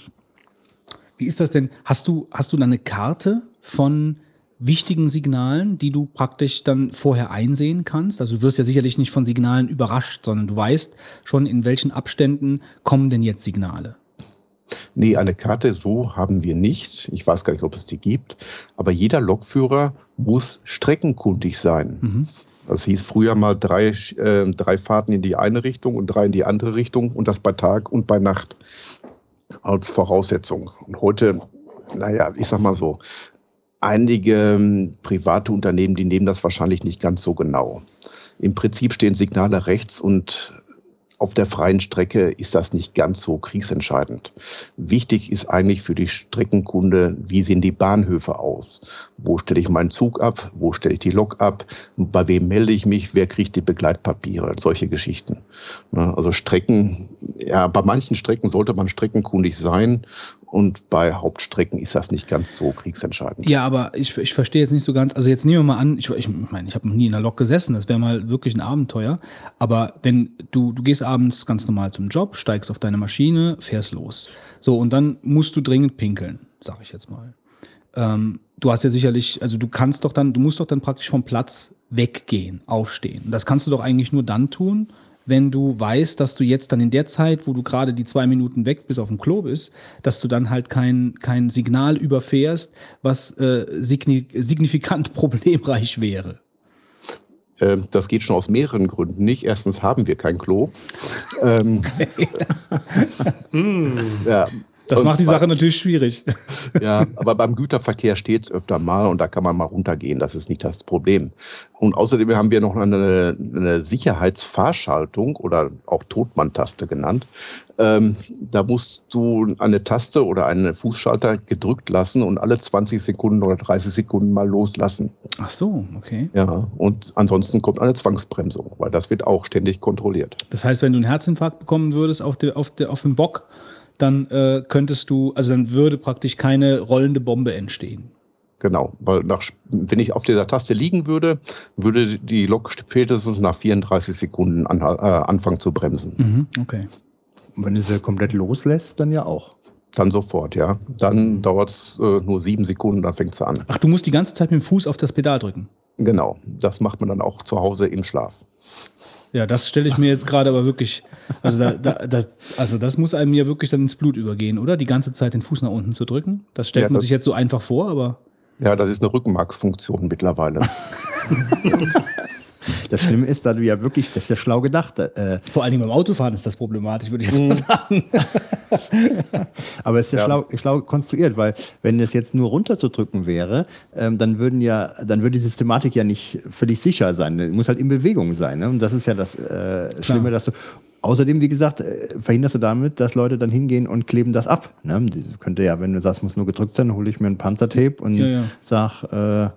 wie ist das denn? Hast du, hast du da eine Karte von wichtigen Signalen, die du praktisch dann vorher einsehen kannst? Also du wirst ja sicherlich nicht von Signalen überrascht, sondern du weißt schon, in welchen Abständen kommen denn jetzt Signale. Nee, eine Karte so haben wir nicht. Ich weiß gar nicht, ob es die gibt. Aber jeder Lokführer muss streckenkundig sein. Mhm. Das hieß früher mal drei, äh, drei Fahrten in die eine Richtung und drei in die andere Richtung und das bei Tag und bei Nacht als Voraussetzung. Und heute, naja, ich sag mal so, einige ähm, private Unternehmen, die nehmen das wahrscheinlich nicht ganz so genau. Im Prinzip stehen Signale rechts und auf der freien Strecke ist das nicht ganz so kriegsentscheidend. Wichtig ist eigentlich für die Streckenkunde, wie sehen die Bahnhöfe aus? Wo stelle ich meinen Zug ab? Wo stelle ich die Lok ab? Bei wem melde ich mich? Wer kriegt die Begleitpapiere? Solche Geschichten. Ne, also Strecken, ja, bei manchen Strecken sollte man streckenkundig sein und bei Hauptstrecken ist das nicht ganz so kriegsentscheidend. Ja, aber ich, ich verstehe jetzt nicht so ganz, also jetzt nehmen wir mal an, ich, ich meine, ich habe noch nie in der Lok gesessen, das wäre mal wirklich ein Abenteuer, aber wenn du, du gehst abends ganz normal zum Job, steigst auf deine Maschine, fährst los. So, und dann musst du dringend pinkeln, sag ich jetzt mal. Ähm, du hast ja sicherlich, also du kannst doch dann, du musst doch dann praktisch vom Platz weggehen, aufstehen. Das kannst du doch eigentlich nur dann tun, wenn du weißt, dass du jetzt dann in der Zeit, wo du gerade die zwei Minuten weg bis auf dem Klo bist, dass du dann halt kein, kein Signal überfährst, was äh, signifikant problemreich wäre. Ähm, das geht schon aus mehreren Gründen nicht. Erstens haben wir kein Klo. ähm, ja, das macht die Sache natürlich schwierig. Ja, aber beim Güterverkehr steht es öfter mal und da kann man mal runtergehen. Das ist nicht das Problem. Und außerdem haben wir noch eine, eine Sicherheitsfahrschaltung oder auch Totmann-Taste genannt. Ähm, da musst du eine Taste oder einen Fußschalter gedrückt lassen und alle 20 Sekunden oder 30 Sekunden mal loslassen. Ach so, okay. Ja, und ansonsten kommt eine Zwangsbremsung, weil das wird auch ständig kontrolliert. Das heißt, wenn du einen Herzinfarkt bekommen würdest auf, de, auf, de, auf dem Bock, dann äh, könntest du, also dann würde praktisch keine rollende Bombe entstehen. Genau, weil nach, wenn ich auf dieser Taste liegen würde, würde die Lok spätestens nach 34 Sekunden an, äh, anfangen zu bremsen. Mhm, okay. Und wenn du sie komplett loslässt, dann ja auch. Dann sofort, ja. Dann dauert es äh, nur sieben Sekunden, dann fängt es an. Ach, du musst die ganze Zeit mit dem Fuß auf das Pedal drücken. Genau, das macht man dann auch zu Hause im Schlaf. Ja, das stelle ich mir jetzt gerade aber wirklich, also, da, da, das, also das muss einem ja wirklich dann ins Blut übergehen, oder? Die ganze Zeit den Fuß nach unten zu drücken. Das stellt ja, man das, sich jetzt so einfach vor, aber. Ja, das ist eine Rückenmarksfunktion mittlerweile. Das Schlimme ist, da du ja wirklich, das ist ja schlau gedacht. Äh Vor allem beim Autofahren ist das problematisch, würde ich jetzt mal sagen. Aber es ist ja, ja. Schlau, schlau, konstruiert, weil wenn es jetzt nur runterzudrücken wäre, ähm, dann würden ja, dann würde die Systematik ja nicht völlig sicher sein. Die muss halt in Bewegung sein. Ne? Und das ist ja das äh, Schlimme, dass du Außerdem, wie gesagt, äh, verhinderst du damit, dass Leute dann hingehen und kleben das ab. Ne? Die könnte ja, wenn du sagst, muss nur gedrückt sein, hole ich mir ein Panzertape und ja, ja. sag, äh,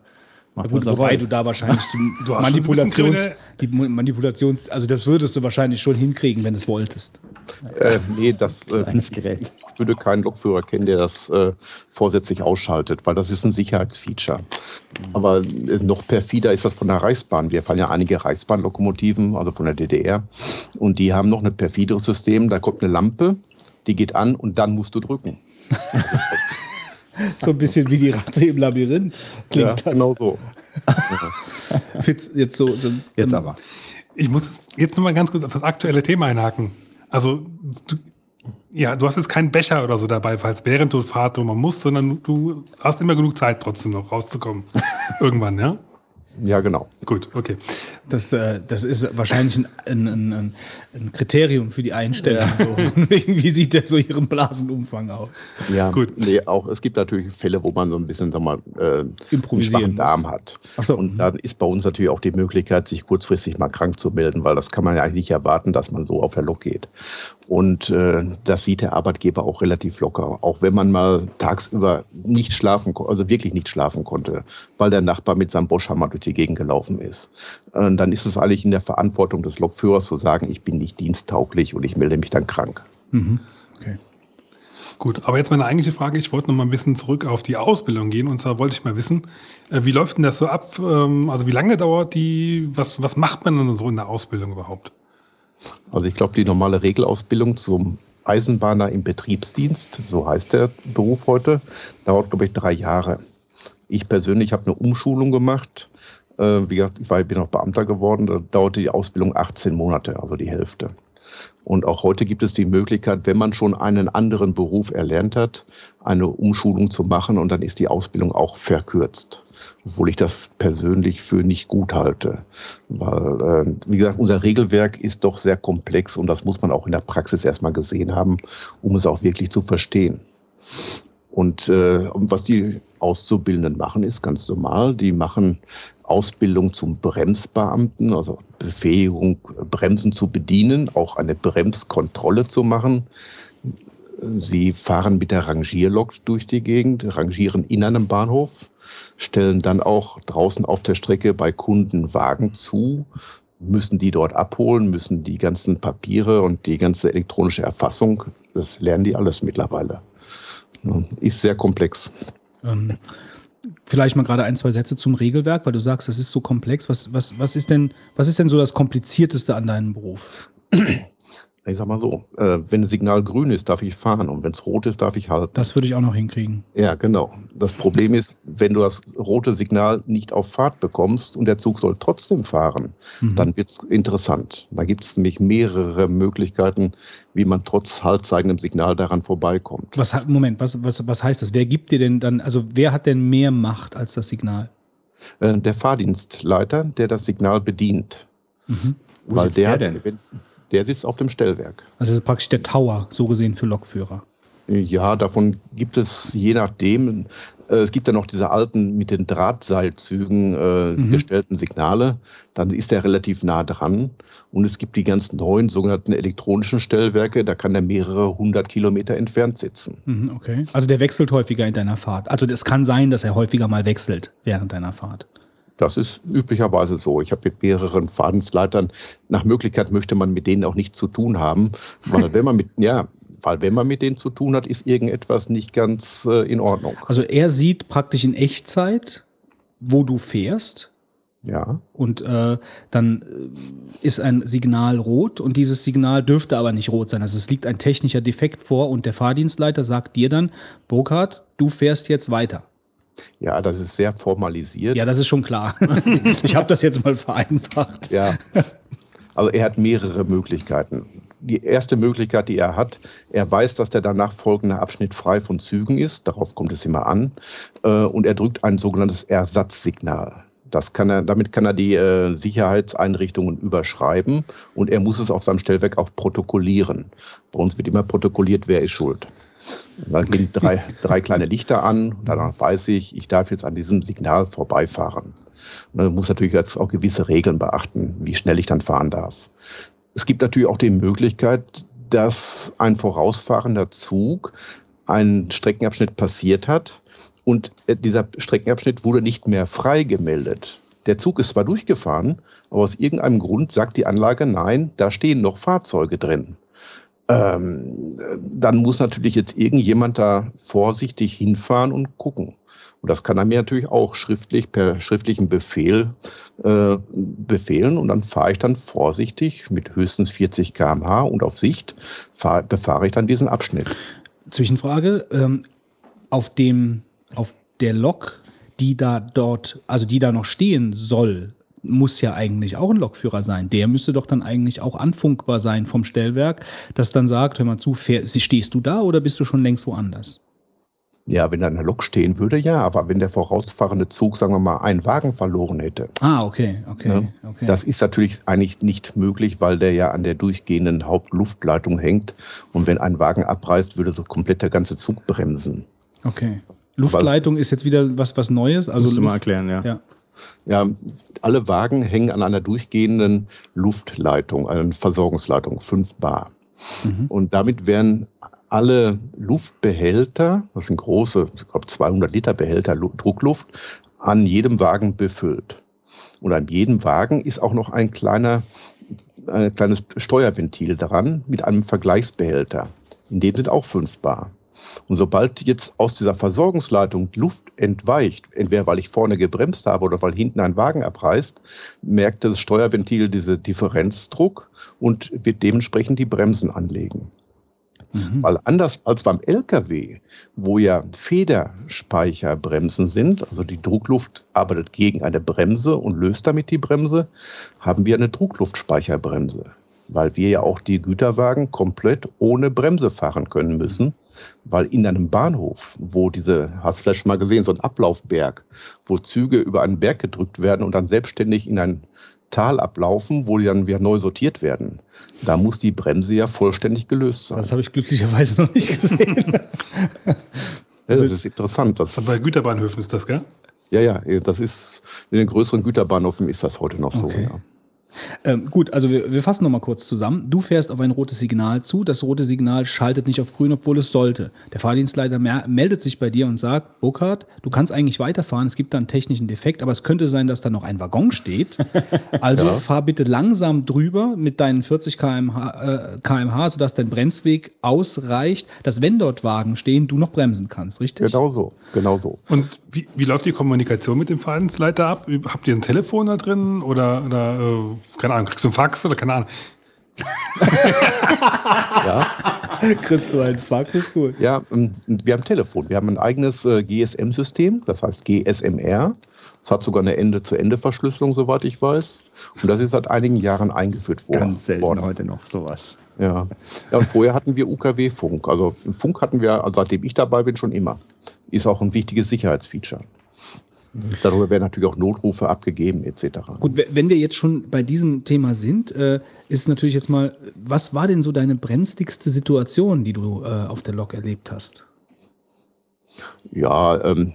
Mach gut, wobei du da wahrscheinlich die Manipulations, die Manipulations, also das würdest du wahrscheinlich schon hinkriegen, wenn du es wolltest. Äh, nee, das äh, Gerät. Ich würde keinen Lokführer kennen, der das äh, vorsätzlich ausschaltet, weil das ist ein Sicherheitsfeature. Aber äh, noch perfider ist das von der Reichsbahn. Wir fahren ja einige Reichsbahnlokomotiven, also von der DDR, und die haben noch ein perfideres System. Da kommt eine Lampe Die geht an und dann musst du drücken. So ein bisschen wie die Ratte im Labyrinth. Klingt ja, das. genau so. Fitz, jetzt so. dann- Jetzt aber. Ich muss jetzt noch mal ganz kurz auf das aktuelle Thema einhaken. Also, du, ja, du hast jetzt keinen Becher oder so dabei, falls während du Fahrt man muss, sondern du hast immer genug Zeit trotzdem noch rauszukommen. Irgendwann, ja? Ja, genau. Gut, okay. Das, äh, das ist wahrscheinlich ein, ein, ein, ein- Kriterium für die Einstellung. So. Wie sieht der so ihren Blasenumfang aus? Ja, Gut. Nee, auch, es gibt natürlich Fälle, wo man so ein bisschen, sag mal, äh, Improvisieren schwachen Darm hat. Ach so. Und dann ist bei uns natürlich auch die Möglichkeit, sich kurzfristig mal krank zu melden, weil das kann man ja eigentlich nicht erwarten, dass man so auf der Lok geht. Und äh, das sieht der Arbeitgeber auch relativ locker. Auch wenn man mal tagsüber nicht schlafen konnte, also wirklich nicht schlafen konnte, weil der Nachbar mit seinem Boschhammer durch die Gegend gelaufen ist. Äh, dann ist es eigentlich in der Verantwortung des Lokführers zu sagen, ich bin nicht diensttauglich und ich melde mich dann krank. Mhm. Okay. Gut, aber jetzt meine eigentliche Frage, ich wollte noch mal ein bisschen zurück auf die Ausbildung gehen und zwar wollte ich mal wissen, äh, wie läuft denn das so ab? Ähm, Also wie lange dauert die, was, was macht man denn so in der Ausbildung überhaupt? Also ich glaube, die normale Regelausbildung zum Eisenbahner im Betriebsdienst, so heißt der Beruf heute, dauert, glaube ich, drei Jahre. Ich persönlich habe eine Umschulung gemacht. Äh, wie gesagt, ich war, bin auch Beamter geworden. Da dauerte die Ausbildung 18 Monate, also die Hälfte. Und auch heute gibt es die Möglichkeit, wenn man schon einen anderen Beruf erlernt hat, eine Umschulung zu machen und dann ist die Ausbildung auch verkürzt. Obwohl ich das persönlich für nicht gut halte. Weil, äh, wie gesagt, unser Regelwerk ist doch sehr komplex und das muss man auch in der Praxis erstmal gesehen haben, um es auch wirklich zu verstehen. Und äh, was die Auszubildenden machen, ist ganz normal. Die machen Ausbildung zum Bremsbeamten, also Befähigung, Bremsen zu bedienen, auch eine Bremskontrolle zu machen. Sie fahren mit der Rangierlok durch die Gegend, rangieren in einem Bahnhof, stellen dann auch draußen auf der Strecke bei Kunden Wagen zu, müssen die dort abholen, müssen die ganzen Papiere und die ganze elektronische Erfassung, das lernen die alles mittlerweile. Ist sehr komplex. Ähm, vielleicht mal gerade ein, zwei Sätze zum Regelwerk, weil du sagst, das ist so komplex. Was, was, was, ist, denn, was ist denn so das Komplizierteste an deinem Beruf? Ich sag mal so, äh, wenn das Signal grün ist, darf ich fahren und wenn es rot ist, darf ich halten. Das würde ich auch noch hinkriegen. Ja, genau. Das Problem ist, wenn du das rote Signal nicht auf Fahrt bekommst und der Zug soll trotzdem fahren, Mhm. dann wird es interessant. Da gibt es nämlich mehrere Möglichkeiten, wie man trotz haltzeigendem Signal daran vorbeikommt. Was, hat- Moment, was, was, was heißt das? Wer gibt dir denn dann, also wer hat denn mehr Macht als das Signal? Äh, der Fahrdienstleiter, der das Signal bedient, Mhm. Wo sitzt der denn? Der sitzt auf dem Stellwerk. Also das ist praktisch der Tower, so gesehen für Lokführer. Ja, davon gibt es je nachdem. äh, Es gibt ja noch diese alten mit den Drahtseilzügen äh, Mhm. gestellten Signale. Dann ist er relativ nah dran. Und es gibt die ganz neuen sogenannten elektronischen Stellwerke. Da kann er mehrere hundert Kilometer entfernt sitzen. Mhm, okay. Also der wechselt häufiger in deiner Fahrt. Also es kann sein, dass er häufiger mal wechselt während deiner Fahrt. Das ist üblicherweise so. Ich habe mit mehreren Fahrdienstleitern, nach Möglichkeit möchte man mit denen auch nichts zu tun haben, weil wenn man mit, ja, weil wenn man mit denen zu tun hat, ist irgendetwas nicht ganz äh, in Ordnung. Also er sieht praktisch in Echtzeit, wo du fährst. Ja. Und äh, dann äh, ist ein Signal rot und dieses Signal dürfte aber nicht rot sein. Also es liegt ein technischer Defekt vor und der Fahrdienstleiter sagt dir dann, Burkhard, du fährst jetzt weiter. Ja, das ist sehr formalisiert. Ja, das ist schon klar. ich habe das jetzt mal vereinfacht. Ja. Also er hat mehrere Möglichkeiten. Die erste Möglichkeit, die er hat, er weiß, dass der danach folgende Abschnitt frei von Zügen ist. Darauf kommt es immer an. Äh, Und er drückt ein sogenanntes Ersatzsignal. Das kann er, damit kann er die äh, Sicherheitseinrichtungen überschreiben und er muss es auf seinem Stellwerk auch protokollieren. Bei uns wird immer protokolliert, wer ist schuld. Da gehen drei, drei kleine Lichter an, danach weiß ich, ich darf jetzt an diesem Signal vorbeifahren. Man muss natürlich jetzt auch gewisse Regeln beachten, wie schnell ich dann fahren darf. Es gibt natürlich auch die Möglichkeit, dass ein vorausfahrender Zug einen Streckenabschnitt passiert hat und äh, dieser Streckenabschnitt wurde nicht mehr frei gemeldet. Der Zug ist zwar durchgefahren, aber aus irgendeinem Grund sagt die Anlage, nein, da stehen noch Fahrzeuge drin. Ähm, dann muss natürlich jetzt irgendjemand da vorsichtig hinfahren und gucken. Und das kann er mir natürlich auch schriftlich per schriftlichen Befehl äh, befehlen und dann fahre ich dann vorsichtig mit höchstens 40 km/h und auf Sicht fahr, befahre ich dann diesen Abschnitt. Zwischenfrage, ähm, auf dem, auf der Lok, die da dort, also die da noch stehen soll, muss ja eigentlich auch ein Lokführer sein. Der müsste doch dann eigentlich auch anfunkbar sein vom Stellwerk, das dann sagt, hör mal zu, fähr, stehst du da oder bist du schon längst woanders? Ja, wenn da eine Lok stehen würde, ja, aber wenn der vorausfahrende Zug, sagen wir mal, einen Wagen verloren hätte. Ah, okay, okay, Ja, okay. Das ist natürlich eigentlich nicht möglich, weil der ja an der durchgehenden Hauptluftleitung hängt. Und wenn ein Wagen abreißt, würde so komplett der ganze Zug bremsen. okay. Luftleitung ist jetzt wieder was, was Neues. Also Musst du mal erklären, ja. ja. Ja, alle Wagen hängen an einer durchgehenden Luftleitung, einer Versorgungsleitung, 5 Bar. Mhm. Und damit werden alle Luftbehälter, das sind große, ich glaube 200 Liter Behälter Lu- Druckluft, an jedem Wagen befüllt. Und an jedem Wagen ist auch noch ein kleiner, ein kleines Steuerventil dran mit einem Vergleichsbehälter. In dem sind auch 5 Bar. Und sobald jetzt aus dieser Versorgungsleitung Luft entweicht, entweder weil ich vorne gebremst habe oder weil hinten ein Wagen abreißt, merkt das Steuerventil diese Differenzdruck und wird dementsprechend die Bremsen anlegen. Mhm. Weil anders als beim LKW, wo ja Federspeicherbremsen sind, also die Druckluft arbeitet gegen eine Bremse und löst damit die Bremse, haben wir eine Druckluftspeicherbremse, weil wir ja auch die Güterwagen komplett ohne Bremse fahren können müssen, weil in einem Bahnhof, wo diese, hast du vielleicht schon mal gesehen, so ein Ablaufberg, wo Züge über einen Berg gedrückt werden und dann selbstständig in ein Tal ablaufen, wo die dann wieder neu sortiert werden. Da muss die Bremse ja vollständig gelöst sein. Das habe ich glücklicherweise noch nicht gesehen. Ja, das ist interessant. Das, bei Güterbahnhöfen ist das, gell? ja, ja, das ist in den größeren Güterbahnnhöfen ist das heute noch so. Okay. Ja. Ähm, gut, also wir, wir fassen nochmal kurz zusammen. Du fährst auf ein rotes Signal zu. Das rote Signal schaltet nicht auf grün, obwohl es sollte. Der Fahrdienstleiter meldet sich bei dir und sagt, Burkhard, du kannst eigentlich weiterfahren. Es gibt da einen technischen Defekt, aber es könnte sein, dass da noch ein Waggon steht. Also Ja. fahr bitte langsam drüber mit deinen 40 km/h, äh, kmh, sodass dein Bremsweg ausreicht, dass wenn dort Wagen stehen, du noch bremsen kannst, richtig? Genau so, genau so. Und wie, wie läuft die Kommunikation mit dem Fahrdienstleiter ab? Habt ihr ein Telefon da drin oder, oder äh, keine Ahnung, kriegst du einen Fax oder keine Ahnung? Ja, Kriegst du einen Fax, ist gut. ja ähm, wir haben Telefon. Wir haben ein eigenes äh, GSM-System, das heißt GSMR. Es hat sogar eine Ende-zu-Ende-Verschlüsselung, soweit ich weiß. Und das ist seit einigen Jahren eingeführt worden. Ganz selten worden. heute noch sowas. Ja. ja, und vorher hatten wir UKW-Funk. Also Funk hatten wir, also seitdem ich dabei bin, schon immer. Ist auch ein wichtiges Sicherheitsfeature. Darüber werden natürlich auch Notrufe abgegeben, etc. Gut, we- wenn wir jetzt schon bei diesem Thema sind, äh, ist natürlich jetzt mal, was war denn so deine brenzligste Situation, die du äh, auf der Lok erlebt hast? Ja, ähm,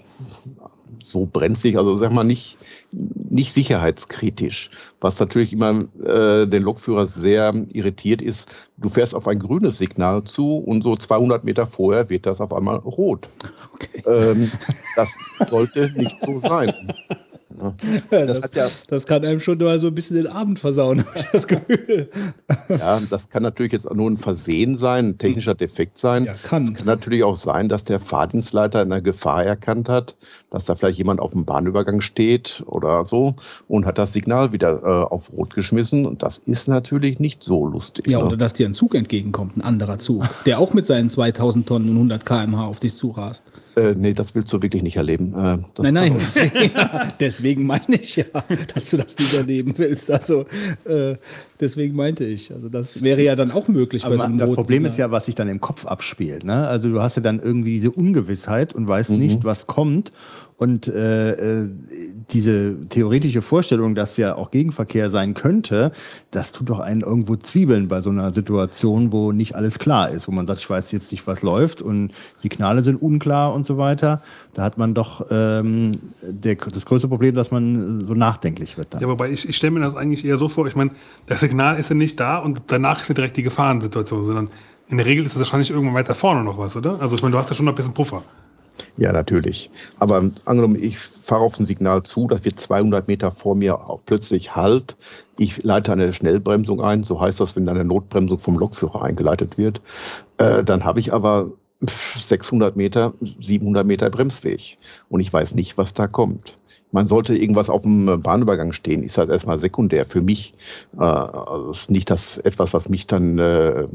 so brenzlig, also sag mal nicht, nicht sicherheitskritisch. Was natürlich immer äh, den Lokführer sehr irritiert ist, du fährst auf ein grünes Signal zu und so 200 Meter vorher wird das auf einmal rot. Okay. Ähm, das sollte nicht so sein. Ja. Das, hat ja- das kann einem schon mal so ein bisschen den Abend versauen, das Gefühl. Ja, das kann natürlich jetzt nur ein Versehen sein, ein technischer Defekt sein. Ja, kann. Kann natürlich auch sein, dass der Fahrdienstleiter eine Gefahr erkannt hat, dass da vielleicht jemand auf dem Bahnübergang steht oder so und hat das Signal wieder äh, auf Rot geschmissen. Und das ist natürlich nicht so lustig. Ja, ne? oder dass dir ein Zug entgegenkommt, ein anderer Zug, der auch mit seinen 2000 Tonnen und 100 km/h auf dich zurast. äh, nee, das willst du wirklich nicht erleben. Äh, Nein, nein, deswegen, deswegen meine ich ja, dass du das nicht erleben willst. Also äh, deswegen meinte ich. Also das wäre ja dann auch möglich Aber bei so einem das Problem Signal. ist ja, was sich dann im Kopf abspielt. Ne? Also du hast ja dann irgendwie diese Ungewissheit und weißt nicht, was kommt. Und äh, äh, diese theoretische Vorstellung, dass ja auch Gegenverkehr sein könnte, das tut doch einen irgendwo zwiebeln bei so einer Situation, wo nicht alles klar ist, wo man sagt, ich weiß jetzt nicht, was läuft und Signale sind unklar und so weiter. Da hat man doch ähm, der, das größte Problem, dass man so nachdenklich wird dann. Ja, wobei ich, ich stelle mir das eigentlich eher so vor, ich meine, das Signal ist ja nicht da und danach ist ja direkt die Gefahrensituation, sondern in der Regel ist das wahrscheinlich irgendwann weiter vorne noch was, oder? Also ich meine, du hast ja schon noch ein bisschen Puffer. Ja, natürlich. Aber angenommen, ich fahre auf ein Signal zu, das wird 200 Meter vor mir auch plötzlich halt. Ich leite eine Schnellbremsung ein, so heißt das, wenn eine Notbremsung vom Lokführer eingeleitet wird. Äh, dann habe ich aber 600 Meter, 700 Meter Bremsweg. Und ich weiß nicht, was da kommt. Man sollte irgendwas auf dem Bahnübergang stehen, ist halt erstmal sekundär für mich. Äh, also ist nicht das etwas, was mich dann äh,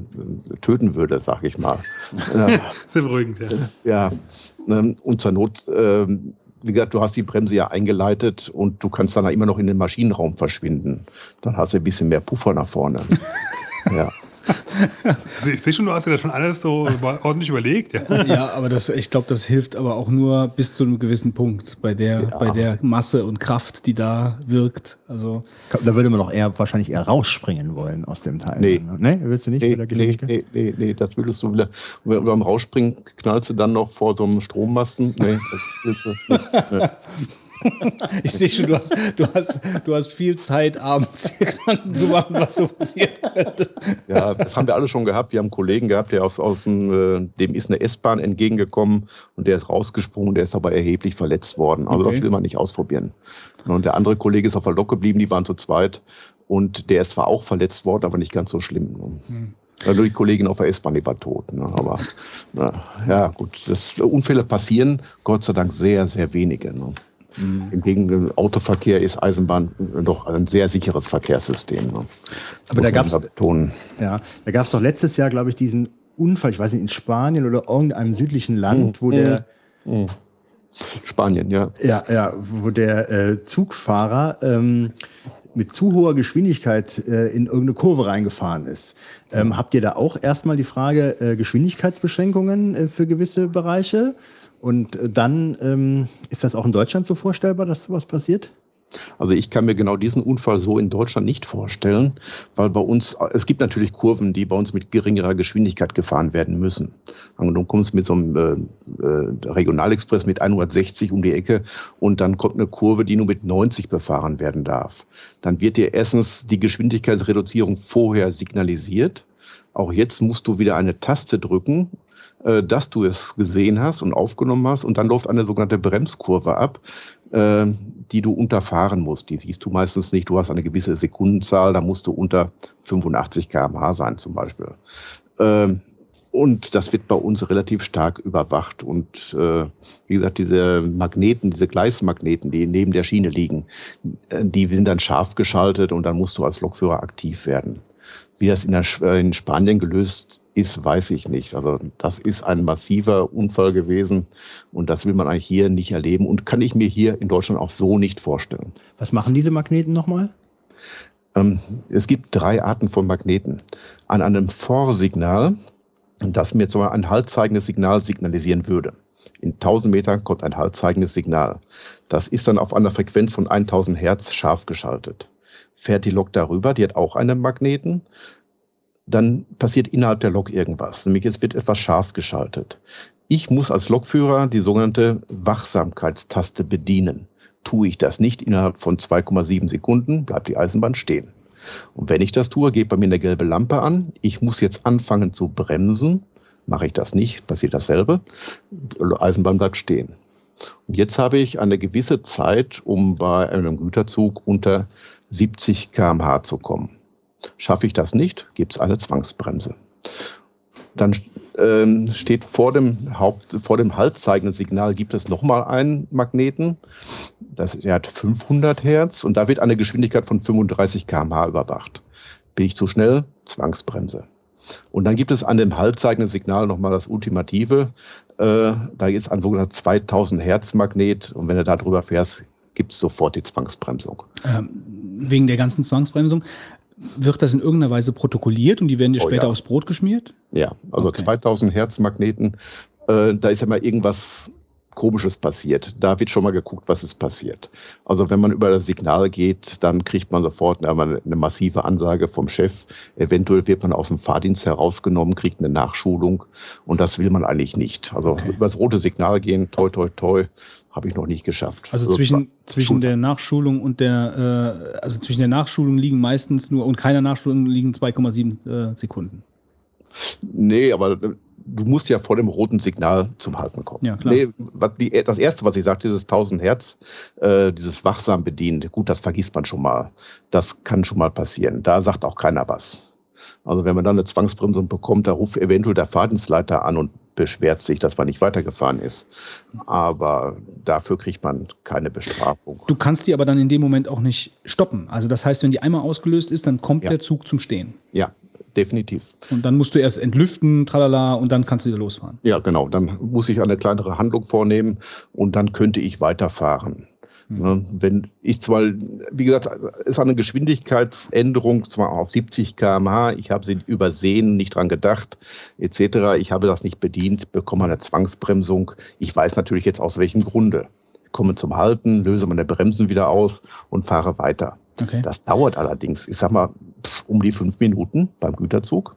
töten würde, sag ich mal. Sehr beruhigend, ja. Ja, ähm, und zur Not, ähm, wie gesagt, du hast die Bremse ja eingeleitet und du kannst dann immer noch in den Maschinenraum verschwinden. Dann hast du ein bisschen mehr Puffer nach vorne. ja. Ich sehe schon, du hast dir das schon alles so ordentlich überlegt. Ja, ja aber das, ich glaube, das hilft aber auch nur bis zu einem gewissen Punkt bei der, ja. bei der Masse und Kraft, die da wirkt. Also da würde man doch eher wahrscheinlich eher rausspringen wollen aus dem Teil. Nee, ne? nee willst du nicht? Nee, nee, nee, nee, nee, das würdest du wieder. Beim Rausspringen knallst du dann noch vor so einem Strommasten. Nee, das willst du nicht. Ich sehe schon, du hast, du, hast, du hast viel Zeit, abends Gedanken zu machen, was so passieren könnte. Ja, das haben wir alle schon gehabt. Wir haben einen Kollegen gehabt, der aus, aus dem, äh, dem ist eine S-Bahn entgegengekommen und der ist rausgesprungen, der ist aber erheblich verletzt worden. Also okay. das will man nicht ausprobieren. Und der andere Kollege ist auf der Lok geblieben, die waren zu zweit und der ist zwar auch verletzt worden, aber nicht ganz so schlimm. Hm. Also die Kollegin auf der S-Bahn, die war tot. Ne? Aber na, ja, gut, das, Unfälle passieren, Gott sei Dank sehr, sehr wenige. Ne? Mhm. Im Gegenteil, Autoverkehr ist Eisenbahn doch ein sehr sicheres Verkehrssystem. Ne? Aber da gab es ja, da gab es doch letztes Jahr, glaube ich, diesen Unfall, ich weiß nicht, in Spanien oder irgendeinem südlichen Land, mhm. wo der mhm. Spanien, ja. Ja, ja, wo der äh, Zugfahrer ähm, mit zu hoher Geschwindigkeit äh, in irgendeine Kurve reingefahren ist. Ähm, habt ihr da auch erstmal die Frage äh, Geschwindigkeitsbeschränkungen äh, für gewisse Bereiche? Und äh, dann ähm, ist das auch in Deutschland so vorstellbar, dass sowas passiert? Also ich kann mir genau diesen Unfall so in Deutschland nicht vorstellen, weil bei uns, es gibt natürlich Kurven, die bei uns mit geringerer Geschwindigkeit gefahren werden müssen. Du kommst mit so einem äh, äh Regionalexpress mit 160 um die Ecke und dann kommt eine Kurve, die nur mit 90 befahren werden darf. Dann wird dir erstens die Geschwindigkeitsreduzierung vorher signalisiert. Auch jetzt musst du wieder eine Taste drücken äh, dass du es gesehen hast und aufgenommen hast und dann läuft eine sogenannte Bremskurve ab, äh, die du unterfahren musst. Die siehst du meistens nicht. Du hast eine gewisse Sekundenzahl, da musst du unter 85 km/h sein zum Beispiel. Ähm, und das wird bei uns relativ stark überwacht. Und äh, wie gesagt, diese Magneten, diese Gleismagneten, die neben der Schiene liegen, äh, die sind dann scharf geschaltet und dann musst du als Lokführer aktiv werden. Wie das in, der, in Spanien gelöst ist, weiß ich nicht. Also das ist ein massiver Unfall gewesen und das will man eigentlich hier nicht erleben und kann ich mir hier in Deutschland auch so nicht vorstellen. Was machen diese Magneten nochmal? Ähm, es gibt drei Arten von Magneten. An einem Vorsignal, das mir zwar ein haltzeigendes Signal signalisieren würde. In 1000 Metern kommt ein haltzeigendes Signal. Das ist dann auf einer Frequenz von 1000 Hertz scharf geschaltet. Fährt die Lok darüber, die hat auch einen Magneten dann passiert innerhalb der Lok irgendwas. Nämlich es wird etwas scharf geschaltet. Ich muss als Lokführer die sogenannte Wachsamkeitstaste bedienen. Tue ich das nicht innerhalb von 2,7 Sekunden, bleibt die Eisenbahn stehen. Und wenn ich das tue, geht bei mir eine gelbe Lampe an. Ich muss jetzt anfangen zu bremsen. Mache ich das nicht, passiert dasselbe. Die Eisenbahn bleibt stehen. Und jetzt habe ich eine gewisse Zeit, um bei einem Güterzug unter 70 km/h zu kommen. Schaffe ich das nicht, gibt es eine Zwangsbremse. Dann ähm, steht vor dem Haupt, vor dem haltzeigenden Signal gibt es nochmal einen Magneten. Das, der hat 500 Hertz und da wird eine Geschwindigkeit von 35 km/h überwacht. Bin ich zu schnell? Zwangsbremse. Und dann gibt es an dem haltzeigenden Signal nochmal das Ultimative. Äh, da ist ein sogenannter 2000 Hertz Magnet und wenn du da drüber fährst, gibt es sofort die Zwangsbremsung. Ähm, wegen der ganzen Zwangsbremsung. Wird das in irgendeiner Weise protokolliert und die werden dir oh, später ja. aufs Brot geschmiert? Ja, also okay. 2000 Hertz Magneten, äh, da ist ja mal irgendwas Komisches passiert. Da wird schon mal geguckt, was ist passiert. Also wenn man über das Signal geht, dann kriegt man sofort eine, eine massive Ansage vom Chef. Eventuell wird man aus dem Fahrdienst herausgenommen, kriegt eine Nachschulung und das will man eigentlich nicht. Also okay. über das rote Signal gehen, toi, toi, toi, habe ich noch nicht geschafft. Also, also zwischen, zwischen der Nachschulung und der, äh, also zwischen der Nachschulung liegen meistens nur und keiner Nachschulung liegen 2,7 äh, Sekunden. Nee, aber äh, du musst ja vor dem roten Signal zum Halten kommen. Ja, klar. Nee, die, das erste, was ich sagte, dieses 1000 Hertz, äh, dieses wachsam bedienen, gut, das vergisst man schon mal. Das kann schon mal passieren. Da sagt auch keiner was. Also wenn man dann eine Zwangsbremsung bekommt, da ruft eventuell der Fahrdienstleiter an und beschwert sich, dass man nicht weitergefahren ist. Aber dafür kriegt man keine Bestrafung. Du kannst die aber dann in dem Moment auch nicht stoppen. Also das heißt, wenn die einmal ausgelöst ist, dann kommt Ja. der Zug zum Stehen. Ja, definitiv. Und dann musst du erst entlüften, tralala, und dann kannst du wieder losfahren. Ja, genau. Dann muss ich eine kleinere Handlung vornehmen und dann könnte ich weiterfahren. Ne, Wenn ich zwar, wie gesagt, es ist eine Geschwindigkeitsänderung, zwar auf 70 km/h, ich habe sie übersehen, nicht dran gedacht, etc. Ich habe das nicht bedient, bekomme eine Zwangsbremsung. Ich weiß natürlich jetzt aus welchem Grunde. Ich komme zum Halten, löse meine Bremsen wieder aus und fahre weiter. Okay. Das dauert allerdings, ich sag mal, um die fünf Minuten beim Güterzug,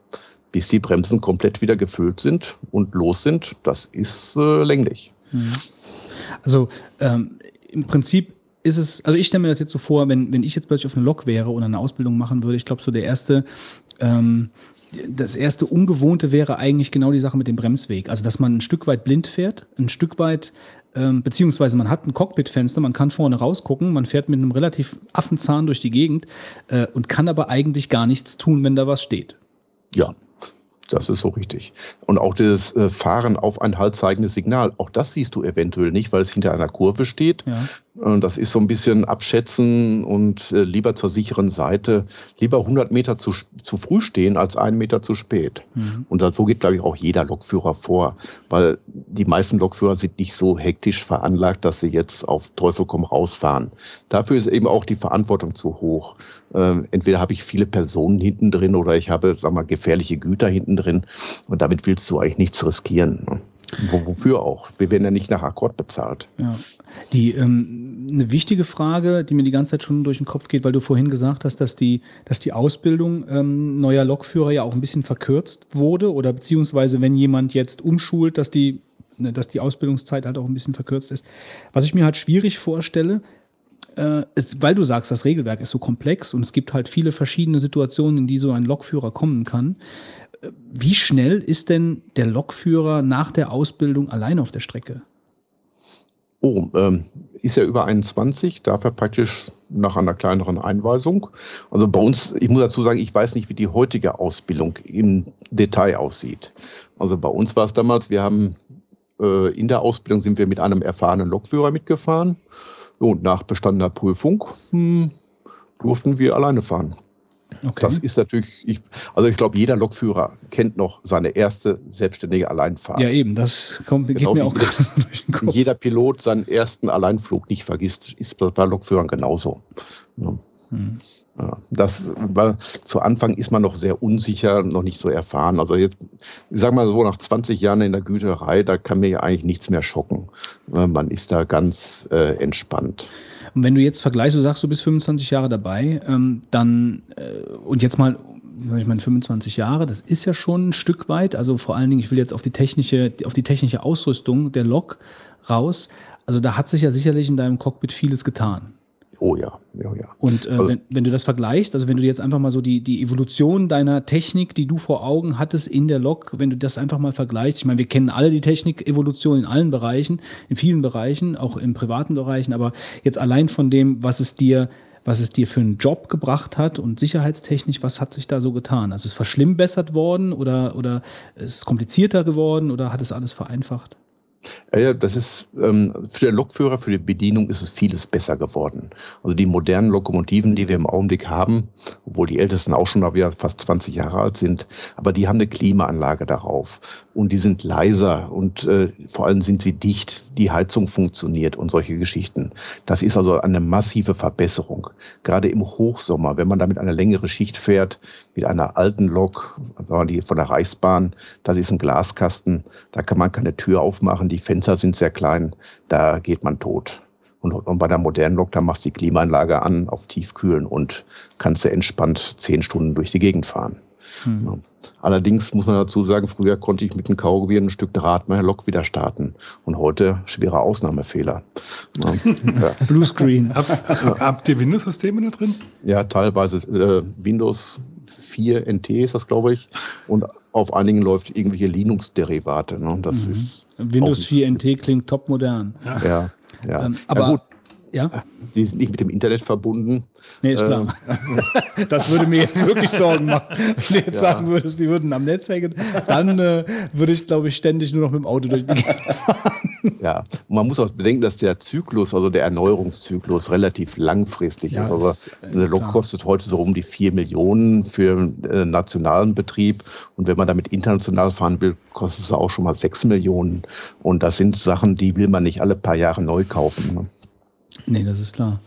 bis die Bremsen komplett wieder gefüllt sind und los sind. Das ist äh, länglich. Also ähm, im Prinzip ist es, also ich stelle mir das jetzt so vor, wenn, wenn ich jetzt plötzlich auf eine Lok wäre oder eine Ausbildung machen würde, ich glaube so der erste, ähm, das erste Ungewohnte wäre eigentlich genau die Sache mit dem Bremsweg. Also dass man ein Stück weit blind fährt, ein Stück weit, ähm, beziehungsweise man hat ein Cockpitfenster, man kann vorne rausgucken, man fährt mit einem relativ Affenzahn durch die Gegend äh, und kann aber eigentlich gar nichts tun, wenn da was steht. Ja, das ist so richtig. Und auch das äh, Fahren auf ein haltzeigendes Signal, auch das siehst du eventuell nicht, weil es hinter einer Kurve steht. Ja. Und das ist so ein bisschen abschätzen und äh, lieber zur sicheren Seite, lieber 100 Meter zu, zu früh stehen als einen Meter zu spät. Mhm. Und so geht, glaube ich, auch jeder Lokführer vor, weil die meisten Lokführer sind nicht so hektisch veranlagt, dass sie jetzt auf Teufel komm raus fahren. Dafür ist eben auch die Verantwortung zu hoch. Ähm, entweder habe ich viele Personen hinten drin oder ich habe, sag mal, gefährliche Güter hinten drin. Und damit willst du eigentlich nichts riskieren. Ne? Wo, wofür auch? Wir werden ja nicht nach Akkord bezahlt. Ja. Die, ähm, eine wichtige Frage, die mir die ganze Zeit schon durch den Kopf geht, weil du vorhin gesagt hast, dass die, dass die Ausbildung ähm, neuer Lokführer ja auch ein bisschen verkürzt wurde oder beziehungsweise wenn jemand jetzt umschult, dass die, ne, dass die Ausbildungszeit halt auch ein bisschen verkürzt ist. Was ich mir halt schwierig vorstelle, äh, ist, weil du sagst, das Regelwerk ist so komplex und es gibt halt viele verschiedene Situationen, in die so ein Lokführer kommen kann. Wie schnell ist denn der Lokführer nach der Ausbildung allein auf der Strecke? Oh, ähm, ist er über 21, darf er praktisch nach einer kleineren Einweisung. Also bei uns, ich muss dazu sagen, ich weiß nicht, wie die heutige Ausbildung im Detail aussieht. Also bei uns war es damals, wir haben äh, in der Ausbildung sind wir mit einem erfahrenen Lokführer mitgefahren. Und nach bestandener Prüfung hm, durften wir alleine fahren. Okay. Das ist natürlich, ich, also ich glaube, jeder Lokführer kennt noch seine erste selbstständige Alleinfahrt. Ja, eben, das kommt, geht Genau mir wie auch jeder- gerade durch den Kopf. jeder Pilot seinen ersten Alleinflug nicht vergisst, ist bei Lokführern genauso. Ja. Hm. Das, weil zu Anfang ist man noch sehr unsicher, noch nicht so erfahren. Also jetzt, ich sag mal so, nach 20 Jahren in der Güterei, da kann mir ja eigentlich nichts mehr schocken. Man ist da ganz äh, entspannt. Und wenn du jetzt vergleichst, du sagst, du bist 25 Jahre dabei, ähm, dann, äh, und jetzt mal, ich meine, 25 Jahre, das ist ja schon ein Stück weit, also vor allen Dingen, ich will jetzt auf die technische, auf die technische Ausrüstung der Lok raus. Also da hat sich ja sicherlich in deinem Cockpit vieles getan. Oh ja, ja, ja. Und äh, Also- wenn, wenn du das vergleichst, also wenn du jetzt einfach mal so die, die Evolution deiner Technik, die du vor Augen hattest in der Lok, wenn du das einfach mal vergleichst, ich meine, wir kennen alle die Technik-Evolution in allen Bereichen, in vielen Bereichen, auch in privaten Bereichen, aber jetzt allein von dem, was es dir, was es dir für einen Job gebracht hat und sicherheitstechnisch, was hat sich da so getan? Also ist es verschlimmbessert worden oder, oder ist es komplizierter geworden oder hat es alles vereinfacht? Ja, ja, das ist ähm, für den Lokführer, für die Bedienung ist es vieles besser geworden. Also die modernen Lokomotiven, die wir im Augenblick haben, obwohl die ältesten auch schon wieder fast 20 Jahre alt sind, aber die haben eine Klimaanlage darauf und die sind leiser und äh, vor allem sind sie dicht, die Heizung funktioniert und solche Geschichten. Das ist also eine massive Verbesserung. Gerade im Hochsommer, wenn man damit eine längere Schicht fährt, mit einer alten Lok, die von der Reichsbahn, das ist ein Glaskasten, da kann man keine Tür aufmachen, die Fenster sind sehr klein, da geht man tot. Und, und bei der modernen Lok, da machst du die Klimaanlage an auf Tiefkühlen und kannst du entspannt zehn Stunden durch die Gegend fahren. Hm. Allerdings muss man dazu sagen, früher konnte ich mit einem Kaugummi ein Stück Draht meiner Lok wieder starten. Und heute schwerer Ausnahmefehler. Ja. Bluescreen. Hab, habt ihr Windows-Systeme da drin? ja teilweise äh, Windows 4 NT ist das, glaube ich. Und auf einigen läuft irgendwelche Linux-Derivate. Ne? Das Mhm. ist Windows auch 4 NT klingt top modern. Ja, ja. Ähm, ja aber- gut, Ja? Die sind nicht mit dem Internet verbunden. Nee, ist klar. das würde mir jetzt wirklich Sorgen machen. Wenn du jetzt Ja. sagen würdest, die würden am Netz hängen, dann äh, würde ich, glaube ich, ständig nur noch mit dem Auto durch die Gegend Ja, und man muss auch bedenken, dass der Zyklus, also der Erneuerungszyklus, relativ langfristig Ja, ist. Also äh, eine Lok klar. kostet heute so um die 4 Millionen für einen äh, nationalen Betrieb. Und wenn man damit international fahren will, kostet es auch schon mal 6 Millionen. Und das sind Sachen, die will man nicht alle paar Jahre neu kaufen. Ne? Nee, das ist klar.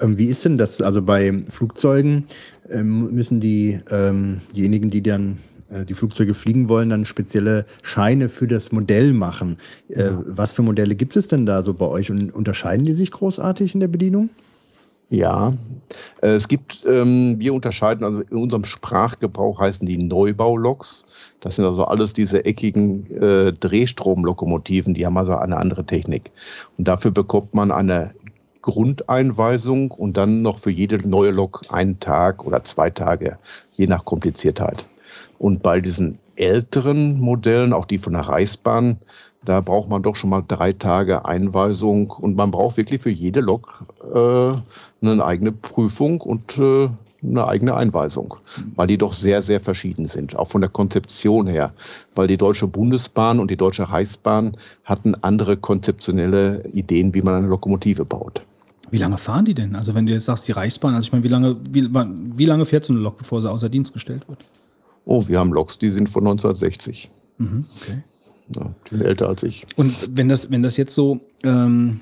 Ähm, wie ist denn das? Also bei Flugzeugen ähm, müssen die, ähm, diejenigen, die dann äh, die Flugzeuge fliegen wollen, dann spezielle Scheine für das Modell machen. Äh, Was für Modelle gibt es denn da so bei euch und unterscheiden die sich großartig in der Bedienung? Ja, äh, es gibt, ähm, wir unterscheiden, also in unserem Sprachgebrauch heißen die Neubauloks. Das sind also alles diese eckigen äh, Drehstromlokomotiven, die haben also eine andere Technik. Und dafür bekommt man eine Grundeinweisung und dann noch für jede neue Lok einen Tag oder zwei Tage, je nach Kompliziertheit. Und bei diesen älteren Modellen, auch die von der Reichsbahn, da braucht man doch schon mal drei Tage Einweisung und man braucht wirklich für jede Lok äh, eine eigene Prüfung und äh, eine eigene Einweisung, weil die doch sehr, sehr verschieden sind, auch von der Konzeption her, weil die Deutsche Bundesbahn und die Deutsche Reichsbahn hatten andere konzeptionelle Ideen, wie man eine Lokomotive baut. Wie lange fahren die denn? Also wenn du jetzt sagst, die Reichsbahn, also ich meine, wie lange, wie, wie lange fährt so eine Lok, bevor sie außer Dienst gestellt wird? Oh, wir haben Loks, die sind von 1960. Mhm, okay. Ja, die sind älter als ich. Und wenn das, wenn das jetzt so, ähm,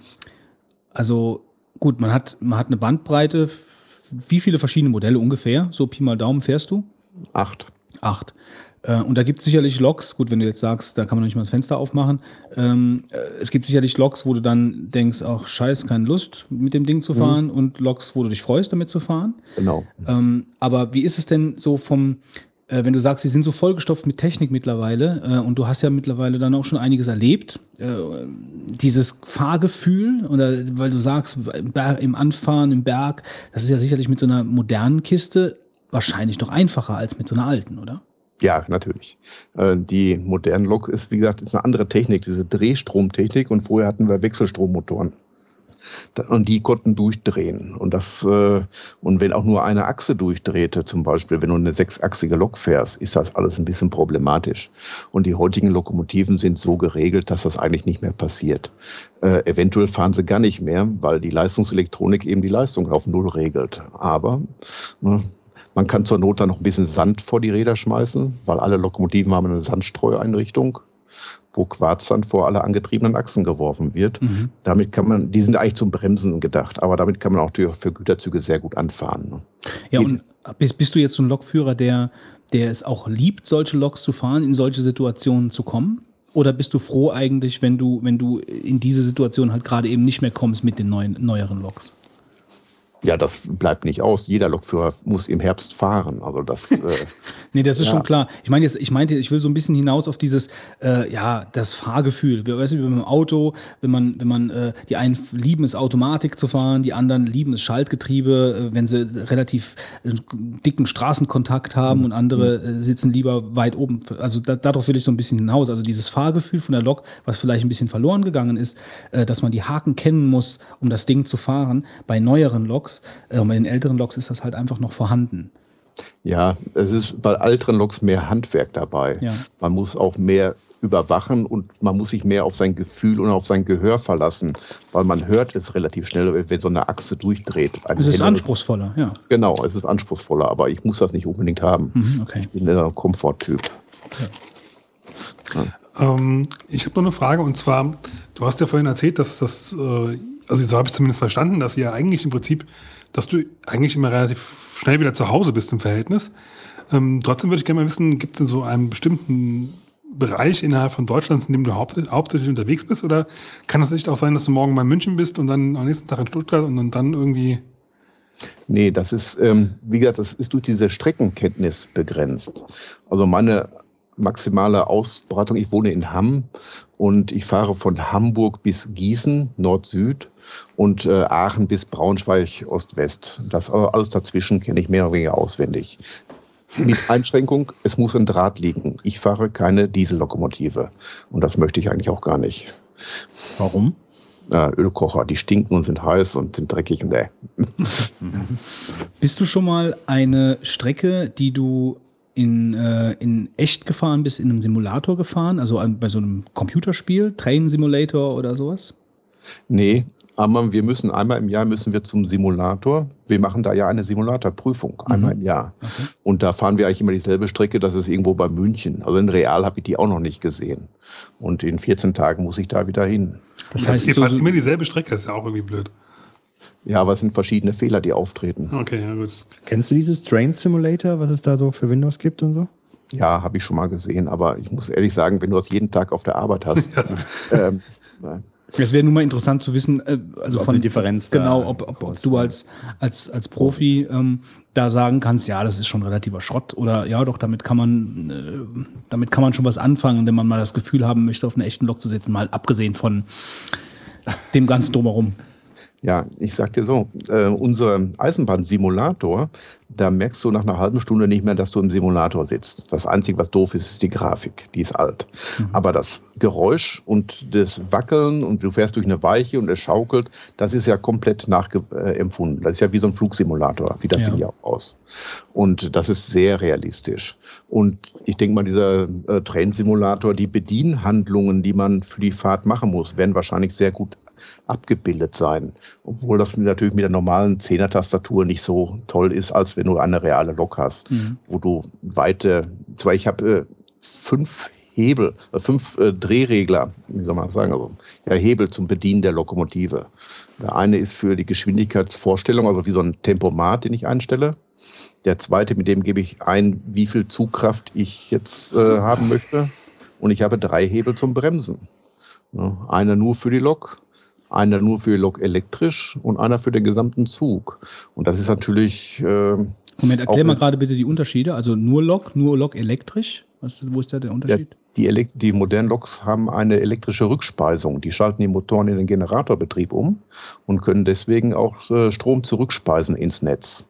also gut, man hat, man hat eine Bandbreite. Wie viele verschiedene Modelle ungefähr? So Pi mal Daumen fährst du? Acht. Acht. Äh, Und da gibt es sicherlich Loks, gut, wenn du jetzt sagst, da kann man noch nicht mal das Fenster aufmachen. Ähm, äh, es gibt sicherlich Loks, wo du dann denkst, ach scheiß, keine Lust, mit dem Ding zu fahren und Loks, wo du dich freust, damit zu fahren. Genau. Ähm, aber wie ist es denn so vom, äh, wenn du sagst, sie sind so vollgestopft mit Technik mittlerweile äh, und du hast ja mittlerweile dann auch schon einiges erlebt, äh, dieses Fahrgefühl oder weil du sagst, im Anfahren, im Berg, das ist ja sicherlich mit so einer modernen Kiste wahrscheinlich noch einfacher als mit so einer alten, oder? Ja, natürlich. Äh, Die moderne Lok ist, wie gesagt, ist eine andere Technik, diese Drehstromtechnik. Und vorher hatten wir Wechselstrommotoren. Und die konnten durchdrehen. Und das, äh, und wenn auch nur eine Achse durchdrehte, zum Beispiel, wenn du eine sechsachsige Lok fährst, ist das alles ein bisschen problematisch. Und die heutigen Lokomotiven sind so geregelt, dass das eigentlich nicht mehr passiert. Äh, eventuell fahren sie gar nicht mehr, weil die Leistungselektronik eben die Leistung auf Null regelt. Aber ne, man kann zur Not dann noch ein bisschen Sand vor die Räder schmeißen, weil alle Lokomotiven haben eine Sandstreueinrichtung, wo Quarzsand vor alle angetriebenen Achsen geworfen wird. Mhm. Damit kann man, die sind eigentlich zum Bremsen gedacht, aber damit kann man auch für Güterzüge sehr gut anfahren. ne? Ja, und bist, bist du jetzt so ein Lokführer, der, der es auch liebt, solche Loks zu fahren, in solche Situationen zu kommen? Oder bist du froh eigentlich, wenn du, wenn du in diese Situation halt gerade eben nicht mehr kommst mit den neuen, neueren Loks? Ja, das bleibt nicht aus. Jeder Lokführer muss im Herbst fahren. Also das, äh, Nee, das ist Ja. schon klar. Ich meine jetzt, ich meinte, ich will so ein bisschen hinaus auf dieses, äh, ja, das Fahrgefühl. Wir- wie beim Auto, wenn man, wenn man, äh, die einen lieben es Automatik zu fahren, die anderen lieben es Schaltgetriebe, äh, wenn sie relativ äh, dicken Straßenkontakt haben und andere äh, sitzen lieber weit oben. Also da, darauf will ich so ein bisschen hinaus. Also dieses Fahrgefühl von der Lok, was vielleicht ein bisschen verloren gegangen ist, dass man die Haken kennen muss, um das Ding zu fahren. Bei neueren Loks, äh, und bei den älteren Loks ist das halt einfach noch vorhanden. ja, es ist bei älteren Loks mehr Handwerk dabei. Ja. Man muss auch mehr überwachen und man muss sich mehr auf sein Gefühl und auf sein Gehör verlassen, weil man hört es relativ schnell, wenn so eine Achse durchdreht. Ein Es ist Händler- anspruchsvoller, ja. Genau, es ist anspruchsvoller, aber ich muss das nicht unbedingt haben. Mhm, okay. Ich bin der Komforttyp. Ähm, ich habe noch eine Frage und zwar, du hast ja vorhin erzählt, dass das, äh, also so habe ich zumindest verstanden, dass ihr eigentlich im Prinzip, dass du eigentlich immer relativ schnell wieder zu Hause bist im Verhältnis. Ähm, trotzdem würde ich gerne mal wissen, gibt es denn so einen bestimmten Bereich innerhalb von Deutschland, in dem du haupt, hauptsächlich unterwegs bist? Oder kann es nicht auch sein, dass du morgen mal in München bist und dann am nächsten Tag in Stuttgart und dann, dann irgendwie. Nee, das ist, ähm, wie gesagt, das ist durch diese Streckenkenntnis begrenzt. Also meine maximale Ausbreitung, ich wohne in Hamm und ich fahre von Hamburg bis Gießen, Nord-Süd und äh, Aachen bis Braunschweig, Ost-West. Das also alles dazwischen kenne ich mehr oder weniger auswendig. Mit Einschränkung, es muss ein Draht liegen. Ich fahre keine Diesellokomotive und das möchte ich eigentlich auch gar nicht. Warum? äh, Ölkocher. Die stinken und sind heiß und sind dreckig und äh. Bist du schon mal eine Strecke, die du in, äh, in echt gefahren bist, in einem Simulator gefahren? Also an, bei so einem Computerspiel, Train Simulator oder sowas? Nee, aber wir müssen einmal im Jahr müssen wir zum Simulator. Wir machen da ja eine Simulatorprüfung einmal im Jahr. Okay. Und da fahren wir eigentlich immer dieselbe Strecke, das ist irgendwo bei München. Also in Real habe ich die auch noch nicht gesehen. Und in 14 Tagen muss ich da wieder hin. Das heißt, Ihr so, fahrt so, immer dieselbe Strecke, ist ja auch irgendwie blöd. Ja, aber es sind verschiedene Fehler, die auftreten. Okay, ja gut. Kennst du dieses Train Simulator, was es da so für Windows gibt und so? Ja, habe ich schon mal gesehen, aber ich muss ehrlich sagen, wenn du das jeden Tag auf der Arbeit hast, ähm, nein. Es wäre nun mal interessant zu wissen, äh, also Ob von Differenz genau, ob, ob, ob du als, als, als Profi ähm, da sagen kannst, ja, das ist schon relativer Schrott oder ja, doch, damit kann man, äh, damit kann man schon was anfangen, wenn man mal das Gefühl haben möchte, auf einer echten Lok zu sitzen, mal abgesehen von dem ganzen drumherum. Ja, ich sag dir so, äh, unser Eisenbahnsimulator, da merkst du nach einer halben Stunde nicht mehr, dass du im Simulator sitzt. Das Einzige, was doof ist, ist die Grafik. Die ist alt. Aber das Geräusch und das Wackeln und du fährst durch eine Weiche und es schaukelt, das ist ja komplett nachempfunden. Das ist ja wie so ein Flugsimulator, sieht das Ja. Ding ja auch aus. Und das ist sehr realistisch. Und ich denke mal, dieser äh, Train-Simulator, die Bedienhandlungen, die man für die Fahrt machen muss, werden wahrscheinlich sehr gut abgebildet sein. Obwohl das natürlich mit der normalen Zehner-Tastatur nicht so toll ist, als wenn du eine reale Lok hast, Mhm. wo du weite, zwar ich habe äh, fünf Hebel, äh, fünf äh, Drehregler, wie soll man sagen, also ja, Hebel zum Bedienen der Lokomotive. Der eine ist für die Geschwindigkeitsvorstellung, also wie so ein Tempomat, den ich einstelle. Der zweite, mit dem gebe ich ein, wie viel Zugkraft ich jetzt äh, haben möchte. Und ich habe drei Hebel zum Bremsen. Ja, einer nur für die Lok, einer nur für Lok elektrisch und einer für den gesamten Zug. Und das ist natürlich, äh, Moment, erklär mal gerade bitte die Unterschiede. Also nur Lok, nur Lok elektrisch. Was, wo ist da der ja, Unterschied? die, Elek die modernen Loks haben eine elektrische Rückspeisung. Die schalten die Motoren in den Generatorbetrieb um und können deswegen auch äh, Strom zurückspeisen ins Netz.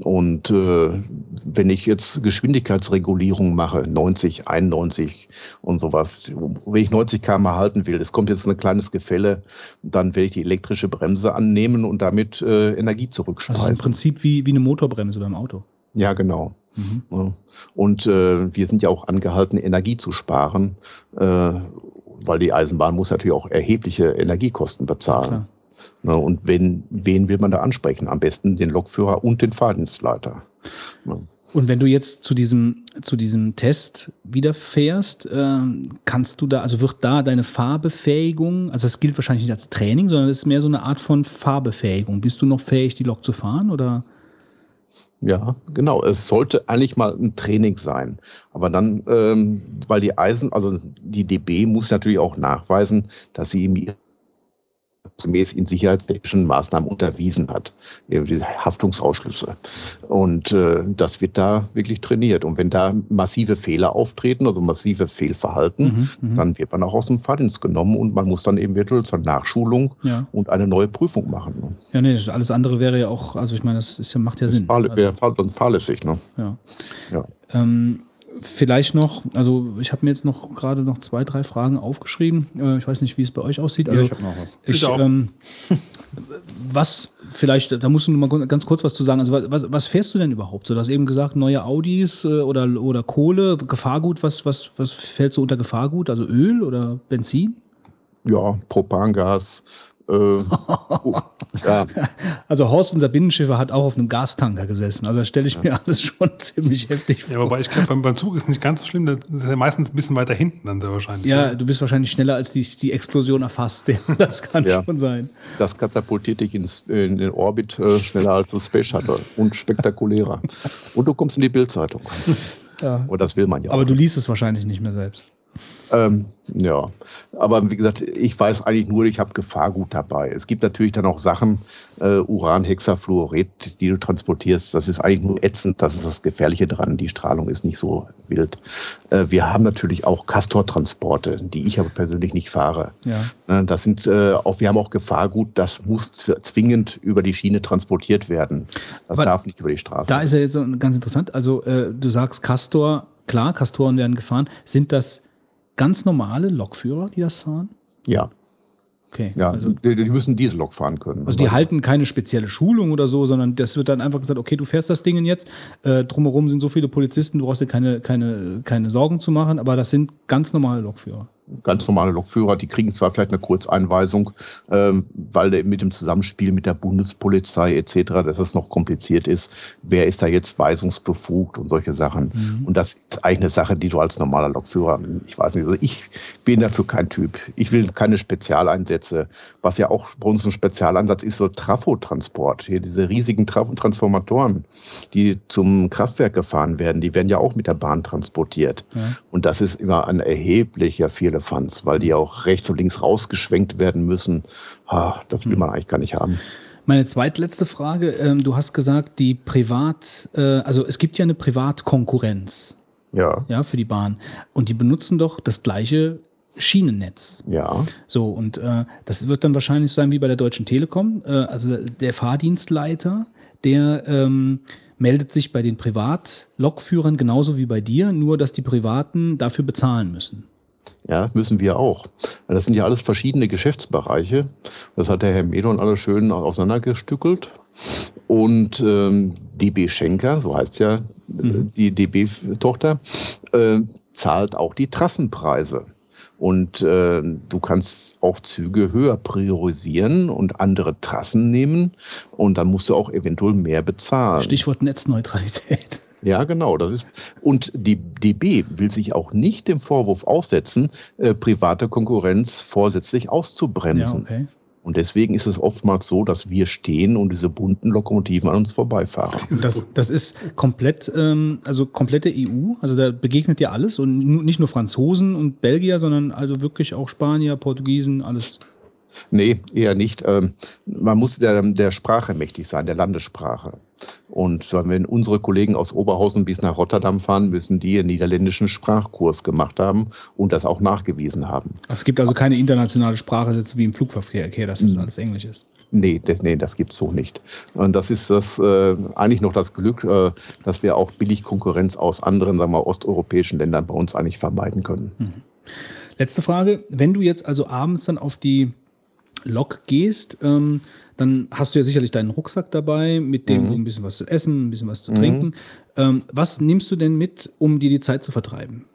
Und äh, wenn ich jetzt Geschwindigkeitsregulierung mache, 90, 91 und sowas, wenn ich 90 km halten will, es kommt jetzt ein kleines Gefälle, dann werde ich die elektrische Bremse annehmen und damit äh, Energie Also es ist im zurückspeisen. Prinzip wie, wie eine Motorbremse beim Auto. ja, genau. Mhm. Ja. Und äh, wir sind ja auch angehalten, Energie zu sparen, äh, weil die Eisenbahn muss natürlich auch erhebliche Energiekosten bezahlen. Klar. Ne, und wen, wen will man da ansprechen? Am besten den Lokführer und den Fahrdienstleiter. Ne. Und wenn du jetzt zu diesem, zu diesem Test wieder fährst, ähm, kannst du da, also wird da deine Fahrbefähigung, also es gilt wahrscheinlich nicht als Training, sondern es ist mehr so eine Art von Fahrbefähigung. Bist du noch fähig, die Lok zu fahren oder? Ja, genau. Es sollte eigentlich mal ein Training sein. Aber dann, ähm, weil die Eisen, also die DB muss natürlich auch nachweisen, dass sie ihm gemäß in sicherheitstechnischen Maßnahmen unterwiesen hat, eben diese Haftungsausschlüsse. Und äh, das wird da wirklich trainiert. Und wenn da massive Fehler auftreten, also massive Fehlverhalten, Mhm, mhm. dann wird man auch aus dem Fahrdienst genommen und man muss dann eben virtuell zur Nachschulung Ja. und eine neue Prüfung machen. Ja, nee, alles andere wäre ja auch, also ich meine, das ist ja, macht ja Sinn. Fahr, Also, wäre fahr, fahrlässig. Ne? ja. Ja. Ähm, vielleicht noch, also ich habe mir jetzt noch gerade noch zwei, drei Fragen aufgeschrieben. Äh, ich weiß nicht, wie es bei euch aussieht. Also, habe noch was. Ich, Ich auch. ähm, was vielleicht, da musst du noch mal ganz kurz was zu sagen. Also was, was fährst du denn überhaupt? So, du hast eben gesagt, neue Audis äh, oder, oder Kohle, Gefahrgut, was, was, was fällt so unter Gefahrgut? Also Öl oder Benzin? Ja, Propangas. Äh, oh, ja, Also Horst, unser Binnenschiffer, hat auch auf einem Gastanker gesessen. Also da stelle ich mir alles schon ziemlich heftig vor. Ja, wobei ich glaube, beim, beim Zug ist nicht ganz so schlimm. Das ist ja meistens ein bisschen weiter hinten dann sehr wahrscheinlich. Ja, ne? du bist wahrscheinlich schneller, als die, die Explosion erfasst. Ja, das kann Ja. schon sein. das katapultiert dich ins, in den Orbit äh, schneller als das Space Shuttle und spektakulärer. Und du kommst in die Bildzeitung. Ja. Und das will man ja. Aber auch. du liest es wahrscheinlich nicht mehr selbst. Ähm, ja, aber wie gesagt, ich weiß eigentlich nur, ich habe Gefahrgut dabei. Es gibt natürlich dann auch Sachen, äh, Uranhexafluorid, die du transportierst. Das ist eigentlich nur ätzend, das ist das Gefährliche dran. Die Strahlung ist nicht so wild. Äh, wir haben natürlich auch Castor-Transporte, die ich aber persönlich nicht fahre. Ja. Äh, Das sind äh, auch, wir haben auch Gefahrgut, das muss zw- zwingend über die Schiene transportiert werden. Das Aber darf nicht über die Straße. Da ist ja jetzt ganz interessant. Also, äh, du sagst Castor, klar, Castoren werden gefahren. Sind das ganz normale Lokführer, die das fahren? ja. Okay. Ja, Also, die, die müssen Diesellok fahren können. also die halten keine spezielle Schulung oder so, sondern das wird dann einfach gesagt, okay, du fährst das Ding jetzt, äh, drumherum sind so viele Polizisten, du brauchst dir keine, keine, keine Sorgen zu machen, aber das sind ganz normale Lokführer. Ganz normale Lokführer, die kriegen zwar vielleicht eine Kurzeinweisung, ähm, weil mit dem Zusammenspiel mit der Bundespolizei etc., dass das noch kompliziert ist. Wer ist da jetzt weisungsbefugt und solche Sachen? Mhm. Und das ist eigentlich eine Sache, die du als normaler Lokführer, ich weiß nicht, also ich bin dafür kein Typ. Ich will keine Spezialeinsätze. Was ja auch bei uns ein Spezialeinsatz ist, so Trafotransport. Hier diese riesigen Trafo-Transformatoren, die zum Kraftwerk gefahren werden, die werden ja auch mit der Bahn transportiert. Ja. Und das ist immer ein erheblicher Firlefanz, weil die auch rechts und links rausgeschwenkt werden müssen. Ah, das will man eigentlich gar nicht haben. Meine zweitletzte Frage, ähm, du hast gesagt, die Privat, äh, also es gibt ja eine Privatkonkurrenz, Ja, ja, für die Bahn und die benutzen doch das gleiche Schienennetz. ja. So, und äh, das wird dann wahrscheinlich sein wie bei der Deutschen Telekom. Äh, also der Fahrdienstleiter, der ähm, meldet sich bei den Privatlokführern genauso wie bei dir, nur dass die Privaten dafür bezahlen müssen. Ja, müssen wir auch. Das sind ja alles verschiedene Geschäftsbereiche. Das hat der Herr Medon alles schön auseinandergestückelt. Und ähm, DB Schenker, so heißt ja Mhm. die DB-Tochter, äh, zahlt auch die Trassenpreise. Und äh, du kannst auch Züge höher priorisieren und andere Trassen nehmen. Und dann musst du auch eventuell mehr bezahlen. Stichwort Netzneutralität. Ja, genau. Das ist, und die DB will sich auch nicht dem Vorwurf aussetzen, äh, private Konkurrenz vorsätzlich auszubremsen. Ja, okay. Und deswegen ist es oftmals so, dass wir stehen und diese bunten Lokomotiven an uns vorbeifahren. Das, das ist komplett, ähm, also komplette EU, also da begegnet ja alles und nicht nur Franzosen und Belgier, sondern also wirklich auch Spanier, Portugiesen, alles. Nee, eher nicht. Ähm, man muss der, der Sprache mächtig sein, der Landessprache. Und wenn unsere Kollegen aus Oberhausen bis nach Rotterdam fahren, müssen die einen niederländischen Sprachkurs gemacht haben und das auch nachgewiesen haben. Es gibt also keine internationale Sprache wie im Flugverkehr, okay, dass das alles Englisch ist. Nee, das, nee, das gibt's so nicht. Und das ist das äh, eigentlich noch das Glück, äh, dass wir auch billig Konkurrenz aus anderen, sagen wir, osteuropäischen Ländern bei uns eigentlich vermeiden können. Letzte Frage, wenn du jetzt also abends dann auf die Lok gehst, ähm, dann hast du ja sicherlich deinen Rucksack dabei, mit dem du ein bisschen was zu essen, ein bisschen was zu trinken. Ähm, was nimmst du denn mit, um dir die Zeit zu vertreiben?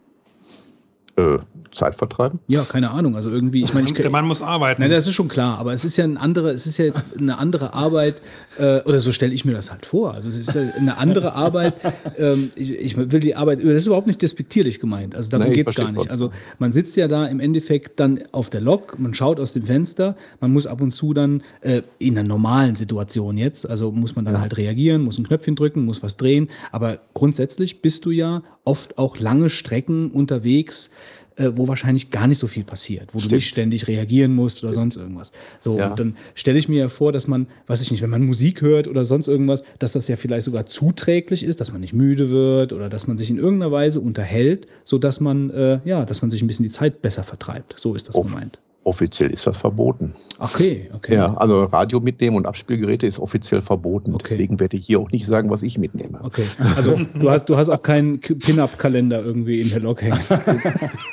Äh, Zeit vertreiben? Ja, keine Ahnung. Also irgendwie, ich meine, ich Der Mann muss arbeiten. Nein, das ist schon klar, aber es ist ja ein andere, es ist ja jetzt eine andere Arbeit, äh, oder so stelle ich mir das halt vor. Also es ist ja eine andere Arbeit. Ähm, ich, ich will die Arbeit, das ist überhaupt nicht despektierlich gemeint. Also darum Nee, ich geht's gar nicht. Also man sitzt ja da im Endeffekt dann auf der Lok, man schaut aus dem Fenster, man muss ab und zu dann äh, in einer normalen Situation jetzt, also muss man dann halt reagieren, muss ein Knöpfchen drücken, muss was drehen. Aber grundsätzlich bist du ja oft auch lange Strecken unterwegs, äh, wo wahrscheinlich gar nicht so viel passiert, wo du Stimmt. nicht ständig reagieren musst oder sonst irgendwas. So, Ja. und dann stelle ich mir ja vor, dass man, weiß ich nicht, wenn man Musik hört oder sonst irgendwas, dass das ja vielleicht sogar zuträglich ist, dass man nicht müde wird oder dass man sich in irgendeiner Weise unterhält, sodass man, äh, ja, dass man sich ein bisschen die Zeit besser vertreibt. So ist das Oh. gemeint. Offiziell ist das verboten. Okay, okay. Ja, also Radio mitnehmen und Abspielgeräte ist offiziell verboten. Okay. Deswegen werde ich hier auch nicht sagen, was ich mitnehme. Okay. Also du hast, du hast auch keinen Pin-Up-Kalender irgendwie in der Lok hängen.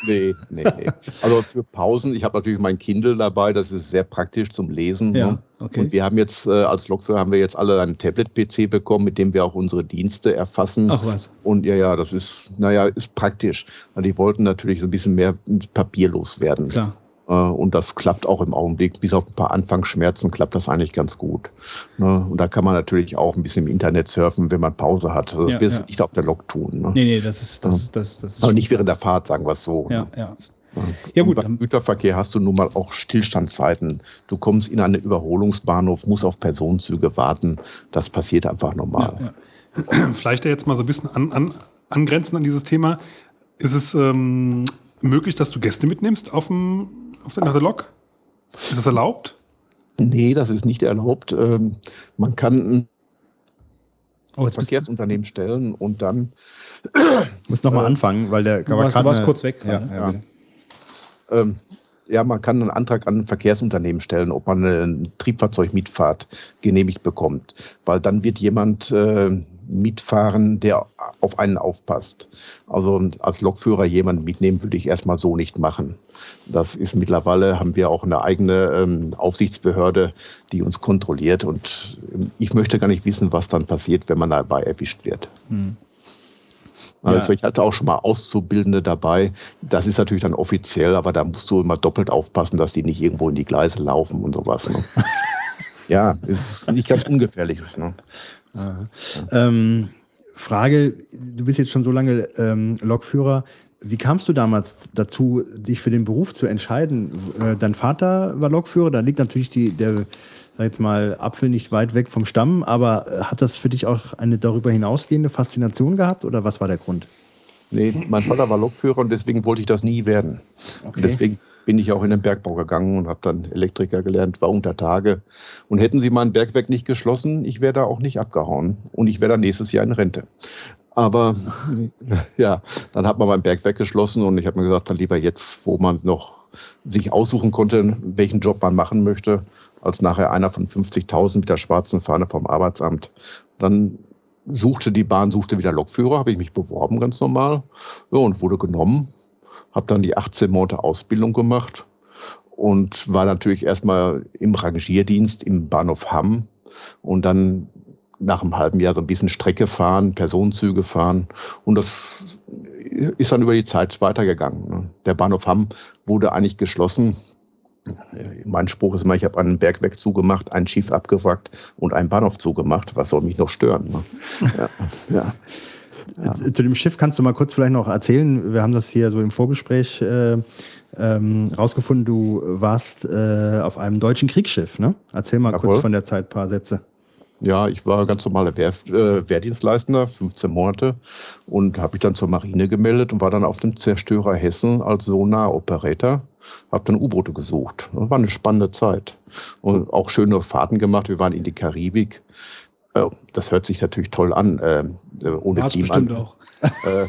Nee, nee, nee. Also für Pausen, ich habe natürlich mein Kindle dabei, das ist sehr praktisch zum Lesen. Ja, ne? okay. Und wir haben jetzt äh, als Lokführer haben wir jetzt alle einen Tablet-PC bekommen, mit dem wir auch unsere Dienste erfassen. Ach was. Und ja, ja, das ist, naja, ist praktisch. Weil die wollten natürlich so ein bisschen mehr papierlos werden. Klar. Äh, Und das klappt auch im Augenblick. Bis auf ein paar Anfangsschmerzen klappt das eigentlich ganz gut. Ne? Und da kann man natürlich auch ein bisschen im Internet surfen, wenn man Pause hat. Also Ja, du ja. nicht auf der Lok tun. Ne? Nee, nee, das ist, das, das, das ist. Aber nicht während der Fahrt, sagen wir es so. Ja, ne? ja. Ja. Ja, gut, beim Güterverkehr hast du nun mal auch Stillstandszeiten. Du kommst in einen Überholungsbahnhof, musst auf Personenzüge warten. Das passiert einfach normal. Ja, ja. Vielleicht jetzt mal so ein bisschen an, an, angrenzend an dieses Thema. Ist es ähm, möglich, dass du Gäste mitnimmst auf, dem, auf, der, Lok? Ist das erlaubt? Nee, das ist nicht erlaubt. Ähm, Man kann ein Oh, jetzt Verkehrsunternehmen stellen und dann Muss nochmal anfangen, weil der du, warst, du warst kurz weg. Ja, gerade. ja. ähm, Ja, man kann einen Antrag an ein Verkehrsunternehmen stellen, ob man ein Triebfahrzeugmietfahrt genehmigt bekommt. Weil dann wird jemand äh, mitfahren, der auf einen aufpasst. Also als Lokführer jemanden mitnehmen würde ich erstmal so nicht machen. Das ist mittlerweile, haben wir auch eine eigene ähm, Aufsichtsbehörde, die uns kontrolliert. Und ähm, ich möchte gar nicht wissen, was dann passiert, wenn man dabei erwischt wird. Hm. Also ich hatte auch schon mal Auszubildende dabei. Das ist natürlich dann offiziell, aber da musst du immer doppelt aufpassen, dass die nicht irgendwo in die Gleise laufen und sowas. Ne? ja, ist nicht ganz ungefährlich. Ne? Ähm, Frage, du bist jetzt schon so lange ähm, Lokführer. Wie kamst du damals dazu, dich für den Beruf zu entscheiden? Äh, dein Vater war Lokführer, da liegt natürlich die, der, sag jetzt mal, Apfel nicht weit weg vom Stamm, aber äh, hat das für dich auch eine darüber hinausgehende Faszination gehabt oder was war der Grund? Nee, mein Vater war Lokführer und deswegen wollte ich das nie werden. Okay. Deswegen bin ich auch in den Bergbau gegangen und habe dann Elektriker gelernt, war unter Tage. Und hätten sie mein Bergwerk nicht geschlossen, ich wäre da auch nicht abgehauen und ich wäre dann nächstes Jahr in Rente. Aber ja, dann hat man mein Bergwerk geschlossen und ich habe mir gesagt, dann lieber jetzt, wo man noch sich aussuchen konnte, welchen Job man machen möchte, als nachher einer von 50.000 mit der schwarzen Fahne vom Arbeitsamt. Dann suchte die Bahn, suchte wieder Lokführer, habe ich mich beworben ganz normal ja, und wurde genommen habe dann die 18 Monate Ausbildung gemacht und war natürlich erstmal im Rangierdienst im Bahnhof Hamm und dann nach einem halben Jahr so ein bisschen Strecke fahren, Personenzüge fahren und das ist dann über die Zeit weitergegangen. Ne? Der Bahnhof Hamm wurde eigentlich geschlossen. Mein Spruch ist immer, ich habe einen Bergwerk zugemacht, ein Schiff abgewrackt und einen Bahnhof zugemacht. Was soll mich noch stören? Ne? Ja, ja. Ja. Zu dem Schiff kannst du mal kurz vielleicht noch erzählen. Wir haben das hier so im Vorgespräch äh, ähm, rausgefunden. Du warst äh, auf einem deutschen Kriegsschiff. Ne? Erzähl mal Jawohl. kurz von der Zeit ein paar Sätze. Ja, ich war ganz normaler Wehr, äh, Wehrdienstleistender, 15 Monate, und habe mich dann zur Marine gemeldet und war dann auf dem Zerstörer Hessen als Sonar-Operator. Habe dann U-Boote gesucht. Das war eine spannende Zeit. Und auch schöne Fahrten gemacht. Wir waren in die Karibik. Oh, das hört sich natürlich toll an. Äh, ohne War's bestimmt auch. Äh, äh,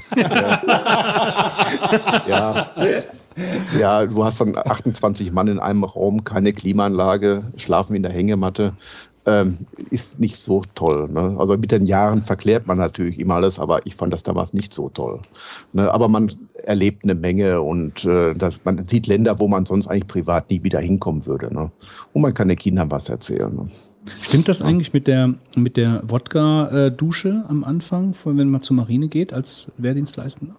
ja, ja, du hast dann 28 Mann in einem Raum, keine Klimaanlage, schlafen in der Hängematte. Ähm, ist nicht so toll. Ne? Also mit den Jahren verklärt man natürlich immer alles, aber ich fand das damals nicht so toll. Ne? Aber man erlebt eine Menge und äh, das, man sieht Länder, wo man sonst eigentlich privat nie wieder hinkommen würde. Ne? Und man kann den Kindern was erzählen. Stimmt das eigentlich mit der, mit der Wodka-Dusche am Anfang, wenn man zur Marine geht, als Wehrdienstleistender?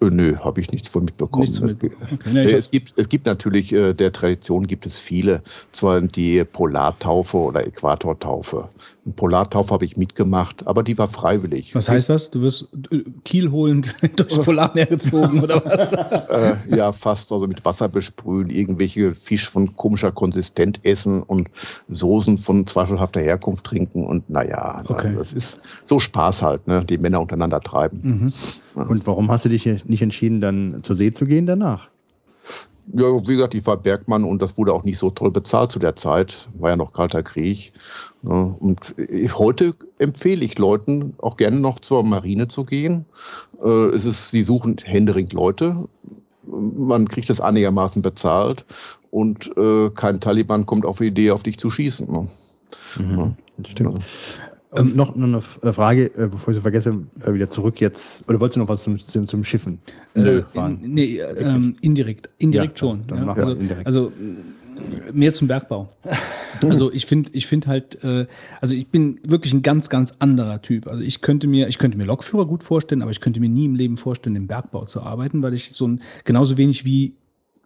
Äh, nö, habe ich nichts von mitbekommen. Nichts mitbekommen. Okay. Nee, es, gibt, es gibt natürlich, äh, der Tradition gibt es viele, zwar die Polartaufe oder Äquatortaufe. Polartaufe habe ich mitgemacht, aber die war freiwillig. Was heißt das? Du wirst äh, kielholend durchs Polarmeer gezogen oder was? äh, ja, fast. Also mit Wasser besprühen, irgendwelche Fisch von komischer Konsistenz essen und Soßen von zweifelhafter Herkunft trinken und naja, okay. das ist so Spaß halt, ne, die Männer untereinander treiben. Mhm. Ja. Und warum hast du dich nicht entschieden, dann zur See zu gehen danach? Ja, wie gesagt, ich war Bergmann und das wurde auch nicht so toll bezahlt zu der Zeit. War ja noch kalter Krieg. Und heute empfehle ich Leuten auch gerne noch zur Marine zu gehen. Äh, es ist, sie suchen händeringend Leute. Man kriegt das einigermaßen bezahlt und äh, kein Taliban kommt auf die Idee, auf dich zu schießen. Ne? Mhm, ja. Stimmt. Ähm, noch, noch eine äh, Frage, äh, bevor ich sie vergesse, äh, wieder zurück jetzt. Oder wolltest du noch was zum, zum, zum Schiffen? Nö. In, nee, ähm, indirekt. Indirekt ja, schon. Ja. Also, indirekt. also, mehr zum Bergbau. Also ich finde, ich finde halt, äh, also ich bin wirklich ein ganz, ganz anderer Typ. Also ich könnte mir, ich könnte mir Lokführer gut vorstellen, aber ich könnte mir nie im Leben vorstellen, im Bergbau zu arbeiten, weil ich so ein, genauso wenig wie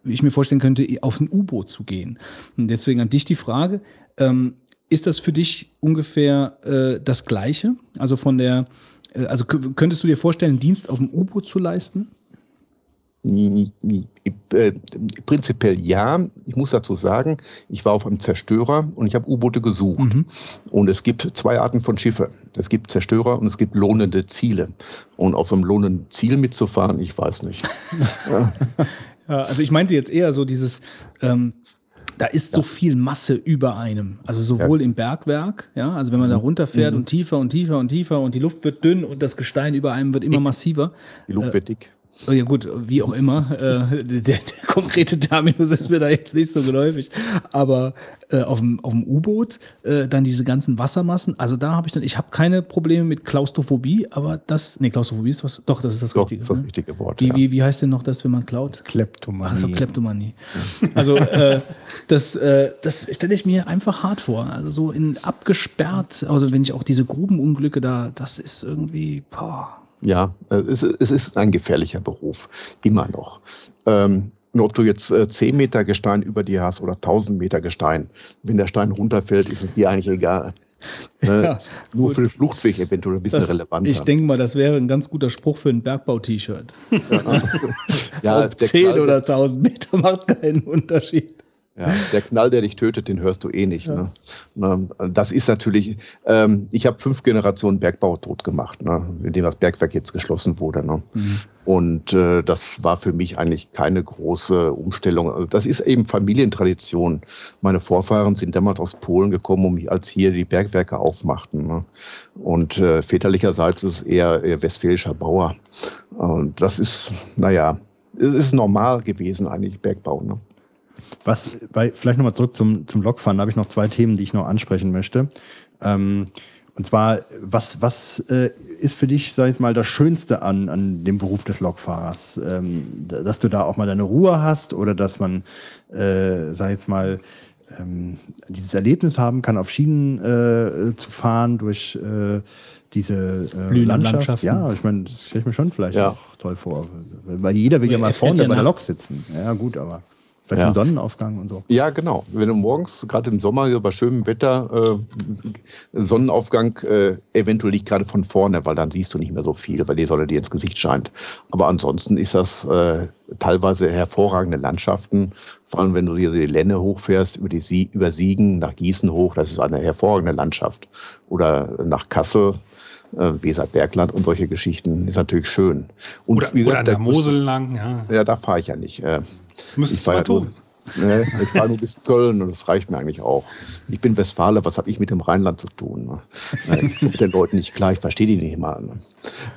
ich mir vorstellen könnte, auf ein U-Boot zu gehen. Und deswegen an dich die Frage, ähm, ist das für dich ungefähr äh, das Gleiche? Also von der, äh, also könntest du dir vorstellen, Dienst auf dem U-Boot zu leisten? Äh, prinzipiell ja. Ich muss dazu sagen, ich war auf einem Zerstörer und ich habe U-Boote gesucht. Mhm. Und es gibt zwei Arten von Schiffe. Es gibt Zerstörer und es gibt lohnende Ziele. Und auf so einem lohnenden Ziel mitzufahren, ich weiß nicht. ja. ja, also ich meinte jetzt eher so dieses, ähm, da ist ja. so viel Masse über einem. Also sowohl ja. im Bergwerk, ja, also wenn man da mhm. runterfährt mhm. und tiefer und tiefer und tiefer und die Luft wird dünn und das Gestein über einem wird immer massiver. Die Luft äh, wird dick. Oh ja gut, wie auch immer. Äh, der, der konkrete Terminus ist mir da jetzt nicht so geläufig. Aber äh, auf dem, auf dem U-Boot äh, dann diese ganzen Wassermassen. Also da habe ich dann, ich habe keine Probleme mit Klaustrophobie, aber das, nee, Klaustrophobie ist was, doch, das ist das Doch, Richtige. das ist das ne? richtige Wort. Wie, ja. wie, wie heißt denn noch das, wenn man klaut? Kleptomanie. Also Kleptomanie. Also äh, das, äh, das stelle ich mir einfach hart vor. Also so in abgesperrt, also wenn ich auch diese Grubenunglücke da, das ist irgendwie, boah. Ja, äh, es, es ist ein gefährlicher Beruf, immer noch. Ähm, nur ob du jetzt äh, 10 Meter Gestein über dir hast oder 1000 Meter Gestein, wenn der Stein runterfällt, ist es dir eigentlich egal. Äh, Ja, nur gut. für den Fluchtweg eventuell ein bisschen Das, relevanter. ich denke mal, das wäre ein ganz guter Spruch für ein Bergbau-T-Shirt. ja, Ob der 10 Knall, oder 1000 Meter macht keinen Unterschied. Ja, der Knall, der dich tötet, den hörst du eh nicht. Ne? Na, Das ist natürlich, ähm, ich habe fünf Generationen Bergbau tot gemacht, ne? indem das Bergwerk jetzt geschlossen wurde. Ne? Und äh, das war für mich eigentlich keine große Umstellung. Also das ist eben Familientradition. Meine Vorfahren sind damals aus Polen gekommen, um als hier die Bergwerke aufmachten. Ne? Und äh, väterlicherseits ist es eher, eher westfälischer Bauer. Und das ist, naja, es ist normal gewesen eigentlich, Bergbau. Ne? Was, bei, vielleicht nochmal zurück zum, zum Lokfahren, da habe ich noch zwei Themen, die ich noch ansprechen möchte. Ähm, und zwar, was, was äh, ist für dich, sag ich jetzt mal, das Schönste an, an dem Beruf des Lokfahrers? Ähm, dass du da auch mal deine Ruhe hast oder dass man, äh, sag ich jetzt mal, ähm, dieses Erlebnis haben kann, auf Schienen äh, zu fahren durch äh, diese äh, Blühende Landschaft. Landschaften. Ja, ich meine, das stelle ich mir schon vielleicht Ja. auch toll vor. Weil jeder will ja Er mal vorne ja bei der Lok sitzen. Ja, gut, aber vielleicht Ja. ein Sonnenaufgang und so. Ja, genau. Wenn du morgens, gerade im Sommer, hier bei schönem Wetter, äh, Sonnenaufgang, äh, eventuell nicht gerade von vorne, weil dann siehst du nicht mehr so viel, weil die Sonne dir ins Gesicht scheint. Aber ansonsten ist das äh, teilweise hervorragende Landschaften. Vor allem, wenn du hier die Lenne hochfährst, über, die Sie über Siegen nach Gießen hoch, das ist eine hervorragende Landschaft. Oder nach Kassel, äh, Weserbergland und solche Geschichten, ist natürlich schön. Und Oder, wie oder gesagt, an der der- Mosel lang, ja. Ja, da fahre ich ja nicht. Äh, Müsstest ich du mal tun. ne, ich fahre nur bis Köln und das reicht mir eigentlich auch. Ich bin Westfale, was habe ich mit dem Rheinland zu tun? Ne? Ich komme mit den Leuten nicht klar, ich verstehe die nicht mal. Ne?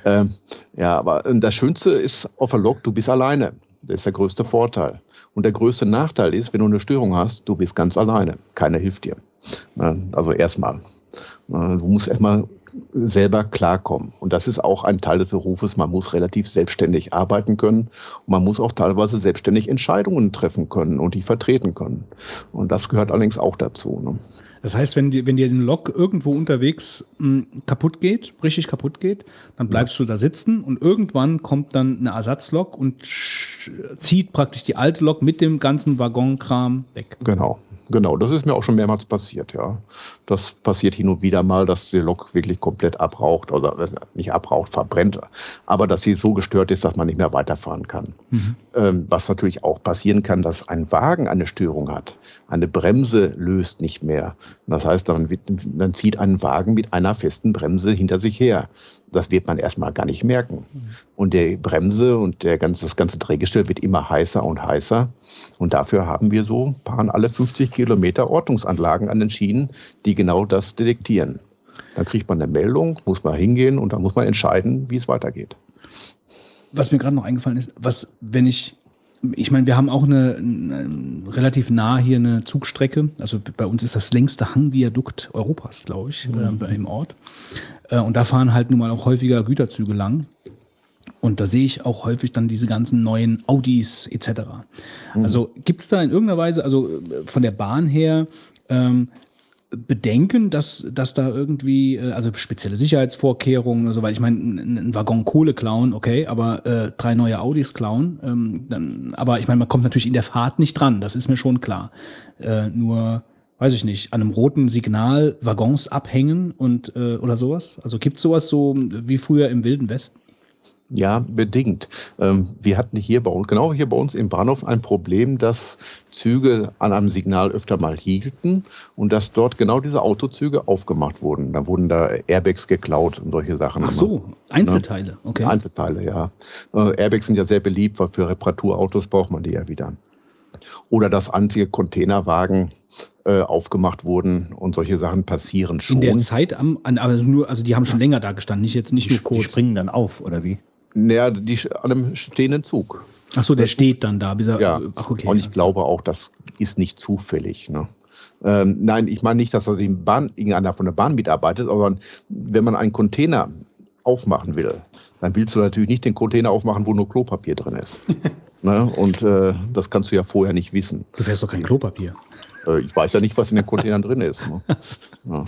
Ähm, ja, aber äh, das Schönste ist auf der Lok, du bist alleine. Das ist der größte Vorteil. Und der größte Nachteil ist, wenn du eine Störung hast, du bist ganz alleine. Keiner hilft dir. Ne? Also erstmal. Ne, Du musst erstmal selber klarkommen. Und das ist auch ein Teil des Berufes. Man muss relativ selbstständig arbeiten können. Und man muss auch teilweise selbstständig Entscheidungen treffen können und die vertreten können. Und das gehört allerdings auch dazu. Ne? Das heißt, wenn dir, wenn dir ein Lok irgendwo unterwegs mh, kaputt geht, richtig kaputt geht, dann bleibst du da sitzen und irgendwann kommt dann eine Ersatzlok und zieht praktisch die alte Lok mit dem ganzen Waggonkram weg. Genau, genau. Das ist mir auch schon mehrmals passiert, ja. Das passiert hin und wieder mal, dass die Lok wirklich komplett abraucht oder äh, nicht abraucht, verbrennt, aber dass sie so gestört ist, dass man nicht mehr weiterfahren kann. Ähm, was natürlich auch passieren kann, dass ein Wagen eine Störung hat. Eine Bremse löst nicht mehr. Das heißt, dann, dann zieht ein Wagen mit einer festen Bremse hinter sich her. Das wird man erstmal gar nicht merken. Und die Bremse und der ganze, das ganze Drehgestell wird immer heißer und heißer. Und dafür haben wir so fahren alle 50 Kilometer Ortungsanlagen an den Schienen, die genau das detektieren. Dann kriegt man eine Meldung, muss man hingehen und dann muss man entscheiden, wie es weitergeht. Was mir gerade noch eingefallen ist, was, wenn ich, ich meine, wir haben auch eine, eine relativ nah hier eine Zugstrecke. Also bei uns ist das längste Hangviadukt Europas, glaube ich, äh, bei- im Ort. Äh, und da fahren halt nun mal auch häufiger Güterzüge lang. Und da sehe ich auch häufig dann diese ganzen neuen Audis etc. Also gibt es da in irgendeiner Weise, also äh, von der Bahn her, ähm, Bedenken, dass, dass da irgendwie, äh, also spezielle Sicherheitsvorkehrungen oder so, weil ich meine, ein, Waggon Kohle klauen, okay, aber äh, drei neue Audis klauen, ähm, dann, aber ich meine, man kommt natürlich in der Fahrt nicht dran, das ist mir schon klar. Äh, nur, weiß ich nicht, an einem roten Signal Waggons abhängen und äh, oder sowas. Also gibt sowas so wie früher im Wilden Westen? Ja, bedingt. Ähm, wir hatten hier bei uns, genau hier bei uns im Bahnhof ein Problem, dass Züge an einem Signal öfter mal hielten und dass dort genau diese Autozüge aufgemacht wurden. Da wurden da Airbags geklaut und solche Sachen. Ach so, Einzelteile, okay. Einzelteile, ja. Äh, Airbags sind ja sehr beliebt, weil für Reparaturautos braucht man die ja wieder. Oder dass einzige Containerwagen äh, aufgemacht wurden und solche Sachen passieren schon. In der Zeit am, an, also nur, also die haben schon länger da gestanden, nicht jetzt nicht Die, nur die kurz. springen dann auf, oder wie? Naja, die, an einem stehenden Zug. Ach so, der steht dann da. Bis er, Ja, Ach, okay. und ich glaube auch, das ist nicht zufällig. Ne? Ähm, nein, ich meine nicht, dass da die Bahn, irgendeiner von der Bahn mitarbeitet, aber wenn man einen Container aufmachen will, dann willst du natürlich nicht den Container aufmachen, wo nur Klopapier drin ist. ne? Und äh, das kannst du ja vorher nicht wissen. Du fährst doch kein Klopapier. Äh, ich weiß ja nicht, was in den Containern drin ist. Ne? Ja.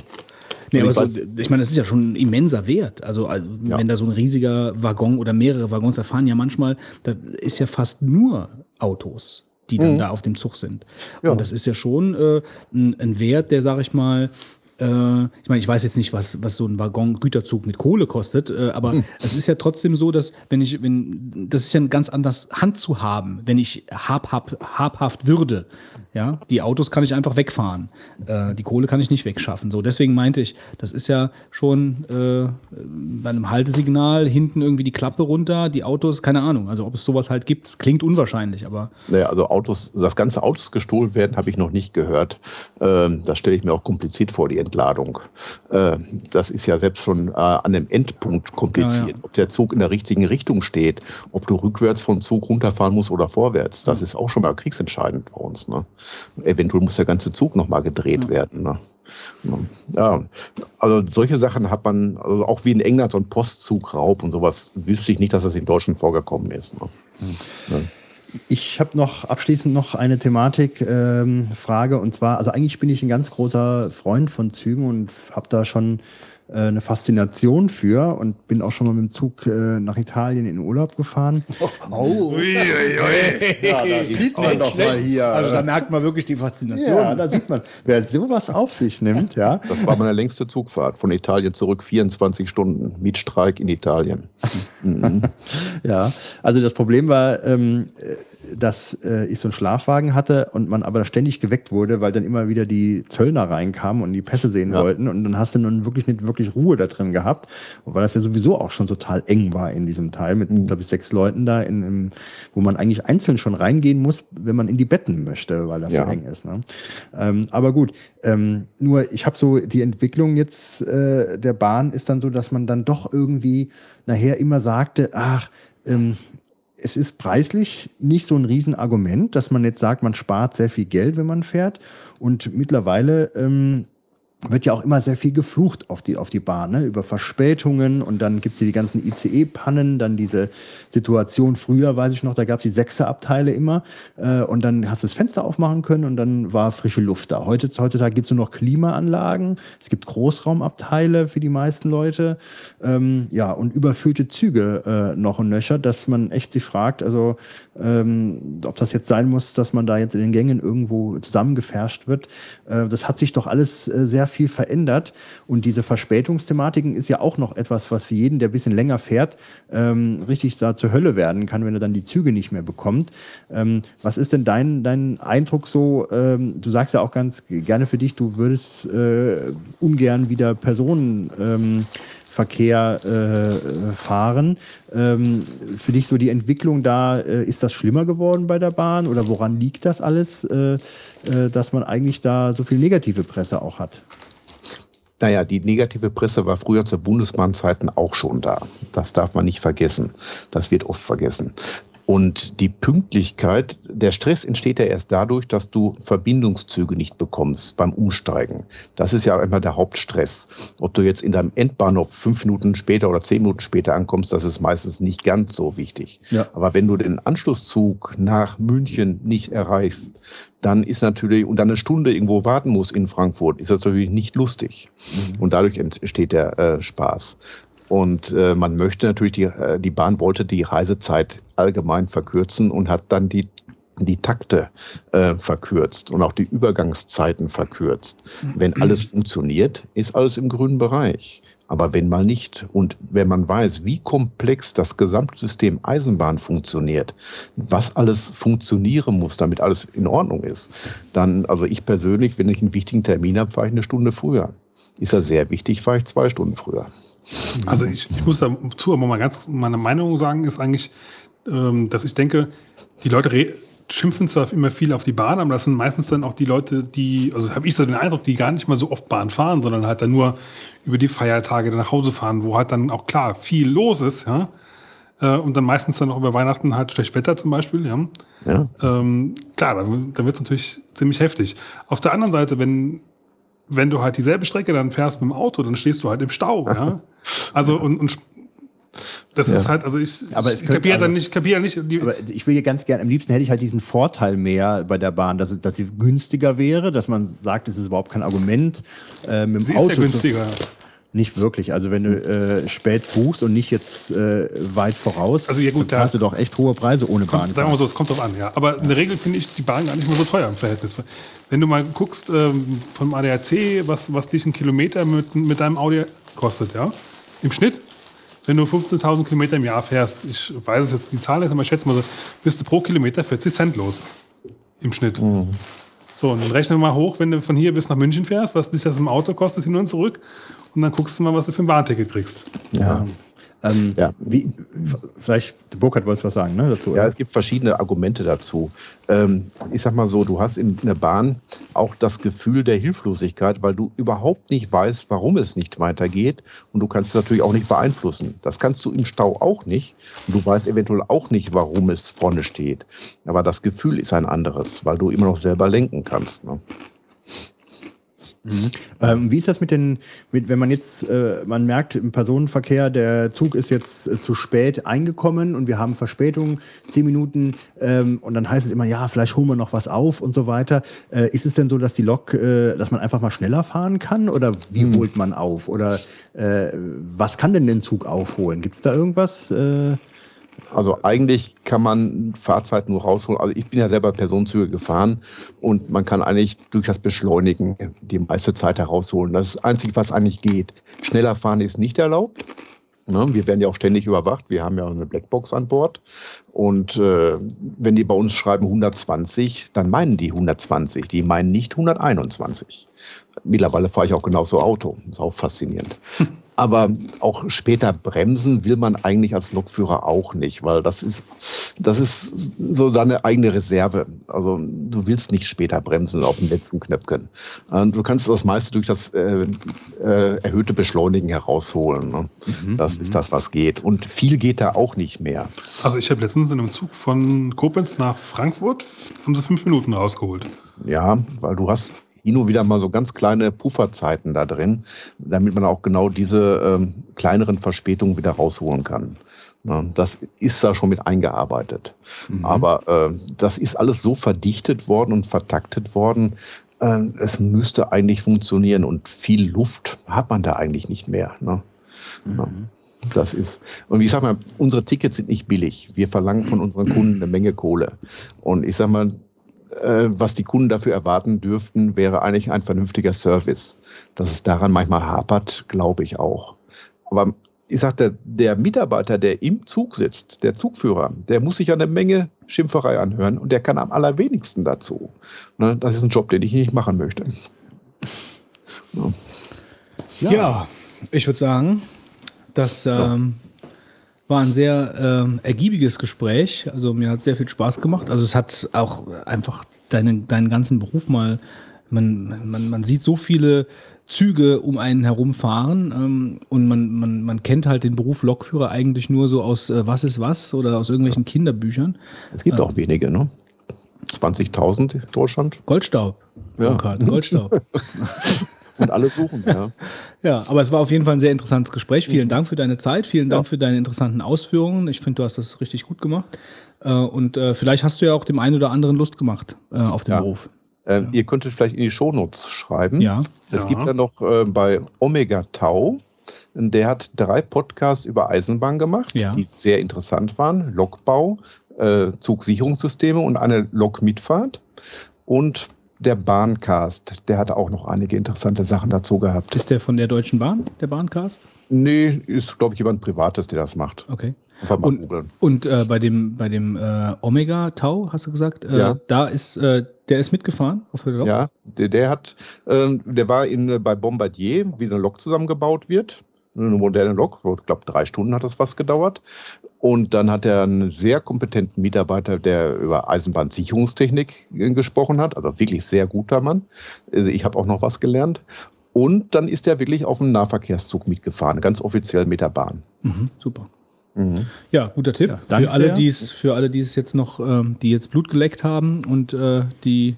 Nee, aber Ich so, ich meine, das ist ja schon ein immenser Wert. Also, Ja. wenn da so ein riesiger Waggon oder mehrere Waggons, da fahren ja manchmal, da ist ja fast nur Autos, die dann da auf dem Zug sind. Ja. Und das ist ja schon äh, ein, ein Wert, der, sag ich mal, äh, ich meine, ich weiß jetzt nicht, was, was so ein Waggon-Güterzug mit Kohle kostet, äh, aber es ist ja trotzdem so, dass wenn ich, wenn, das ist ja ein ganz anders Hand zu haben, wenn ich hab, hab, habhaft würde. Ja, die Autos kann ich einfach wegfahren. Äh, die Kohle kann ich nicht wegschaffen. So, deswegen meinte ich, das ist ja schon äh, bei einem Haltesignal hinten irgendwie die Klappe runter, die Autos, keine Ahnung. Also ob es sowas halt gibt, klingt unwahrscheinlich, aber Naja, also Autos, dass ganze Autos gestohlen werden, habe ich noch nicht gehört. Ähm, das stelle ich mir auch kompliziert vor, die Entladung. Ähm, das ist ja selbst schon äh, an dem Endpunkt kompliziert. Ja, ja. Ob der Zug in der richtigen Richtung steht, ob du rückwärts vom Zug runterfahren musst oder vorwärts, das ist auch schon mal kriegsentscheidend bei uns. Ne? Eventuell muss der ganze Zug nochmal gedreht werden. Ne? Ja, also solche Sachen hat man, also auch wie in England so ein Postzugraub und sowas, wüsste ich nicht, dass das in Deutschland vorgekommen ist. Ne? Ich habe noch abschließend noch eine Thematik, ähm, Frage und zwar, also eigentlich bin ich ein ganz großer Freund von Zügen und habe da schon äh, eine Faszination für und bin auch schon mal mit dem Zug äh, nach Italien in Urlaub gefahren. Oh, ja, da sieht man doch mal hier. Also da merkt man wirklich die Faszination. ja, da sieht man, wer sowas auf sich nimmt, ja. Das war meine längste Zugfahrt von Italien zurück, 24 Stunden, Mietstreik in Italien. Mhm. Ja, also das Problem war, ähm, äh, dass äh, ich so einen Schlafwagen hatte und man aber ständig geweckt wurde, weil dann immer wieder die Zöllner reinkamen und die Pässe sehen Ja. wollten und dann hast du nun wirklich nicht wirklich Ruhe da drin gehabt, weil das ja sowieso auch schon total eng war in diesem Teil mit, glaube ich, sechs Leuten da, in, in, wo man eigentlich einzeln schon reingehen muss, wenn man in die Betten möchte, weil das Ja. so eng ist. Ne? Ähm, aber gut, ähm, nur ich habe so die Entwicklung jetzt äh, der Bahn ist dann so, dass man dann doch irgendwie nachher immer sagte, ach, ähm, es ist preislich nicht so ein Riesenargument, dass man jetzt sagt, man spart sehr viel Geld, wenn man fährt. Und mittlerweile ähm, wird ja auch immer sehr viel geflucht auf die, auf die Bahn, ne? über Verspätungen und dann gibt's hier die ganzen ICE-Pannen, dann diese Situation, früher weiß ich noch, da gab's die Sechserabteile immer äh, und dann hast du das Fenster aufmachen können und dann war frische Luft da. Heute, heutzutage gibt's nur noch Klimaanlagen, es gibt Großraumabteile für die meisten Leute, ähm, ja, und überfüllte Züge äh, noch und nöcher, dass man echt sich fragt, also ähm, ob das jetzt sein muss, dass man da jetzt in den Gängen irgendwo zusammengefärscht wird. Äh, das hat sich doch alles äh, sehr viel verändert. Und diese Verspätungsthematiken ist ja auch noch etwas, was für jeden, der ein bisschen länger fährt, ähm, richtig da zur Hölle werden kann, wenn er dann die Züge nicht mehr bekommt. Ähm, was ist denn dein, dein Eindruck so? Ähm, du sagst ja auch ganz gerne für dich, du würdest äh, ungern wieder Personen. Verkehr äh, fahren. Ähm, für dich so die Entwicklung da, äh, ist das schlimmer geworden bei der Bahn oder woran liegt das alles, äh, äh, dass man eigentlich da so viel negative Presse auch hat? Naja, die negative Presse war früher zu Bundesbahnzeiten auch schon da. Das darf man nicht vergessen. Das wird oft vergessen. Und die Pünktlichkeit, der Stress entsteht ja erst dadurch, dass du Verbindungszüge nicht bekommst beim Umsteigen. Das ist ja immer der Hauptstress. Ob du jetzt in deinem Endbahnhof fünf Minuten später oder zehn Minuten später ankommst, das ist meistens nicht ganz so wichtig. Ja. Aber wenn du den Anschlusszug nach München nicht erreichst, dann ist natürlich, und dann eine Stunde irgendwo warten musst in Frankfurt, ist das natürlich nicht lustig. Und dadurch entsteht der äh, Spaß. Und äh, man möchte natürlich, die, äh, die Bahn wollte die Reisezeit allgemein verkürzen und hat dann die, die Takte äh, verkürzt und auch die Übergangszeiten verkürzt. Wenn alles funktioniert, ist alles im grünen Bereich. Aber wenn mal nicht und wenn man weiß, wie komplex das Gesamtsystem Eisenbahn funktioniert, was alles funktionieren muss, damit alles in Ordnung ist, dann, also ich persönlich, wenn ich einen wichtigen Termin habe, fahre ich eine Stunde früher. Ist er sehr wichtig, fahre ich zwei Stunden früher. Also ich, ich muss dazu aber mal ganz meine Meinung sagen, ist eigentlich, ähm, dass ich denke, die Leute schimpfen zwar immer viel auf die Bahn, aber das sind meistens dann auch die Leute, die, also habe ich so den Eindruck, die gar nicht mal so oft Bahn fahren, sondern halt dann nur über die Feiertage dann nach Hause fahren, wo halt dann auch klar viel los ist, ja. äh, und dann meistens dann auch über Weihnachten halt schlecht Wetter zum Beispiel, ja. Ja. Ähm, klar, dann wird es natürlich ziemlich heftig. Auf der anderen Seite, wenn, wenn du halt dieselbe Strecke dann fährst mit dem Auto, dann stehst du halt im Stau, ja. Also und, und das Ja. ist halt, also ich, Aber ich kapiere dann also- nicht, kapiere nicht, die, Aber ich will hier ganz gerne, am liebsten hätte ich halt diesen Vorteil mehr bei der Bahn, dass, es- dass sie günstiger wäre, dass man sagt, es ist überhaupt kein Argument, äh, mit dem sie Auto ist ja günstiger. Zu, nicht wirklich. Also wenn du äh, spät buchst und nicht jetzt äh, weit voraus, Also ja gut, dann zahlst du doch echt hohe Preise ohne Kommt, Bahn. sagen wir so, es kommt drauf an, ja. Aber in der Regel finde ich die Bahn gar nicht mehr so teuer im Verhältnis. Wenn du mal guckst ähm, vom ADAC, was, was dich ein Kilometer mit, mit deinem Audi kostet, ja, im Schnitt, wenn du 15.000 Kilometer im Jahr fährst, ich weiß es jetzt die Zahl ist, aber ich schätze mal so, bist du pro Kilometer 40 Cent los. Im Schnitt. So, und dann rechne mal hoch, wenn du von hier bis nach München fährst, was dich das im Auto kostet, hin und zurück. Und dann guckst du mal, was du für ein Bahnticket kriegst. Ja. Ähm, Ja. Wie, vielleicht, der Burkhard wollte was sagen ne, dazu. Ja, oder? es gibt verschiedene Argumente dazu. Ähm, ich sag mal so, du hast in der Bahn auch das Gefühl der Hilflosigkeit, weil du überhaupt nicht weißt, warum es nicht weitergeht und du kannst es natürlich auch nicht beeinflussen. Das kannst du im Stau auch nicht und du weißt eventuell auch nicht, warum es vorne steht. Aber das Gefühl ist ein anderes, weil du immer noch selber lenken kannst. Ne? Ähm, wie ist das mit den, mit, wenn man jetzt, äh, man merkt im Personenverkehr, der Zug ist jetzt äh, zu spät eingekommen und wir haben Verspätung, zehn Minuten, ähm, und dann heißt es immer, ja, vielleicht holen wir noch was auf und so weiter. Äh, ist es denn so, dass die Lok, äh, dass man einfach mal schneller fahren kann oder wie holt man auf? Oder äh, was kann denn den Zug aufholen? Gibt es da irgendwas? Also eigentlich kann man Fahrzeit nur rausholen. Also ich bin ja selber Personenzüge gefahren und man kann eigentlich durch das Beschleunigen die meiste Zeit herausholen. Das ist das Einzige, was eigentlich geht. Schneller fahren ist nicht erlaubt. Ne, wir werden ja auch ständig überwacht. Wir haben ja eine Blackbox an Bord. Und äh, wenn die bei uns schreiben 120, dann meinen die 120. Die meinen nicht 121. Mittlerweile fahre ich auch genauso Auto. ist auch faszinierend. Aber auch später bremsen will man eigentlich als Lokführer auch nicht, weil das ist, das ist so seine eigene Reserve. Also du willst nicht später bremsen auf dem letzten Knöpfchen. Du kannst das meiste durch das äh, äh, erhöhte Beschleunigen herausholen. Ne? Das ist das, was geht. Und viel geht da auch nicht mehr. Also ich habe letztens in einem Zug von Koblenz nach Frankfurt, haben sie fünf Minuten rausgeholt. Ja, weil du hast und wieder mal so ganz kleine Pufferzeiten da drin, damit man auch genau diese ähm, kleineren Verspätungen wieder rausholen kann. Ja, das ist da schon mit eingearbeitet. Aber äh, das ist alles so verdichtet worden und vertaktet worden, äh, es müsste eigentlich funktionieren und viel Luft hat man da eigentlich nicht mehr. Ne? Ja. Das ist, und ich sag mal, unsere Tickets sind nicht billig. Wir verlangen von unseren Kunden eine Menge Kohle. Und ich sag mal, was die Kunden dafür erwarten dürften, wäre eigentlich ein vernünftiger Service. Dass es daran manchmal hapert, glaube ich auch. Aber ich sagte, der Mitarbeiter, der im Zug sitzt, der Zugführer, der muss sich eine Menge Schimpferei anhören und der kann am allerwenigsten dazu. Ne, das ist ein Job, den ich nicht machen möchte. Ja, ich würde sagen, das ähm, war ein sehr ähm, ergiebiges Gespräch. Also mir hat sehr viel Spaß gemacht. Also es hat auch einfach deine, deinen ganzen Beruf mal, man, man, man sieht so viele Züge um einen herumfahren ähm, und man, man, man kennt halt den Beruf Lokführer eigentlich nur so aus äh, Was ist was oder aus irgendwelchen Kinderbüchern. Es gibt auch wenige, ne? 20.000 in Deutschland Goldstaub. Ja. Goldstaub. und alle suchen, ja. Ja, aber es war auf jeden Fall ein sehr interessantes Gespräch. Vielen Dank für deine Zeit, vielen Dank für deine interessanten Ausführungen. Ich finde, du hast das richtig gut gemacht. Äh, Und äh, vielleicht hast du ja auch dem einen oder anderen Lust gemacht äh, auf den Ja. Beruf. Ähm, Ihr könntet vielleicht in die Shownotes schreiben. Ja. Es Ja. gibt ja noch äh, bei Omega Tau, der hat drei Podcasts über Eisenbahn gemacht, Ja. die sehr interessant waren. Lokbau, äh, Zugsicherungssysteme und eine Lokmitfahrt. Und der Bahncast, der hat auch noch einige interessante Sachen dazu gehabt. Ist der von der Deutschen Bahn, der Bahncast? nee, ist, glaube ich, jemand Privates, der das macht. Okay. Einfach mal Und, und äh, bei dem, bei dem äh, Omega Tau, hast du gesagt, äh, Ja. da ist, äh, der ist mitgefahren auf der Lok? Ja, der, der hat, ähm, der war in, bei Bombardier, wie eine Lok zusammengebaut wird. Eine moderne Lok, ich glaube drei Stunden hat das fast gedauert. Und dann hat er einen sehr kompetenten Mitarbeiter, der über Eisenbahnsicherungstechnik äh, gesprochen hat, also wirklich sehr guter Mann. Also ich habe auch noch was gelernt. Und dann ist er wirklich auf dem Nahverkehrszug mitgefahren, ganz offiziell mit der Bahn. Mhm, super. Ja, guter Tipp. danke für, alle, sehr. die es, für alle, die es jetzt noch, ähm, die jetzt Blut geleckt haben und äh, die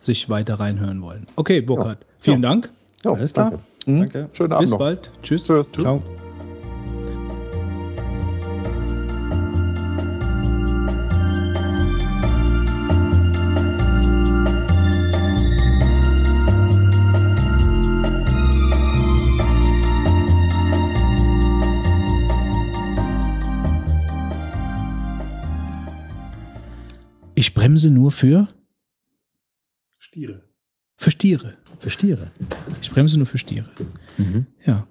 sich weiter reinhören wollen. Okay, Burkhard, vielen Dank. Ja, Alles klar. danke. Mhm. Danke. Schönen Abend Bis noch. bald. Tschüss. Tschüss. Tschüss. Ciao. Ich bremse nur für, Stiere. für Stiere. Für Stiere. Ich bremse nur für Stiere. Ja.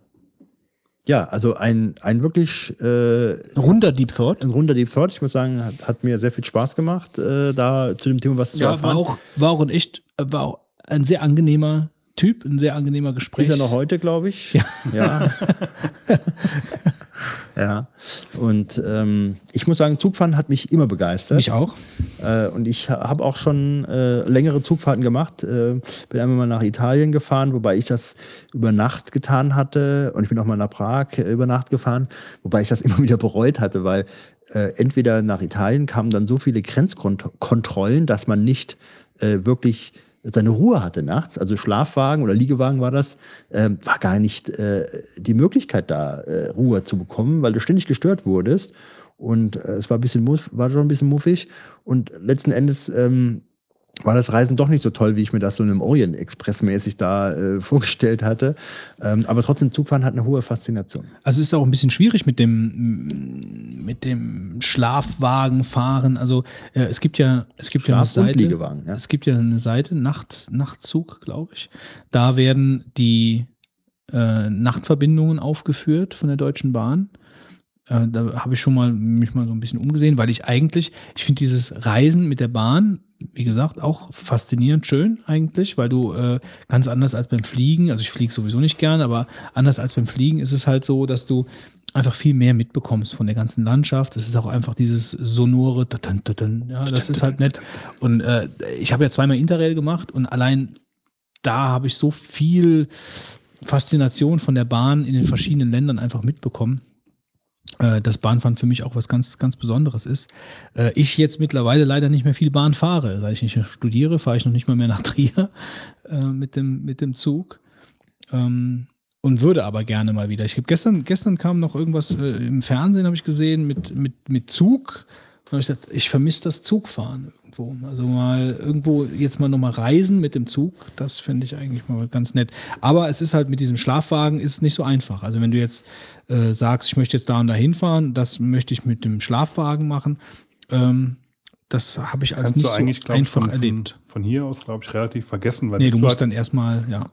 Ja, also ein, ein wirklich äh, Runder Deep Thought. ein runder Deep Thought. Ich muss sagen, hat, hat mir sehr viel Spaß gemacht, äh, da zu dem Thema was zu Ja, erfahren. war auch, war auch ein echt, war auch ein sehr angenehmer Typ, ein sehr angenehmer Gespräch. Ist er noch heute, glaube ich. Ja. Ja. ja. Und ähm, ich muss sagen, Zugfahren hat mich immer begeistert. Mich auch. Äh, und ich ha- habe auch schon äh, längere Zugfahrten gemacht. Äh, bin einmal mal nach Italien gefahren, wobei ich das über Nacht getan hatte. Und ich bin auch mal nach Prag äh, über Nacht gefahren, wobei ich das immer wieder bereut hatte, weil äh, entweder nach Italien kamen dann so viele Grenzkontrollen, dass man nicht äh, wirklich seine Ruhe hatte nachts, also Schlafwagen oder Liegewagen war das, ähm, war gar nicht äh, die Möglichkeit da, äh, Ruhe zu bekommen, weil du ständig gestört wurdest. Und äh, es war bisschen muff, war schon ein bisschen muffig. Und letzten Endes ähm, war das Reisen doch nicht so toll, wie ich mir das so in einem Orient Express mäßig da äh, vorgestellt hatte. Ähm, aber trotzdem, Zugfahren hat eine hohe Faszination. Also es ist auch ein bisschen schwierig mit dem mit dem Schlafwagenfahren. Also äh, es gibt ja es gibt ja eine und Seite. Liegewagen, ja. Es gibt ja eine Seite Nacht Nachtzug, glaube ich. Da werden die äh, Nachtverbindungen aufgeführt von der Deutschen Bahn. Äh, da habe ich schon mal mich mal so ein bisschen umgesehen, weil ich eigentlich ich finde dieses Reisen mit der Bahn wie gesagt, auch faszinierend schön eigentlich, weil du äh, ganz anders als beim Fliegen, also ich fliege sowieso nicht gern, aber anders als beim Fliegen ist es halt so, dass du einfach viel mehr mitbekommst von der ganzen Landschaft. Es ist auch einfach dieses sonore, ja, das ist halt nett. Und äh, ich habe ja zweimal Interrail gemacht und allein da habe ich so viel Faszination von der Bahn in den verschiedenen Ländern einfach mitbekommen äh, dass Bahnfahren für mich auch was ganz, ganz Besonderes ist. Äh, ich jetzt mittlerweile leider nicht mehr viel Bahn fahre. Seit ich nicht studiere, fahre ich noch nicht mal mehr nach Trier äh, mit, dem, mit dem Zug. Ähm, und würde aber gerne mal wieder. Ich habe gestern, gestern kam noch irgendwas äh, im Fernsehen, habe ich gesehen, mit, mit, mit Zug. Und ich dachte, ich vermisse das Zugfahren irgendwo. Also mal irgendwo jetzt mal nochmal reisen mit dem Zug, das fände ich eigentlich mal ganz nett. Aber es ist halt mit diesem Schlafwagen ist nicht so einfach. Also wenn du jetzt äh, sagst, ich möchte jetzt da und da hinfahren, das möchte ich mit dem Schlafwagen machen. Ähm, das habe ich als Kannst nicht du eigentlich, so einfach von, erlebt. von, hier aus, glaube ich, relativ vergessen. Weil Nee, du musst halt, dann erstmal, ja,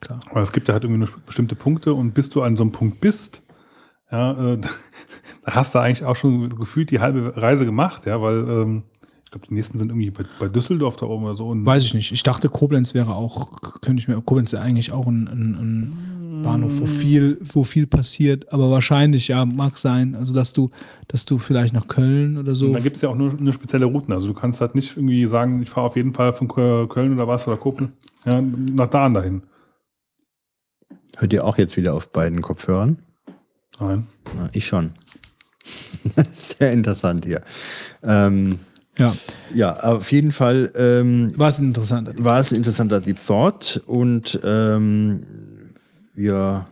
klar. Aber es gibt ja halt irgendwie nur bestimmte Punkte und bis du an so einem Punkt bist, ja, äh, da hast du eigentlich auch schon gefühlt die halbe Reise gemacht, ja, weil ähm, glaube, die nächsten sind irgendwie bei, bei Düsseldorf da oben oder so. Und Weiß ich nicht. Ich dachte, Koblenz wäre auch, könnte ich mir, Koblenz ist ja eigentlich auch ein, ein, ein Bahnhof, wo viel, wo viel passiert, aber wahrscheinlich, ja, mag sein. Also, dass du, dass du vielleicht nach Köln oder so. Und da gibt es ja auch nur, nur spezielle Routen. Also du kannst halt nicht irgendwie sagen, ich fahre auf jeden Fall von Kö- Köln oder was oder Koblenz ja, nach da und dahin. Hört ihr auch jetzt wieder auf beiden Kopfhörern? Nein. Na, ich schon. Sehr interessant hier. Ähm, ja, ja, auf jeden Fall ähm, war es interessant. war es ein interessanter Deep Thought und ähm, wir,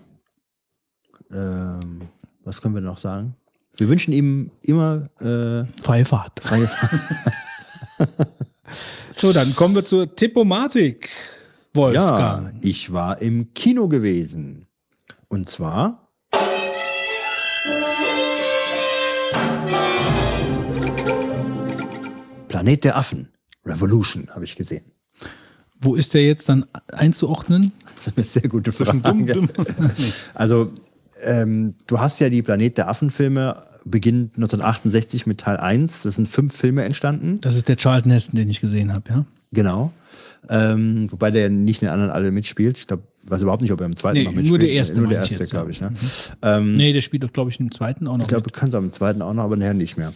ähm, was können wir noch sagen? Wir wünschen ihm immer äh, Freie Fahrt. freie Fahrt. So, dann kommen wir zur Tippomatik. Ja, Wolfgang. ich war im Kino gewesen. Und zwar Planet der Affen. Revolution habe ich gesehen. Wo ist der jetzt dann einzuordnen? Das ist eine sehr gute Frage. Dumm, dumm. Also, ähm, du hast ja die Planet der Affen-Filme, beginnt 1968 mit Teil 1. Das sind fünf Filme entstanden. Das ist der Charlton Heston, den ich gesehen habe, ja. Genau. Ähm, wobei der nicht in den anderen alle mitspielt. Ich glaube, weiß überhaupt nicht, ob er im zweiten Nee, noch nur mitspielt. der erste Nur der erste, ja. glaube ich. Ne? Ähm, Nee, der spielt doch, glaube ich, im zweiten auch noch. Ich glaube, du am zweiten auch noch, aber nachher nicht mehr.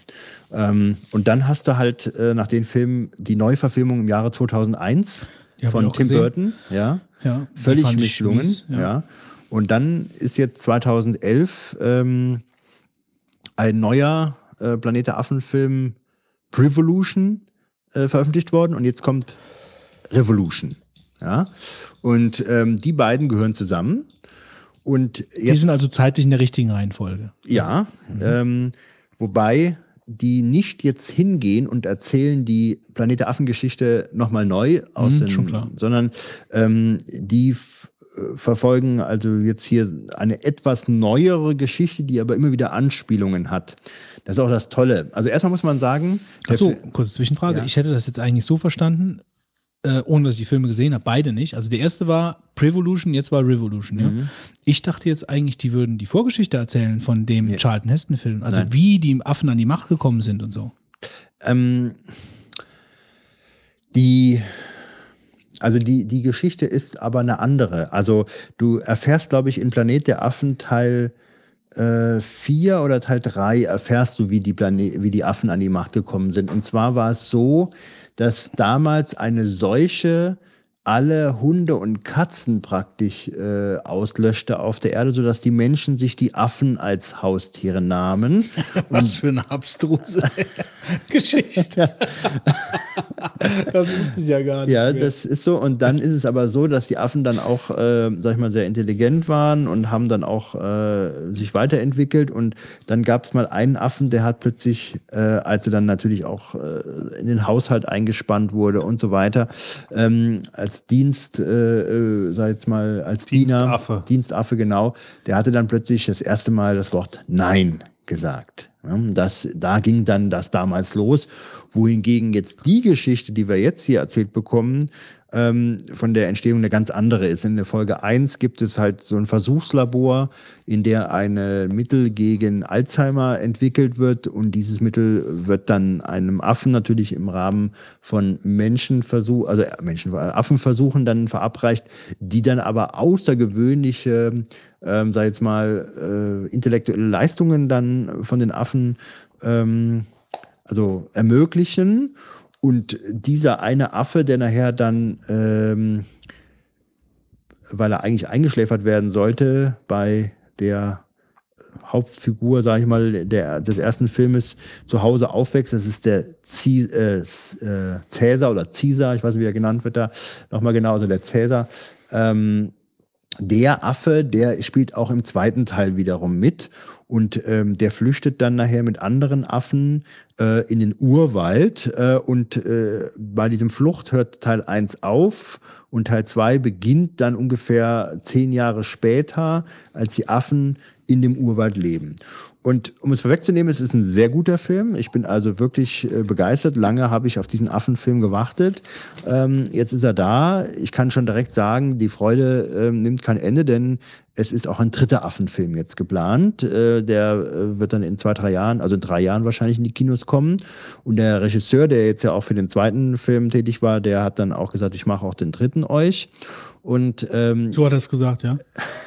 Ähm, und dann hast du halt äh, nach den Filmen die Neuverfilmung im Jahre 2001 Die hab von Tim gesehen. Burton. Ja, Ja, völlig misslungen. mies, ja. Und dann ist jetzt 2011 ähm, ein neuer äh, Planet der Affen-Film Prevolution äh, veröffentlicht worden und jetzt kommt Revolution. Ja? Und ähm, die beiden gehören zusammen. Und jetzt, Die sind also zeitlich in der richtigen Reihenfolge. ja, ähm, wobei die nicht jetzt hingehen und erzählen die Planet der Affen-Geschichte nochmal neu aus Mhm, den, sondern ähm, die äh, verfolgen also jetzt hier eine etwas neuere Geschichte, die aber immer wieder Anspielungen hat. Das ist auch das Tolle. Also erstmal muss man sagen, Achso, kurze Zwischenfrage. Ja. Ich hätte das jetzt eigentlich so verstanden, äh, ohne dass ich die Filme gesehen habe, beide nicht. Also der erste war Prevolution, jetzt war Revolution. Ja? Mhm. Ich dachte jetzt eigentlich, die würden die Vorgeschichte erzählen von dem Nee. Charlton Heston-Film. Also Nein. wie die Affen an die Macht gekommen sind und so. Ähm, die, also die, die Geschichte ist aber eine andere. Also du erfährst, glaube ich, in Planet der Affen Teil 4 oder Teil 3 erfährst du, wie die, Plane wie die Affen an die Macht gekommen sind. Und zwar war es so, dass damals eine Seuche alle Hunde und Katzen praktisch äh, auslöschte auf der Erde, sodass die Menschen sich die Affen als Haustiere nahmen. Was für eine abstruse Geschichte. das wusste ich ja gar nicht. Ja, mehr. das ist so. Und dann ist es aber so, dass die Affen dann auch, äh, sag ich mal, sehr intelligent waren und haben dann auch äh, sich weiterentwickelt. Und dann gab es mal einen Affen, der hat plötzlich, äh, als er dann natürlich auch äh, in den Haushalt eingespannt wurde und so weiter, ähm, als Dienst, äh, äh, sag jetzt mal, als Dienstaffe. Diener, Dienstaffe, genau, der hatte dann plötzlich das erste Mal das Wort Nein gesagt. Das, da ging dann das damals los, wohingegen jetzt die Geschichte, die wir jetzt hier erzählt bekommen, ähm, von der Entstehung eine ganz andere ist. In der Folge 1 gibt es halt so ein Versuchslabor, in der ein Mittel gegen Alzheimer entwickelt wird und dieses Mittel wird dann einem Affen natürlich im Rahmen von Menschenversuch, also äh, Menschen, Affenversuchen dann verabreicht, die dann aber außergewöhnliche, ähm, sag jetzt mal, äh, intellektuelle Leistungen dann von den Affen ähm, also ermöglichen. Und dieser eine Affe, der nachher dann, ähm, weil er eigentlich eingeschläfert werden sollte, bei der Hauptfigur, sage ich mal, der, des ersten Filmes zu Hause aufwächst, das ist der Zi, äh, äh, Cäsar oder Caesar, ich weiß nicht, wie er genannt wird da, nochmal genau, also der Cäsar. Ähm, der Affe, der spielt auch im zweiten Teil wiederum mit und ähm, der flüchtet dann nachher mit anderen Affen äh, in den Urwald äh, und äh, bei diesem Flucht hört Teil 1 auf und Teil 2 beginnt dann ungefähr zehn Jahre später, als die Affen in dem Urwald leben. Und um es vorwegzunehmen, es ist ein sehr guter Film. Ich bin also wirklich äh, begeistert. Lange habe ich auf diesen Affenfilm gewartet. Ähm, jetzt ist er da. Ich kann schon direkt sagen, die Freude ähm, nimmt kein Ende, denn es ist auch ein dritter Affenfilm jetzt geplant. Äh, der äh, wird dann in zwei, drei Jahren, also in drei Jahren wahrscheinlich in die Kinos kommen. Und der Regisseur, der jetzt ja auch für den zweiten Film tätig war, der hat dann auch gesagt, ich mache auch den dritten euch. Und ähm, So hat er es gesagt, ja.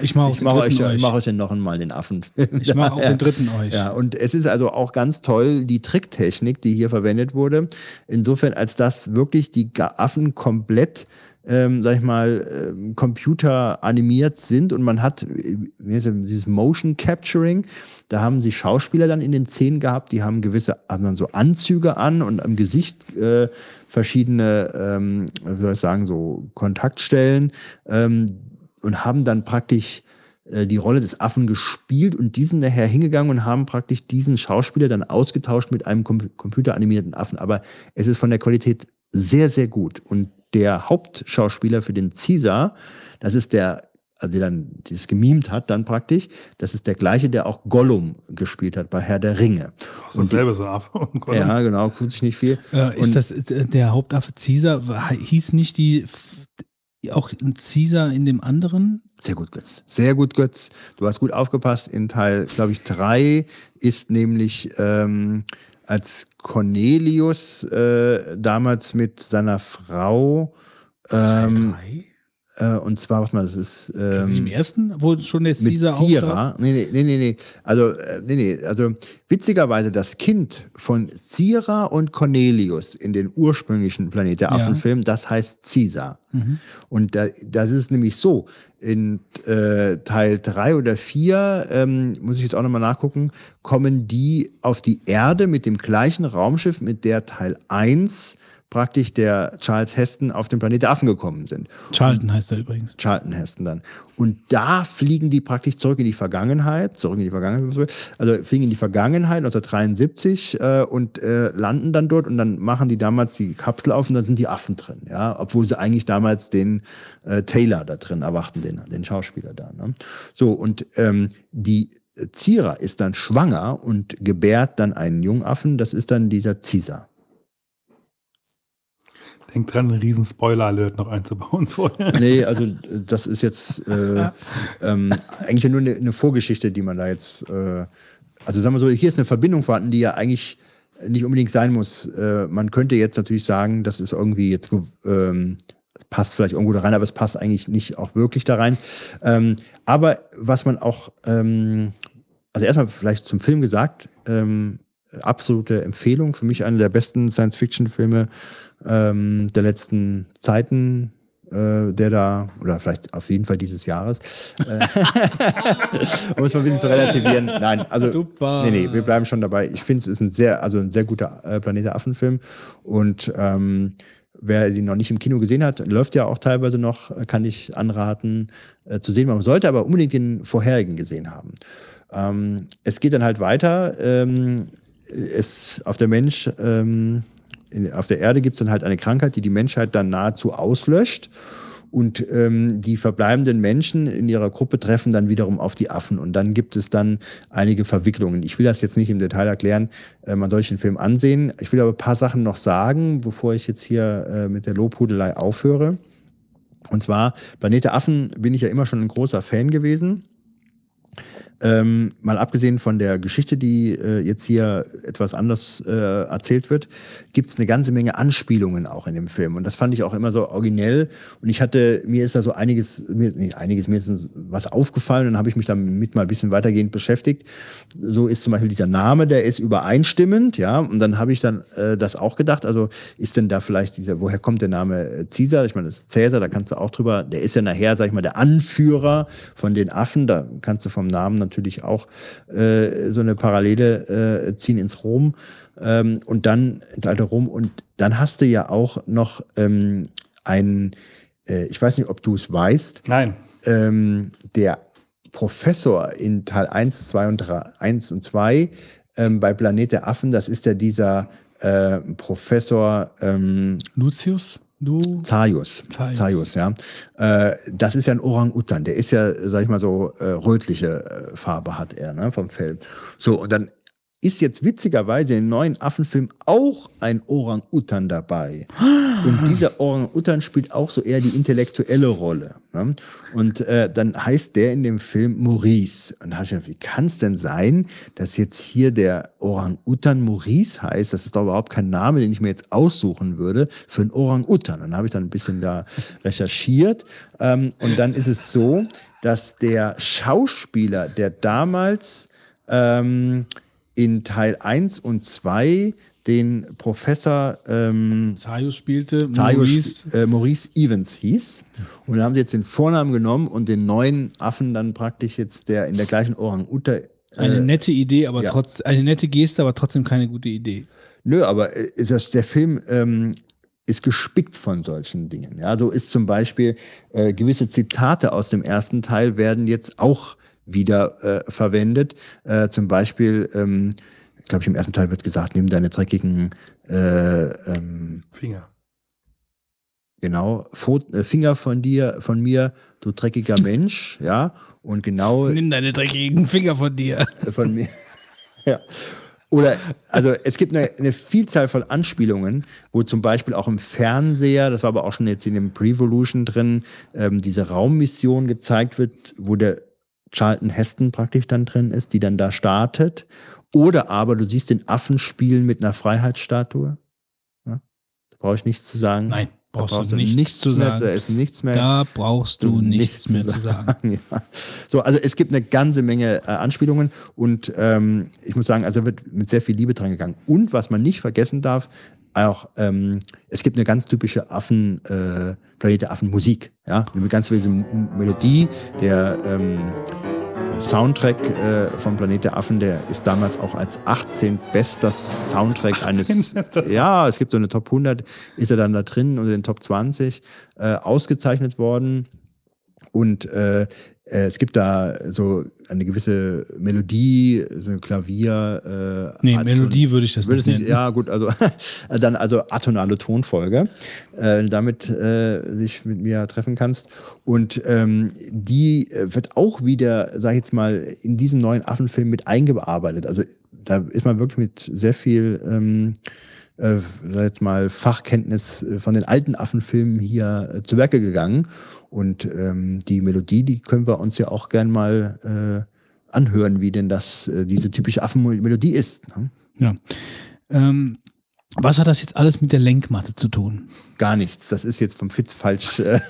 Ich mache den mache euch, ich mach euch. euch dann noch einmal den Affenfilm. Ich mache auch den dritten euch. Ja, und es ist also auch ganz toll, die Tricktechnik, die hier verwendet wurde. Insofern, als dass wirklich die Affen komplett, ähm, sag ich mal, ähm, Computer animiert sind und man hat äh, dieses Motion Capturing. Da haben sie Schauspieler dann in den Szenen gehabt, die haben gewisse, haben dann so Anzüge an und am Gesicht äh, verschiedene, ähm, wie soll ich sagen, so Kontaktstellen ähm, und haben dann praktisch äh, die Rolle des Affen gespielt und die sind nachher hingegangen und haben praktisch diesen Schauspieler dann ausgetauscht mit einem Com computeranimierten Affen. Aber es ist von der Qualität sehr, sehr gut. Und der Hauptschauspieler für den Caesar, das ist der, also der dann das gemimt hat, dann praktisch, das ist der gleiche, der auch Gollum gespielt hat bei Herr der Ringe. Das ist dasselbe so ein Affe. Und. Ja, genau, tut sich nicht viel. Äh, ist Und- das der Hauptaffe Caesar? Hieß nicht die auch ein Caesar in dem anderen? Sehr gut, Götz. Sehr gut, Götz. Du hast gut aufgepasst. In Teil, glaube ich, drei ist nämlich ähm, als Cornelius äh, damals mit seiner Frau ähm, drei? Äh, und zwar, was mal, das ist. Ist nicht im Ähm, ersten, wo schon jetzt mit auftaucht? Zira. Nee, nee, nee, nee, nee. Also, äh, nee, nee. Also, witzigerweise, das Kind von Zira und Cornelius in den ursprünglichen Planet der Ja. Affen-Film, das heißt Caesar. Und da, das ist nämlich so. In äh, Teil drei oder vier ähm, muss ich jetzt auch nochmal nachgucken, kommen die auf die Erde mit dem gleichen Raumschiff, mit der Teil 1 praktisch der Charles Heston auf den Planet der Affen gekommen sind. Charlton heißt er übrigens. Charlton Heston dann. Und da fliegen die praktisch zurück in die Vergangenheit, zurück in die Vergangenheit, also fliegen in die Vergangenheit 1973 äh, und äh, landen dann dort und dann machen die damals die Kapsel auf und dann sind die Affen drin, ja, obwohl sie eigentlich damals den äh, Taylor da drin erwarten, den, den Schauspieler da. Ne? So, und ähm, die Zira ist dann schwanger und gebärt dann einen Jungaffen, das ist dann dieser Caesar. Denkt dran, einen riesen Spoiler-Alert noch einzubauen vorher. Nee, also das ist jetzt äh, ähm, eigentlich nur eine, eine Vorgeschichte, die man da jetzt, äh, also sagen wir so, hier ist eine Verbindung vorhanden, die ja eigentlich nicht unbedingt sein muss. Äh, man könnte jetzt natürlich sagen, das ist irgendwie jetzt, ähm, passt vielleicht irgendwo da rein, aber es passt eigentlich nicht auch wirklich da rein. Ähm, aber was man auch, ähm, also erstmal vielleicht zum Film gesagt, ähm, absolute Empfehlung, für mich einer der besten Science-Fiction-Filme ähm, der letzten Zeiten, äh, der da, oder vielleicht auf jeden Fall dieses Jahres, äh, um es mal ein bisschen zu relativieren. Nein, also Super. nee, nee, wir bleiben schon dabei. Ich finde, es ist ein sehr, also ein sehr guter äh, Planet der Affen-Film und ähm, Wer den noch nicht im Kino gesehen hat, läuft ja auch teilweise noch, äh, kann ich anraten äh, zu sehen. Man sollte aber unbedingt den vorherigen gesehen haben. Ähm, es geht dann halt weiter. Ähm, es, auf der Mensch, ähm, in, auf der Erde gibt es dann halt eine Krankheit, die die Menschheit dann nahezu auslöscht. Und ähm, die verbleibenden Menschen in ihrer Gruppe treffen dann wiederum auf die Affen. Und dann gibt es dann einige Verwicklungen. Ich will das jetzt nicht im Detail erklären. Äh, man soll sich den Film ansehen. Ich will aber ein paar Sachen noch sagen, bevor ich jetzt hier äh, mit der Lobhudelei aufhöre. Und zwar, Planet Affen bin ich ja immer schon ein großer Fan gewesen. Ähm, mal abgesehen von der Geschichte, die äh, jetzt hier etwas anders äh, erzählt wird, gibt es eine ganze Menge Anspielungen auch in dem Film. Und das fand ich auch immer so originell. Und ich hatte, mir ist da so einiges, mir, nicht einiges, mir ist was aufgefallen und habe ich mich damit mal ein bisschen weitergehend beschäftigt. So ist zum Beispiel dieser Name, der ist übereinstimmend, ja. Und dann habe ich dann äh, das auch gedacht. Also ist denn da vielleicht dieser, woher kommt der Name äh, Caesar? Ich meine, das ist Cäsar, da kannst du auch drüber, der ist ja nachher, sag ich mal, der Anführer von den Affen. Da kannst du vom Namen natürlich auch äh, so eine Parallele äh, ziehen ins Rom ähm, und dann ins alte Rom. Und dann hast du ja auch noch ähm, einen, äh, ich weiß nicht, ob du es weißt, Nein. ähm, der Professor in Teil 1, 2 und 3, 1 und 2 ähm, bei Planet der Affen, das ist ja dieser äh, Professor ähm, Lucius, du. Zaius. Zaius. Zaius, ja. Äh, das ist ja ein Orang-Utan. Der ist ja, sag ich mal so, äh, rötliche äh, Farbe hat er, ne, vom Fell. So, und dann ist jetzt witzigerweise im neuen Affenfilm auch ein Orang-Utan dabei. Und dieser Orang-Utan spielt auch so eher die intellektuelle Rolle. Ne? Und äh, dann heißt der in dem Film Maurice. Und da hab ich gedacht, wie kann es denn sein, dass jetzt hier der Orang-Utan Maurice heißt? Das ist doch überhaupt kein Name, den ich mir jetzt aussuchen würde für einen Orang-Utan. Dann habe ich dann ein bisschen da recherchiert. Ähm, und dann ist es so, dass der Schauspieler, der damals ähm, in Teil 1 und 2 den Professor ähm, Zaius spielte. Zaius, Maurice. äh, Maurice Evans hieß. Und dann haben sie jetzt den Vornamen genommen und den neuen Affen dann praktisch jetzt der in der gleichen Orang-Uta. Eine Äh, nette Idee, aber ja. trotz, eine nette Geste, aber trotzdem keine gute Idee. Nö, aber äh, das, der Film ähm, ist gespickt von solchen Dingen. Ja, so ist zum Beispiel äh, gewisse Zitate aus dem ersten Teil werden jetzt auch wieder äh, verwendet. Äh, zum Beispiel, ähm, ich glaube, im ersten Teil wird gesagt, nimm deine dreckigen äh, ähm, Finger. genau Fot äh, Finger von dir, von mir, du dreckiger Mensch, ja. Und genau Nimm deine dreckigen Finger von dir. von mir. ja. Oder, also es gibt eine, eine Vielzahl von Anspielungen, wo zum Beispiel auch im Fernseher, das war aber auch schon jetzt in dem Prevolution drin, ähm, diese Raummission gezeigt wird, wo der Charlton Heston praktisch dann drin ist, die dann da startet. Oder aber du siehst den Affen spielen mit einer Freiheitsstatue. Ja? Da brauche ich nichts zu sagen. Nein. Da Brauchst du nichts zu mehr sagen. zu essen, nichts mehr. Da brauchst du nichts mehr zu sagen. ja. So, also es gibt eine ganze Menge äh, Anspielungen und ähm, ich muss sagen, also wird mit sehr viel Liebe dran gegangen. Und was man nicht vergessen darf, auch ähm, es gibt eine ganz typische Affen, äh, Planet der Affen Musik. Ja, eine ganz M- Melodie, der ähm, Soundtrack äh, vom Planet der Affen, der ist damals auch als 18 bester Soundtrack eines. bester Ja, es gibt so eine Top 100, ist er dann da drin unter den Top 20 äh, ausgezeichnet worden. Und äh, es gibt da so eine gewisse Melodie, so ein Klavier. Äh, Nee, Aton- Melodie würde ich das nicht nicht, nennen. ja gut, also dann also atonale Tonfolge, äh, damit äh, sich mit mir treffen kannst. Und ähm, die äh, wird auch wieder, sag ich jetzt mal, in diesen neuen Affenfilm mit eingearbeitet. Also da ist man wirklich mit sehr viel ähm, äh, sag jetzt mal Fachkenntnis äh, von den alten Affenfilmen hier äh, zu Werke gegangen. Und ähm, die Melodie, die können wir uns ja auch gern mal äh, anhören, wie denn das äh, diese typische Affenmelodie ist. Ne? Ja. Ähm, was hat das jetzt alles mit der Lenkmatte zu tun? Gar nichts. Das ist jetzt vom Fitz falsch. Äh,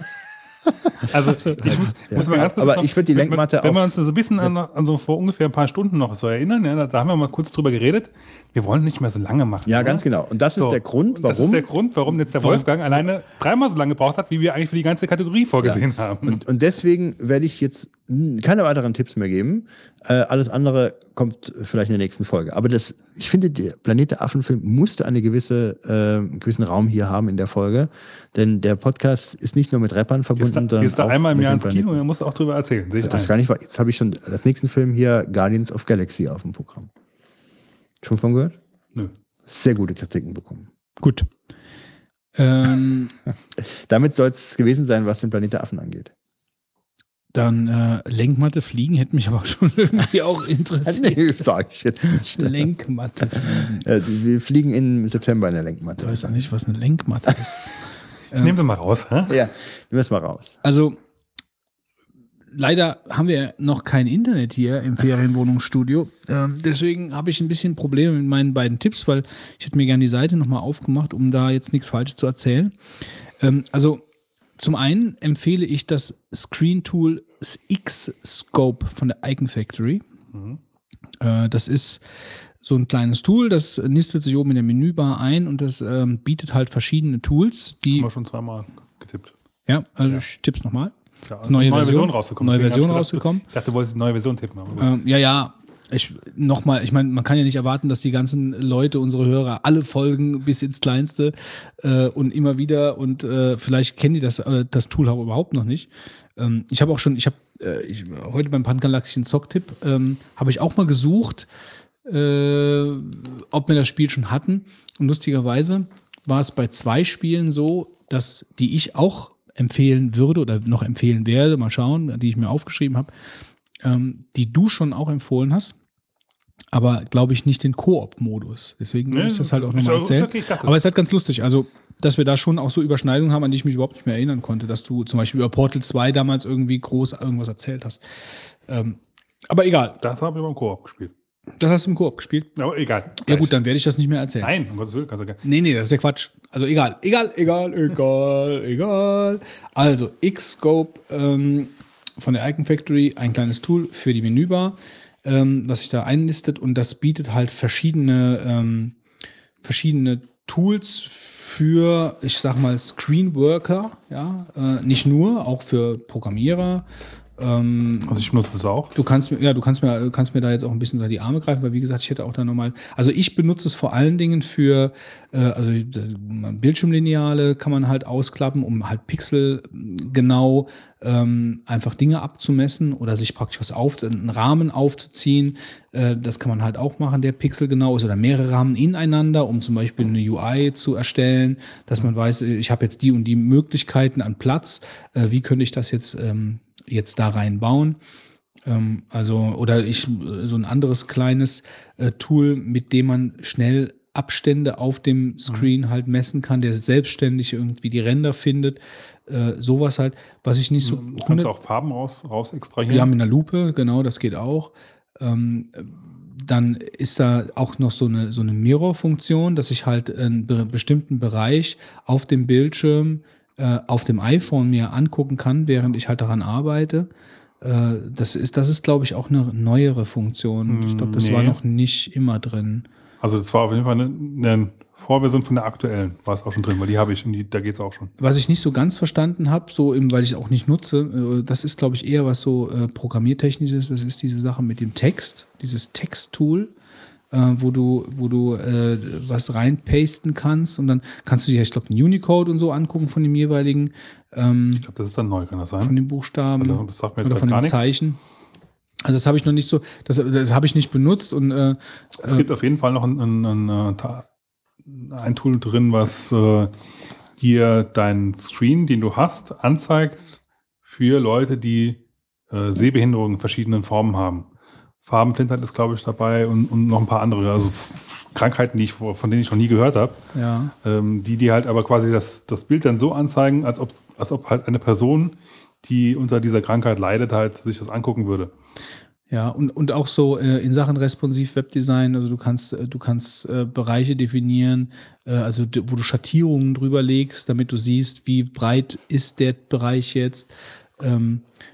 Also ich muss, Ja. muss mal ganz kurz Aber noch- ich würd die wenn- Lenkmatte Wenn wir auf- uns so ein bisschen an, an so vor ungefähr ein paar Stunden noch so erinnern, ja, da, da haben wir mal kurz drüber geredet. Wir wollen nicht mehr so lange machen. ja, oder? ganz genau. Und das ist So, der Grund, und Das ist warum. der Grund, warum jetzt der Wolfgang alleine dreimal so lange gebraucht hat, wie wir eigentlich für die ganze Kategorie vorgesehen haben. Und, und deswegen werde ich jetzt keine weiteren Tipps mehr geben. Äh, alles andere kommt vielleicht in der nächsten Folge. Aber das, ich finde, der Planet der Affenfilm musste eine gewisse, äh, einen gewissen Raum hier haben in der Folge. Denn der Podcast ist nicht nur mit Rappern verbunden, da, sondern gehst da auch einmal im mit Jahr ins Kino und musst du auch drüber erzählen. Sehe ich Das ein. gar nicht. Jetzt habe ich schon als nächsten Film hier Guardians of Galaxy auf dem Programm. Schon von gehört? Nö. Sehr gute Kritiken bekommen. Gut. Ähm, Damit soll es gewesen sein, was den Planet der Affen angeht. dann äh, Lenkmatte fliegen hätte mich aber schon irgendwie auch interessiert. nee, sage ich jetzt nicht. Lenkmatte fliegen. Äh, wir fliegen im September in der Ich Lenkmatte. weiß auch nicht, was eine Lenkmatte ist. Ich nehme sie mal raus. Hä? Ja, nehmen wir es mal raus. Also, leider haben wir noch kein Internet hier im Ferienwohnungsstudio. Ähm, deswegen habe ich ein bisschen Probleme mit meinen beiden Tipps, weil ich hätte mir gerne die Seite nochmal aufgemacht, um da jetzt nichts Falsches zu erzählen. Ähm, also, zum einen empfehle ich das Screen Tool X-Scope von der Icon Factory. Äh, das ist so ein kleines Tool, das nistet sich oben in der Menübar ein und das ähm, bietet halt verschiedene Tools, die Haben wir schon zweimal getippt. ja, also ich tipp's nochmal. Ja, Neue Version- rausgekommen. neue Version ich gesagt, rausgekommen. Ich dachte, du wolltest die neue Version tippen. Ähm, ja, ja. Ich nochmal, ich meine, man kann ja nicht erwarten, dass die ganzen Leute, unsere Hörer, alle Folgen bis ins Kleinste äh, und immer wieder und äh, vielleicht kennen die das, äh, das Tool auch überhaupt noch nicht. Ähm, ich habe auch schon, ich habe äh, heute beim Pangalaktischen Zocktipp ähm, habe ich auch mal gesucht, äh, ob wir das Spiel schon hatten. Und lustigerweise war es bei zwei Spielen so, dass die ich auch empfehlen würde oder noch empfehlen werde, mal schauen, die ich mir aufgeschrieben habe, ähm, die du schon auch empfohlen hast, aber glaube ich nicht den Koop-Modus. Deswegen Nee, ich das halt auch nochmal erzählen. okay, aber es ist halt ganz lustig, also dass wir da schon auch so Überschneidungen haben, an die ich mich überhaupt nicht mehr erinnern konnte, dass du zum Beispiel über Portal 2 damals irgendwie groß irgendwas erzählt hast. Ähm, aber egal, Das habe ich beim Koop gespielt. Das hast du im Koop gespielt. Aber egal. Ja gut, dann werde ich das nicht mehr erzählen. Nein, um Gottes Willen, kannst du gerne. Nee, nee, das ist ja Quatsch. Also egal, egal, egal, egal, egal. Also Xscope ähm, von der Icon Factory, ein kleines Tool für die Menübar, ähm, was sich da einlistet und das bietet halt verschiedene, ähm, verschiedene Tools für, ich sag mal, Screenworker, ja, äh, nicht nur, auch für Programmierer. Ähm, Also ich benutze das auch. Du kannst mir, ja, du kannst mir, kannst mir da jetzt auch ein bisschen unter die Arme greifen, weil wie gesagt, ich hätte auch da nochmal, also ich benutze es vor allen Dingen für, äh, also Bildschirmlineale kann man halt ausklappen, um halt Pixel genau ähm, einfach Dinge abzumessen oder sich praktisch was auf, einen Rahmen aufzuziehen. Äh, das kann man halt auch machen, der Pixel genau ist oder mehrere Rahmen ineinander, um zum Beispiel eine UI zu erstellen, dass man weiß, äh, ich habe jetzt die und die Möglichkeiten an Platz. Äh, wie könnte ich das jetzt ähm, jetzt da reinbauen. Ähm, also, oder ich, äh, so ein anderes kleines äh, Tool, mit dem man schnell Abstände auf dem Screen halt messen kann, der selbstständig irgendwie die Ränder findet. Äh, sowas halt, was ich nicht so. Du kannst 100 auch Farben raus, raus extrahieren. ja, mit einer Lupe, genau, das geht auch. Ähm, dann ist da auch noch so eine, so eine Mirror-Funktion, dass ich halt einen be bestimmten Bereich auf dem Bildschirm äh, auf dem iPhone mir angucken kann, während ich halt daran arbeite. Äh, das ist, das ist glaube ich, auch eine neuere Funktion. Ich glaube, das war Nee. noch nicht immer drin. Also das war auf jeden Fall eine, eine Vorversion von der aktuellen, war es auch schon drin, weil die habe ich und die, da geht es auch schon. Was ich nicht so ganz verstanden habe, so eben, weil ich es auch nicht nutze, äh, das ist, glaube ich, eher was so äh, programmiertechnisch ist. Das ist diese Sache mit dem Text, dieses Text-Tool, äh, wo du, wo du äh, was reinpasten kannst und dann kannst du dir, ich glaube, einen Unicode und so angucken von dem jeweiligen, ähm, Ich glaube, das ist dann neu, kann das von sein? den Buchstaben Oder das sagt mir jetzt oder von dem. Zeichen. Also das habe ich noch nicht so, das, das habe ich nicht benutzt und äh, Es gibt auf jeden Fall noch ein, ein, ein, äh, ein Tool drin, was äh, dir deinen Screen, den du hast, anzeigt für Leute, die äh, Sehbehinderungen in verschiedenen Formen haben. Farbenblindheit ist, glaube ich, dabei und, und noch ein paar andere, also Krankheiten, die ich, von denen ich noch nie gehört habe, ja. ähm, die dir halt aber quasi das, das Bild dann so anzeigen, als ob, als ob halt eine Person, die unter dieser Krankheit leidet, halt sich das angucken würde. Ja, und, und auch so äh, in Sachen responsiv Webdesign, also du kannst, äh, du kannst äh, Bereiche definieren, äh, also wo du Schattierungen drüber legst, damit du siehst, wie breit ist der Bereich jetzt. Ähm, äh,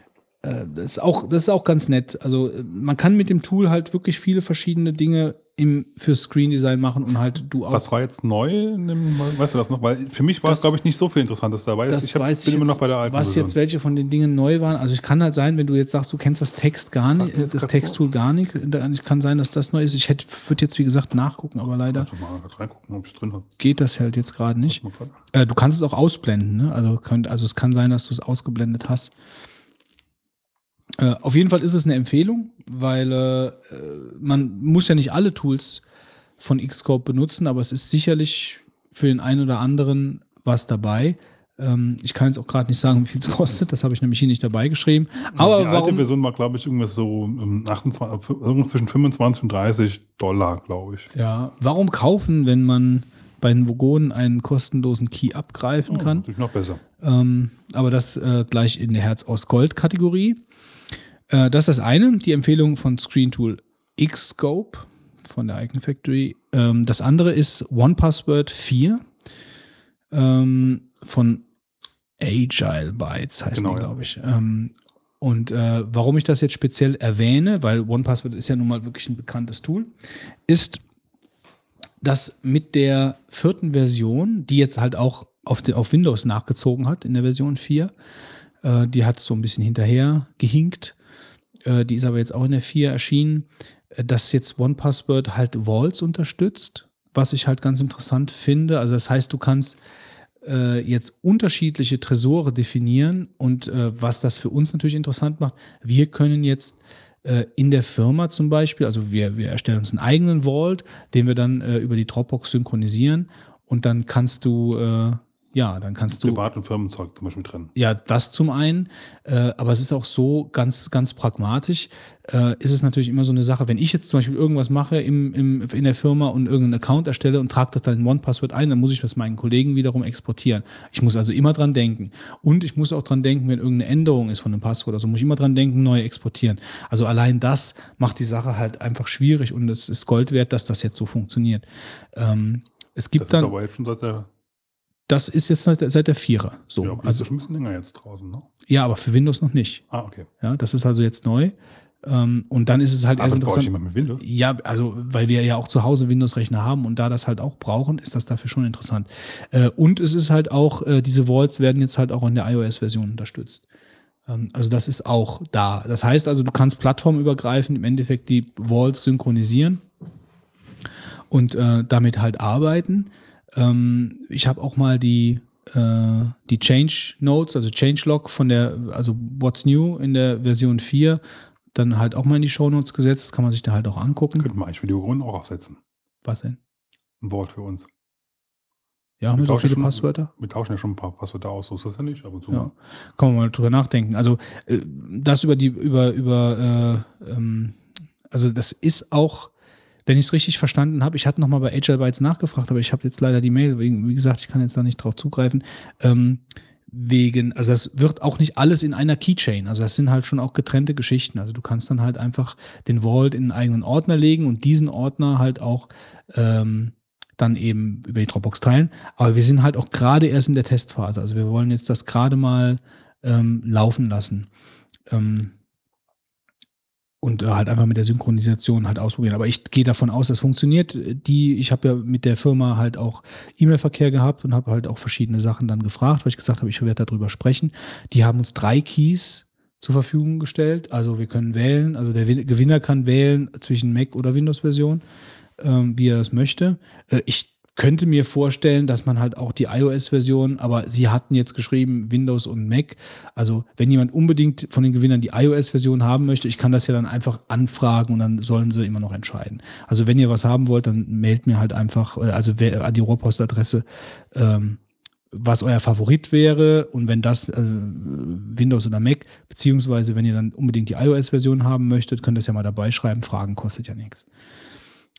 das, ist auch, das ist auch ganz nett. Also äh, man kann mit dem Tool halt wirklich viele verschiedene Dinge im, für Screen Design machen und halt du auch. Was war jetzt neu? dem- Weißt du das noch? Weil für mich war es, Das- glaube ich, nicht so viel Interessantes dabei. das ich hab, weiß bin ich immer jetzt, noch bei der alten was Version. jetzt welche von den Dingen neu waren. Also ich kann halt sein, wenn du jetzt sagst, du kennst das Text gar nicht, das grad Texttool gar nicht, ich kann sein, dass das neu ist. Ich hätte, würde jetzt wie gesagt nachgucken, aber leider mal ob drin habe. geht das halt jetzt gerade nicht. Äh, du kannst es auch ausblenden, ne? Also, könnt, also es kann sein, dass du es ausgeblendet hast. Äh, auf jeden Fall ist es eine Empfehlung, weil äh, man muss ja nicht alle Tools von Xscope benutzen, aber es ist sicherlich für den einen oder anderen was dabei. Ähm, ich kann jetzt auch gerade nicht sagen, wie viel es kostet, das habe ich nämlich hier nicht dabei geschrieben. Aber die alte warum, Version war, glaube ich, irgendwas so um 28, irgendwas zwischen 25 und 30 Dollar, glaube ich. ja, warum kaufen, wenn man bei den Vogonen einen kostenlosen Key abgreifen Oh, kann? Natürlich noch besser. Ähm, aber das äh, gleich in der Herz aus Gold Kategorie. Äh, das ist das eine, die Empfehlung von Screen Tool Xscope von der Icon Factory. Ähm, das andere ist OnePassword 4 ähm, von Agile Bytes heißt Genau, die, ja. glaube ich. Ähm, und äh, warum ich das jetzt speziell erwähne, weil OnePassword ist ja nun mal wirklich ein bekanntes Tool, ist, dass mit der vierten Version, die jetzt halt auch auf, de, auf Windows nachgezogen hat, in der Version 4, äh, die hat so ein bisschen hinterher gehinkt, äh, die ist aber jetzt auch in der 4 erschienen, äh, dass jetzt OnePassword halt Vaults unterstützt, was ich halt ganz interessant finde. Also das heißt, du kannst äh, jetzt unterschiedliche Tresore definieren und äh, was das für uns natürlich interessant macht, wir können jetzt äh, in der Firma zum Beispiel, also wir, wir erstellen uns einen eigenen Vault, den wir dann über die Dropbox synchronisieren und dann kannst du, ja, dann kannst du Privat- und Firmenzeug zum Beispiel drin. ja, das zum einen, äh, aber es ist auch so ganz, ganz pragmatisch. Äh, ist es natürlich immer so eine Sache, wenn ich jetzt zum Beispiel irgendwas mache im, im, in der Firma und irgendeinen Account erstelle und trage das dann in OnePassword ein, dann muss ich das meinen Kollegen wiederum exportieren. Ich muss also immer dran denken. Und ich muss auch dran denken, wenn irgendeine Änderung ist von einem Passwort, also muss ich immer dran denken, neu exportieren. Also allein das macht die Sache halt einfach schwierig und es ist Gold wert, dass das jetzt so funktioniert. Ähm, es gibt Das ist dann, aber jetzt schon seit der, das ist jetzt seit, der- seit der Vierer. So, ja, also schon ein bisschen länger jetzt draußen, ne? ja, aber für Windows noch nicht. Ah, okay. Ja, das ist also jetzt neu. Ähm, und dann ist es halt Aber erst ich interessant. immer mit Windows. Ja, also weil wir ja auch zu Hause Windows-Rechner haben und da das halt auch brauchen, ist das dafür schon interessant. Äh, und es ist halt auch, äh, diese Vaults werden jetzt halt auch in der iOS-Version unterstützt. Ähm, also das ist auch da. Das heißt also, du kannst plattformübergreifend im Endeffekt die Vaults synchronisieren und äh, damit halt arbeiten. Ähm, ich habe auch mal die, äh, die Change Notes, also Changelog von der, also What's New in der Version 4, dann halt auch mal in die Show Notes gesetzt. Das kann man sich da halt auch angucken. Könnten wir eigentlich für die Gründen auch aufsetzen. Was denn? Ein Wort für uns. Ja, haben wir Wir so tauschen viele schon- Passwörter? Wir tauschen ja schon ein paar Passwörter aus, so ist das ja nicht. Ab und zu Ja. Kann man mal drüber nachdenken. Also äh, das über die, über, über, äh, ähm, also das ist auch, wenn ich es richtig verstanden habe, ich hatte nochmal bei Agile Bytes nachgefragt, aber ich habe jetzt leider die Mail, wegen, wie gesagt, ich kann jetzt da nicht drauf zugreifen. Ähm, wegen, also das wird auch nicht alles in einer Keychain. Also das sind halt schon auch getrennte Geschichten. Also du kannst dann halt einfach den Vault in einen eigenen Ordner legen und diesen Ordner halt auch ähm, dann eben über die Dropbox teilen. Aber wir sind halt auch gerade erst in der Testphase. Also wir wollen jetzt das gerade mal ähm, laufen lassen. Ähm, und äh, halt einfach mit der Synchronisation halt ausprobieren. Aber ich gehe davon aus, das funktioniert. Die, ich habe ja mit der Firma halt auch E-Mail-Verkehr gehabt und habe halt auch verschiedene Sachen dann gefragt, weil ich gesagt habe, ich werde darüber sprechen. Die haben uns drei Keys zur Verfügung gestellt. Also wir können wählen, also der Gewinner kann wählen zwischen Mac oder Windows-Version, ähm, wie er es möchte. Äh, ich könnte mir vorstellen, dass man halt auch die iOS-Version, aber sie hatten jetzt geschrieben Windows und Mac. Also wenn jemand unbedingt von den Gewinnern die iOS-Version haben möchte, ich kann das ja dann einfach anfragen und dann sollen sie immer noch entscheiden. Also wenn ihr was haben wollt, dann mailt mir halt einfach, äh, also an die Rohrpostadresse, ähm, was euer Favorit wäre und wenn das also Windows oder Mac, beziehungsweise wenn ihr dann unbedingt die iOS-Version haben möchtet, könnt ihr es ja mal dabei schreiben. Fragen kostet ja nichts.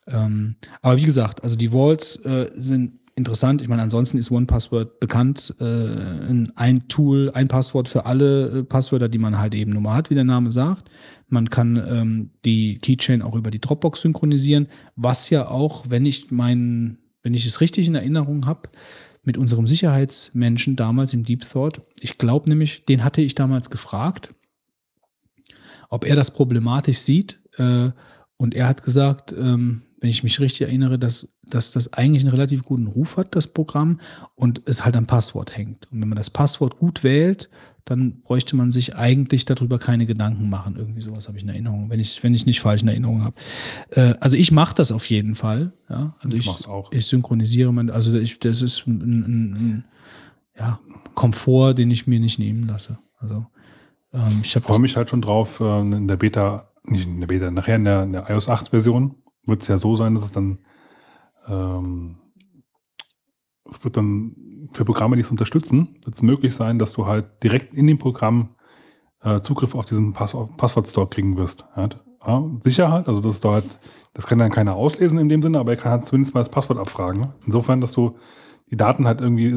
Ähm, aber wie gesagt, also die Vaults äh, sind interessant. Ich meine, ansonsten ist OnePassword bekannt. Äh, ein Tool, ein Passwort für alle äh, Passwörter, die man halt eben nur mal hat, wie der Name sagt. Man kann ähm, die Keychain auch über die Dropbox synchronisieren, was ja auch, wenn ich mein, wenn ich es richtig in Erinnerung habe, mit unserem Sicherheitsmenschen damals im Deep Thought, ich glaube nämlich, den hatte ich damals gefragt, ob er das problematisch sieht. Äh, und er hat gesagt, ähm, wenn ich mich richtig erinnere, dass, dass das eigentlich einen relativ guten Ruf hat, das Programm, und es halt am Passwort hängt. Und wenn man das Passwort gut wählt, dann bräuchte man sich eigentlich darüber keine Gedanken machen. Irgendwie sowas habe ich in Erinnerung, wenn ich, wenn ich nicht falsch in Erinnerung habe. Äh, also ich mache das auf jeden Fall. Ja? Also ich, ich, auch. ich synchronisiere mein, also ich, das ist ein, ein, ein ja, Komfort, den ich mir nicht nehmen lasse. Also ähm, ich freue mich halt schon drauf, äh, in der Beta, nicht in der Beta, nachher in der, in der iOS 8 Version wird es ja so sein, dass es dann ähm, es wird dann für Programme, die es unterstützen, wird es möglich sein, dass du halt direkt in dem Programm äh, Zugriff auf diesen Pass Passwort-Store kriegen wirst. Ja, Sicherheit, also das dort, das kann dann keiner auslesen in dem Sinne, aber er kann halt zumindest mal das Passwort abfragen. Insofern, dass du die Daten halt irgendwie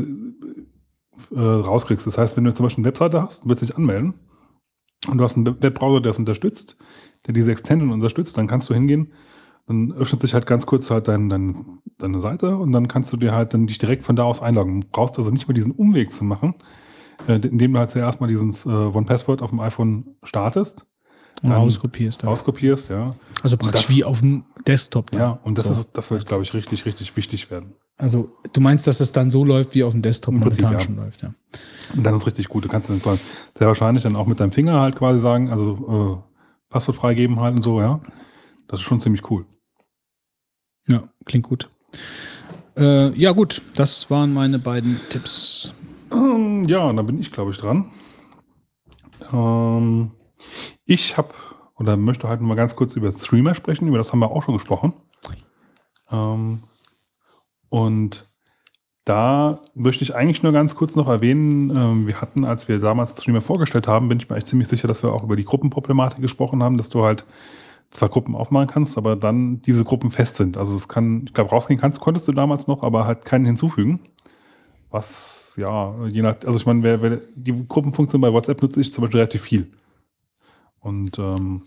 äh, rauskriegst. Das heißt, wenn du zum Beispiel eine Webseite hast, wird sich anmelden und du hast einen Webbrowser, der es unterstützt, der diese Extension unterstützt, dann kannst du hingehen dann öffnet sich halt ganz kurz halt dein, dein, deine Seite und dann kannst du dir halt dann dich direkt von da aus einloggen. Du brauchst also nicht mehr diesen Umweg zu machen, äh, indem du halt zuerst mal dieses äh, One-Password auf dem iPhone startest. Und rauskopierst. Rauskopierst, ja. Also praktisch das, wie auf dem Desktop. Dann. Ja, und das, so. ist, das wird, glaube ich, richtig, richtig wichtig werden. Also du meinst, dass es dann so läuft, wie auf dem Desktop Im Prinzip, ja. schon läuft, ja. Und das ist richtig gut. Du kannst dann sehr wahrscheinlich dann auch mit deinem Finger halt quasi sagen, also äh, Passwort freigeben halt und so, ja. Das ist schon ziemlich cool. Ja, klingt gut. Äh, ja, gut, das waren meine beiden Tipps. Ähm, ja, dann bin ich, glaube ich, dran. Ähm, ich habe oder möchte heute mal ganz kurz über Streamer sprechen. Über das haben wir auch schon gesprochen. Ähm, und da möchte ich eigentlich nur ganz kurz noch erwähnen, ähm, wir hatten, als wir damals Streamer vorgestellt haben, bin ich mir echt ziemlich sicher, dass wir auch über die Gruppenproblematik gesprochen haben, dass du halt zwei Gruppen aufmachen kannst, aber dann diese Gruppen fest sind. Also es kann, ich glaube, rausgehen kannst, konntest du damals noch, aber halt keinen hinzufügen. Was, ja, je nach, also ich meine, die Gruppenfunktion bei WhatsApp nutze ich zum Beispiel relativ viel. Und ähm,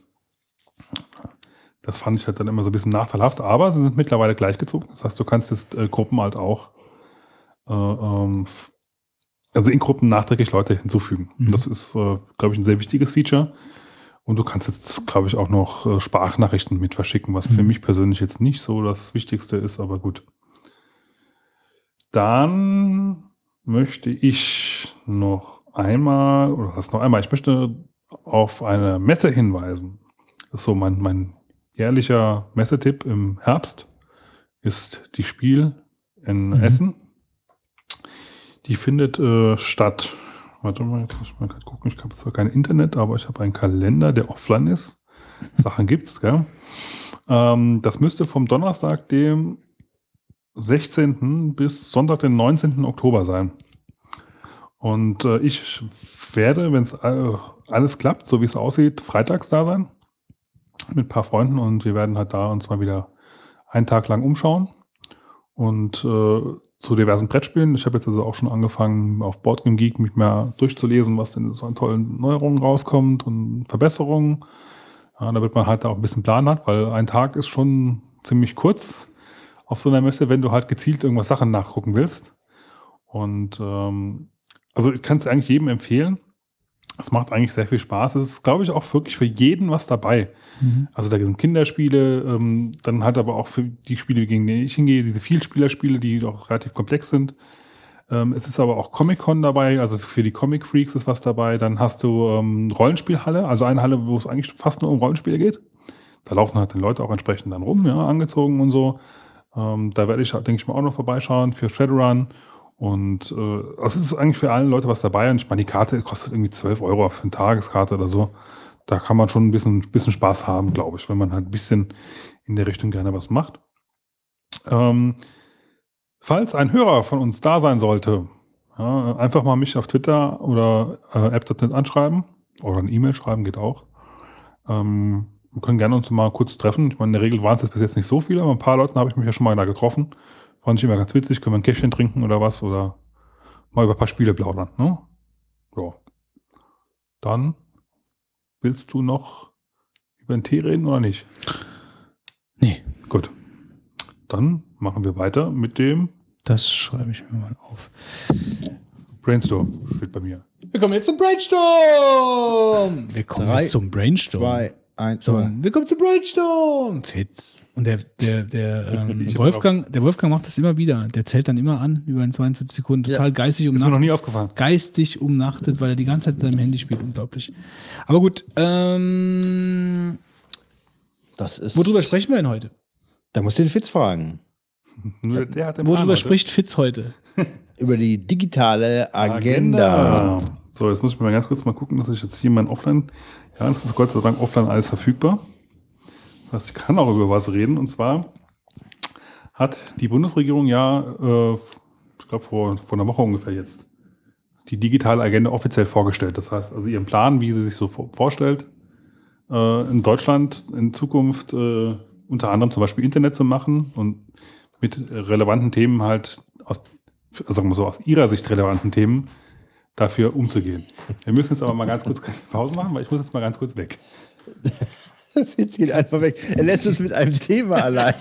das fand ich halt dann immer so ein bisschen nachteilhaft, aber sie sind mittlerweile gleichgezogen. Das heißt, du kannst jetzt äh, Gruppen halt auch, äh, ähm, also in Gruppen nachträglich Leute hinzufügen. Mhm. Das ist, äh, glaube ich, ein sehr wichtiges Feature und du kannst jetzt, glaube ich, auch noch äh, Sprachnachrichten mit verschicken, was mhm. für mich persönlich jetzt nicht so das Wichtigste ist, aber gut. Dann möchte ich noch einmal, oder was noch einmal, ich möchte auf eine Messe hinweisen. Das ist so mein, mein jährlicher Messetipp im Herbst, ist die Spiel in mhm. Essen. Die findet äh, statt Warte mal, jetzt muss ich mal gucken. Ich habe zwar kein Internet, aber ich habe einen Kalender, der offline ist. Sachen gibt's, gell? Ähm, das müsste vom Donnerstag, dem 16. bis Sonntag, den 19. Oktober sein. Und äh, ich werde, wenn es äh, alles klappt, so wie es aussieht, freitags da sein. Mit ein paar Freunden und wir werden halt da uns mal wieder einen Tag lang umschauen. Und äh, zu diversen Brettspielen. Ich habe jetzt also auch schon angefangen, auf Boardgame Geek mich mehr durchzulesen, was denn so an tollen Neuerungen rauskommt und Verbesserungen. Ja, damit man halt auch ein bisschen Plan hat, weil ein Tag ist schon ziemlich kurz auf so einer Messe, wenn du halt gezielt irgendwas Sachen nachgucken willst. Und ähm, also ich kann es eigentlich jedem empfehlen. Es macht eigentlich sehr viel Spaß. Es ist, glaube ich, auch wirklich für jeden was dabei. Mhm. Also da sind Kinderspiele, ähm, dann halt aber auch für die Spiele, gegen die ich hingehe, diese Vielspielerspiele, die auch relativ komplex sind. Ähm, es ist aber auch Comic-Con dabei, also für die Comic-Freaks ist was dabei. Dann hast du ähm, Rollenspielhalle, also eine Halle, wo es eigentlich fast nur um Rollenspiele geht. Da laufen halt dann Leute auch entsprechend dann rum, ja, angezogen und so. Ähm, da werde ich, denke ich mal, auch noch vorbeischauen für Shadowrun. Und äh, also es ist eigentlich für alle Leute was dabei. Und ich meine, die Karte kostet irgendwie 12 Euro für eine Tageskarte oder so. Da kann man schon ein bisschen, bisschen Spaß haben, glaube ich, wenn man halt ein bisschen in der Richtung gerne was macht. Ähm, falls ein Hörer von uns da sein sollte, ja, einfach mal mich auf Twitter oder äh, app.net anschreiben oder eine E-Mail schreiben, geht auch. Ähm, wir können gerne uns mal kurz treffen. Ich meine, in der Regel waren es jetzt bis jetzt nicht so viele, aber ein paar Leuten habe ich mich ja schon mal da getroffen. Fand ich immer ganz witzig, können wir ein Käffchen trinken oder was oder mal über ein paar Spiele plaudern. Ne? Ja. Dann willst du noch über den Tee reden oder nicht? Nee, Gut. Dann machen wir weiter mit dem das schreibe ich mir mal auf. Brainstorm. Steht bei mir. Wir kommen jetzt zum Brainstorm. Wir kommen Drei, jetzt zum Brainstorm. Zwei, eins, So, willkommen zum Brainstorm. Fitz. Und der, der, der, ähm, Wolfgang, der Wolfgang macht das immer wieder. Der zählt dann immer an, über in 42 Sekunden. Total Ja. geistig Ist mir noch umnachtet. nie aufgefallen. Geistig umnachtet, weil er die ganze Zeit mit seinem Handy spielt. Unglaublich. Aber gut, ähm, Das ist. worüber sprechen wir denn heute? Da musst du den Fitz fragen. Nur der hat den Worüber Plan spricht Fitz heute? Über die digitale Agenda. So, jetzt muss ich mal ganz kurz mal gucken, dass ich jetzt hier mein Offline, ja, das ist Gott sei Dank offline alles verfügbar. Das heißt, ich kann auch über was reden. Und zwar hat die Bundesregierung ja, äh, ich glaube vor, vor einer Woche ungefähr jetzt, die digitale Agenda offiziell vorgestellt. Das heißt, also ihren Plan, wie sie sich so vor- vorstellt, äh, in Deutschland in Zukunft äh, unter anderem zum Beispiel Internet zu machen und mit relevanten Themen halt aus, sagen wir so, aus ihrer Sicht relevanten Themen dafür umzugehen. Wir müssen jetzt aber mal ganz kurz keine Pause machen, weil ich muss jetzt mal ganz kurz weg. Fitz geht einfach weg. Er lässt uns mit einem Thema allein,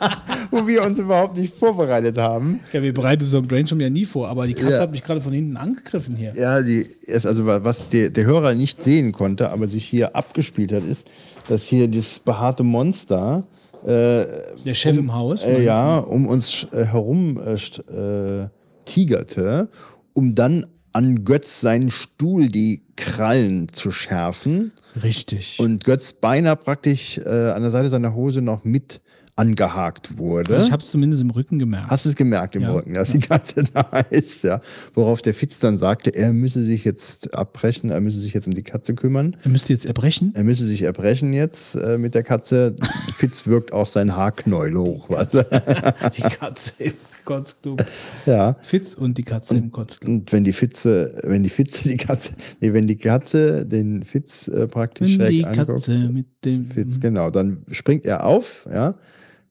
wo wir uns überhaupt nicht vorbereitet haben. Ja, wir bereiten so ein Brainstorm ja nie vor, aber die Katze Ja. hat mich gerade von hinten angegriffen hier. Ja, die ist also was der, der Hörer nicht sehen konnte, aber sich hier abgespielt hat, ist, dass hier dieses behaarte Monster äh, Der Chef im Haus. äh, ja um uns äh, herum äh, äh, tigerte, um dann an Götz seinen Stuhl die Krallen zu schärfen Richtig. und Götz beinahe praktisch äh, an der Seite seiner Hose noch mit angehakt wurde. also ich habe es zumindest im Rücken gemerkt. Hast du es gemerkt im Ja. Rücken, dass die Katze da ist, ja. Worauf der Fitz dann sagte, er müsse sich jetzt abbrechen, er müsse sich jetzt um die Katze kümmern. er müsste jetzt erbrechen. Er müsse sich erbrechen jetzt äh, mit der Katze. Fitz wirkt auch sein Haarknäuel hoch. Was? Die Katze im Kotzclub. ja. Fitz und die Katze im Kotzclub. Und wenn die Fitze, wenn die Fitze die Katze, nee, wenn die Katze den Fitz äh, praktisch Wenn die anguckt, Katze mit dem. Fitz, genau, dann springt er auf, ja,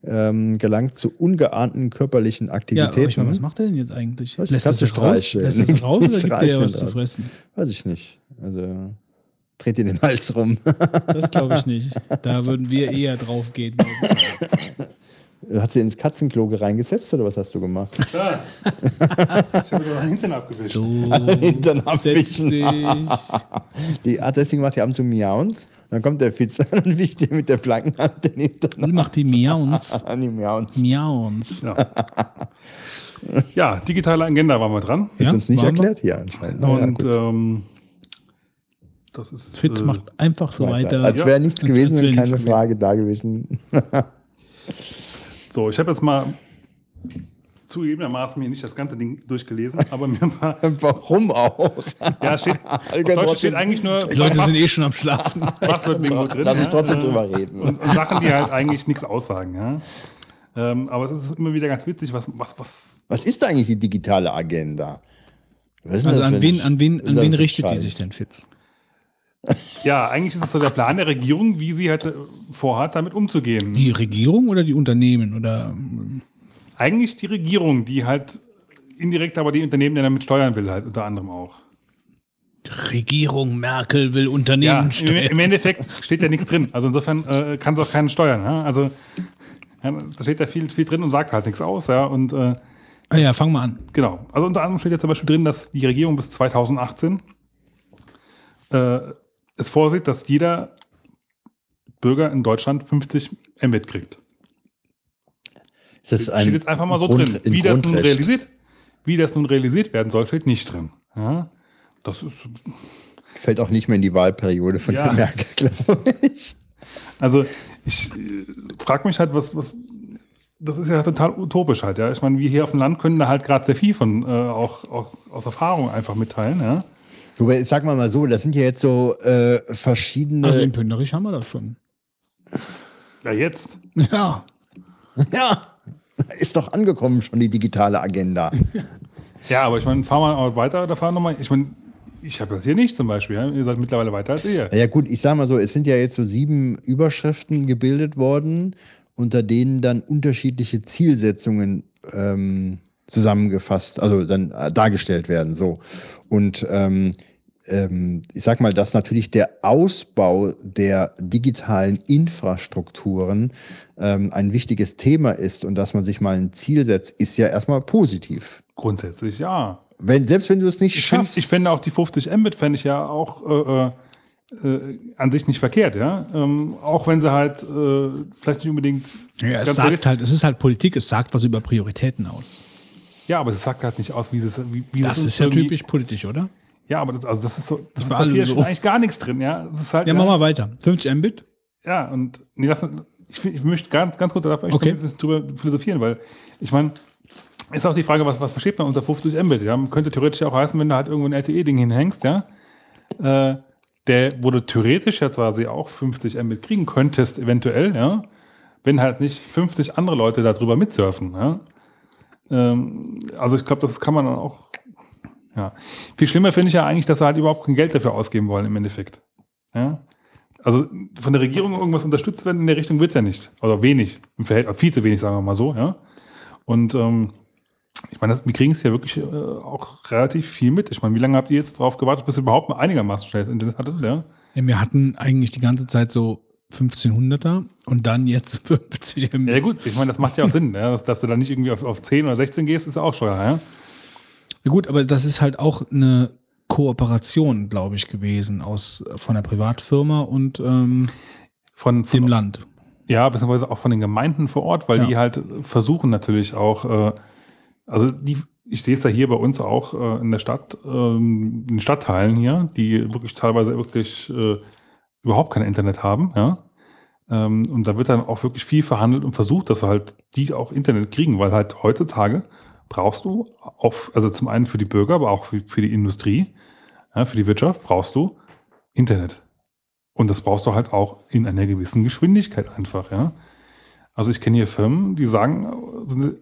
ähm, gelangt zu ungeahnten körperlichen Ja, Aktivitäten. aber ich meine, was macht er denn jetzt eigentlich? Lässt er sich raus? streicheln. Lässt er sich raus oder gibt er ja was zu fressen? Weiß ich nicht. Also dreht ihr den Hals rum. Das glaube ich nicht. Da würden wir eher drauf gehen. Hat sie ins Katzenklo reingesetzt oder was hast du gemacht? Klar. ich habe doch hinten abgewischt. So, Hintern abwischen. Die, ah, deswegen macht die ab und zu Miauns. Dann kommt der Fitz an und wischt dir mit der blanken Hand den Hintern Und macht die Miauns. an die Miauns. Miauns. Ja. ja, digitale Agenda waren wir dran. Ja, Hat uns nicht waren wir? erklärt hier anscheinend. Ja, Und gut. ähm, das ist. Fitz äh, macht einfach so weiter. Als wäre nichts Als gewesen und keine Frage da gewesen. So, ich habe jetzt mal zugegebenermaßen mir nicht das ganze Ding durchgelesen, aber mir mal. Warum auch? Ja, steht, auf Deutsch steht eigentlich nur. Die Leute was, sind eh schon am Schlafen. was wird Bingo drin? Lass uns ja? trotzdem Äh, drüber reden. Und, und Sachen, die halt eigentlich nichts aussagen. Ja? Ähm, aber es ist immer wieder ganz witzig, was, was, was. Was ist eigentlich die digitale Agenda? Also an wen, an wen, an wen richtet die Scheiß? sich denn, Fitz? Ja, eigentlich ist es so der Plan der Regierung, wie sie halt vorhat, damit umzugehen. Die Regierung oder die Unternehmen? Oder eigentlich die Regierung, die halt indirekt aber die Unternehmen, die damit steuern will, halt unter anderem auch. Regierung Merkel will Ja, Unternehmen im, steuern. im Endeffekt steht ja nichts drin. Also insofern äh, kann es auch keinen steuern. Ja? Also ja, da steht ja viel, viel drin und sagt halt nichts aus. Ja? Und äh, Ah ja, fang mal an. genau. Also unter anderem steht ja zum Beispiel drin, dass die Regierung bis 2018 äh, es vorsieht, dass jeder Bürger in Deutschland 50 Mbit kriegt. Ist das steht jetzt einfach mal so Grund- drin. Wie das nun realisiert, wie das nun realisiert werden soll, steht nicht drin. Ja? Das ist Fällt auch nicht mehr in die Wahlperiode von Ja. Merkel, glaube ich. Also ich äh, frage mich halt, was, was, das ist ja total utopisch halt, ja. Ich meine, wir hier auf dem Land können da halt gerade sehr viel von äh, auch, auch aus Erfahrung einfach mitteilen, ja. Wobei, sag mal mal so, das sind ja jetzt so äh, verschiedene. Also in Pünderich haben wir das schon. Ja, jetzt. Ja. ja, ist doch angekommen schon die digitale Agenda. Ja, aber ich meine, fahren wir auch weiter oder fahren nochmal. Ich meine, ich habe das hier nicht zum Beispiel, ja. Ihr seid mittlerweile weiter als ihr. Ja gut, ich sag mal so, es sind ja jetzt so sieben Überschriften gebildet worden, unter denen dann unterschiedliche Zielsetzungen ähm, zusammengefasst, also dann äh, dargestellt werden. So. Und ähm, ähm, ich sag mal, dass natürlich der Ausbau der digitalen Infrastrukturen ähm, ein wichtiges Thema ist und dass man sich mal ein Ziel setzt, ist ja erstmal positiv. Grundsätzlich ja. Wenn, selbst wenn du es nicht Ich, find, schaffst. ich finde auch die 50 Mbit fände ich ja auch äh, äh, an sich nicht verkehrt, ja. Ähm, auch wenn sie halt äh, vielleicht nicht unbedingt. ja es sagt halt, es ist halt Politik, es sagt was über Prioritäten aus. Ja, aber es sagt halt nicht aus, wie es wie, wie Das ist ja typisch politisch, oder? Ja, aber das, also das ist so, das ist für alle Papier so. steht eigentlich gar nichts drin, ja. Das ist halt, Ja, mach mal weiter. 50 Mbit? Ja, und nee, lass, ich, ich möchte ganz, ganz kurz da vielleicht Okay. ein bisschen drüber philosophieren, weil ich meine, ist auch die Frage, was, was versteht man unter 50 Mbit? Ja, könnte theoretisch auch heißen, wenn du halt irgendwo ein LTE-Ding hinhängst, ja, äh, der, wo du theoretisch ja quasi auch 50 Mbit kriegen könntest, eventuell, ja, wenn halt nicht 50 andere Leute darüber mitsurfen, ja. Ähm, also ich glaube, das kann man dann auch, ja. Viel schlimmer finde ich ja eigentlich, dass sie halt überhaupt kein Geld dafür ausgeben wollen im Endeffekt. Ja. Also von der Regierung irgendwas unterstützt werden in der Richtung wird es ja nicht. Oder wenig. Im Verhältnis, viel zu wenig, sagen wir mal so, ja. Und ähm, ich meine, wir kriegen es ja wirklich äh, auch relativ viel mit. Ich meine, wie lange habt ihr jetzt drauf gewartet, bis ihr überhaupt mal einigermaßen schnell Internet hattet? Ja? Ja, wir hatten eigentlich die ganze Zeit so 1500er und dann jetzt 50 Mbit. ja gut, ich meine, das macht ja auch Sinn, ja? dass, dass du dann nicht irgendwie auf, auf 10 oder 16 gehst, ist ja auch steuer, ja. Ja gut, aber das ist halt auch eine Kooperation, glaube ich, gewesen aus von der Privatfirma und ähm, Von, von dem Land. Ja, beziehungsweise auch von den Gemeinden vor Ort, weil Ja. die halt versuchen natürlich auch, äh, also die, ich sehe es ja hier bei uns auch äh, in der Stadt, ähm, in den Stadtteilen hier, die wirklich teilweise wirklich äh, überhaupt kein Internet haben, ja. Ähm, und da wird dann auch wirklich viel verhandelt und versucht, dass wir halt die auch Internet kriegen, weil halt heutzutage brauchst du auch, also zum einen für die Bürger, aber auch für, für die Industrie, ja, für die Wirtschaft brauchst du Internet. Und das brauchst du halt auch in einer gewissen Geschwindigkeit einfach, ja. Also ich kenne hier Firmen, die sagen,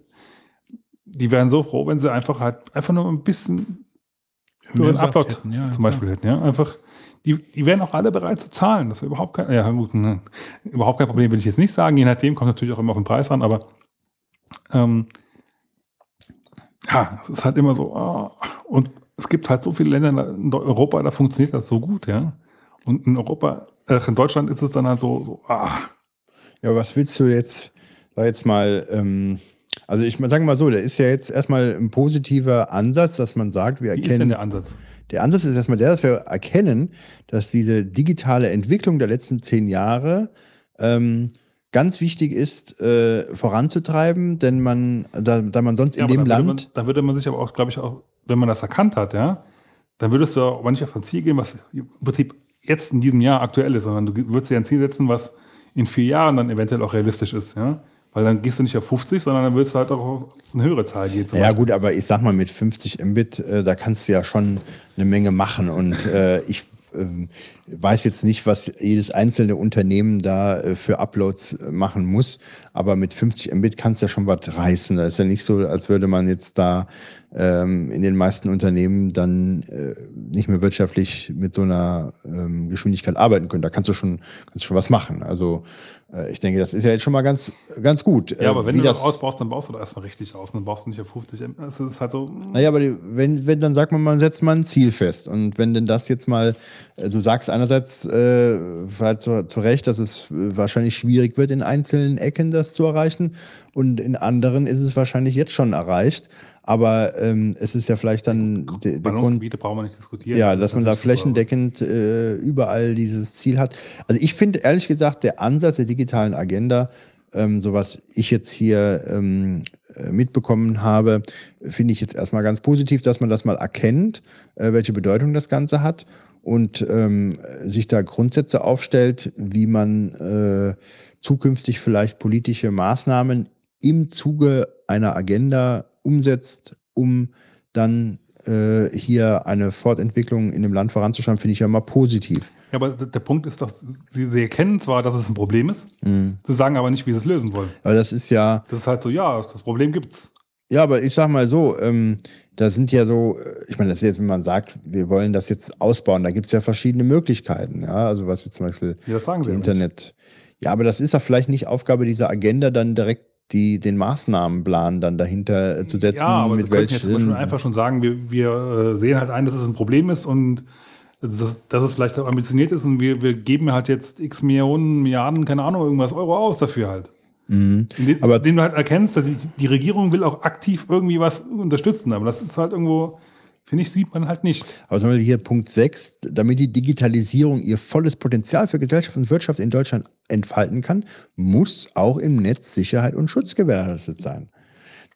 die wären so froh, wenn sie einfach halt einfach nur ein bisschen höheren Upload hätten, ja, zum ja. Beispiel hätten, ja. Einfach, die, die wären auch alle bereit zu zahlen. Das wäre überhaupt kein, ja gut, ne, überhaupt kein Problem, will ich jetzt nicht sagen. Je nachdem kommt natürlich auch immer auf den Preis an, aber ähm, ja, es ist halt immer so, ah, und es gibt halt so viele Länder in Europa, da funktioniert das so gut, ja. Und in Europa, äh, in Deutschland ist es dann halt so, so ah, Ja, was willst du jetzt, war jetzt mal, ähm, also ich mal sagen mal so, der ist ja jetzt erstmal ein positiver Ansatz, dass man sagt, wir wie ist denn erkennen, der Ansatz? Der Ansatz ist erstmal der, dass wir erkennen, dass diese digitale Entwicklung der letzten zehn Jahre ähm, ganz wichtig ist, äh, voranzutreiben, denn man, da, da man sonst in Ja, aber dem Land, Man, da würde man sich aber auch, glaube ich, auch, wenn man das erkannt hat, ja, dann würdest du aber nicht auf ein Ziel gehen, was im Prinzip jetzt in diesem Jahr aktuell ist, sondern du würdest dir ein Ziel setzen, was in vier Jahren dann eventuell auch realistisch ist, ja. Weil dann gehst du nicht auf 50, sondern dann willst du halt auch auf eine höhere Zahl gehen. ja gut, aber ich sag mal mit 50 Mbit, äh, da kannst du ja schon eine Menge machen und äh, ich ähm, weiß jetzt nicht, was jedes einzelne Unternehmen da äh, für Uploads äh, machen muss, aber mit 50 Mbit kannst du ja schon was reißen. Das ist ja nicht so, als würde man jetzt da ähm, in den meisten Unternehmen dann äh, nicht mehr wirtschaftlich mit so einer ähm, Geschwindigkeit arbeiten können. Da kannst du schon, kannst schon was machen. Also äh, ich denke, das ist ja jetzt schon mal ganz, ganz gut. Ja, aber Äh, wenn du das ausbaust, dann baust du da erstmal richtig aus. Dann baust du nicht auf 50 M. Es ist halt so. Naja, aber die, wenn, wenn, dann sagt man, man setzt mal ein Ziel fest. Und wenn denn das jetzt mal, äh, du sagst einerseits äh, halt zu, zu Recht, dass es wahrscheinlich schwierig wird, in einzelnen Ecken das zu erreichen. Und in anderen ist es wahrscheinlich jetzt schon erreicht. Aber ähm, es ist ja vielleicht dann der, der Grund, brauchen wir nicht diskutieren. ja, Das dass man da flächendeckend äh, überall dieses Ziel hat. Also ich finde ehrlich gesagt, der Ansatz der digitalen Agenda, ähm, so was ich jetzt hier ähm, äh, mitbekommen habe, finde ich jetzt erstmal ganz positiv, dass man das mal erkennt, äh, welche Bedeutung das Ganze hat und ähm, sich da Grundsätze aufstellt, wie man äh, zukünftig vielleicht politische Maßnahmen im Zuge einer Agenda umsetzt, um dann äh, hier eine Fortentwicklung in dem Land voranzuschauen, finde ich ja mal positiv. Ja, aber der Punkt ist doch, sie, sie erkennen zwar, dass es ein Problem ist, Mhm. sie sagen aber nicht, wie sie es lösen wollen. Aber das ist ja, Das ist halt so, ja, das Problem gibt's. ja, aber ich sag mal so, ähm, da sind ja so, äh, ich meine, das ist jetzt, wenn man sagt, wir wollen das jetzt ausbauen, da gibt es ja verschiedene Möglichkeiten, ja, also was jetzt zum Beispiel Ja, das sagen sie. Internet. Ja, aber das ist ja vielleicht nicht Aufgabe dieser Agenda, dann direkt die, den Maßnahmenplan dann dahinter äh, zu setzen, Ja, aber mit könnten jetzt zum welchen. einfach schon sagen, wir, wir äh, sehen halt ein, dass es ein Problem ist und dass, dass es vielleicht auch ambitioniert ist und wir, wir geben halt jetzt x Millionen, Milliarden, keine Ahnung, irgendwas Euro aus dafür halt. Mhm. Indem, Aber- indem du halt erkennst, dass die, die Regierung will auch aktiv irgendwie was unterstützen, aber das ist halt irgendwo, finde ich, sieht man halt nicht. Aber zum Beispiel hier Punkt 6, damit die Digitalisierung ihr volles Potenzial für Gesellschaft und Wirtschaft in Deutschland entfalten kann, muss auch im Netz Sicherheit und Schutz gewährleistet sein.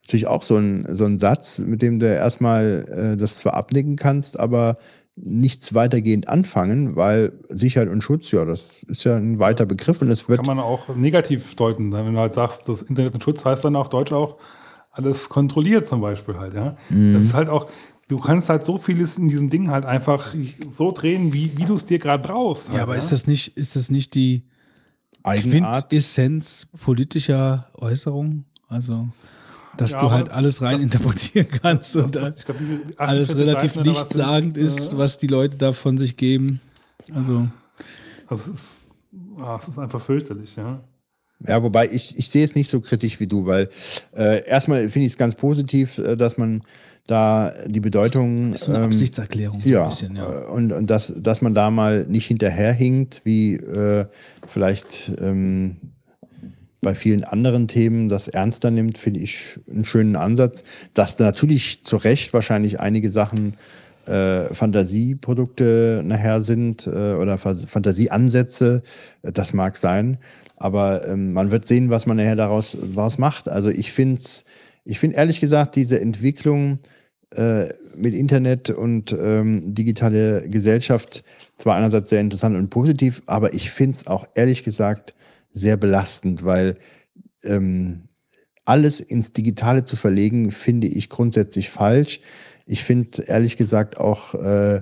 Natürlich auch so ein, so ein Satz, mit dem du erstmal äh, das zwar abnicken kannst, aber nichts weitergehend anfangen, weil Sicherheit und Schutz, ja, das ist ja ein weiter Begriff und es wird Kann man auch negativ deuten. Wenn du halt sagst, das Internet und Schutz heißt dann auf Deutsch auch alles kontrolliert zum Beispiel halt, ja. Mhm. Das ist halt auch, du kannst halt so vieles in diesem Ding halt einfach so drehen, wie, wie du es dir gerade brauchst. Ja, halt, aber ist das nicht, ist das nicht die Eigenart. Quintessenz politischer Äußerung? Also, dass Ja, du halt das- alles rein das- interpretieren kannst und das- da ich glaub, alles 48 relativ Seiten nichtssagend ist, äh, was die Leute da von sich geben. Also, Das ist, ah, es ist einfach fürchterlich, ja. Ja, wobei ich, ich sehe es nicht so kritisch wie du, weil äh, erstmal finde ich es ganz positiv, äh, dass man da die Bedeutung. ist so eine ähm, Absichtserklärung so ja, ein bisschen, ja. äh, und, und dass, dass man da mal nicht hinterherhinkt, wie äh, vielleicht ähm, bei vielen anderen Themen das ernster nimmt, finde ich einen schönen Ansatz. Dass da natürlich zu Recht wahrscheinlich einige Sachen äh, Fantasieprodukte nachher sind äh, oder Fantasieansätze, äh, das mag sein. Aber ähm, man wird sehen, was man nachher daraus, daraus macht. Also ich finde ich finde ehrlich gesagt, diese Entwicklung äh, mit Internet und ähm, digitale Gesellschaft zwar einerseits sehr interessant und positiv, aber ich finde es auch ehrlich gesagt sehr belastend, weil ähm, alles ins Digitale zu verlegen, finde ich grundsätzlich falsch. Ich finde ehrlich gesagt auch, äh, äh,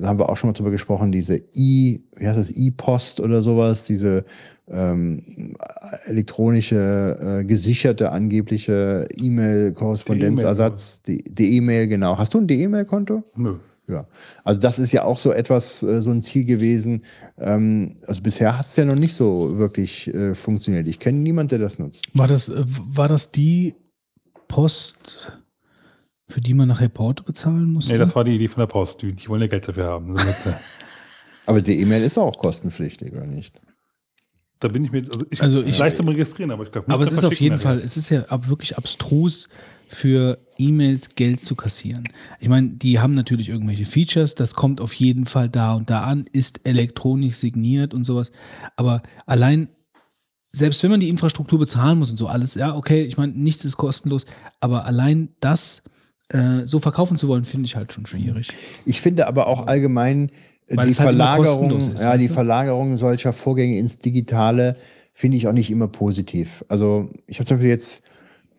da haben wir auch schon mal drüber gesprochen, diese E, wie heißt das, E-Post oder sowas, diese ähm, elektronische, äh, gesicherte, angebliche E-Mail-Korrespondenzersatz, die E-Mail, genau. Hast du ein D-E-Mail-Konto? Nö. Ja, also das ist ja auch so etwas, äh, so ein Ziel gewesen. Ähm, also bisher hat es ja noch nicht so wirklich äh, funktioniert. Ich kenne niemanden, der das nutzt. War das, äh, war das die Post, für die man nachher Porto bezahlen musste? Nee, das war die Idee von der Post. Die, die wollen ja Geld dafür haben. Aber die E-Mail ist auch kostenpflichtig, oder nicht? Da bin ich mir also ich, Also ich- leicht zum Registrieren, aber ich glaube Aber es ist auf jeden Fall, es ist ja ab wirklich abstrus für E-Mails Geld zu kassieren. Ich meine, die haben natürlich irgendwelche Features, das kommt auf jeden Fall da und da an, ist elektronisch signiert und sowas. Aber allein, selbst wenn man die Infrastruktur bezahlen muss und so alles, ja, okay, ich meine, nichts ist kostenlos, aber allein das äh, so verkaufen zu wollen, finde ich halt schon schwierig. Ich finde aber auch allgemein äh, Weil die halt Verlagerung, kostenlos ist, ja, die du? Verlagerung solcher Vorgänge ins Digitale finde ich auch nicht immer positiv. Also ich habe zum Beispiel jetzt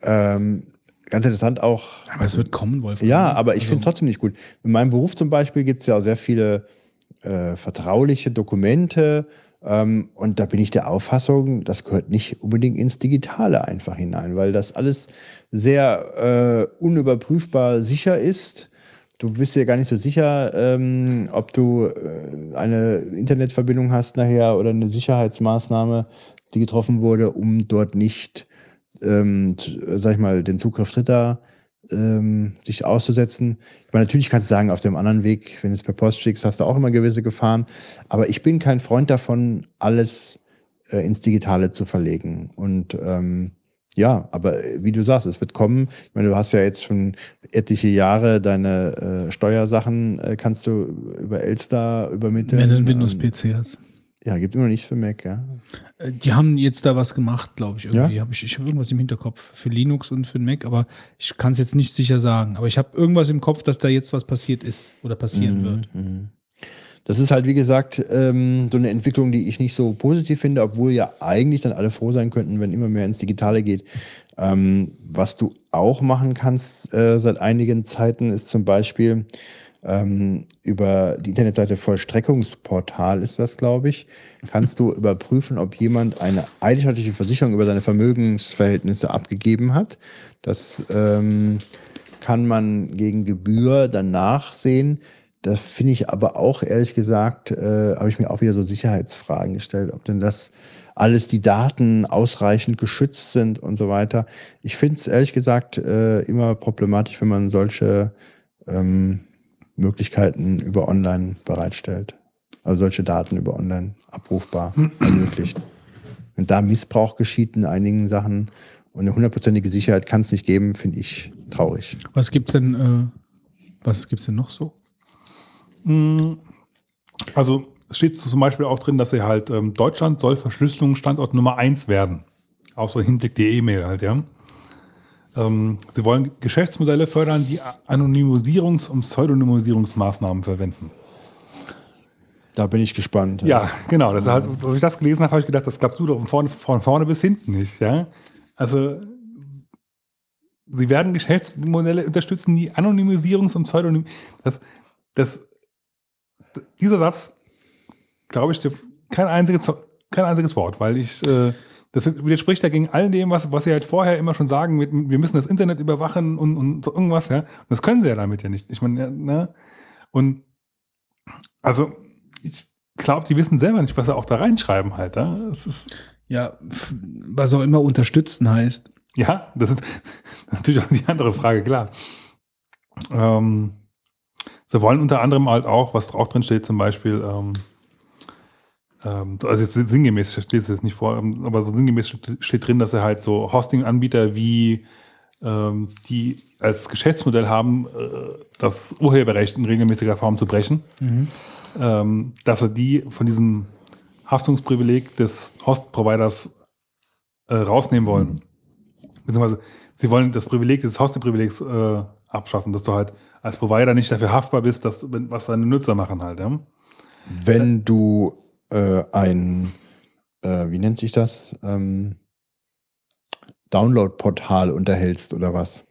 ähm, ganz interessant auch Aber es wird kommen, Wolfgang. Ja, aber ich Also- finde es trotzdem nicht gut. In meinem Beruf zum Beispiel gibt es ja auch sehr viele äh, vertrauliche Dokumente. Ähm, und da bin ich der Auffassung, das gehört nicht unbedingt ins Digitale einfach hinein, weil das alles sehr äh, unüberprüfbar sicher ist. Du bist dir gar nicht so sicher, ähm, ob du äh, eine Internetverbindung hast nachher oder eine Sicherheitsmaßnahme, die getroffen wurde, um dort nicht, ähm, sag ich mal, den Zugriff Dritter ähm, sich auszusetzen. Ich meine, natürlich kannst du sagen, auf dem anderen Weg, wenn du es per Post schickst, hast du auch immer gewisse Gefahren. Aber ich bin kein Freund davon, alles äh, ins Digitale zu verlegen. Und ähm, ja, aber äh, wie du sagst, es wird kommen. Ich meine, du hast ja jetzt schon etliche Jahre deine äh, Steuersachen, äh, kannst du über Elster übermitteln. Wenn du einen Windows-PC hast. Ja, gibt immer nicht für Mac, ja. Äh, Die haben jetzt da was gemacht, glaube ich. Irgendwie Ja? habe ich, ich habe irgendwas im Hinterkopf für Linux und für den Mac, aber ich kann es jetzt nicht sicher sagen. Aber ich habe irgendwas im Kopf, dass da jetzt was passiert ist oder passieren wird. Mhm. Das ist halt, wie gesagt, ähm, so eine Entwicklung, die ich nicht so positiv finde, obwohl ja eigentlich dann alle froh sein könnten, wenn immer mehr ins Digitale geht. Ähm, was du auch machen kannst äh, seit einigen Zeiten, ist zum Beispiel ähm, über die Internetseite Vollstreckungsportal ist das, glaube ich, kannst du überprüfen, ob jemand eine eidesstattliche Versicherung über seine Vermögensverhältnisse abgegeben hat. Das ähm, kann man gegen Gebühr dann nachsehen. Das finde ich aber auch, ehrlich gesagt, äh, habe ich mir auch wieder so Sicherheitsfragen gestellt, ob denn das alles die Daten ausreichend geschützt sind und so weiter. Ich finde es ehrlich gesagt äh, immer problematisch, wenn man solche ähm, Möglichkeiten über online bereitstellt. Also solche Daten über online abrufbar ermöglicht. Wenn da Missbrauch geschieht in einigen Sachen und eine hundertprozentige Sicherheit kann es nicht geben, finde ich traurig. Was gibt's denn, äh, was gibt's denn noch so? Mm, Also es steht zum Beispiel auch drin, dass sie halt ähm, Deutschland soll Verschlüsselungsstandort Nummer eins werden. Auch so im Hinblick die E-Mail halt, ja. Ähm, sie wollen Geschäftsmodelle fördern, die Anonymisierungs- und Pseudonymisierungsmaßnahmen verwenden. Da bin ich gespannt. Ja, genau. Das halt, als ich das gelesen habe, habe ich gedacht, das klappst du doch von vorne, von vorne bis hinten nicht. Ja? Also, sie werden Geschäftsmodelle unterstützen, die Anonymisierungs- und Pseudonym. Das, das, dieser Satz, glaube ich, kein einziges, kein einziges Wort, weil ich. Äh, das widerspricht ja gegen all dem, was, was sie halt vorher immer schon sagen, mit, wir müssen das Internet überwachen und, und so irgendwas, ja. Und das können sie ja damit ja nicht. Ich meine, ja, ne? Und also, ich glaube, die wissen selber nicht, was sie auch da reinschreiben halt. Ja? Es ist, Ja, was auch immer unterstützen heißt. ja, das ist natürlich auch die andere Frage, klar. Ähm, sie wollen unter anderem halt auch, was auch drin steht, zum Beispiel, ähm, ähm, also jetzt sinngemäß steht es jetzt nicht vor, ähm, aber so sinngemäß steht, drin, dass sie halt so Hosting-Anbieter wie ähm, die als Geschäftsmodell haben, äh, das Urheberrecht in regelmäßiger Form zu brechen, ähm, dass sie die von diesem Haftungsprivileg des Host-Providers äh, rausnehmen wollen. Beziehungsweise sie wollen das Privileg des Hosting-Privilegs äh, abschaffen, dass du halt als Provider nicht dafür haftbar bist, dass, was deine Nutzer machen halt. Ja? Wenn du äh, ein, äh, wie nennt sich das, ähm, Download-Portal unterhältst oder was?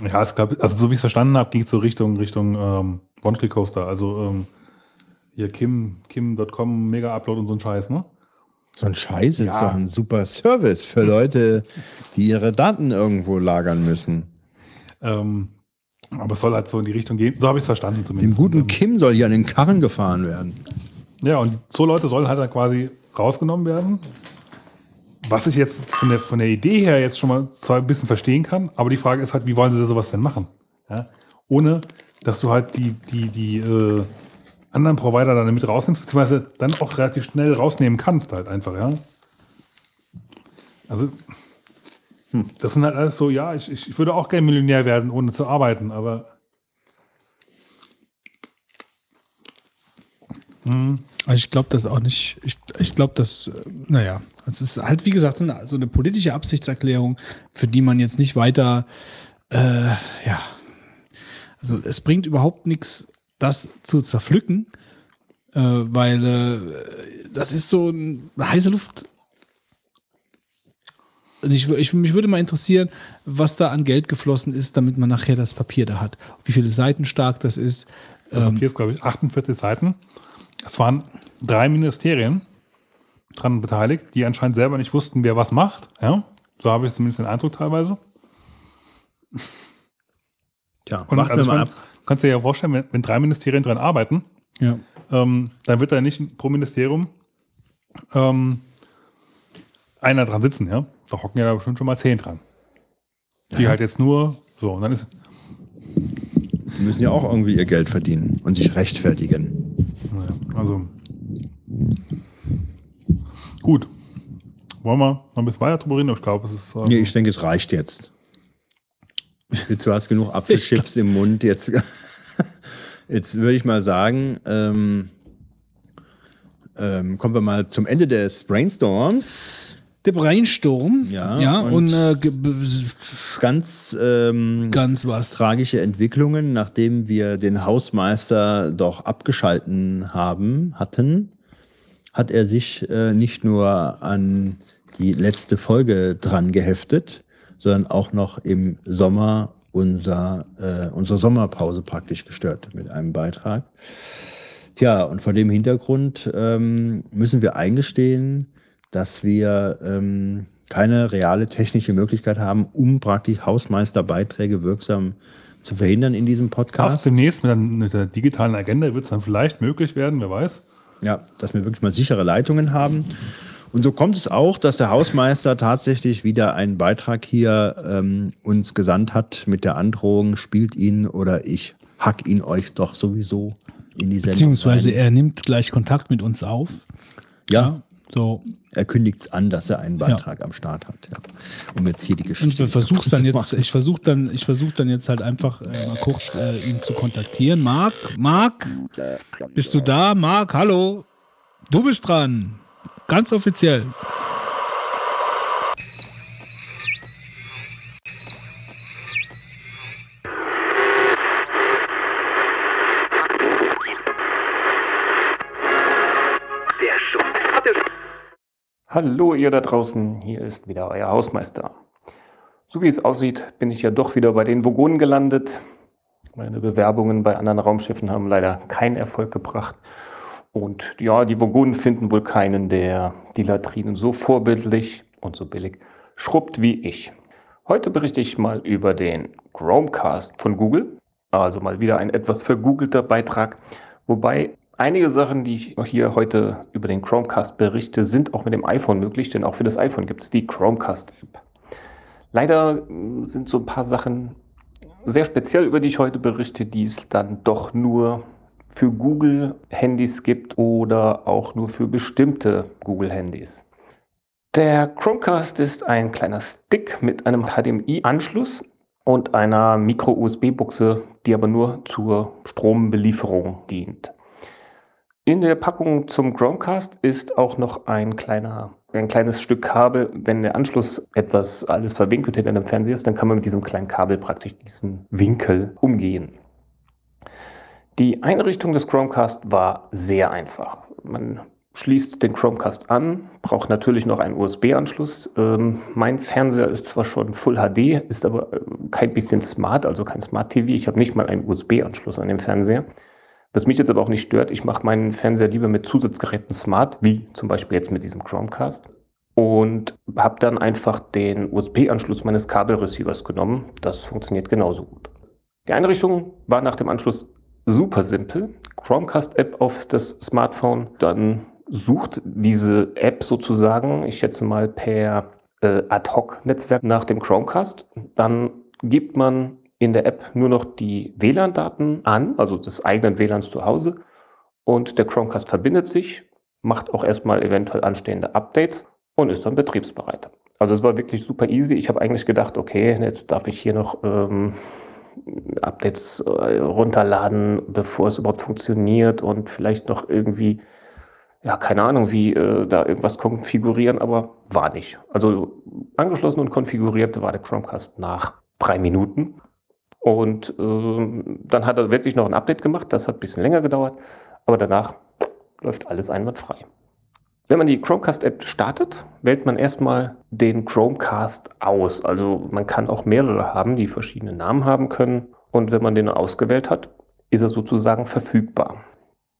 Ja, es gab, also so wie ich es verstanden habe, ging es so Richtung, Richtung ähm, One-Click-Hoster, also ähm, hier Kim, Kim.com, Mega-Upload und so ein Scheiß, ne? So ein Scheiß ist Ja. doch ein super Service für Leute, die ihre Daten irgendwo lagern müssen. Ähm, aber es soll halt so in die Richtung gehen. So habe ich es verstanden Dem zumindest. guten Ähm, Kim soll hier an den Karren gefahren werden. Ja, und so Leute sollen halt dann quasi rausgenommen werden. Was ich jetzt von der, von der Idee her jetzt schon mal zwar ein bisschen verstehen kann, aber die Frage ist halt, wie wollen sie sowas denn machen? Ja? Ohne, dass du halt die, die, die äh, anderen Provider dann mit rausnimmst, beziehungsweise dann auch relativ schnell rausnehmen kannst halt einfach, ja. Also, das sind halt alles so, ja, ich, ich würde auch gerne Millionär werden, ohne zu arbeiten, aber Also ich glaube das auch nicht. Ich, ich glaube, dass, äh, naja, es ist halt, wie gesagt, so eine, so eine politische Absichtserklärung, für die man jetzt nicht weiter, äh, ja, also es bringt überhaupt nichts, das zu zerpflücken, äh, weil äh, das ist so ein heiße Luft. Und ich, ich, mich würde mal interessieren, was da an Geld geflossen ist, damit man nachher das Papier da hat. Wie viele Seiten stark das ist. Das Papier ist, glaube ich, 48 Seiten. Es waren drei Ministerien dran beteiligt, die anscheinend selber nicht wussten, wer was macht. Ja? So habe ich zumindest den Eindruck teilweise. Tja, Und warten also wir mal ab. kannst du dir ja vorstellen, wenn, wenn drei Ministerien dran arbeiten, Ja. ähm, dann wird da nicht pro Ministerium ähm, einer dran sitzen, ja. Da hocken ja da bestimmt schon mal zehn dran. Die halt jetzt nur so, und dann ist, Die müssen ja auch irgendwie ihr Geld verdienen und sich rechtfertigen. naja, also gut. Wollen wir noch ein bisschen weiter drüber reden? Ich glaube, es ist. ähm, Nee, ich denke, es reicht jetzt. Jetzt, du hast genug Apfelchips im Mund. Jetzt, jetzt würde ich mal sagen, ähm, ähm, kommen wir mal zum Ende des Brainstorms. Der Brainsturm. Ja, ja und, und- äh, Ganz ähm, ganz was. tragische Entwicklungen, nachdem wir den Hausmeister doch abgeschalten haben, hatten, hat er sich äh, nicht nur an die letzte Folge dran geheftet, sondern auch noch im Sommer unser, äh, unsere Sommerpause praktisch gestört mit einem Beitrag. Tja, und vor dem Hintergrund ähm, müssen wir eingestehen, dass wir ähm, keine reale technische Möglichkeit haben, um praktisch Hausmeisterbeiträge wirksam zu verhindern in diesem Erst Podcast. demnächst mit der, mit der digitalen Agenda wird es dann vielleicht möglich werden, wer weiß. Ja, dass wir wirklich mal sichere Leitungen haben. Und so kommt es auch, dass der Hausmeister tatsächlich wieder einen Beitrag hier ähm, uns gesandt hat mit der Androhung, spielt ihn oder ich hack ihn euch doch sowieso in die Sendung. Beziehungsweise rein. er nimmt gleich Kontakt mit uns auf. ja, So. er kündigt es an, dass er einen Beitrag am Start hat. Ja. Um jetzt hier die Geschichte. Und ich versuch's dann jetzt, ich versuche dann, ich versuche dann jetzt halt einfach äh, mal kurz äh, ihn zu kontaktieren. Marc, Marc, bist du da? Marc, hallo. Du bist dran. Ganz offiziell. Hallo ihr da draußen, hier ist wieder euer Hausmeister. So wie es aussieht, bin ich ja doch wieder bei den Vogonen gelandet. Meine Bewerbungen bei anderen Raumschiffen haben leider keinen Erfolg gebracht. Und ja, die Vogonen finden wohl keinen, der die Latrinen so vorbildlich und so billig schrubbt wie ich. Heute berichte ich mal über den Chromecast von Google. Also mal wieder ein etwas vergoogelter Beitrag. Wobei einige Sachen, die ich hier heute über den Chromecast berichte, sind auch mit dem iPhone möglich, denn auch für das iPhone gibt es die Chromecast-App. Leider äh, sind so ein paar Sachen sehr speziell, über die ich heute berichte, die es dann doch nur für Google-Handys gibt oder auch nur für bestimmte Google-Handys. Der Chromecast ist ein kleiner Stick mit einem HDMI-Anschluss und einer Micro-USB-Buchse, die aber nur zur Strombelieferung dient. In der Packung zum Chromecast ist auch noch ein, kleiner, ein kleines Stück Kabel. Wenn der Anschluss etwas alles verwinkelt hinter dem Fernseher ist, dann kann man mit diesem kleinen Kabel praktisch diesen Winkel umgehen. Die Einrichtung des Chromecast war sehr einfach. Man schließt den Chromecast an, braucht natürlich noch einen USB-Anschluss. Ähm, mein Fernseher ist zwar schon Full HD, ist aber äh, kein bisschen smart, also kein Smart TV. Ich habe nicht mal einen USB-Anschluss an dem Fernseher. Was mich jetzt aber auch nicht stört, ich mache meinen Fernseher lieber mit Zusatzgeräten smart, wie zum Beispiel jetzt mit diesem Chromecast. Und habe dann einfach den USB-Anschluss meines Kabelreceivers genommen. Das funktioniert genauso gut. Die Einrichtung war nach dem Anschluss super simpel. Chromecast-App auf das Smartphone, dann sucht diese App sozusagen, ich schätze mal per äh, Ad-Hoc-Netzwerk nach dem Chromecast. Dann gibt man in der App nur noch die WLAN-Daten an, also des eigenen WLANs zu Hause. Und der Chromecast verbindet sich, macht auch erstmal eventuell anstehende Updates und ist dann betriebsbereit. Also es war wirklich super easy. Ich habe eigentlich gedacht, okay, jetzt darf ich hier noch ähm, Updates äh, runterladen, bevor es überhaupt funktioniert und vielleicht noch irgendwie, ja, keine Ahnung, wie äh, da irgendwas konfigurieren, aber war nicht. Also angeschlossen und konfiguriert war der Chromecast nach drei Minuten. Und ähm, dann hat er wirklich noch ein Update gemacht. Das hat ein bisschen länger gedauert, aber danach läuft alles einwandfrei. Wenn man die Chromecast-App startet, wählt man erstmal den Chromecast aus. Also man kann auch mehrere haben, die verschiedene Namen haben können. Und wenn man den ausgewählt hat, ist er sozusagen verfügbar.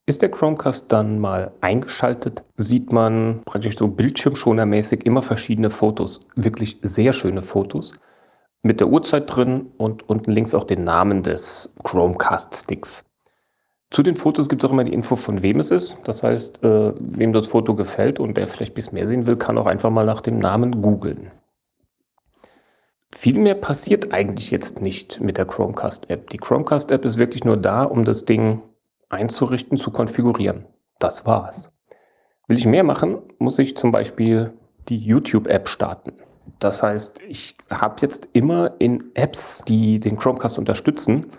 Ist der Chromecast dann mal eingeschaltet, sieht man praktisch so bildschirmschonermäßig immer verschiedene Fotos, wirklich sehr schöne Fotos mit der Uhrzeit drin und unten links auch den Namen des Chromecast-Sticks. Zu den Fotos gibt es auch immer die Info, von wem es ist. Das heißt, äh, wem das Foto gefällt und der vielleicht bisschen mehr sehen will, kann auch einfach mal nach dem Namen googeln. Viel mehr passiert eigentlich jetzt nicht mit der Chromecast-App. Die Chromecast-App ist wirklich nur da, um das Ding einzurichten, zu konfigurieren. Das war's. Will ich mehr machen, muss ich zum Beispiel die YouTube-App starten. Das heißt, ich habe jetzt immer in Apps, die den Chromecast unterstützen,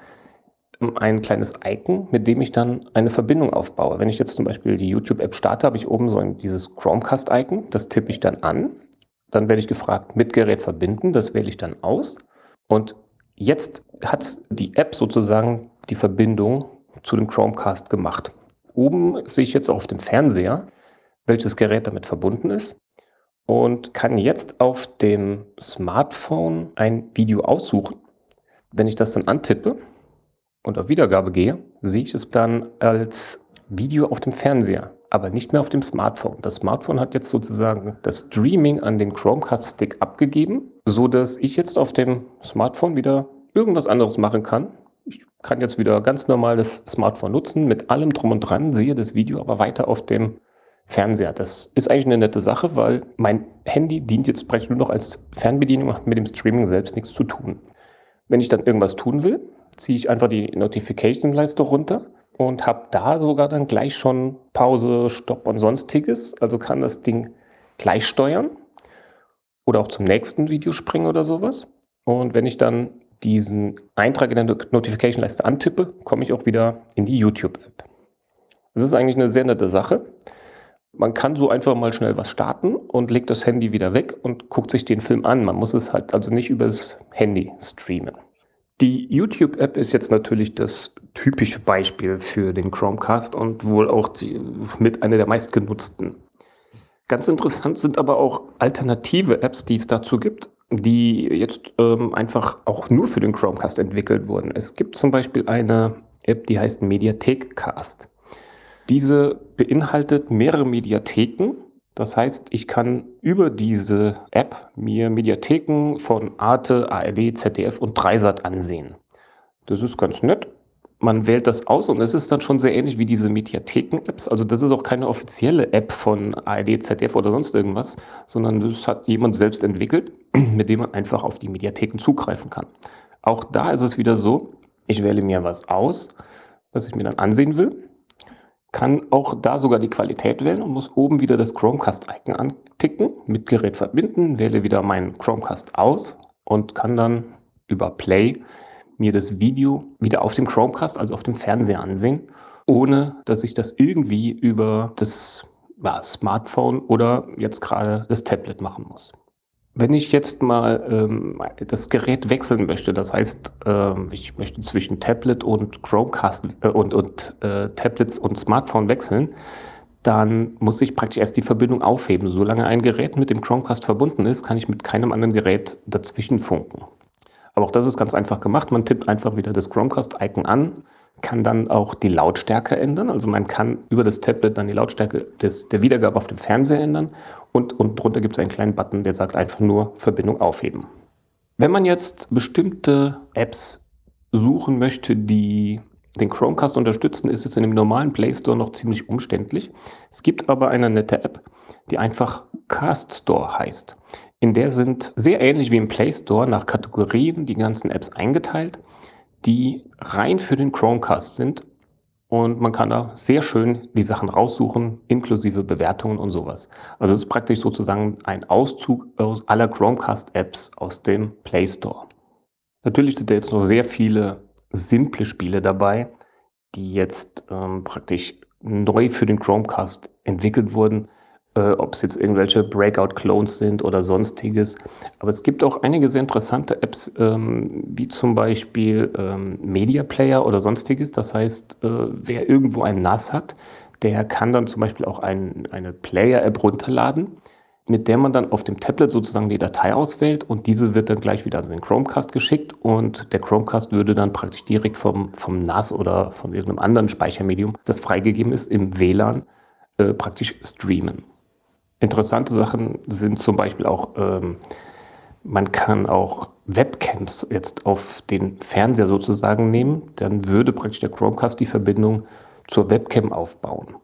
ein kleines Icon, mit dem ich dann eine Verbindung aufbaue. Wenn ich jetzt zum Beispiel die YouTube-App starte, habe ich oben so ein, dieses Chromecast-Icon. Das tippe ich dann an. Dann werde ich gefragt, mit Gerät verbinden. Das wähle ich dann aus. Und jetzt hat die App sozusagen die Verbindung zu dem Chromecast gemacht. Oben sehe ich jetzt auf dem Fernseher, welches Gerät damit verbunden ist und kann jetzt auf dem Smartphone ein Video aussuchen. Wenn ich das dann antippe und auf Wiedergabe gehe, sehe ich es dann als Video auf dem Fernseher, aber nicht mehr auf dem Smartphone. Das Smartphone hat jetzt sozusagen das Streaming an den Chromecast-Stick abgegeben, so dass ich jetzt auf dem Smartphone wieder irgendwas anderes machen kann. Ich kann jetzt wieder ganz normal das Smartphone nutzen, mit allem drum und dran, sehe das Video aber weiter auf dem Fernseher. Das ist eigentlich eine nette Sache, weil mein Handy dient jetzt praktisch nur noch als Fernbedienung hat mit dem Streaming selbst nichts zu tun. Wenn ich dann irgendwas tun will, ziehe ich einfach die Notification-Leiste runter und habe da sogar dann gleich schon Pause, Stopp und sonstiges. Also kann das Ding gleich steuern oder auch zum nächsten Video springen oder sowas. Und wenn ich dann diesen Eintrag in der Notification-Leiste antippe, komme ich auch wieder in die YouTube-App. Das ist eigentlich eine sehr nette Sache. Man kann so einfach mal schnell was starten und legt das Handy wieder weg und guckt sich den Film an. Man muss es halt also nicht übers Handy streamen. Die YouTube-App ist jetzt natürlich das typische Beispiel für den Chromecast und wohl auch die, mit einer der meistgenutzten. Ganz interessant sind aber auch alternative Apps, die es dazu gibt, die jetzt ähm, einfach auch nur für den Chromecast entwickelt wurden. Es gibt zum Beispiel eine App, die heißt Mediathekcast. Diese beinhaltet mehrere Mediatheken. Das heißt, ich kann über diese App mir Mediatheken von Arte, ARD, ZDF und Dreisat ansehen. Das ist ganz nett. Man wählt das aus und es ist dann schon sehr ähnlich wie diese Mediatheken-Apps. Also das ist auch keine offizielle App von ARD, ZDF oder sonst irgendwas, sondern das hat jemand selbst entwickelt, mit dem man einfach auf die Mediatheken zugreifen kann. Auch da ist es wieder so, ich wähle mir was aus, was ich mir dann ansehen will kann auch da sogar die Qualität wählen und muss oben wieder das Chromecast-Icon anticken, mit Gerät verbinden, wähle wieder meinen Chromecast aus und kann dann über Play mir das Video wieder auf dem Chromecast, also auf dem Fernseher ansehen, ohne dass ich das irgendwie über das ja, Smartphone oder jetzt gerade das Tablet machen muss. Wenn ich jetzt mal ähm, das Gerät wechseln möchte, das heißt, ähm, ich möchte zwischen Tablet und Chromecast äh, und, und äh, Tablets und Smartphone wechseln, dann muss ich praktisch erst die Verbindung aufheben. Solange ein Gerät mit dem Chromecast verbunden ist, kann ich mit keinem anderen Gerät dazwischen funken. Aber auch das ist ganz einfach gemacht. Man tippt einfach wieder das Chromecast-Icon an, kann dann auch die Lautstärke ändern. Also man kann über das Tablet dann die Lautstärke des, der Wiedergabe auf dem Fernseher ändern und unten drunter gibt es einen kleinen Button, der sagt einfach nur Verbindung aufheben. Wenn man jetzt bestimmte Apps suchen möchte, die den Chromecast unterstützen, ist es in dem normalen Play Store noch ziemlich umständlich. Es gibt aber eine nette App, die einfach Cast Store heißt. In der sind sehr ähnlich wie im Play Store nach Kategorien die ganzen Apps eingeteilt, die rein für den Chromecast sind und man kann da sehr schön die Sachen raussuchen, inklusive Bewertungen und sowas. Also es ist praktisch sozusagen ein Auszug aller Chromecast-Apps aus dem Play Store. Natürlich sind da jetzt noch sehr viele simple Spiele dabei, die jetzt ähm, praktisch neu für den Chromecast entwickelt wurden äh, ob es jetzt irgendwelche Breakout-Clones sind oder sonstiges. Aber es gibt auch einige sehr interessante Apps, ähm, wie zum Beispiel ähm, Media Player oder sonstiges. Das heißt, äh, wer irgendwo ein NAS hat, der kann dann zum Beispiel auch ein, eine Player-App runterladen, mit der man dann auf dem Tablet sozusagen die Datei auswählt und diese wird dann gleich wieder an den Chromecast geschickt und der Chromecast würde dann praktisch direkt vom, vom NAS oder von irgendeinem anderen Speichermedium, das freigegeben ist, im WLAN äh, praktisch streamen. Interessante Sachen sind zum Beispiel auch, ähm, man kann auch Webcams jetzt auf den Fernseher sozusagen nehmen, dann würde praktisch der Chromecast die Verbindung zur Webcam aufbauen.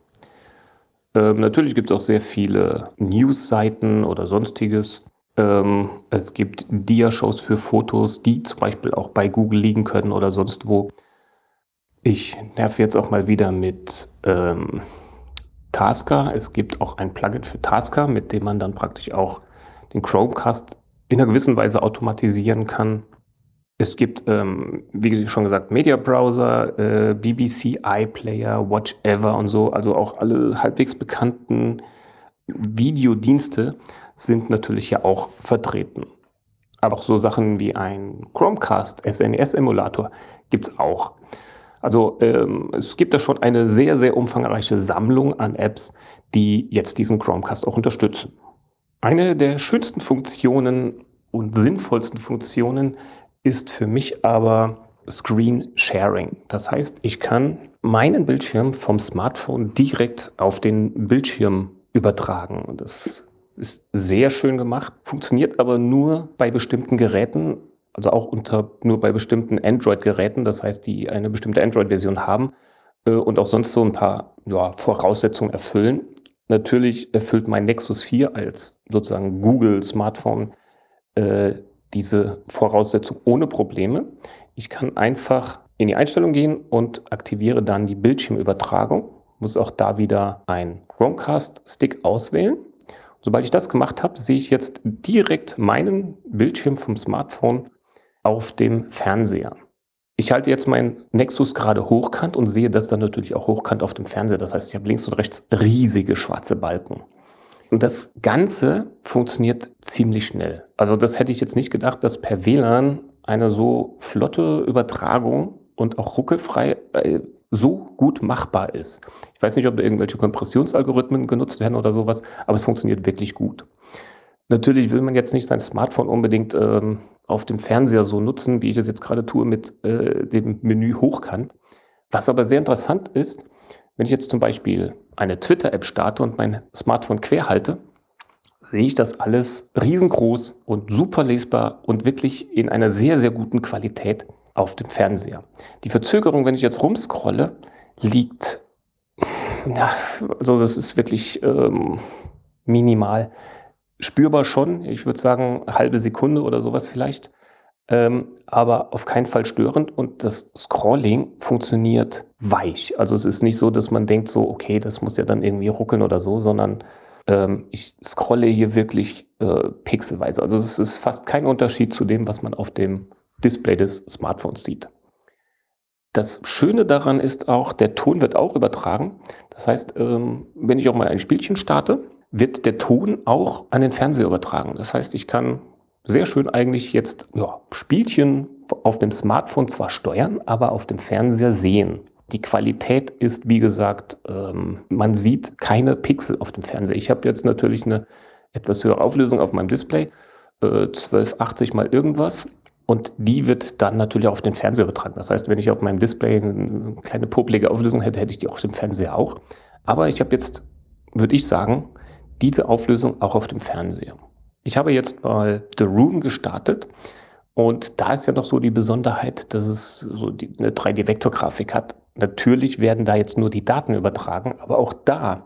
Ähm, natürlich gibt es auch sehr viele News-Seiten oder sonstiges. Ähm, es gibt Dia-Shows für Fotos, die zum Beispiel auch bei Google liegen können oder sonst wo. Ich nerv jetzt auch mal wieder mit ähm, Tasker. Es gibt auch ein Plugin für Tasker, mit dem man dann praktisch auch den Chromecast in einer gewissen Weise automatisieren kann. Es gibt, ähm, wie schon gesagt, Media Browser, äh, BBC iPlayer, Watch Ever und so, also auch alle halbwegs bekannten Videodienste sind natürlich ja auch vertreten. Aber auch so Sachen wie ein Chromecast, SNES-Emulator gibt es auch. Also ähm, es gibt da schon eine sehr, sehr umfangreiche Sammlung an Apps, die jetzt diesen Chromecast auch unterstützen. Eine der schönsten Funktionen und sinnvollsten Funktionen ist für mich aber Screen Sharing. Das heißt, ich kann meinen Bildschirm vom Smartphone direkt auf den Bildschirm übertragen. Das ist sehr schön gemacht, funktioniert aber nur bei bestimmten Geräten, also auch unter, nur bei bestimmten Android-Geräten, das heißt, die eine bestimmte Android-Version haben äh, und auch sonst so ein paar ja, Voraussetzungen erfüllen. Natürlich erfüllt mein Nexus 4 als sozusagen Google-Smartphone äh, diese Voraussetzung ohne Probleme. Ich kann einfach in die Einstellung gehen und aktiviere dann die Bildschirmübertragung. Muss auch da wieder ein Chromecast-Stick auswählen. Sobald ich das gemacht habe, sehe ich jetzt direkt meinen Bildschirm vom Smartphone auf dem Fernseher. Ich halte jetzt meinen Nexus gerade hochkant und sehe das dann natürlich auch hochkant auf dem Fernseher. Das heißt, ich habe links und rechts riesige schwarze Balken. Und das Ganze funktioniert ziemlich schnell. Also das hätte ich jetzt nicht gedacht, dass per WLAN eine so flotte Übertragung und auch ruckelfrei äh, so gut machbar ist. Ich weiß nicht, ob da irgendwelche Kompressionsalgorithmen genutzt werden oder sowas, aber es funktioniert wirklich gut. Natürlich will man jetzt nicht sein Smartphone unbedingt ähm, auf dem Fernseher so nutzen, wie ich es jetzt gerade tue mit äh, dem Menü hochkant. Was aber sehr interessant ist, wenn ich jetzt zum Beispiel eine Twitter-App starte und mein Smartphone quer halte, sehe ich das alles riesengroß und super lesbar und wirklich in einer sehr, sehr guten Qualität auf dem Fernseher. Die Verzögerung, wenn ich jetzt rumscrolle, liegt, ja, also das ist wirklich ähm, minimal. Spürbar schon, ich würde sagen, halbe Sekunde oder sowas vielleicht ähm, aber auf keinen Fall störend und das Scrolling funktioniert weich. Also es ist nicht so, dass man denkt so, okay, das muss ja dann irgendwie ruckeln oder so, sondern ähm, ich scrolle hier wirklich äh, pixelweise. Also es ist fast kein Unterschied zu dem, was man auf dem Display des Smartphones sieht. Das Schöne daran ist auch, der Ton wird auch übertragen. Das heißt, ähm, wenn ich auch mal ein Spielchen starte, wird der Ton auch an den Fernseher übertragen. Das heißt, ich kann sehr schön eigentlich jetzt ja, Spielchen auf dem Smartphone zwar steuern, aber auf dem Fernseher sehen. Die Qualität ist, wie gesagt, ähm, man sieht keine Pixel auf dem Fernseher. Ich habe jetzt natürlich eine etwas höhere Auflösung auf meinem Display, äh, 1280 mal irgendwas. Und die wird dann natürlich auf den Fernseher übertragen. Das heißt, wenn ich auf meinem Display eine kleine popelige Auflösung hätte, hätte ich die auf dem Fernseher auch. Aber ich habe jetzt, würde ich sagen, diese Auflösung auch auf dem Fernseher. Ich habe jetzt mal The Room gestartet und da ist ja noch so die Besonderheit, dass es so die, eine 3D-Vektorgrafik hat. Natürlich werden da jetzt nur die Daten übertragen, aber auch da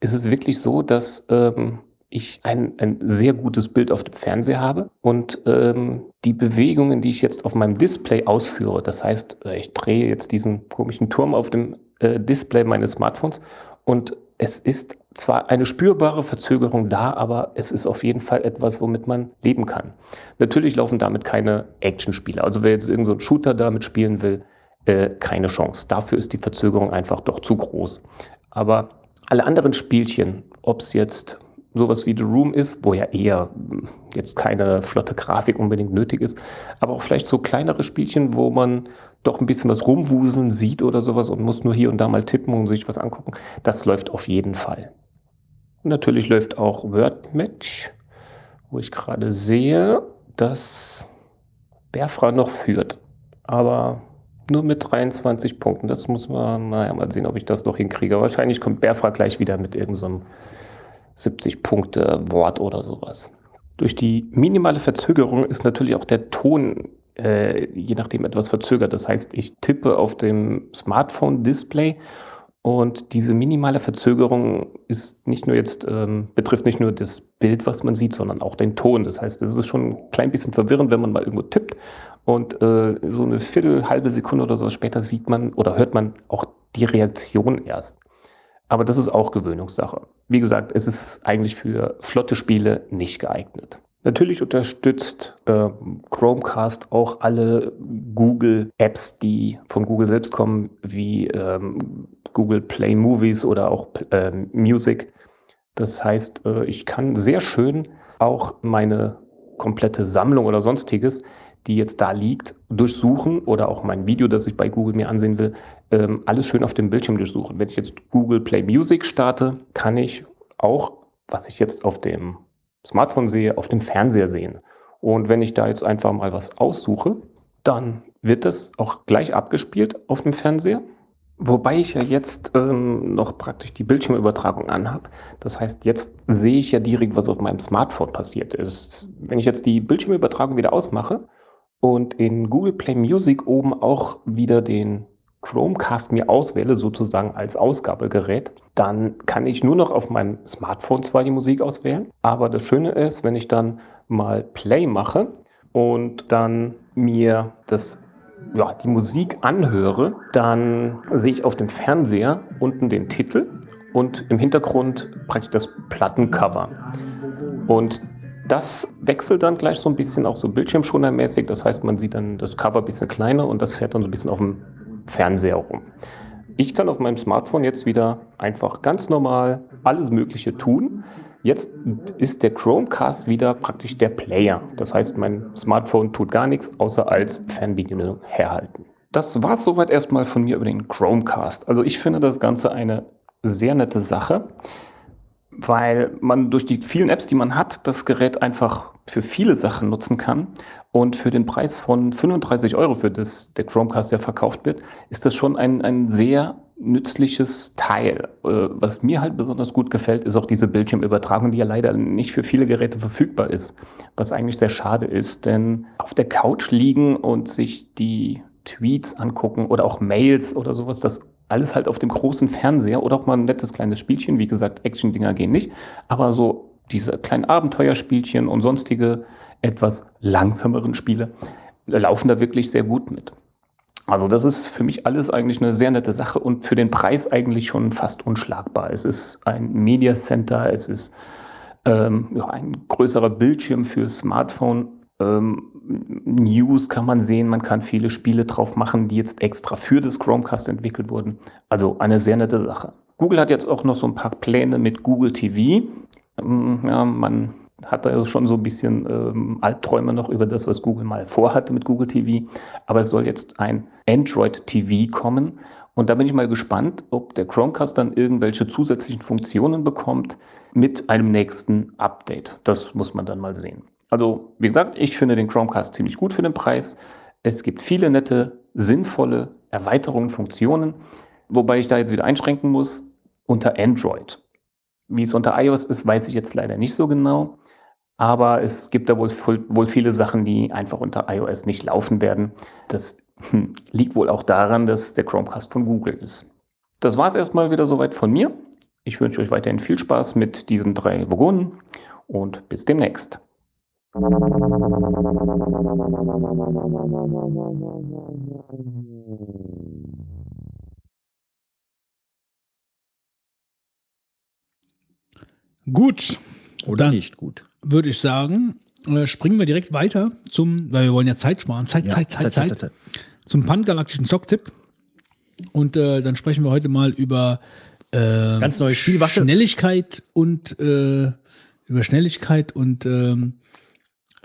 ist es wirklich so, dass ähm, ich ein, ein sehr gutes Bild auf dem Fernseher habe und ähm, die Bewegungen, die ich jetzt auf meinem Display ausführe, das heißt, äh, ich drehe jetzt diesen komischen Turm auf dem äh, Display meines Smartphones und es ist zwar eine spürbare Verzögerung da, aber es ist auf jeden Fall etwas, womit man leben kann. Natürlich laufen damit keine Actionspiele. Also wer jetzt irgendein so Shooter damit spielen will, äh, keine Chance. Dafür ist die Verzögerung einfach doch zu groß. Aber alle anderen Spielchen, ob es jetzt sowas wie The Room ist, wo ja eher hm, jetzt keine flotte Grafik unbedingt nötig ist, aber auch vielleicht so kleinere Spielchen, wo man doch ein bisschen was rumwuseln sieht oder sowas und muss nur hier und da mal tippen und sich was angucken, das läuft auf jeden Fall. natürlich läuft auch WordMatch, wo ich gerade sehe, dass Berfra noch führt. Aber nur mit 23 Punkten. Das muss man, naja, mal sehen, ob ich das noch hinkriege. Wahrscheinlich kommt Berfra gleich wieder mit irgendeinem so 70-Punkte-Wort oder sowas. Durch die minimale Verzögerung ist natürlich auch der Ton äh, je nachdem etwas verzögert. Das heißt, ich tippe auf dem Smartphone-Display und diese minimale Verzögerung ist nicht nur jetzt, ähm, betrifft nicht nur das Bild, was man sieht, sondern auch den Ton. Das heißt, es ist schon ein klein bisschen verwirrend, wenn man mal irgendwo tippt und äh, so eine Viertel, halbe Sekunde oder so später sieht man oder hört man auch die Reaktion erst. Aber das ist auch Gewöhnungssache. Wie gesagt, es ist eigentlich für flotte Spiele nicht geeignet. Natürlich unterstützt äh, Chromecast auch alle Google-Apps, die von Google selbst kommen, wie ähm, Google Play Movies oder auch äh, Music. Das heißt, äh, ich kann sehr schön auch meine komplette Sammlung oder sonstiges, die jetzt da liegt, durchsuchen oder auch mein Video, das ich bei Google mir ansehen will, ähm, alles schön auf dem Bildschirm durchsuchen. Wenn ich jetzt Google Play Music starte, kann ich auch, was ich jetzt auf dem Smartphone sehe, auf dem Fernseher sehen. Und wenn ich da jetzt einfach mal was aussuche, dann wird das auch gleich abgespielt auf dem Fernseher. Wobei ich ja jetzt ähm, noch praktisch die Bildschirmübertragung anhabe. Das heißt, jetzt sehe ich ja direkt, was auf meinem Smartphone passiert ist. Wenn ich jetzt die Bildschirmübertragung wieder ausmache und in Google Play Music oben auch wieder den Chromecast mir auswähle, sozusagen als Ausgabegerät, dann kann ich nur noch auf meinem Smartphone zwar die Musik auswählen, aber das Schöne ist, wenn ich dann mal Play mache und dann mir das ja, die Musik anhöre, dann sehe ich auf dem Fernseher unten den Titel und im Hintergrund praktisch das Plattencover. Und das wechselt dann gleich so ein bisschen auch so bildschirmschonermäßig. Das heißt, man sieht dann das Cover ein bisschen kleiner und das fährt dann so ein bisschen auf dem Fernseher rum. Ich kann auf meinem Smartphone jetzt wieder einfach ganz normal alles Mögliche tun. Jetzt ist der Chromecast wieder praktisch der Player. Das heißt, mein Smartphone tut gar nichts, außer als Fernbedienung herhalten. Das war es soweit erstmal von mir über den Chromecast. Also ich finde das Ganze eine sehr nette Sache, weil man durch die vielen Apps, die man hat, das Gerät einfach für viele Sachen nutzen kann. Und für den Preis von 35 Euro, für das der Chromecast ja verkauft wird, ist das schon ein, ein sehr nützliches Teil. Äh, was mir halt besonders gut gefällt, ist auch diese Bildschirmübertragung, die ja leider nicht für viele Geräte verfügbar ist. Was eigentlich sehr schade ist, denn auf der Couch liegen und sich die Tweets angucken oder auch Mails oder sowas, das alles halt auf dem großen Fernseher oder auch mal ein nettes kleines Spielchen. Wie gesagt, Action-Dinger gehen nicht, aber so diese kleinen Abenteuerspielchen und sonstige etwas langsameren Spiele laufen da wirklich sehr gut mit. Also das ist für mich alles eigentlich eine sehr nette Sache und für den Preis eigentlich schon fast unschlagbar. Es ist ein Media Center, es ist ähm, ja, ein größerer Bildschirm für Smartphone. Ähm, News kann man sehen, man kann viele Spiele drauf machen, die jetzt extra für das Chromecast entwickelt wurden. Also eine sehr nette Sache. Google hat jetzt auch noch so ein paar Pläne mit Google TV. Ähm, ja, man hat da schon so ein bisschen ähm, Albträume noch über das, was Google mal vorhatte mit Google TV. Aber es soll jetzt ein Android TV kommen. Und da bin ich mal gespannt, ob der Chromecast dann irgendwelche zusätzlichen Funktionen bekommt mit einem nächsten Update. Das muss man dann mal sehen. Also, wie gesagt, ich finde den Chromecast ziemlich gut für den Preis. Es gibt viele nette, sinnvolle Erweiterungen, Funktionen, wobei ich da jetzt wieder einschränken muss unter Android. Wie es unter iOS ist, weiß ich jetzt leider nicht so genau. Aber es gibt da wohl, wohl viele Sachen, die einfach unter iOS nicht laufen werden. Das hm, liegt wohl auch daran, dass der Chromecast von Google ist. Das war es erstmal wieder soweit von mir. Ich wünsche euch weiterhin viel Spaß mit diesen drei Vogonen und bis demnächst. Gut. Oder nicht gut. Würde ich sagen, äh, springen wir direkt weiter zum, weil wir wollen ja Zeit sparen. Zeit, Zeit, Zeit, Zeit, Zum pangalaktischen Zocktipp. Und äh, dann sprechen wir heute mal über äh, Ganz neues Spiel. Warte. Schnelligkeit und über Schnelligkeit und ähm,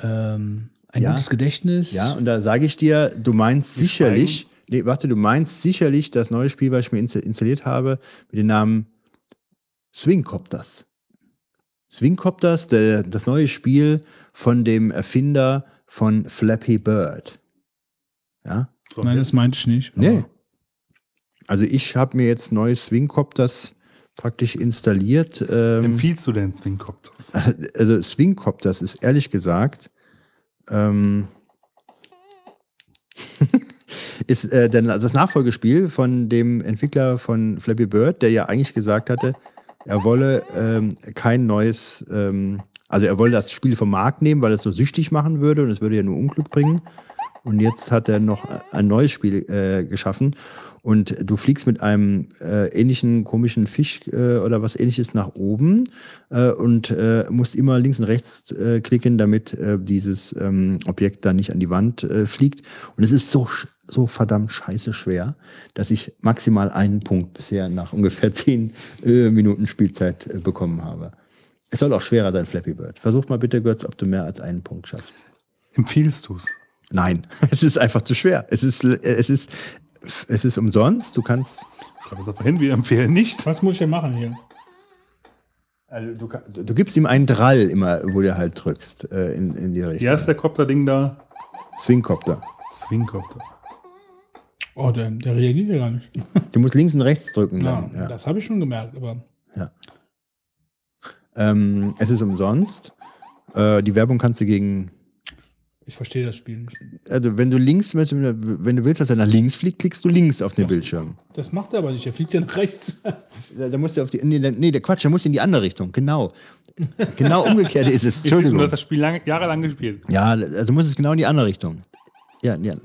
ähm, ein gutes Gedächtnis. Ja, und da sage ich dir, du meinst sicherlich, nee, warte, du meinst sicherlich das neue Spiel, was ich mir insta- installiert habe, mit dem Namen Swingcopters. Swingcopters, der, das neue Spiel von dem Erfinder von Flappy Bird. Ja? Nein, das meinte ich nicht. Nee. Also ich habe mir jetzt neue Swingcopters praktisch installiert. Ähm, Empfiehlst du denn Swingcopters? also Swingcopters ist ehrlich gesagt ähm, ist äh, das Nachfolgespiel von dem Entwickler von Flappy Bird, der ja eigentlich gesagt hatte, er wolle ähm, kein neues, ähm, also er wolle das Spiel vom Markt nehmen, weil es so süchtig machen würde und es würde ja nur Unglück bringen. Und jetzt hat er noch ein neues Spiel äh, geschaffen. Und du fliegst mit einem äh, ähnlichen komischen Fisch äh, oder was ähnliches nach oben äh, und äh, musst immer links und rechts äh, klicken, damit äh, dieses ähm, Objekt dann nicht an die Wand äh, fliegt. Und es ist so, so verdammt scheiße schwer, dass ich maximal einen Punkt bisher nach ungefähr zehn äh, Minuten Spielzeit äh, bekommen habe. Es soll auch schwerer sein, Flappy Bird. Versuch mal bitte, Götz, ob du mehr als einen Punkt schaffst. Empfiehlst du es? Nein, es ist einfach zu schwer. Es ist, es ist, es ist umsonst. Du kannst. Schreib es einfach hin, wir empfehlen nicht. Was muss ich denn machen hier? Also du, du gibst ihm einen Drall immer, wo du halt drückst, äh, in, in die Richtung. Wie heißt der Copter-Ding da? Swingcopter. Swingcopter. Oh, der, der reagiert ja gar nicht. Du musst links und rechts drücken Ja, dann. Ja. das habe ich schon gemerkt, aber Ähm, es ist umsonst. Äh, die Werbung kannst du gegen. ich verstehe das Spiel nicht. Also wenn du links, möchtest- wenn du willst, dass er nach links fliegt, klickst du links auf den Bildschirm. Das macht er aber nicht, er fliegt ja nach rechts. Da, da musst du auf die. Nee, nee, der Quatsch, der muss in die andere Richtung. Genau. Genau umgekehrt ist es. Entschuldigung. du hast das Spiel lange, jahrelang gespielt. Ja, also muss es genau in die andere Richtung. Ja, ja.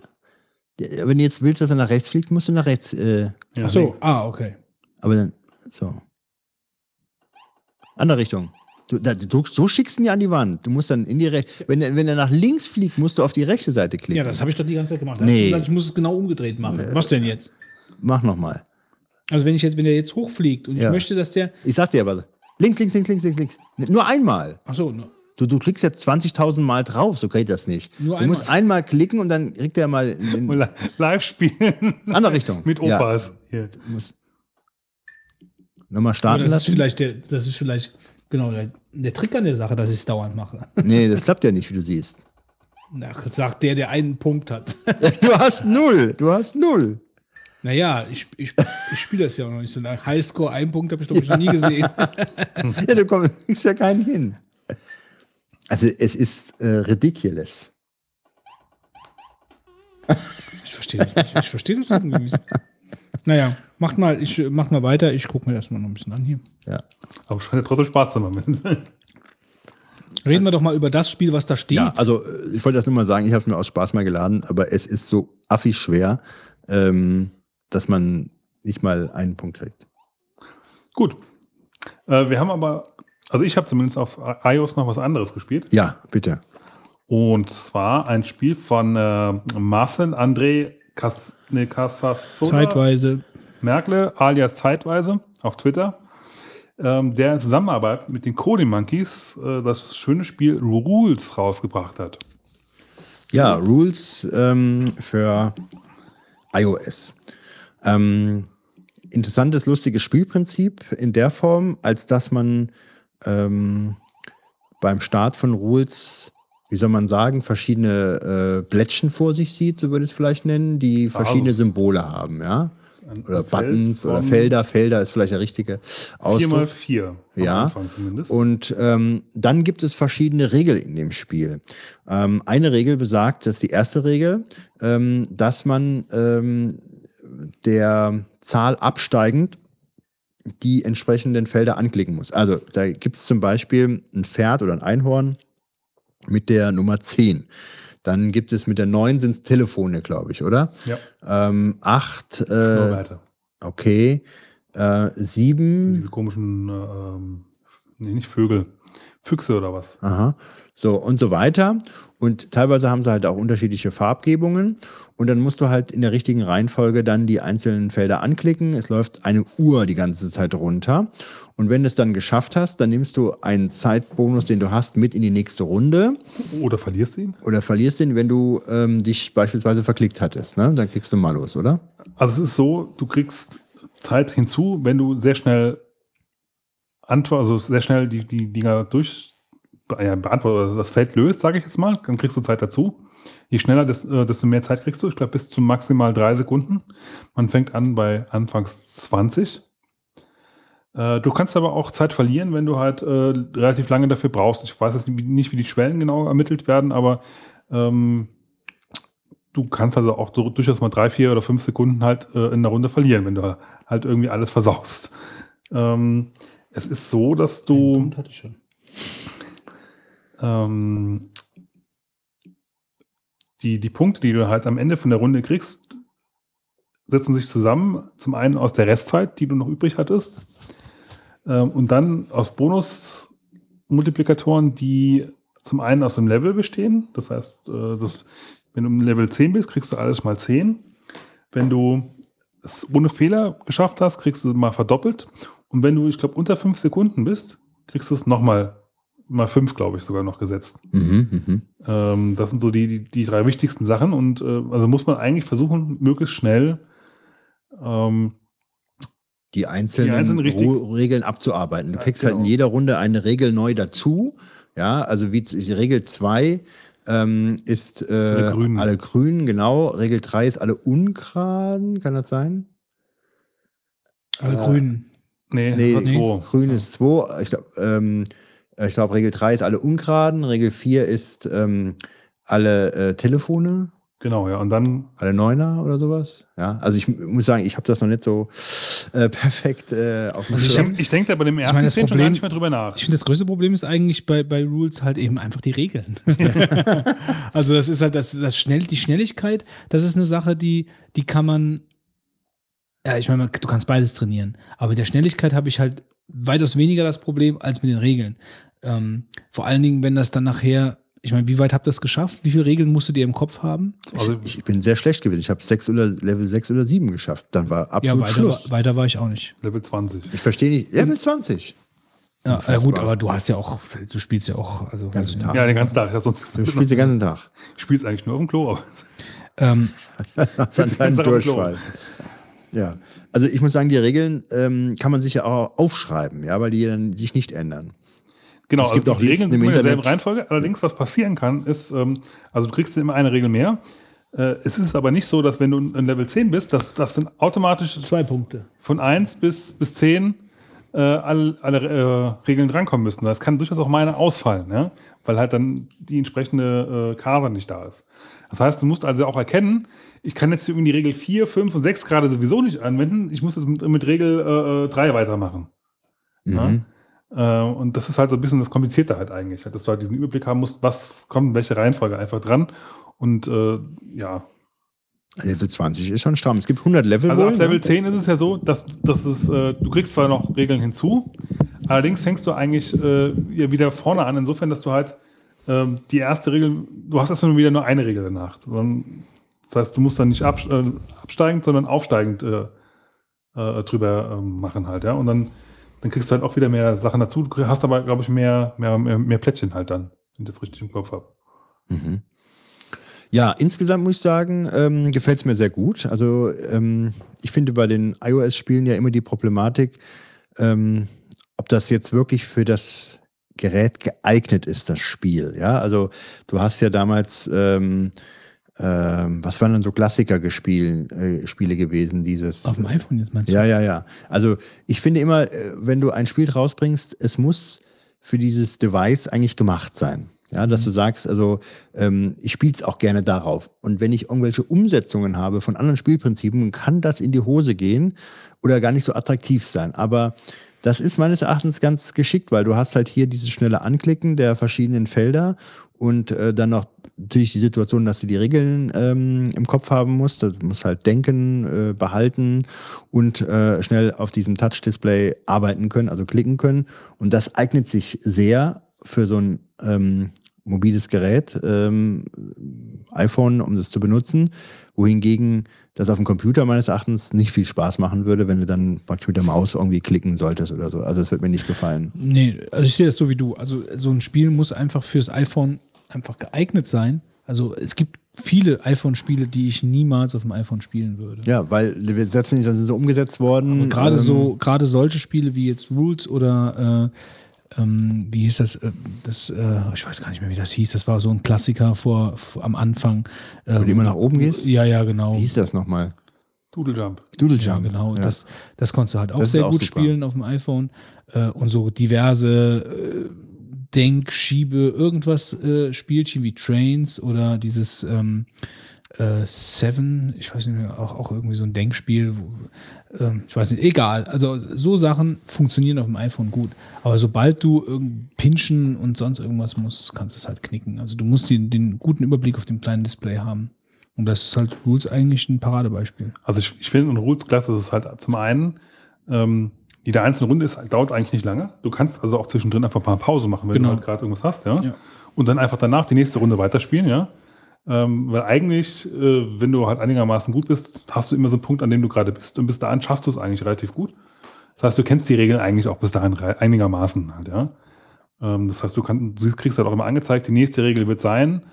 Wenn du jetzt willst, dass er nach rechts fliegt, musst du nach rechts. Äh, Ja, Ach so, ah, okay. aber dann, so. Andere Richtung. Du, da, du, so schickst du ihn ja an die Wand. Du musst dann in die rechte. Wenn, er- wenn er nach links fliegt, musst du auf die rechte Seite klicken. Ja, das habe ich doch die ganze Zeit gemacht. Nee. Nee. Gesagt, ich muss es genau umgedreht machen. Was denn jetzt? Mach nochmal. Also wenn ich jetzt, wenn der jetzt hochfliegt und ich Ja. möchte, dass der. Ich sag dir aber, links, links, links, links, links, links. Nur einmal. Ach so, ne. Du, du klickst jetzt 20.000 Mal drauf, so geht das nicht. Nur du einmal. musst einmal klicken und dann kriegt er mal Live spielen andere Richtung. mit Ja, Opas. Hier. du musst nochmal starten das ist lassen. vielleicht der, das ist vielleicht genau der, der Trick an der Sache, dass ich es dauernd mache. Nee, das klappt ja nicht, wie du siehst. Na, sagt der, der einen Punkt hat. Du hast null. Du hast null. Naja, ich, ich, ich spiele das ja auch noch nicht so lange. Highscore, ein Punkt habe ich glaube ich noch nie gesehen. Ja, du kommst ja keinen hin. Also es ist äh, ridiculous. Ich verstehe das nicht. Ich verstehe das nicht. Naja, macht mal, ich mach mal weiter. Ich gucke mir das mal noch ein bisschen an hier. Ja. Aber scheint ja trotzdem Spaß zu machen. Reden wir doch mal über das Spiel, was da steht. Ja, also äh, ich wollte das nur mal sagen, ich habe es mir aus Spaß mal geladen, aber es ist so affig schwer, ähm, dass man nicht mal einen Punkt kriegt. Gut. Äh, wir haben aber, also ich habe zumindest auf iOS noch was anderes gespielt. Ja, bitte. Und zwar ein Spiel von äh, Marcel André Cas nee, Casasola Zeitweise. Merkle, alias Zeitweise, auf Twitter, ähm, der in Zusammenarbeit mit den Coding Monkeys äh, das schöne Spiel Rules rausgebracht hat. Ja, Rules ähm, für iOS. Ähm, interessantes, lustiges Spielprinzip in der Form, als dass man ähm, beim Start von Rules, wie soll man sagen, verschiedene äh, Blättchen vor sich sieht, so würde ich es vielleicht nennen, die verschiedene Also. Symbole haben, ja. Ein Oder Feld Buttons oder Felder. Felder ist vielleicht der richtige Ausdruck. 4x4. am Ja. Und ähm, dann gibt es verschiedene Regeln in dem Spiel. Ähm, eine Regel besagt, das ist die erste Regel, ähm, dass man ähm, der Zahl absteigend die entsprechenden Felder anklicken muss. Also da gibt es zum Beispiel ein Pferd oder ein Einhorn mit der Nummer 10. Dann gibt es mit der 9 sind es Telefone, glaube ich, oder? ja, Ähm, 8, äh, okay, äh, 7, Diese komischen, äh, ähm, nee, nicht Vögel, Füchse oder was. Aha. So und so weiter. Und teilweise haben sie halt auch unterschiedliche Farbgebungen. Und dann musst du halt in der richtigen Reihenfolge dann die einzelnen Felder anklicken. Es läuft eine Uhr die ganze Zeit runter. Und wenn du es dann geschafft hast, dann nimmst du einen Zeitbonus, den du hast, mit in die nächste Runde. Oder verlierst du ihn? Oder verlierst den, wenn du ähm, dich beispielsweise verklickt hattest. Ne? Dann kriegst du Malus, oder? Also es ist so, du kriegst Zeit hinzu, wenn du sehr schnell Antwort, also sehr schnell die, die Dinger durch ja, beantwortet, das Feld löst, sage ich jetzt mal, dann kriegst du Zeit dazu. Je schneller, äh, desto mehr Zeit kriegst du. Ich glaube, bis zu maximal drei Sekunden. Man fängt an bei anfangs 20. Äh, Du kannst aber auch Zeit verlieren, wenn du halt äh, relativ lange dafür brauchst. Ich weiß jetzt nicht, wie die Schwellen genau ermittelt werden, aber ähm, du kannst also auch du- durchaus mal drei, vier oder fünf Sekunden halt äh, in der Runde verlieren, wenn du halt irgendwie alles versaust. Ähm, es ist so, dass du hatte ich schon. Ähm, die, die Punkte, die du halt am Ende von der Runde kriegst, setzen sich zusammen. Zum einen aus der Restzeit, die du noch übrig hattest, ähm, und dann aus Bonus-Multiplikatoren, die zum einen aus dem Level bestehen. Das heißt, äh, das, wenn du im Level 10 bist, kriegst du alles mal 10. Wenn du es ohne Fehler geschafft hast, kriegst du mal verdoppelt. Und wenn du, ich glaube, unter 5 Sekunden bist, kriegst du es nochmal mal 5, glaube ich, sogar noch gesetzt. Mhm, mhm. Ähm, das sind so die, die, die drei wichtigsten Sachen. Und äh, also muss man eigentlich versuchen, möglichst schnell ähm, Die einzelnen, Die einzelnen richtig- Regeln abzuarbeiten. Du Ja, kriegst halt in genau. jeder Runde eine Regel neu dazu. Ja, also wie Regel 2 ähm, ist äh, Alle Grünen. alle Grünen, genau. Regel 3 ist alle Ungeraden, kann das sein? Alle Äh, Grünen. nee, Nee. Grün ist 2. Ich glaube, ähm, ich glaub, Regel 3 ist alle Ungeraden. Regel 4 ist ähm, alle äh, Telefone, Genau, ja. Und dann, alle Neuner oder sowas. Ja, also ich muss sagen, ich habe das noch nicht so äh, perfekt äh, auf dem Also ich ich denke da bei dem ersten meine, das Szenen schon Problem- gar nicht mehr drüber nach. Ich finde, das größte Problem ist eigentlich bei, bei Rules halt eben einfach die Regeln. also das ist halt das, das schnell, die Schnelligkeit, das ist eine Sache, die, die kann man, ja, ich meine, du kannst beides trainieren. Aber mit der Schnelligkeit habe ich halt weitaus weniger das Problem als mit den Regeln. Ähm, vor allen Dingen, wenn das dann nachher, ich meine, wie weit habt ihr das geschafft? Wie viele Regeln musst du dir im Kopf haben? Also, Ich bin sehr schlecht gewesen. Ich habe sechs oder Level 6 oder 7 geschafft. Dann war Ja, absolut weiter, Schluss. weiter war ich auch nicht. Level 20. Ich verstehe nicht. Level 20. Ja, ja gut, aber du hast ja auch, du spielst ja auch, also Ganzen ich. Tag. Ja, den ganzen Tag. Ja, sonst Du spielst den ganzen Tag. ich spiel's eigentlich nur auf dem Klo. Aber Ähm, Klo. Durchfall. Ja. Also ich muss sagen, die Regeln ähm, kann man sich ja auch aufschreiben, ja, weil die dann sich nicht ändern. Genau, Es gibt also auch die Regeln sind im immer in derselben. Reihenfolge. Allerdings, was passieren kann, ist, ähm, also du kriegst immer eine Regel mehr. Äh, es ist aber nicht so, dass wenn du in Level 10 bist, dass das dann automatisch zwei Punkte. von 1 bis, bis 10 äh, alle, alle äh, Regeln drankommen müssen. Das kann durchaus auch meine ausfallen, ja? weil halt dann die entsprechende äh, Karte nicht da ist. Das heißt, du musst also auch erkennen, ich kann jetzt irgendwie die Regel 4, 5 und 6 gerade sowieso nicht anwenden. Ich muss jetzt mit, mit Regel äh, 3 weitermachen. Ja? Mhm. Äh, und das ist halt so ein bisschen das Komplizierte halt eigentlich, dass du halt diesen Überblick haben musst, was kommt in welche Reihenfolge einfach dran. Und äh, ja, Level 20 ist schon stramm. Es gibt 100 Level also wohl. ab Level ne? 10 ist es ja so, dass, dass es, äh, du kriegst zwar noch Regeln hinzu, allerdings fängst du eigentlich äh, wieder vorne an, insofern, dass du halt ähm, die erste Regel, du hast erstmal wieder nur eine Regel danach. Das heißt, du musst dann nicht äh, absteigend, sondern aufsteigend äh, drüber ähm, machen halt, ja. Und dann, dann kriegst du halt auch wieder mehr Sachen dazu. Du hast aber, glaube ich, mehr, mehr, mehr, mehr Plättchen halt dann, wenn ich das richtig im Kopf habe. Mhm. Ja, insgesamt muss ich sagen, ähm, gefällt es mir sehr gut. Also ähm, ich finde bei den iOS-Spielen ja immer die Problematik, ähm, ob das jetzt wirklich für das Gerät geeignet ist, das Spiel. Ja, also du hast ja damals, ähm, ähm, was waren denn so Klassiker-Spiele äh, Spiele gewesen, dieses Auf dem iPhone jetzt meinst du? ja, ja, ja. Also ich finde immer, äh, wenn du ein Spiel rausbringst, es muss für dieses Device eigentlich gemacht sein. Ja, dass du sagst, also ähm, ich spiele es auch gerne darauf. Und wenn ich irgendwelche Umsetzungen habe von anderen Spielprinzipien, kann das in die Hose gehen oder gar nicht so attraktiv sein. Aber das ist meines Erachtens ganz geschickt, weil du hast halt hier dieses schnelle Anklicken der verschiedenen Felder und äh, dann noch natürlich die Situation, dass du die Regeln ähm, im Kopf haben musst. Du musst halt denken, äh, behalten und äh, schnell auf diesem Touch-Display arbeiten können, also klicken können. Und das eignet sich sehr für so ein ähm, mobiles Gerät, ähm, iPhone, um das zu benutzen, wohingegen das auf dem Computer meines Erachtens nicht viel Spaß machen würde, wenn du dann praktisch mit der Maus irgendwie klicken solltest oder so. Also es wird mir nicht gefallen. Nee, also ich sehe das so wie du. Also so ein Spiel muss einfach fürs iPhone einfach geeignet sein. Also es gibt viele iPhone-Spiele, die ich niemals auf dem iPhone spielen würde. Ja, weil wir setzen nicht, dann sind sie umgesetzt worden. Aber gerade ähm, so, gerade solche Spiele wie jetzt Rules oder äh, ähm, wie hieß das? Äh, das äh, ich weiß gar nicht mehr, wie das hieß. Das war so ein Klassiker vor, vor am Anfang. Äh, Wo du immer nach oben gehst? Ja, ja, genau. Wie hieß das nochmal? Doodle Jump. Doodle Ja, Jump. genau. Ja. Das, das konntest du halt auch Das sehr auch gut super. spielen auf dem iPhone. Äh, und so diverse Denk, Schiebe, irgendwas äh, Spielchen wie Trains oder dieses ähm, äh, Seven, ich weiß nicht mehr, auch, auch irgendwie so ein Denkspiel. Wo, ähm, ich weiß nicht, egal. Also so Sachen funktionieren auf dem iPhone gut. Aber sobald du irgend pinchen und sonst irgendwas musst, kannst du es halt knicken. Also du musst den, den guten Überblick auf dem kleinen Display haben. Und das ist halt Rules eigentlich ein Paradebeispiel. Also ich, ich finde in Rules klasse, dass es halt zum einen, ähm, jede einzelne Runde ist, dauert eigentlich nicht lange. Du kannst also auch zwischendrin einfach mal Pause machen, wenn Genau. du halt gerade irgendwas hast, ja? Ja. Und dann einfach danach die nächste Runde weiterspielen, ja. Ähm, weil eigentlich, äh, wenn du halt einigermaßen gut bist, hast du immer so einen Punkt, an dem du gerade bist. Und bis dahin schaffst du es eigentlich relativ gut. Das heißt, du kennst die Regeln eigentlich auch bis dahin einigermaßen halt, ja. Ähm, das heißt, du, kannst, du kriegst halt auch immer angezeigt, die nächste Regel wird sein,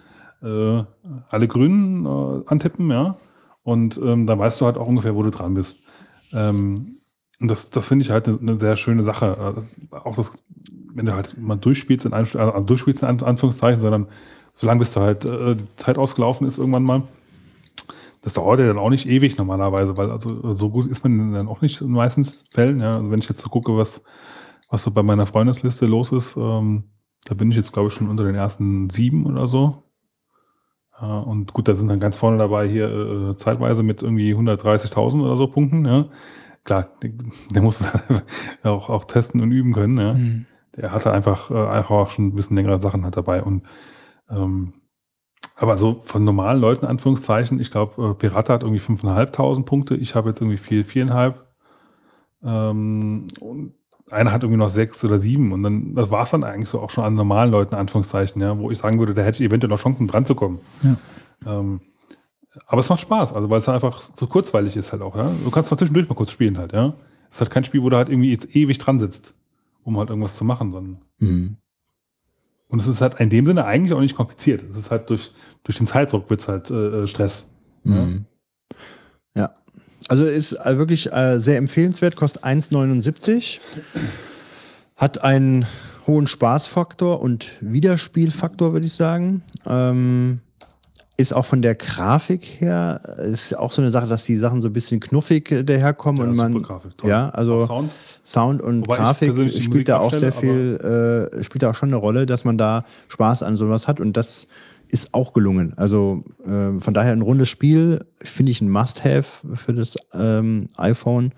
äh, alle Grünen äh, antippen, ja. Und ähm, dann weißt du halt auch ungefähr, wo du dran bist. Ähm, das, das finde ich halt eine, eine sehr schöne Sache. Äh, auch das, wenn du halt mal durchspielst, in Anf- also durchspielst in An- Anführungszeichen, sondern solange bis du halt äh, die Zeit ausgelaufen ist irgendwann mal. Das dauert ja dann auch nicht ewig normalerweise, weil also so gut ist man dann auch nicht in den meisten Fällen. Ja. Also wenn ich jetzt so gucke, was, was so bei meiner Freundesliste los ist, ähm, da bin ich jetzt, glaube ich, schon unter den ersten sieben oder so. Äh, und gut, da sind dann ganz vorne dabei hier äh, zeitweise mit irgendwie 130.000 oder so Punkten. Ja. Klar, der, muss auch, auch testen und üben können. Ja. Mhm. Der hatte einfach, äh, einfach auch schon ein bisschen längere Sachen halt dabei. Und ähm, aber so von normalen Leuten, Anführungszeichen, ich glaube, äh, Pirata hat irgendwie 5.500 Punkte, ich habe jetzt irgendwie 4, 4,5. Ähm, und einer hat irgendwie noch sechs oder sieben und dann, das war es dann eigentlich so auch schon an normalen Leuten, Anführungszeichen, ja, wo ich sagen würde, da hätte ich eventuell noch Chancen dran zu kommen. Ja. Ähm, aber es macht Spaß, also weil es einfach so kurzweilig ist halt auch, ja. Du kannst zwischendurch mal kurz spielen halt, ja. Es ist halt kein Spiel, wo du halt irgendwie jetzt ewig dran sitzt, um halt irgendwas zu machen, sondern Mhm. und es ist halt in dem Sinne eigentlich auch nicht kompliziert. Es ist halt durch, durch den Zeitdruck wird es halt äh, Stress. Mhm. Ja. Also ist äh, wirklich äh, sehr empfehlenswert, kostet 1,79. Hat einen hohen Spaßfaktor und Wiederspielfaktor, würde ich sagen. Ähm, ist auch von der Grafik her, ist auch so eine Sache, dass die Sachen so ein bisschen knuffig äh, daherkommen Ja, und man. Grafik, toll. Ja, also Sound. Sound und Wobei Grafik spielt da auch sehr viel, äh, spielt da auch schon eine Rolle, dass man da Spaß an sowas hat und das ist auch gelungen. Also äh, von daher ein rundes Spiel, finde ich ein Must-Have für das ähm, iPhone.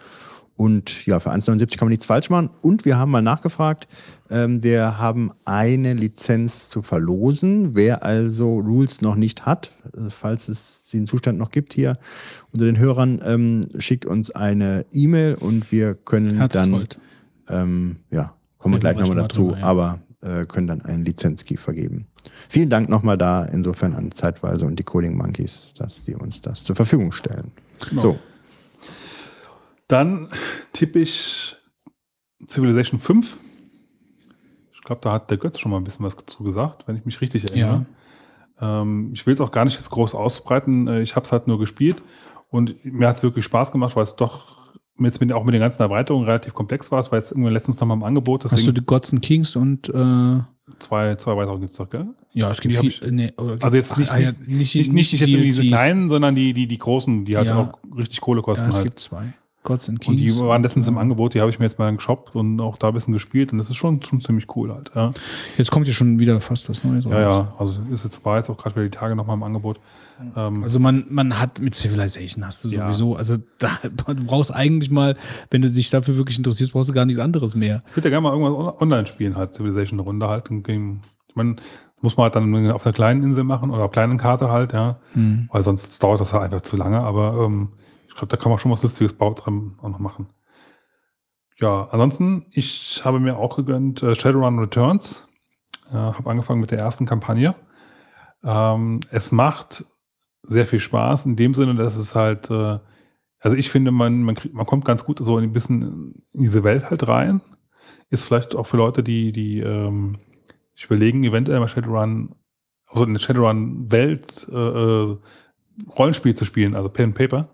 Und ja, für 1,79 kann man nichts falsch machen. Und wir haben mal nachgefragt, ähm, wir haben eine Lizenz zu verlosen. Wer also Rules noch nicht hat, äh, falls es in Zustand noch gibt hier unter den Hörern, ähm, schickt uns eine E-Mail und wir können dann, ähm, ja, kommen wir gleich nochmal dazu, ja. aber äh, können dann einen Lizenzkey vergeben. Vielen Dank nochmal da insofern an Zeitweise und die Coding Monkeys, dass die uns das zur Verfügung stellen. Genau. So, Dann tippe ich Civilization 5. Ich glaube, da hat der Götz schon mal ein bisschen was dazu gesagt, wenn ich mich richtig erinnere. Ähm, ich will es auch gar nicht jetzt groß ausbreiten. Äh, Ich habe es halt nur gespielt und mir hat es wirklich Spaß gemacht, weil es doch jetzt mit, auch mit den ganzen Erweiterungen relativ komplex war. Es war jetzt irgendwie letztens noch mal im Angebot. Hast du die Gods and Kings und äh, zwei, zwei weitere gibt es doch, gell? ja, es gibt Die viel, nee, oder Also jetzt ach, nicht, ah, ja, nicht, nicht, nicht, jetzt diese kleinen, sondern die, die, die großen, die halt Ja. auch richtig Kohle Ja, kosten es halt. gibt zwei. Gods and Und Kings. die waren letztens im Ja. Angebot, die habe ich mir jetzt mal geshoppt und auch da ein bisschen gespielt und das ist schon, schon ziemlich cool halt. Ja, Jetzt kommt ja schon wieder fast was Neues. ja, raus. ja also ist jetzt, war jetzt auch gerade wieder die Tage nochmal im Angebot. Ähm, Also man, man hat mit Civilization hast du Ja. sowieso, also da, du brauchst eigentlich mal, wenn du dich dafür wirklich interessierst, brauchst du gar nichts anderes mehr. ich würde ja gerne mal irgendwas on- online spielen, halt Civilization eine Runde halt. Und ich meine, das muss man halt dann auf der kleinen Insel machen oder auf kleinen Karte halt, ja. Hm. Weil sonst dauert das halt einfach zu lange, aber ähm, glaube, da kann man schon was Lustiges Bau dran auch noch machen. Ja, ansonsten, ich habe mir auch gegönnt äh, Shadowrun Returns. Äh, habe angefangen mit der ersten Kampagne. Ähm, es macht sehr viel Spaß in dem Sinne, dass es halt, äh, also ich finde, man, man, kriegt, man kommt ganz gut so ein bisschen in diese Welt halt rein. Ist vielleicht auch für Leute, die, die ähm, sich überlegen, eventuell mal Shadowrun also in der Shadowrun-Welt äh, äh, Rollenspiel zu spielen, also Pen and Paper,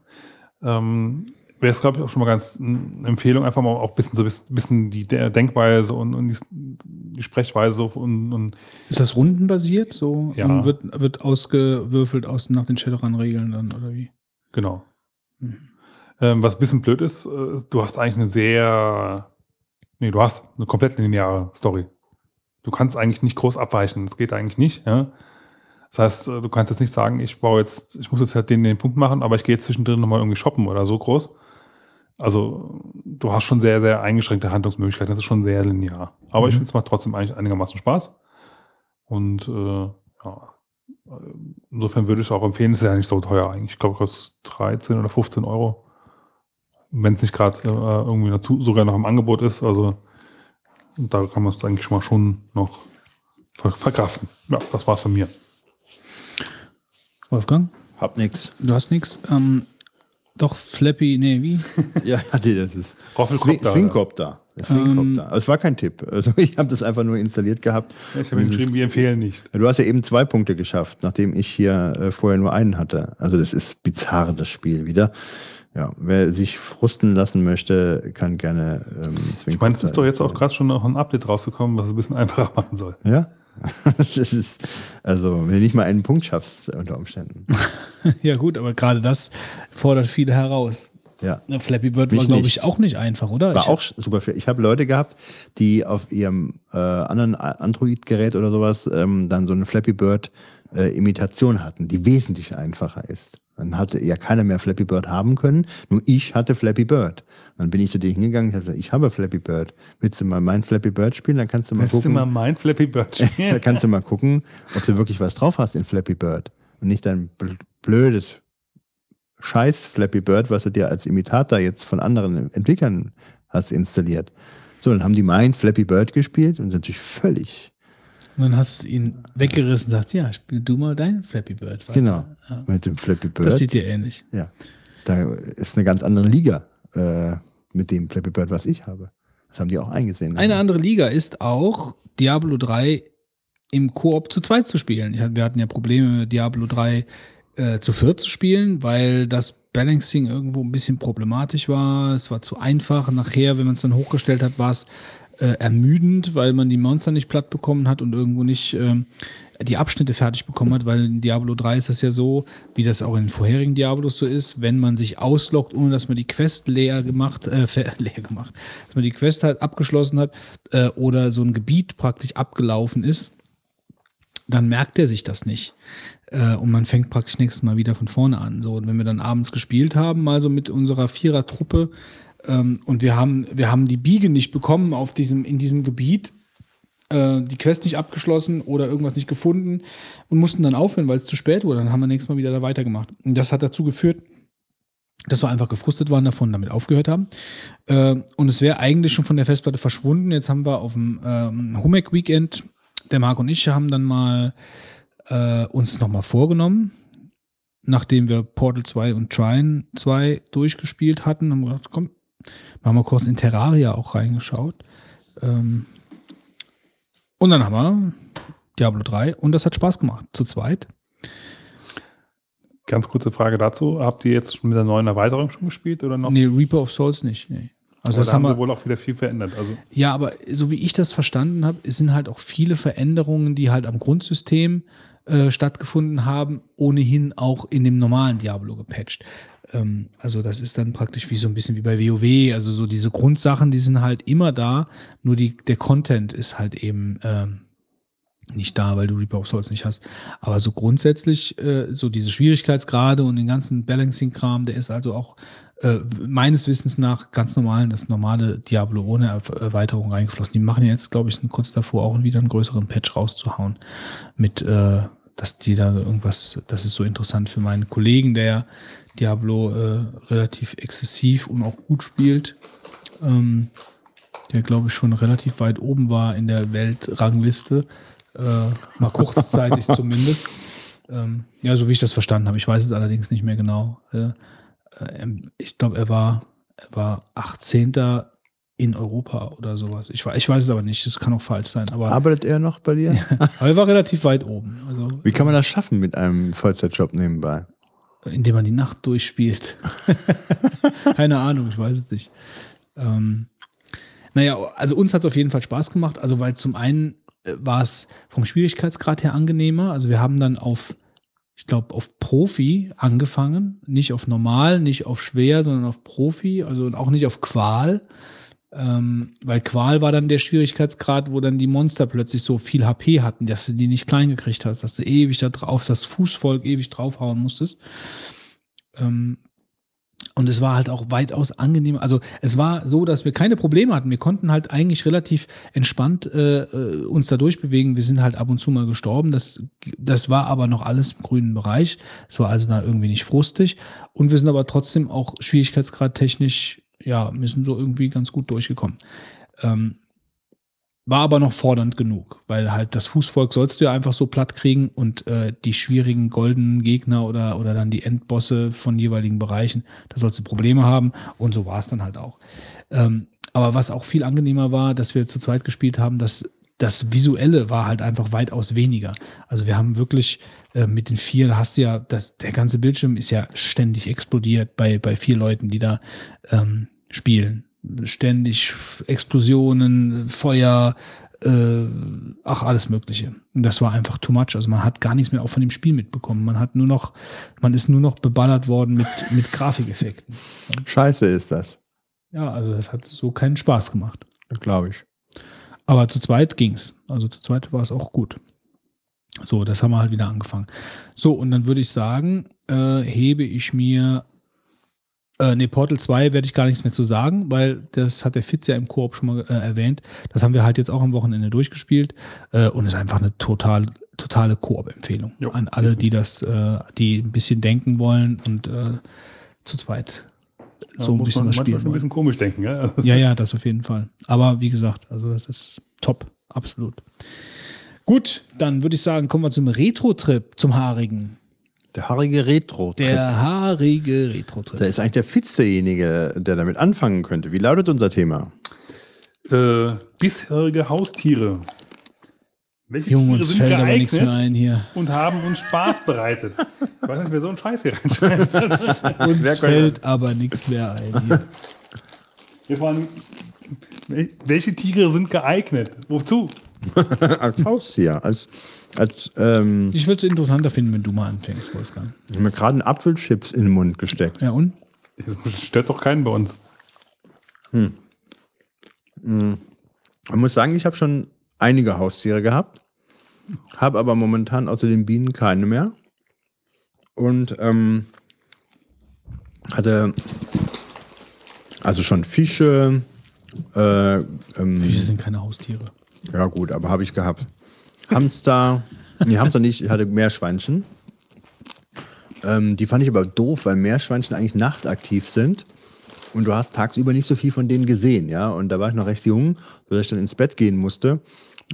ähm, wäre es, glaube ich, auch schon mal ganz eine Empfehlung, einfach mal auch ein bisschen so ein bisschen die Denkweise und, und die, die Sprechweise und, und Ist das rundenbasiert so? Ja. Und wird, wird ausgewürfelt aus, nach den Shadowrun-Regeln dann, oder wie? genau. Mhm. Ähm, was ein bisschen blöd ist, äh, du hast eigentlich eine sehr, nee, du hast eine komplett lineare Story. Du kannst eigentlich nicht groß abweichen. Das geht eigentlich nicht. Ja? Das heißt, äh, du kannst jetzt nicht sagen, ich baue jetzt, ich muss jetzt halt den, den Punkt machen, aber ich gehe jetzt zwischendrin nochmal irgendwie shoppen oder so groß. Also du hast schon sehr, sehr eingeschränkte Handlungsmöglichkeiten. Das ist schon sehr linear. Aber ich Mhm. finde es macht trotzdem eigentlich einigermaßen Spaß. Und äh, ja, insofern würde ich es auch empfehlen, es ist ja nicht so teuer eigentlich. Ich glaube, es kostet 13 oder 15 Euro. Wenn es nicht gerade äh, irgendwie dazu sogar noch im Angebot ist. Also da kann man es eigentlich mal schon noch ver verkraften. Ja, das war's von mir. Wolfgang, Hab nix. du hast nichts? Ähm, doch, Flappy, nee, wie? Ja, nee, das ist Swing, Roffelkopter. Swingcopter. Swingcopter. Aber es war kein Tipp. Also ich habe das einfach nur installiert gehabt. Ich habe geschrieben, wir empfehlen nicht. Du hast ja eben zwei Punkte geschafft, nachdem ich hier äh, vorher nur einen hatte. Also das ist bizarr, das Spiel wieder. Ja, wer sich frusten lassen möchte, kann gerne ähm, Ich meine, es ist doch jetzt auch gerade schon noch ein Update rausgekommen, was es ein bisschen einfacher machen soll. Ja? das ist, also, wenn du nicht mal einen Punkt schaffst, äh, unter Umständen. ja, gut, aber gerade das fordert viele heraus. Ja. Na, Flappy Bird Mich war, glaube ich, auch nicht einfach, oder? War ich, auch super viel. Ich habe Leute gehabt, die auf ihrem äh, anderen A- Android-Gerät oder sowas ähm, dann so eine Flappy Bird-Imitation hatten, die wesentlich einfacher ist. Dann hatte ja keiner mehr Flappy Bird haben können, nur ich hatte Flappy Bird. Dann bin ich zu dir hingegangen und habe ich habe Flappy Bird. Willst du mal mein Flappy Bird spielen? Dann kannst du mal Willst du gucken. mal mein Flappy Bird spielen? kannst du mal gucken, ob du wirklich was drauf hast in Flappy Bird. Und nicht dein bl- blödes Scheiß Flappy Bird, was du dir als Imitator jetzt von anderen Entwicklern hast installiert. So, dann haben die mein Flappy Bird gespielt und sind natürlich völlig, Und dann hast du ihn weggerissen und gesagt, ja, spiel du mal deinen Flappy Bird. weiter. Genau. Ja. mit dem Flappy Bird. Das sieht dir ähnlich. ja, da ist eine ganz andere Liga äh, mit dem Flappy Bird, was ich habe. Das haben die auch eingesehen. Eine andere Liga ist auch Diablo 3 im Koop zu zweit zu spielen. Hatte- wir hatten ja Probleme, Diablo 3 äh, zu viert zu spielen, weil das Balancing irgendwo ein bisschen problematisch war. Es war zu einfach. Nachher, wenn man es dann hochgestellt hat, war es äh, ermüdend, weil man die Monster nicht platt bekommen hat und irgendwo nicht ähm, die Abschnitte fertig bekommen hat, weil in Diablo 3 ist das ja so, wie das auch in den vorherigen Diablos so ist, wenn man sich ausloggt, ohne dass man die Quest leer gemacht, äh, leer gemacht, dass man die Quest halt abgeschlossen hat äh, oder so ein Gebiet praktisch abgelaufen ist, dann merkt er sich das nicht. Äh, und man fängt praktisch nächstes Mal wieder von vorne an. So, und wenn wir dann abends gespielt haben, mal so mit unserer Vierer-Truppe, ähm, und wir haben, wir haben die Biege nicht bekommen auf diesem, in diesem Gebiet, äh, die Quest nicht abgeschlossen oder irgendwas nicht gefunden und mussten dann aufhören, weil es zu spät wurde. Dann haben wir nächstes Mal wieder da weitergemacht. Und das hat dazu geführt, dass wir einfach gefrustet waren davon, damit aufgehört haben. Äh, und es wäre eigentlich schon von der Festplatte verschwunden. Jetzt haben wir auf dem ähm, Humek Weekend, der Marc und ich haben dann mal äh, uns nochmal vorgenommen, nachdem wir Portal 2 und Trine 2 durchgespielt hatten, haben wir gedacht, komm, machen wir kurz in Terraria auch reingeschaut. Ähm, und dann haben wir Diablo 3 und das hat Spaß gemacht, zu zweit. Ganz kurze Frage dazu. Habt ihr jetzt mit der neuen Erweiterung schon gespielt oder noch? Nee, Reaper of Souls nicht. Nee. Also Aber das da haben haben wir sie wohl auch wieder viel verändert. Also Ja, aber so wie ich das verstanden habe, sind halt auch viele Veränderungen, die halt am Grundsystem äh, stattgefunden haben, ohnehin auch in dem normalen Diablo gepatcht. Ähm, also das ist dann praktisch wie so ein bisschen wie bei WoW. Also so diese Grundsachen, die sind halt immer da, nur die, der Content ist halt eben ähm, nicht da, weil du Reaper of Souls nicht hast. Aber so grundsätzlich, äh, so diese Schwierigkeitsgrade und den ganzen Balancing-Kram, der ist also auch äh, meines Wissens nach ganz normal das normale Diablo ohne Erweiterung reingeflossen. Die machen jetzt, glaube ich, kurz davor, auch wieder einen größeren Patch rauszuhauen. Mit, äh, dass die da irgendwas, das ist so interessant für meinen Kollegen, der Diablo äh, relativ exzessiv und auch gut spielt. Ähm, der, glaube ich, schon relativ weit oben war in der Weltrangliste. Äh, mal kurzzeitig zumindest. Ähm, ja, so wie ich das verstanden habe. Ich weiß es allerdings nicht mehr genau. Äh, äh, ich glaube, er war, er war 18. in Europa oder sowas. Ich, ich weiß es aber nicht, das kann auch falsch sein, aber, Arbeitet er noch bei dir? aber er war relativ weit oben. Also, Wie kann man das schaffen mit einem Vollzeitjob nebenbei? Indem man die Nacht durchspielt. Keine Ahnung, ich weiß es nicht. Ähm, naja, also uns hat es auf jeden Fall Spaß gemacht. Also, weil zum einen äh, war es vom Schwierigkeitsgrad her angenehmer. Also, wir haben dann auf, ich glaube, auf Profi angefangen. Nicht auf normal, nicht auf schwer, sondern auf Profi. Also auch nicht auf Qual. Ähm, weil Qual war dann der Schwierigkeitsgrad, wo dann die Monster plötzlich so viel HP hatten, dass du die nicht klein gekriegt hast, dass du ewig da drauf, das Fußvolk ewig draufhauen musstest. Ähm, und es war halt auch weitaus angenehmer. Also es war so, dass wir keine Probleme hatten. Wir konnten halt eigentlich relativ entspannt äh, äh, uns da durchbewegen. Wir sind halt ab und zu mal gestorben. Das, das war aber noch alles im grünen Bereich. Es war also da irgendwie nicht frustig. Und wir sind aber trotzdem auch schwierigkeitsgrad technisch, ja, wir sind so irgendwie ganz gut durchgekommen. Ähm, war aber noch fordernd genug, weil halt das Fußvolk sollst du ja einfach so platt kriegen und äh, die schwierigen goldenen Gegner oder, oder dann die Endbosse von jeweiligen Bereichen, da sollst du Probleme haben und so war es dann halt auch. Ähm, aber was auch viel angenehmer war, dass wir zu zweit gespielt haben, dass das Visuelle war halt einfach weitaus weniger. Also wir haben wirklich äh, mit den vier, hast du ja, das, der ganze Bildschirm ist ja ständig explodiert bei, bei vier Leuten, die da ähm, spielen. Ständig Explosionen, Feuer, äh, ach, alles Mögliche. Und das war einfach too much. Also man hat gar nichts mehr auch von dem Spiel mitbekommen. Man hat nur noch, man ist nur noch beballert worden mit, mit Grafikeffekten. Scheiße ist das, Ja, also das hat so keinen Spaß gemacht. glaube ich. Aber zu zweit ging's. Also zu zweit war es auch gut. So, das haben wir halt wieder angefangen. So, und dann würde ich sagen, äh, hebe ich mir. Äh, ne, Portal 2 werde ich gar nichts mehr zu sagen, weil das hat der Fitz ja im Koop schon mal äh, erwähnt. Das haben wir halt jetzt auch am Wochenende durchgespielt äh, und ist einfach eine total, totale Koop-Empfehlung an alle, die das, äh, die ein bisschen denken wollen und äh, zu zweit so ein bisschen man was spielen schon ein bisschen komisch denken. Ja? Ja, ja, das auf jeden Fall. Aber wie gesagt, also das ist top, absolut. Gut, dann würde ich sagen, kommen wir zum Retro-Trip, zum haarigen. Der haarige retro -Trip. Der haarige Da Retro-Trip. ist eigentlich der Fitz derjenige, der damit anfangen könnte. Wie lautet unser Thema? Äh, bisherige Haustiere. Welche Junge, Tiere sind fällt aber nichts mehr geeignet ein hier. und haben uns Spaß bereitet? Ich weiß nicht, wer so einen Scheiß hier reinschreibt. Uns fällt aber nichts mehr ein hier. Wir fahren, welche Tiere sind geeignet? Wozu? Als Haustier, als, als ähm, Ich würde es interessanter finden, wenn du mal anfängst, Wolfgang. ich habe mir gerade einen Apfelchips in den Mund gesteckt. Ja, und? Das stört doch keinen bei uns. Man muss sagen, ich habe schon einige Haustiere gehabt, habe aber momentan außer den Bienen keine mehr. Und ähm, hatte also schon Fische. Äh, ähm, Fische sind keine Haustiere. Ja gut, aber habe ich gehabt. Hamster, nee, Hamster nicht, ich hatte Meerschweinchen. Ähm, die fand ich aber doof, weil Meerschweinchen eigentlich nachtaktiv sind. Und du hast tagsüber nicht so viel von denen gesehen, ja. Und da war ich noch recht jung, sodass ich dann ins Bett gehen musste.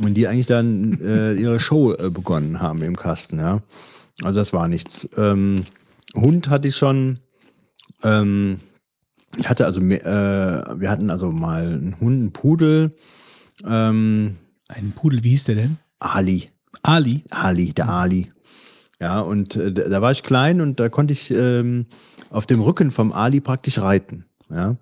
Und die eigentlich dann äh, ihre Show äh, begonnen haben im Kasten, ja. Also das war nichts. Ähm, Hund hatte ich schon. Ähm, ich hatte also, äh, wir hatten also mal einen Hund, einen Pudel. Ähm, Ein Pudel, wie hieß der denn? Ali. Ali. Ali, der Ali. Ja, und äh, da war ich klein und da konnte ich ähm, auf dem Rücken vom Ali praktisch reiten. Ja.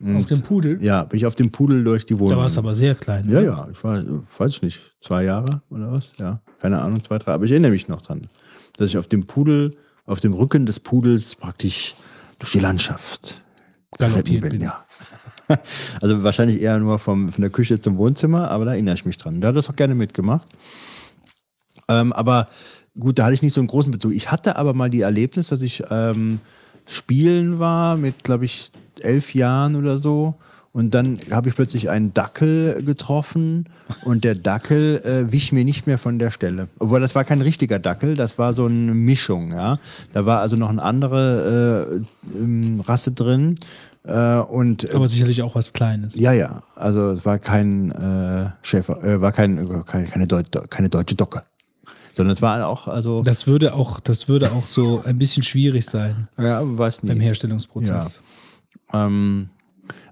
Und, Auf dem Pudel? Ja, bin ich auf dem Pudel durch die Wohnung. Da warst du aber sehr klein. Ja, ne? ja, ich war, weiß ich nicht, zwei Jahre oder was? Ja, keine Ahnung, zwei, drei. Aber ich erinnere mich noch dran, dass ich auf dem Pudel, auf dem Rücken des Pudels praktisch durch die Landschaft geritten bin, bin. ja. Also wahrscheinlich eher nur vom, von der Küche zum Wohnzimmer, aber da erinnere ich mich dran. Da hat das auch gerne mitgemacht. Ähm, aber gut, da hatte ich nicht so einen großen Bezug. Ich hatte aber mal die Erlebnis, dass ich ähm, spielen war mit, glaube ich, elf Jahren oder so. Und dann habe ich plötzlich einen Dackel getroffen und der Dackel äh, wich mir nicht mehr von der Stelle. Obwohl das war kein richtiger Dackel, das war so eine Mischung. Ja, da war also noch eine andere äh, ähm, Rasse drin äh, und äh, Aber sicherlich auch was Kleines. ja, ja. Also es war kein äh, Schäfer, äh, war kein, keine, keine, Deut keine deutsche Docke. Sondern es war auch, also. Das würde auch, das würde auch so ein bisschen schwierig sein ja, weiß beim nicht. Herstellungsprozess. Ähm,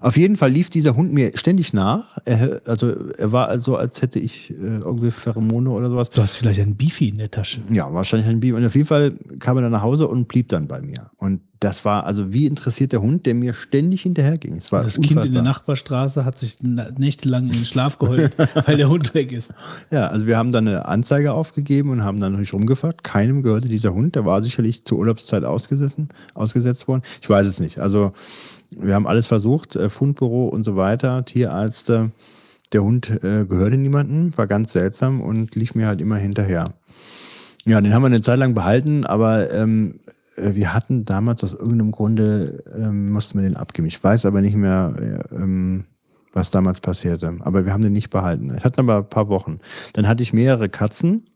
Auf jeden Fall lief dieser Hund mir ständig nach. Er, also er war also, als hätte ich äh, irgendwie Pheromone oder sowas. Du hast vielleicht ein Beefy in der Tasche. Ja, wahrscheinlich ein Biber. Und auf jeden Fall kam er dann nach Hause und blieb dann bei mir. Und das war also wie interessiert der Hund, der mir ständig hinterherging. Das Kind in der unfassbar. Nachbarstraße hat sich nächtelang in den Schlaf geheult, weil der Hund weg ist. Ja, also wir haben dann eine Anzeige aufgegeben und haben dann natürlich rumgefragt. Keinem gehörte dieser Hund. Der war sicherlich zur Urlaubszeit ausgesessen, ausgesetzt worden. Ich weiß es nicht. Also wir haben alles versucht, äh, Fundbüro und so weiter, Tierärzte. Der Hund äh, gehörte niemandem, war ganz seltsam und lief mir halt immer hinterher. Ja, den haben wir eine Zeit lang behalten, aber ähm, äh, wir hatten damals aus irgendeinem Grunde, ähm, mussten wir den abgeben. Ich weiß aber nicht mehr, äh, ähm, was damals passierte. Aber wir haben den nicht behalten. Ich hatte aber ein paar Wochen. Dann hatte ich mehrere Katzen.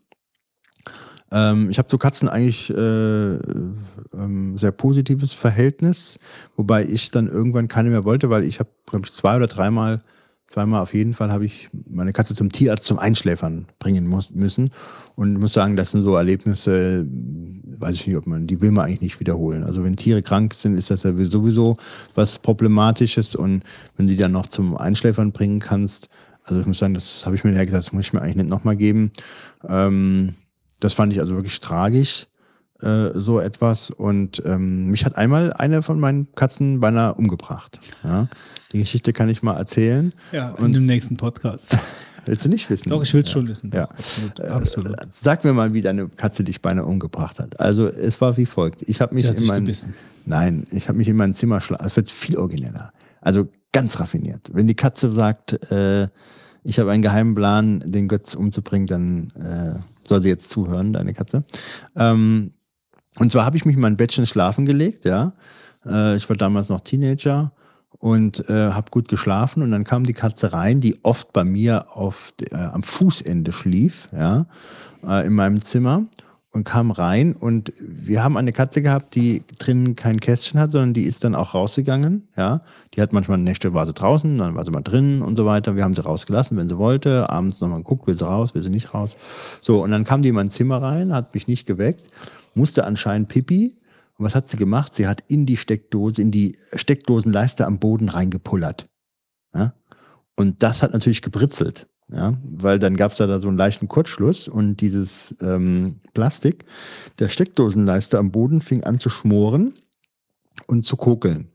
Ähm, ich habe zu Katzen eigentlich äh, ähm, sehr positives Verhältnis, wobei ich dann irgendwann keine mehr wollte, weil ich habe, glaube ich, zwei oder dreimal, zweimal auf jeden Fall habe ich meine Katze zum Tierarzt zum Einschläfern bringen muss, müssen und muss sagen, das sind so Erlebnisse, weiß ich nicht, ob man, die will man eigentlich nicht wiederholen. Also wenn Tiere krank sind, ist das ja sowieso was Problematisches und wenn die dann noch zum Einschläfern bringen kannst, also ich muss sagen, das habe ich mir ja gesagt, das muss ich mir eigentlich nicht nochmal geben. Ähm, das fand ich also wirklich tragisch, äh, so etwas. Und ähm, mich hat einmal eine von meinen Katzen beinahe umgebracht. Ja? Die Geschichte kann ich mal erzählen. Ja, Und- in dem nächsten Podcast. Willst du nicht wissen? Doch, ich will es schon wissen. Ja. Absolut. Äh, Absolut. Sag mir mal, wie deine Katze dich beinahe umgebracht hat. Also es war wie folgt. Ich habe mich in mein gebissen. Nein, ich habe mich in mein Zimmer schla Es wird viel origineller. Also ganz raffiniert. Wenn die Katze sagt, äh, ich habe einen geheimen Plan, den Götz umzubringen, dann äh, soll sie jetzt zuhören, deine Katze. Ähm, und zwar habe ich mich in mein Bettchen schlafen gelegt, ja. Äh, ich war damals noch Teenager und äh, habe gut geschlafen und dann kam die Katze rein, die oft bei mir auf, äh, am Fußende schlief, ja, äh, in meinem Zimmer und kam rein und wir haben eine Katze gehabt, die drinnen kein Kästchen hat, sondern die ist dann auch rausgegangen, ja. Die hat manchmal Nächte war sie draußen, dann war sie mal drinnen und so weiter. Wir haben sie rausgelassen, wenn sie wollte. Abends nochmal geguckt, will sie raus, will sie nicht raus. So, und dann kam die in mein Zimmer rein, hat mich nicht geweckt, musste anscheinend Pipi. Und was hat sie gemacht? Sie hat in die Steckdose, in die Steckdosenleiste am Boden reingepullert. Ja? Und das hat natürlich gebritzelt. Ja, weil dann gab es da so einen leichten Kurzschluss und dieses ähm, Plastik der Steckdosenleiste am Boden fing an zu schmoren und zu kokeln.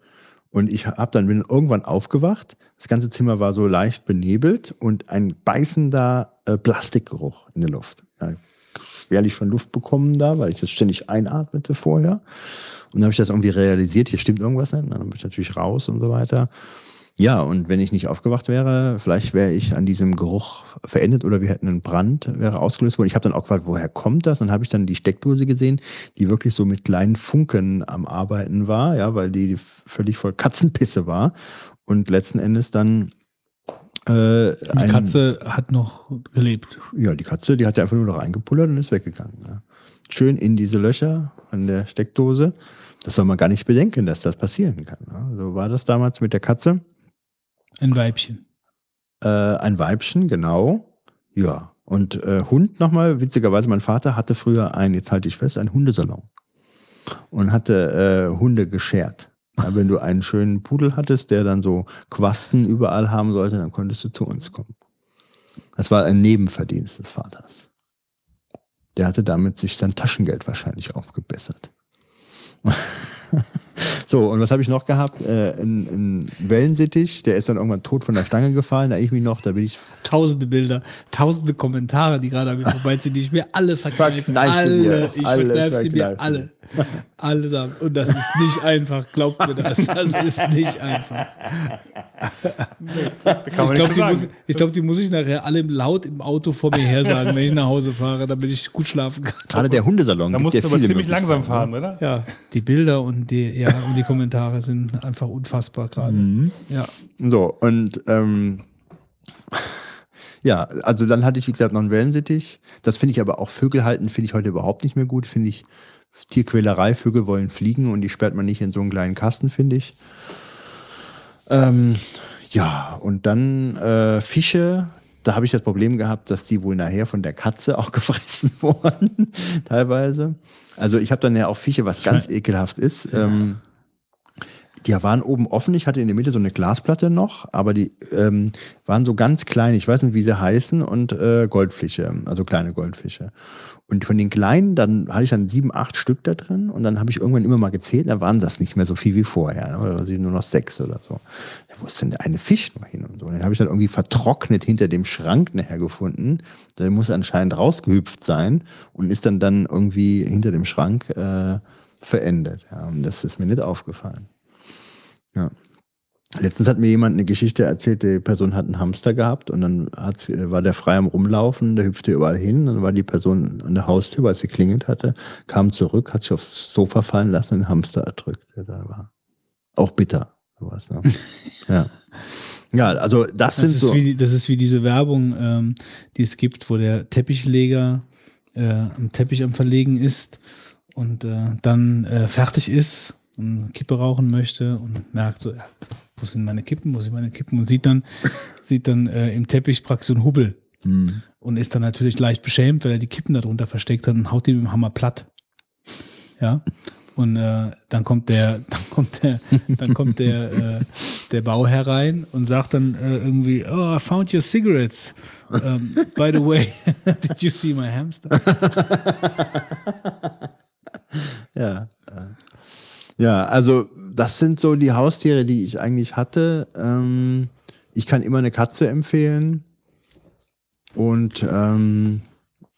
Und ich habe dann bin irgendwann aufgewacht. Das ganze Zimmer war so leicht benebelt und ein beißender äh, Plastikgeruch in der Luft. Ja, schwerlich schon Luft bekommen da, weil ich das ständig einatmete vorher. Und dann habe ich das irgendwie realisiert, hier stimmt irgendwas nicht. Dann bin ich natürlich raus und so weiter. Ja, und wenn ich nicht aufgewacht wäre, vielleicht wäre ich an diesem Geruch verendet oder wir hätten einen Brand, wäre ausgelöst worden. Ich habe dann auch gefragt, woher kommt das? Dann habe ich dann die Steckdose gesehen, die wirklich so mit kleinen Funken am Arbeiten war, ja, weil die völlig voll Katzenpisse war. Und letzten Endes dann äh, Die ein- Katze hat noch gelebt. ja, die Katze, die hat ja einfach nur noch reingepullert und ist weggegangen. Ja. Schön in diese Löcher an der Steckdose. Das soll man gar nicht bedenken, dass das passieren kann. Ja. So war das damals mit der Katze. Ein Weibchen. Äh, ein Weibchen, genau. Ja. Und äh, Hund nochmal, witzigerweise, mein Vater hatte früher ein, jetzt halte ich fest, ein Hundesalon. Und hatte äh, Hunde geschert. Ja, wenn du einen schönen Pudel hattest, der dann so Quasten überall haben sollte, dann konntest du zu uns kommen. Das war ein Nebenverdienst des Vaters. Der hatte damit sich sein Taschengeld wahrscheinlich aufgebessert. so, und was habe ich noch gehabt? Äh, ein, ein Wellensittich, der ist dann irgendwann tot von der Stange gefallen, da ich mich noch, da bin ich Tausende Bilder, tausende Kommentare, die gerade an mir vorbeiziehen, die ich mir alle verkneife. Verkneife Alle, ich Alle verkneife sie mir alle. Allesamt. Und das ist nicht einfach, glaubt mir das. Das ist nicht einfach. Kann Ich glaube, die, muss, ich glaub, die muss ich nachher alle laut im Auto vor mir her sagen, wenn ich nach Hause fahre, damit ich gut schlafen kann. gerade der Hundesalon. Da musst ja du aber ziemlich langsam fahren, oder? Ja, die Bilder und die, ja, und die Kommentare sind einfach unfassbar gerade. Mhm. Ja. So, und ähm, ja, also dann hatte ich, wie gesagt, noch einen Wellensittich. Das finde ich aber auch Vögel halten, finde ich heute überhaupt nicht mehr gut. Finde ich Tierquälerei, Vögel wollen fliegen und die sperrt man nicht in so einen kleinen Kasten, finde ich. Ähm, ja, und dann äh, Fische. Da habe ich das Problem gehabt, dass die wohl nachher von der Katze auch gefressen wurden, teilweise. Also ich habe dann ja auch Fische, was ganz ekelhaft ist. Ähm, Die waren oben offen. Ich hatte in der Mitte so eine Glasplatte noch, aber die ähm, waren so ganz klein. Ich weiß nicht, wie sie heißen und äh, Goldfische, also kleine Goldfische. Und von den kleinen, dann hatte ich dann sieben, acht Stück da drin und dann habe ich irgendwann immer mal gezählt, da waren das nicht mehr so viel wie vorher. Da waren sie nur noch sechs oder so. Ja, wo ist denn der eine Fisch noch hin und so? Und den habe ich dann irgendwie vertrocknet hinter dem Schrank nachher gefunden. Der muss anscheinend rausgehüpft sein und ist dann dann irgendwie hinter dem Schrank äh, verendet. Ja, und das ist mir nicht aufgefallen. Ja. Letztens hat mir jemand eine Geschichte erzählt, die Person hat einen Hamster gehabt und dann hat, war der frei am Rumlaufen, der hüpfte überall hin, dann war die Person an der Haustür, weil sie klingelt hatte, kam zurück, hat sich aufs Sofa fallen lassen und den Hamster erdrückt, der da war. Auch bitter, sowas, ne? ja. Ja, also das, Das sind ist, so. wie, das ist wie diese Werbung, ähm, die es gibt, wo der Teppichleger äh, am Teppich am Verlegen ist und äh, dann äh, fertig ist und Kippe rauchen möchte und merkt so, ja, wo sind meine Kippen, wo sind meine Kippen und sieht dann, sieht dann äh, im Teppich praktisch so einen Hubbel Hm. und ist dann natürlich leicht beschämt, weil er die Kippen darunter versteckt hat und haut die mit dem Hammer platt. Ja. Und äh, dann kommt der, dann kommt der, dann kommt der, äh, der Bauherr rein und sagt dann äh, irgendwie, oh, I found your cigarettes. Um, by the way, did you see my hamster? Ja. Ja, also das sind so die Haustiere, die ich eigentlich hatte. Ähm, ich kann immer eine Katze empfehlen. Und ähm,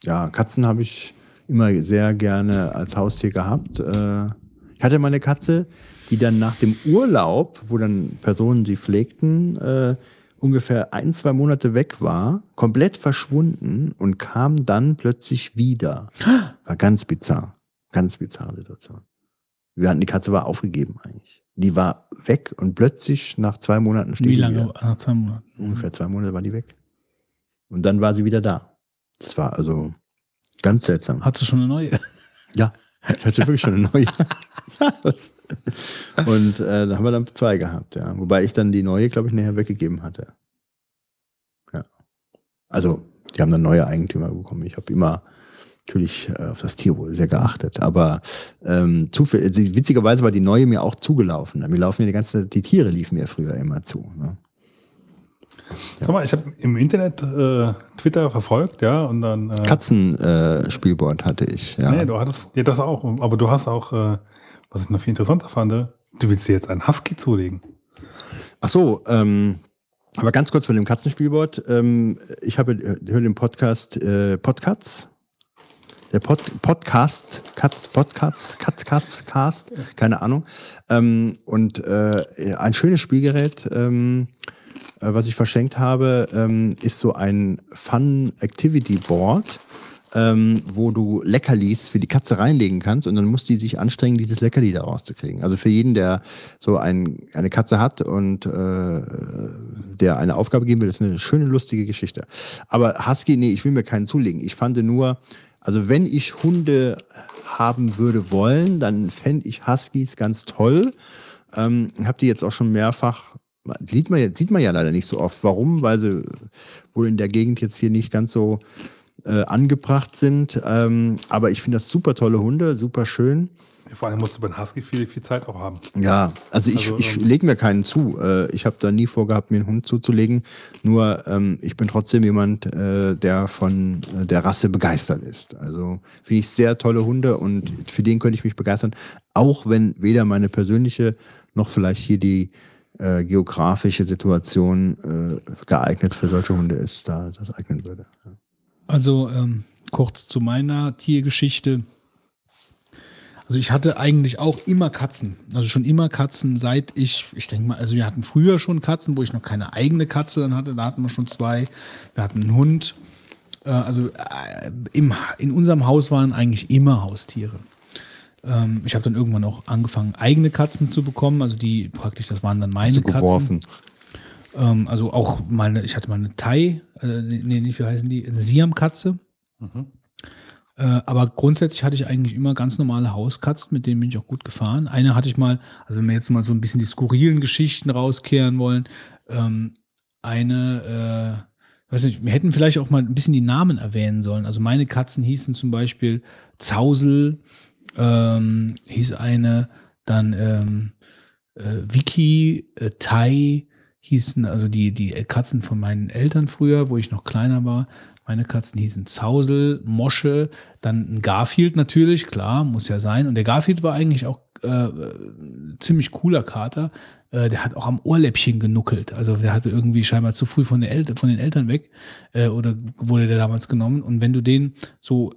ja, Katzen habe ich immer sehr gerne als Haustier gehabt. Äh, ich hatte mal eine Katze, die dann nach dem Urlaub, wo dann Personen sie pflegten, äh, ungefähr ein, zwei Monate weg war, komplett verschwunden und kam dann plötzlich wieder. War ganz bizarr. Ganz bizarre Situation. Wir hatten, die Katze war aufgegeben eigentlich. Die war weg und plötzlich nach zwei Monaten steht Wie lange? Nach zwei Monaten. Ungefähr zwei Monate war die weg. Und dann war sie wieder da. Das war also ganz seltsam. Hast du schon eine neue? Ja, ich hatte wirklich schon eine neue. und äh, da haben wir dann zwei gehabt, ja. Wobei ich dann die neue, glaube ich, nachher weggegeben hatte. Ja. Also, die haben dann neue Eigentümer bekommen. Ich habe immer natürlich äh, auf das Tierwohl sehr geachtet. Aber ähm, zufällig, die- witzigerweise war die neue mir auch zugelaufen. Mir laufen ja die ganze, die Tiere liefen mir früher immer zu. Ne? Sag mal, ich habe im Internet äh, Twitter verfolgt, ja, und dann. Äh, Katzenspielboard äh, hatte ich. Ja. Nee, du hattest ja das auch, aber du hast auch, äh, was ich noch viel interessanter fand, du willst dir jetzt einen Husky zulegen. Ach so, ähm, aber ganz kurz von dem Katzenspielboard. Ähm, ich habe äh, höre den Podcast äh, Podcasts. Der Pod, Podcast, Katz, Podcasts, Katz, Katz, Cast, keine Ahnung. Ähm, und äh, ein schönes Spielgerät, ähm, äh, was ich verschenkt habe, ähm, ist so ein Fun Activity Board, ähm, wo du Leckerlis für die Katze reinlegen kannst und dann muss die sich anstrengen, dieses Leckerli da rauszukriegen. Also für jeden, der so ein, eine Katze hat und äh, der eine Aufgabe geben will, ist eine schöne, lustige Geschichte. Aber Husky, nee, ich will mir keinen zulegen. Ich fand nur, also wenn ich Hunde haben würde wollen, dann fände ich Huskies ganz toll. Ähm, hab die jetzt auch schon mehrfach Sieht man, ja- sieht man ja leider nicht so oft. Warum? Weil sie wohl in der Gegend jetzt hier nicht ganz so äh, angebracht sind. Ähm, aber ich finde das super tolle Hunde, super schön. Vor allem musst du beim Husky viel, viel Zeit auch haben. Ja, also ich, Also, ich lege mir keinen zu. Äh, ich habe da nie vorgehabt, mir einen Hund zuzulegen. Nur ähm, ich bin trotzdem jemand, äh, der von äh, der Rasse begeistert ist. Also finde ich sehr tolle Hunde und für den könnte ich mich begeistern. Auch wenn weder meine persönliche noch vielleicht hier die äh, geografische Situation äh, geeignet für solche Hunde ist, da das eignen würde. Ja. Also ähm, kurz zu meiner Tiergeschichte. Also ich hatte eigentlich auch immer Katzen. Also schon immer Katzen, seit ich, ich denke mal, also wir hatten früher schon Katzen, wo ich noch keine eigene Katze dann hatte. Da hatten wir schon zwei. Wir hatten einen Hund. Äh, also äh, im, in unserem Haus waren eigentlich immer Haustiere. Ähm, ich habe dann irgendwann auch angefangen, eigene Katzen zu bekommen. Also die praktisch, das waren dann meine Hast du Katzen. geworfen. Ähm, also auch meine, ich hatte mal eine Thai, äh, nee, nicht, wie heißen die? Eine Siam-Katze. Äh, aber grundsätzlich hatte ich eigentlich immer ganz normale Hauskatzen, mit denen bin ich auch gut gefahren. Eine hatte ich mal, also wenn wir jetzt mal so ein bisschen die skurrilen Geschichten rauskehren wollen, ähm, eine, äh, weiß nicht, wir hätten vielleicht auch mal ein bisschen die Namen erwähnen sollen. Also meine Katzen hießen zum Beispiel Zausel, ähm, hieß eine, dann ähm, äh, Vicky, äh, Tai hießen, also die, die Katzen von meinen Eltern früher, wo ich noch kleiner war. Meine Katzen hießen Zausel, Mosche, dann ein Garfield natürlich, klar, muss ja sein. Und der Garfield war eigentlich auch äh, ziemlich cooler Kater. Äh, der hat auch am Ohrläppchen genuckelt. Also der hatte irgendwie scheinbar zu früh von, der El von den Eltern weg äh, oder wurde der damals genommen. Und wenn du den so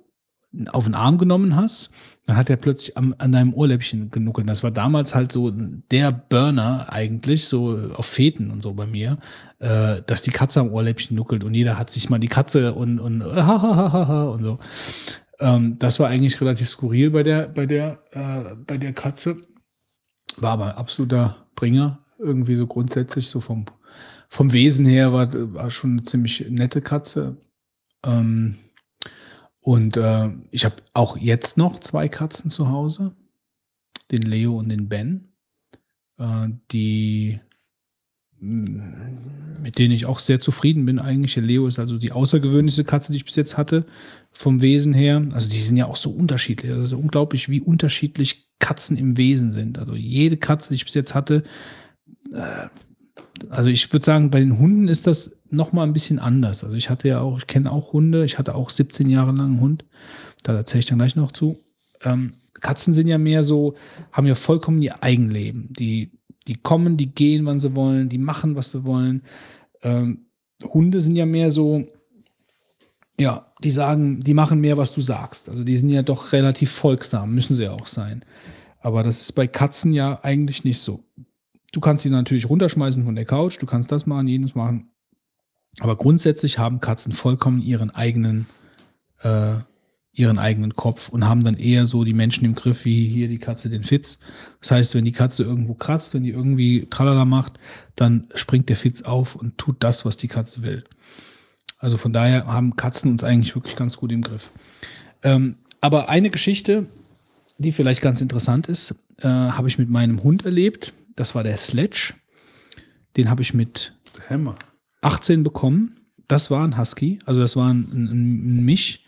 auf den Arm genommen hast, dann hat er plötzlich am, an deinem Ohrläppchen genuckelt. Das war damals halt so der Burner eigentlich, so auf Feten und so bei mir, äh, dass die Katze am Ohrläppchen nuckelt und jeder hat sich mal die Katze und, und, und so. Ähm, das war eigentlich relativ skurril bei der, bei der, äh, bei der Katze. War aber ein absoluter Bringer, irgendwie so grundsätzlich, so vom, vom Wesen her war, war schon eine ziemlich nette Katze. Ähm, und äh, ich habe auch jetzt noch zwei Katzen zu Hause, den Leo und den Ben, äh, die mm, mit denen ich auch sehr zufrieden bin eigentlich. Der Leo ist also die außergewöhnlichste Katze, die ich bis jetzt hatte, vom Wesen her. Also die sind ja auch so unterschiedlich. Also unglaublich, wie unterschiedlich Katzen im Wesen sind. Also jede Katze, die ich bis jetzt hatte, äh, also ich würde sagen, bei den Hunden ist das noch mal ein bisschen anders. Also ich hatte ja auch, ich kenne auch Hunde, ich hatte auch 17 Jahre lang einen Hund, da erzähle ich dann gleich noch zu. Ähm, Katzen sind ja mehr so, haben ja vollkommen ihr Eigenleben. Die, die kommen, die gehen, wann sie wollen, die machen, was sie wollen. Ähm, Hunde sind ja mehr so, ja, die sagen, die machen mehr, was du sagst. Also die sind ja doch relativ folgsam, müssen sie ja auch sein. Aber das ist bei Katzen ja eigentlich nicht so. Du kannst sie natürlich runterschmeißen von der Couch, du kannst das machen, jenes machen. Aber grundsätzlich haben Katzen vollkommen ihren eigenen, äh, ihren eigenen Kopf und haben dann eher so die Menschen im Griff, wie hier die Katze den Fitz. Das heißt, wenn die Katze irgendwo kratzt, wenn die irgendwie tralala macht, dann springt der Fitz auf und tut das, was die Katze will. Also von daher haben Katzen uns eigentlich wirklich ganz gut im Griff. Ähm, aber eine Geschichte, die vielleicht ganz interessant ist, äh, habe ich mit meinem Hund erlebt. Das war der Sledge. Den habe ich mit Hammer. 18 bekommen. Das war ein Husky, also das war ein, ein, ein Misch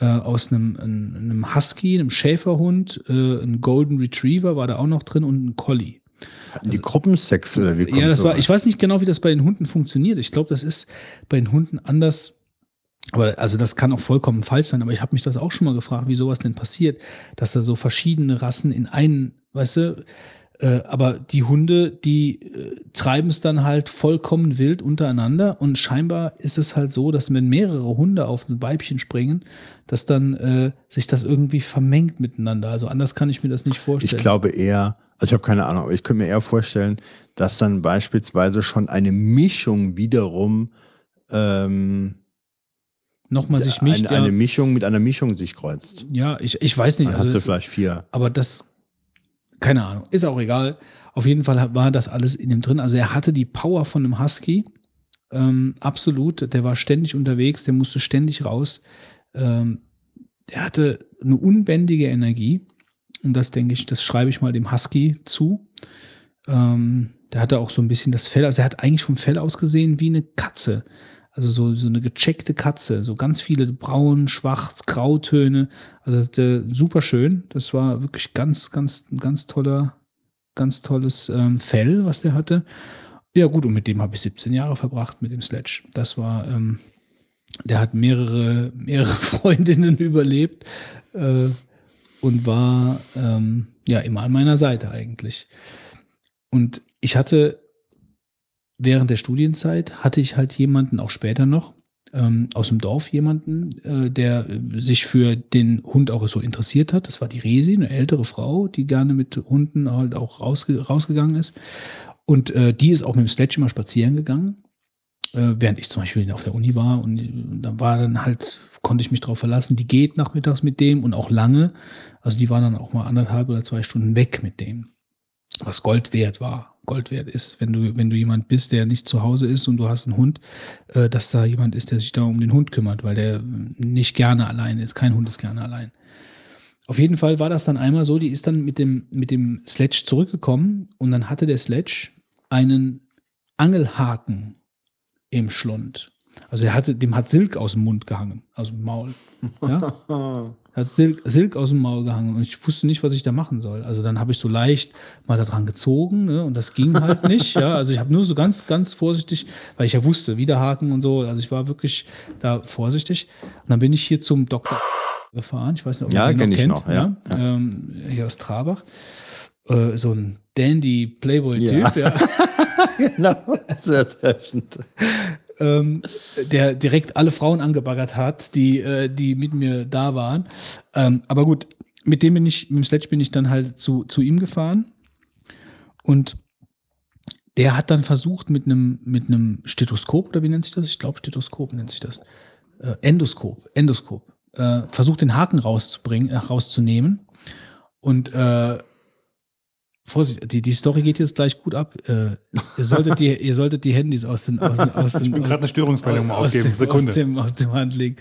äh, aus einem, ein, einem Husky, einem Schäferhund, äh, ein Golden Retriever war da auch noch drin und ein Collie. Hatten die Gruppensex oder wie kommt Ja, das war, sowas? ich weiß nicht genau, wie das bei den Hunden funktioniert. Ich glaube, das ist bei den Hunden anders. Aber also das kann auch vollkommen falsch sein, aber ich habe mich das auch schon mal gefragt, wie sowas denn passiert, dass da so verschiedene Rassen in einen, weißt du, äh, aber die Hunde, die äh, treiben es dann halt vollkommen wild untereinander und scheinbar ist es halt so, dass wenn mehrere Hunde auf ein Weibchen springen, dass dann äh, sich das irgendwie vermengt miteinander. Also anders kann ich mir das nicht Ich vorstellen. glaube eher, also ich habe keine Ahnung, aber ich könnte mir eher vorstellen, dass dann beispielsweise schon eine Mischung wiederum ähm, Nochmal sich mischt, eine, ja, eine Mischung mit einer Mischung sich kreuzt. ja, ich, ich weiß nicht. Dann Also hast du vielleicht vier. aber das, keine Ahnung, ist auch egal. Auf jeden Fall war das alles in ihm drin. Also er hatte die Power von einem Husky. Ähm, absolut. Der war ständig unterwegs, der musste ständig raus. Ähm, der hatte eine unbändige Energie. Und das denke ich, das schreibe ich mal dem Husky zu. Ähm, der hatte auch so ein bisschen das Fell, also er hat eigentlich vom Fell aus gesehen wie eine Katze. Also so, so eine gecheckte Katze, so ganz viele braun, schwarz, grautöne. Also der, super schön. Das war wirklich ganz, ganz, ganz toller, ganz tolles ähm, Fell, was der hatte. Ja, gut, und mit dem habe ich 17 Jahre verbracht, mit dem Sledge. Das war, ähm, der hat mehrere, mehrere Freundinnen überlebt äh, und war ähm, ja immer an meiner Seite eigentlich. Und ich hatte während der Studienzeit hatte ich halt jemanden, auch später noch, ähm, aus dem Dorf jemanden, äh, der äh, sich für den Hund auch so interessiert hat. Das war die Resi, eine ältere Frau, die gerne mit Hunden halt auch rausge rausgegangen ist. Und äh, die ist auch mit dem Sledge immer spazieren gegangen, äh, während ich zum Beispiel auf der Uni war. Und äh, da war dann halt, konnte ich mich darauf verlassen, die geht nachmittags mit dem und auch lange. Also die war dann auch mal anderthalb oder zwei Stunden weg mit dem was Gold wert war, Gold wert ist, wenn du, wenn du jemand bist, der nicht zu Hause ist und du hast einen Hund, äh, dass da jemand ist, der sich da um den Hund kümmert, weil der nicht gerne allein ist. Kein Hund ist gerne allein. Auf jeden Fall war das dann einmal so, die ist dann mit dem, mit dem Sledge zurückgekommen und dann hatte der Sledge einen Angelhaken im Schlund. Also er hatte, dem hat Silk aus dem Mund gehangen, aus dem Maul. Ja? Er hat Silk, Silk aus dem Maul gehangen und ich wusste nicht, was ich da machen soll. Also dann habe ich so leicht mal da dran gezogen ne? und das ging halt nicht. ja? Also ich habe nur so ganz, ganz vorsichtig, weil ich ja wusste, Widerhaken und so. Also ich war wirklich da vorsichtig. Und dann bin ich hier zum Doktor gefahren. Ich weiß nicht, ob Ja, ihr den kenn ich kennt. noch, ja. Ähm, hier aus Trabach. Äh, so ein Dandy-Playboy-Typ, ja. genau, sehr treffend. Ähm, der direkt alle Frauen angebaggert hat, die, äh, die mit mir da waren. Ähm, aber gut, mit dem bin ich, mit dem Sledge bin ich dann halt zu, zu ihm gefahren. Und der hat dann versucht mit einem mit Stethoskop, oder wie nennt sich das? Ich glaube, Stethoskop nennt sich das. Äh, Endoskop, Endoskop. Äh, versucht den Haken rauszubringen, äh, rauszunehmen. Und äh, Vorsicht, die, die Story geht jetzt gleich gut ab. Äh, ihr, solltet die, ihr solltet die Handys aus den, aus den, aus den Ich bin gerade eine Störungsmeldung mal aus ausgeben. dem, Sekunde. Aus dem, aus dem Hand legen.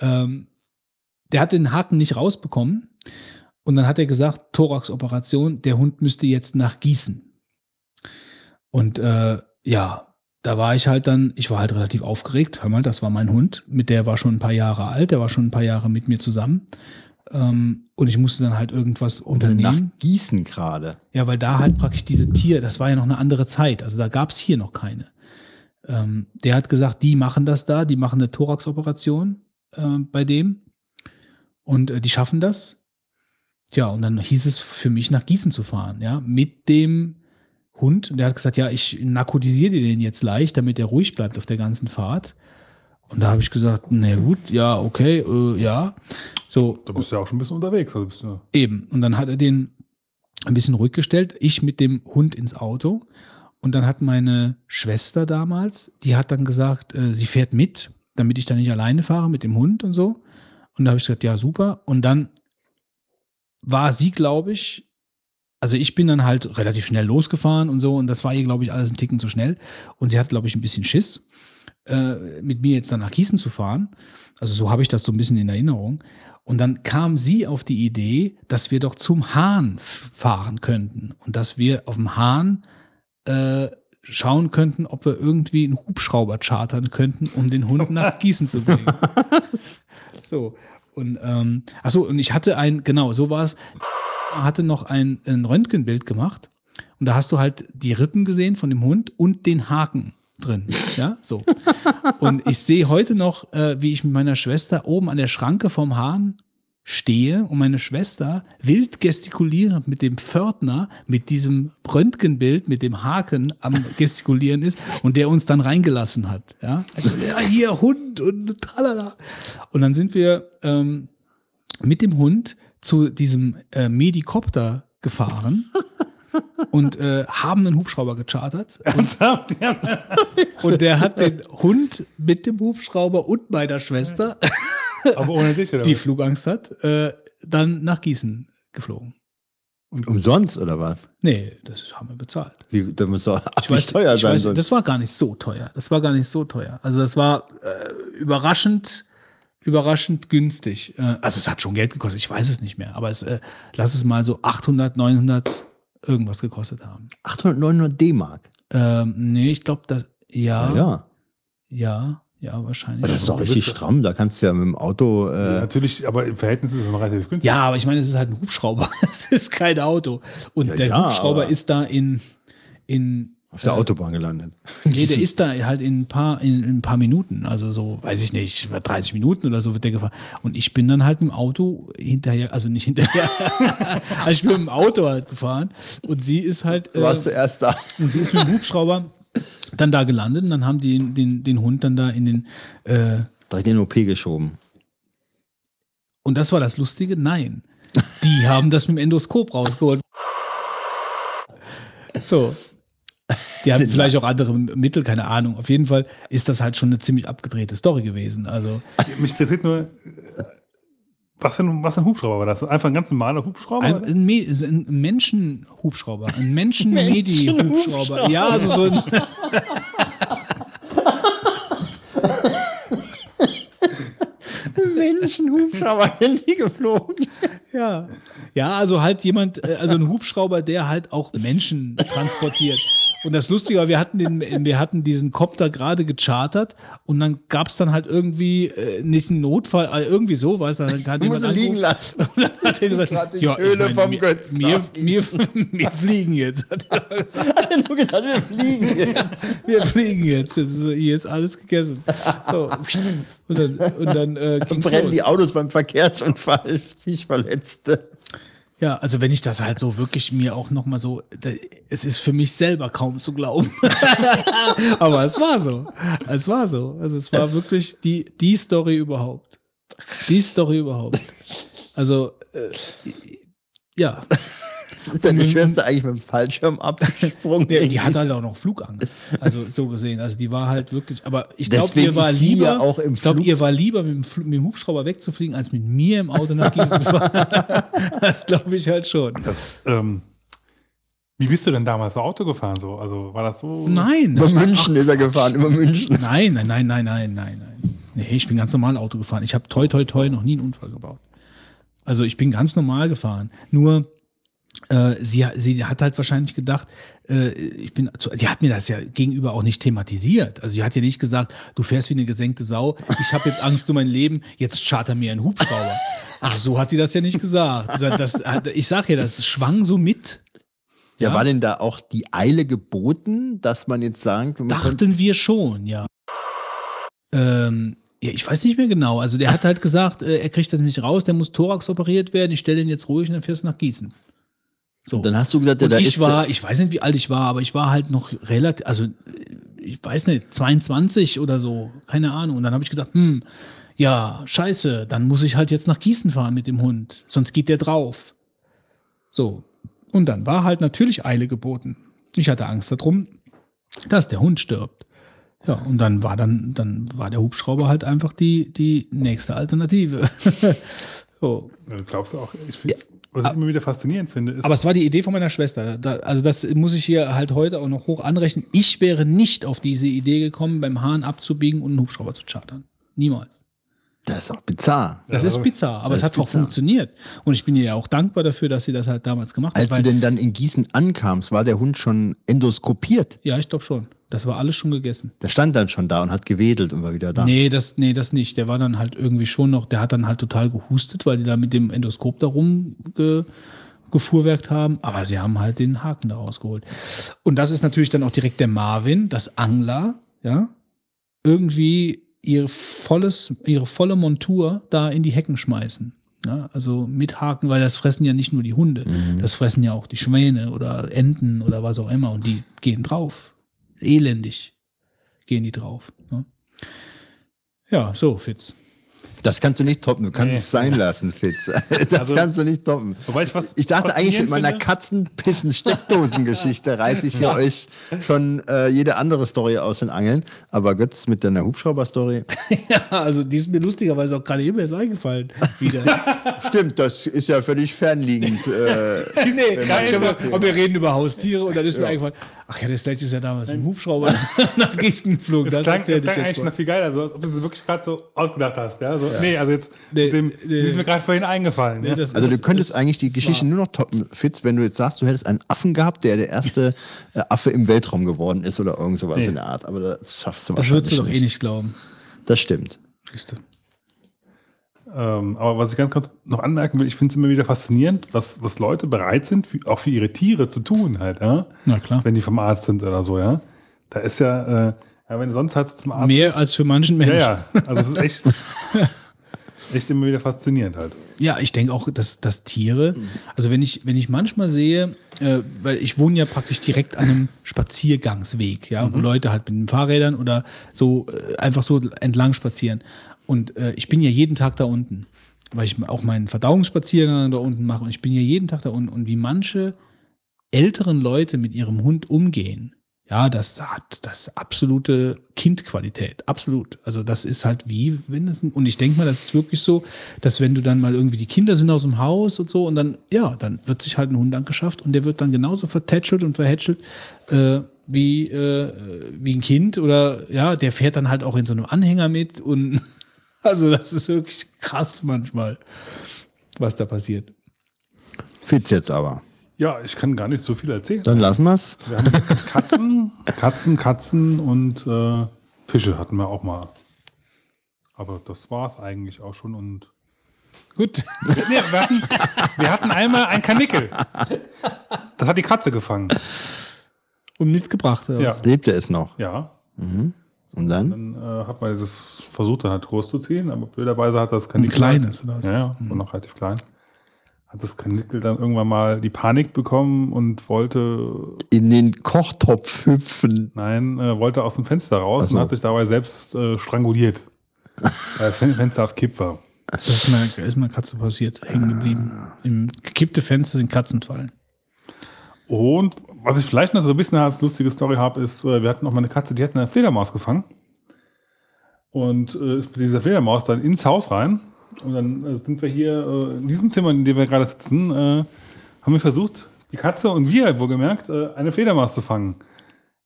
Ähm, der hat den Haken nicht rausbekommen. Und dann hat er gesagt, Thorax-Operation, der Hund müsste jetzt nach Gießen. Und äh, ja, da war ich halt dann, ich war halt relativ aufgeregt. Hör mal, das war mein Hund. Mit der war schon ein paar Jahre alt, der war schon ein paar Jahre mit mir zusammen. Ähm, und ich musste dann halt irgendwas Nach unternehmen. Gießen gerade. Ja, weil da halt praktisch diese Tier, das war ja noch eine andere Zeit. Also da gab es hier noch keine. Ähm, der hat gesagt, die machen das da, die machen eine Thorax-Operation äh, bei dem. Und äh, die schaffen das. Ja, und dann hieß es für mich, nach Gießen zu fahren, ja, mit dem Hund. Und der hat gesagt, ja, ich narkotisiere dir den jetzt leicht, damit er ruhig bleibt auf der ganzen Fahrt. Und da habe ich gesagt, na gut, ja, okay, äh, ja. So, Du bist ja auch schon ein bisschen unterwegs. Also bist du, Eben. Und dann hat er den ein bisschen ruhig gestellt. Ich mit dem Hund ins Auto. Und dann hat meine Schwester damals, die hat dann gesagt, äh, sie fährt mit, damit ich dann nicht alleine fahre mit dem Hund und so. Und da habe ich gesagt, ja, super. Und dann war sie, glaube ich, also ich bin dann halt relativ schnell losgefahren und so. Und das war ihr, glaube ich, alles ein Ticken zu schnell. Und sie hat, glaube ich, ein bisschen Schiss, äh, mit mir jetzt dann nach Gießen zu fahren. Also so habe ich das so ein bisschen in Erinnerung. Und dann kam sie auf die Idee, dass wir doch zum Hahn fahren könnten und dass wir auf dem Hahn äh, schauen könnten, ob wir irgendwie einen Hubschrauber chartern könnten, um den Hund nach Gießen zu bringen. so. Und ähm, achso, und ich hatte ein, genau, so war es, hatte noch ein, ein Röntgenbild gemacht und da hast du halt die Rippen gesehen von dem Hund und den Haken drin. Ja, so. Und ich sehe heute noch, äh, wie ich mit meiner Schwester oben an der Schranke vom Hahn stehe und meine Schwester wild gestikulierend mit dem Pförtner, mit diesem Röntgenbild, mit dem Haken am gestikulieren ist und der uns dann reingelassen hat. Ja, also, ja hier Hund und tralala. Und dann sind wir ähm, mit dem Hund zu diesem äh, Medikopter gefahren und äh, haben einen Hubschrauber gechartert. Und, und der hat den Hund mit dem Hubschrauber und meiner Schwester, aber ohne dich, oder? die was? Flugangst hat, äh, dann nach Gießen geflogen. Umsonst oder was? Nee, das haben wir bezahlt. Wie, da muss doch Ich weiß, teuer ich sein. weiß, das war gar nicht so teuer. Das war gar nicht so teuer. Also das war äh, überraschend, überraschend günstig. Äh, also es hat schon Geld gekostet. Ich weiß es nicht mehr. Aber es, äh, lass es mal so 800, 900 irgendwas gekostet haben. 800, 900 D-Mark. Ähm, nee, ich glaube, das, ja, Ja, ja. ja, ja, wahrscheinlich. Aber das ist doch richtig ja- stramm. Da kannst du ja mit dem Auto. Ja, Äh, natürlich, aber im Verhältnis ist es noch relativ günstig. Ja, aber ich meine, es ist halt ein Hubschrauber. Es ist kein Auto. Und Ja, der ja, Hubschrauber ist da in, in auf der Autobahn gelandet. Nee, der ist da halt in ein paar, in, in ein paar Minuten. Also so, weiß ich nicht, 30 Minuten oder so wird der gefahren. Und ich bin dann halt mit dem Auto hinterher, also nicht hinterher. also ich bin mit dem Auto halt gefahren. Und sie ist halt, Du warst äh, zuerst da. und sie ist mit dem Hubschrauber dann da gelandet und dann haben die den, den, den Hund dann da in den, äh, Direkt in den OP geschoben. und das war das Lustige, nein. Die haben das mit dem Endoskop rausgeholt. So. Die haben vielleicht auch andere Mittel, keine Ahnung. Auf jeden Fall ist das halt schon eine ziemlich abgedrehte Story gewesen. Also, Mich interessiert nur, was für, ein, was für ein Hubschrauber war das? Einfach ein ganz normaler Hubschrauber? Ein, ein, Me ein Menschenhubschrauber, ein Menschen-Medi-Hubschrauber. Ja, also so ein. Menschenhubschrauber Handy geflogen. Ja. ja, also halt jemand, äh, also ein Hubschrauber, der halt auch Menschen transportiert. Und das Lustige war, wir hatten, den, wir hatten diesen Copter gerade gechartert und dann gab es dann halt irgendwie äh, nicht einen Notfall, äh, irgendwie so, weißt du, dann hat Du jemand musst liegen angerufen. lassen. Und dann hat er gesagt, ja, ich meine, vom wir, Götzen wir, wir, wir fliegen jetzt. Hat er gesagt. Hat er nur gedacht, wir fliegen jetzt. Wir fliegen jetzt. jetzt ist, hier ist alles gegessen. So. Und dann, und dann äh, ging's Brennen los. die Autos beim Verkehrsunfall, sich Verletzte. Ja, also wenn ich das halt so wirklich mir auch noch mal so, es ist für mich selber kaum zu glauben. Aber es war so. Es war so. Also es war wirklich die, die Story überhaupt. Die Story überhaupt. Also, äh, ja. Ist deine Schwester eigentlich mit dem Fallschirm abgesprungen? Die, die hat halt auch noch Flugangst. Also so gesehen. Also die war halt wirklich, aber ich glaube, ihr war lieber, ja auch im ich glaube, ihr war lieber mit dem, mit dem Hubschrauber wegzufliegen, als mit mir im Auto nach Gießen zu fahren. Das glaube ich halt schon. Das, ähm, wie bist du denn damals so Auto gefahren? So? Also war das so? Nein. Über war- München ist er gefahren, über München. Nein, nein, nein, nein, nein, nein, nein. Nee, ich bin ganz normal Auto gefahren. Ich habe toi, toi, toi noch nie einen Unfall gebaut. Also ich bin ganz normal gefahren. Nur sie, sie hat halt wahrscheinlich gedacht, äh, ich bin, zu- sie hat mir das ja gegenüber auch nicht thematisiert. Also sie hat ja nicht gesagt, du fährst wie eine gesenkte Sau, ich habe jetzt Angst um mein Leben, jetzt charter mir einen Hubschrauber. Ach, so hat die das ja nicht gesagt. Das, ich sag ja, das schwang so mit. Ja, Ja. war denn da auch die Eile geboten, dass man jetzt sagt, man könnte- Dachten wir schon, ja. Ähm, ja, ich weiß nicht mehr genau. Also der hat halt gesagt, äh, er kriegt das nicht raus, der muss Thorax operiert werden, ich stelle ihn jetzt ruhig und dann fährst du nach Gießen. So. Und dann hast du gesagt, ja, Und da ich ist war, ich weiß nicht, wie alt ich war, aber ich war halt noch relativ, also ich weiß nicht, 22 oder so, keine Ahnung. Und dann habe ich gedacht, hm, ja, scheiße, dann muss ich halt jetzt nach Gießen fahren mit dem Hund, sonst geht der drauf. So. Und dann war halt natürlich Eile geboten. Ich hatte Angst darum, dass der Hund stirbt. Ja, und dann war dann, dann war der Hubschrauber halt einfach die, die nächste Alternative. so. Äh, Glaubst du auch? Ich find, was ich immer wieder faszinierend finde, ist, Aber es war die Idee von meiner Schwester. Da, also das muss ich hier halt heute auch noch hoch anrechnen. Ich wäre nicht auf diese Idee gekommen, beim Hahn abzubiegen und einen Hubschrauber zu chartern. Niemals. Das ist auch bizarr. Das ist bizarr, aber das es hat auch bizarr. funktioniert. Und ich bin ihr ja auch dankbar dafür, dass sie das halt damals gemacht hat. Als du denn dann in Gießen ankamst, war der Hund schon endoskopiert. ja, ich glaube schon. Das war alles schon gegessen. Der stand dann schon da und hat gewedelt und war wieder da. Nee, das, nee, das nicht. Der war dann halt irgendwie schon noch, der hat dann halt total gehustet, weil die da mit dem Endoskop da rumgefuhrwerkt haben. Aber sie haben halt den Haken da rausgeholt. Und das ist natürlich dann auch direkt der Marvin, das Angler, ja, irgendwie ihr volles, ihre volle Montur da in die Hecken schmeißen. Ja, also mit Haken, weil das fressen ja nicht nur die Hunde, das fressen ja auch die Schwäne oder Enten oder was auch immer und die gehen drauf. Elendig gehen die drauf. Ne? Ja, so, Fitz. Das kannst du nicht toppen. Du kannst Nee. es sein lassen, Fitz. Das Also- kannst du nicht toppen. Wobei ich was Ich dachte eigentlich mit meiner Katzenpissen-Steckdosengeschichte reiße ich hier euch schon äh, jede andere Story aus den Angeln. Aber Götz mit deiner Hubschrauber-Story. Ja, also die ist mir lustigerweise auch gerade eben erst eingefallen. Wieder. Stimmt, das ist ja völlig fernliegend. Äh, nee, hab, und wir reden über Haustiere und dann ist mir eingefallen, ach ja, der Sledge ist ja damals im Hubschrauber nach Gießen geflogen. Das, Das, klang, das ich klang jetzt eigentlich mal. noch viel geiler, so, als ob du es wirklich gerade so ausgedacht hast. Ja? So, Nee, also jetzt, Nee, mit dem, nee. ist mir gerade vorhin eingefallen. Nee, ja? das also du ist- könntest ist eigentlich die. Geschichte nur noch toppen, Fitz, wenn du jetzt sagst, du hättest einen Affen gehabt, der der erste äh, Affe im Weltraum geworden ist oder irgend sowas Nee. in der Art. Aber das schaffst du Das wahrscheinlich würdest du doch eh nicht glauben. Das stimmt. Siehst du. Ähm, aber was ich ganz kurz noch anmerken will, ich finde es immer wieder faszinierend, was, was Leute bereit sind, für, auch für ihre Tiere zu tun, halt, ja? Na klar. wenn die vom Arzt sind oder so, ja. Da ist ja, äh, ja wenn du sonst halt zum Arzt Mehr als für manchen Menschen. Ja, ja. Also es ist echt, echt immer wieder faszinierend halt. Ja, ich denke auch, dass, dass Tiere, also wenn ich, wenn ich manchmal sehe, äh, weil ich wohne ja praktisch direkt an einem Spaziergangsweg, ja, wo Leute halt mit den Fahrrädern oder so äh, einfach so entlang spazieren. Und äh, ich bin ja jeden Tag da unten, weil ich auch meinen Verdauungsspaziergang da unten mache und ich bin ja jeden Tag da unten. Und wie manche älteren Leute mit ihrem Hund umgehen, ja, das hat das absolute Kindqualität, absolut. Also das ist halt wie, wenn es und ich denke mal, das ist wirklich so, dass wenn du dann mal irgendwie die Kinder sind aus dem Haus und so und dann ja, dann wird sich halt ein Hund angeschafft und der wird dann genauso vertätschelt und verhätschelt äh, wie äh, wie ein Kind oder ja, der fährt dann halt auch in so einem Anhänger mit und also das ist wirklich krass manchmal, was da passiert. Fitz jetzt aber. Ja, ich kann gar nicht so viel erzählen. Dann lassen wir's. Wir haben Katzen, Katzen, Katzen und äh, Fische hatten wir auch mal. Aber das war es eigentlich auch schon. Und Gut. nee, wir, hatten, wir hatten einmal ein Kanickel. Das hat die Katze gefangen. Und mitgebracht. Ja. Lebte es noch. Ja. Und dann? Dann äh, hat man das versucht, dann halt großzuziehen, aber blöderweise hat das Ein Kanickel. kleines, oder was? Ja, ja, war noch relativ klein. Hat das Kanickel dann irgendwann mal die Panik bekommen und wollte, In den Kochtopf hüpfen. nein, äh, wollte aus dem Fenster raus so. und hat sich dabei selbst äh, stranguliert. weil das Fen- Fenster auf Kipp war. Das ist mir, ist mir Katze passiert, hängen geblieben. Im gekippte Fenster sind Katzenfallen. Und was ich vielleicht noch so ein bisschen als lustige Story habe, ist, äh, wir hatten noch mal eine Katze, die hat eine Fledermaus gefangen. Und äh, ist mit dieser Fledermaus dann ins Haus rein. Und dann äh, sind wir hier äh, in diesem Zimmer, in dem wir gerade sitzen, äh, haben wir versucht, die Katze und wir, wohlgemerkt, äh, eine Fledermaus zu fangen.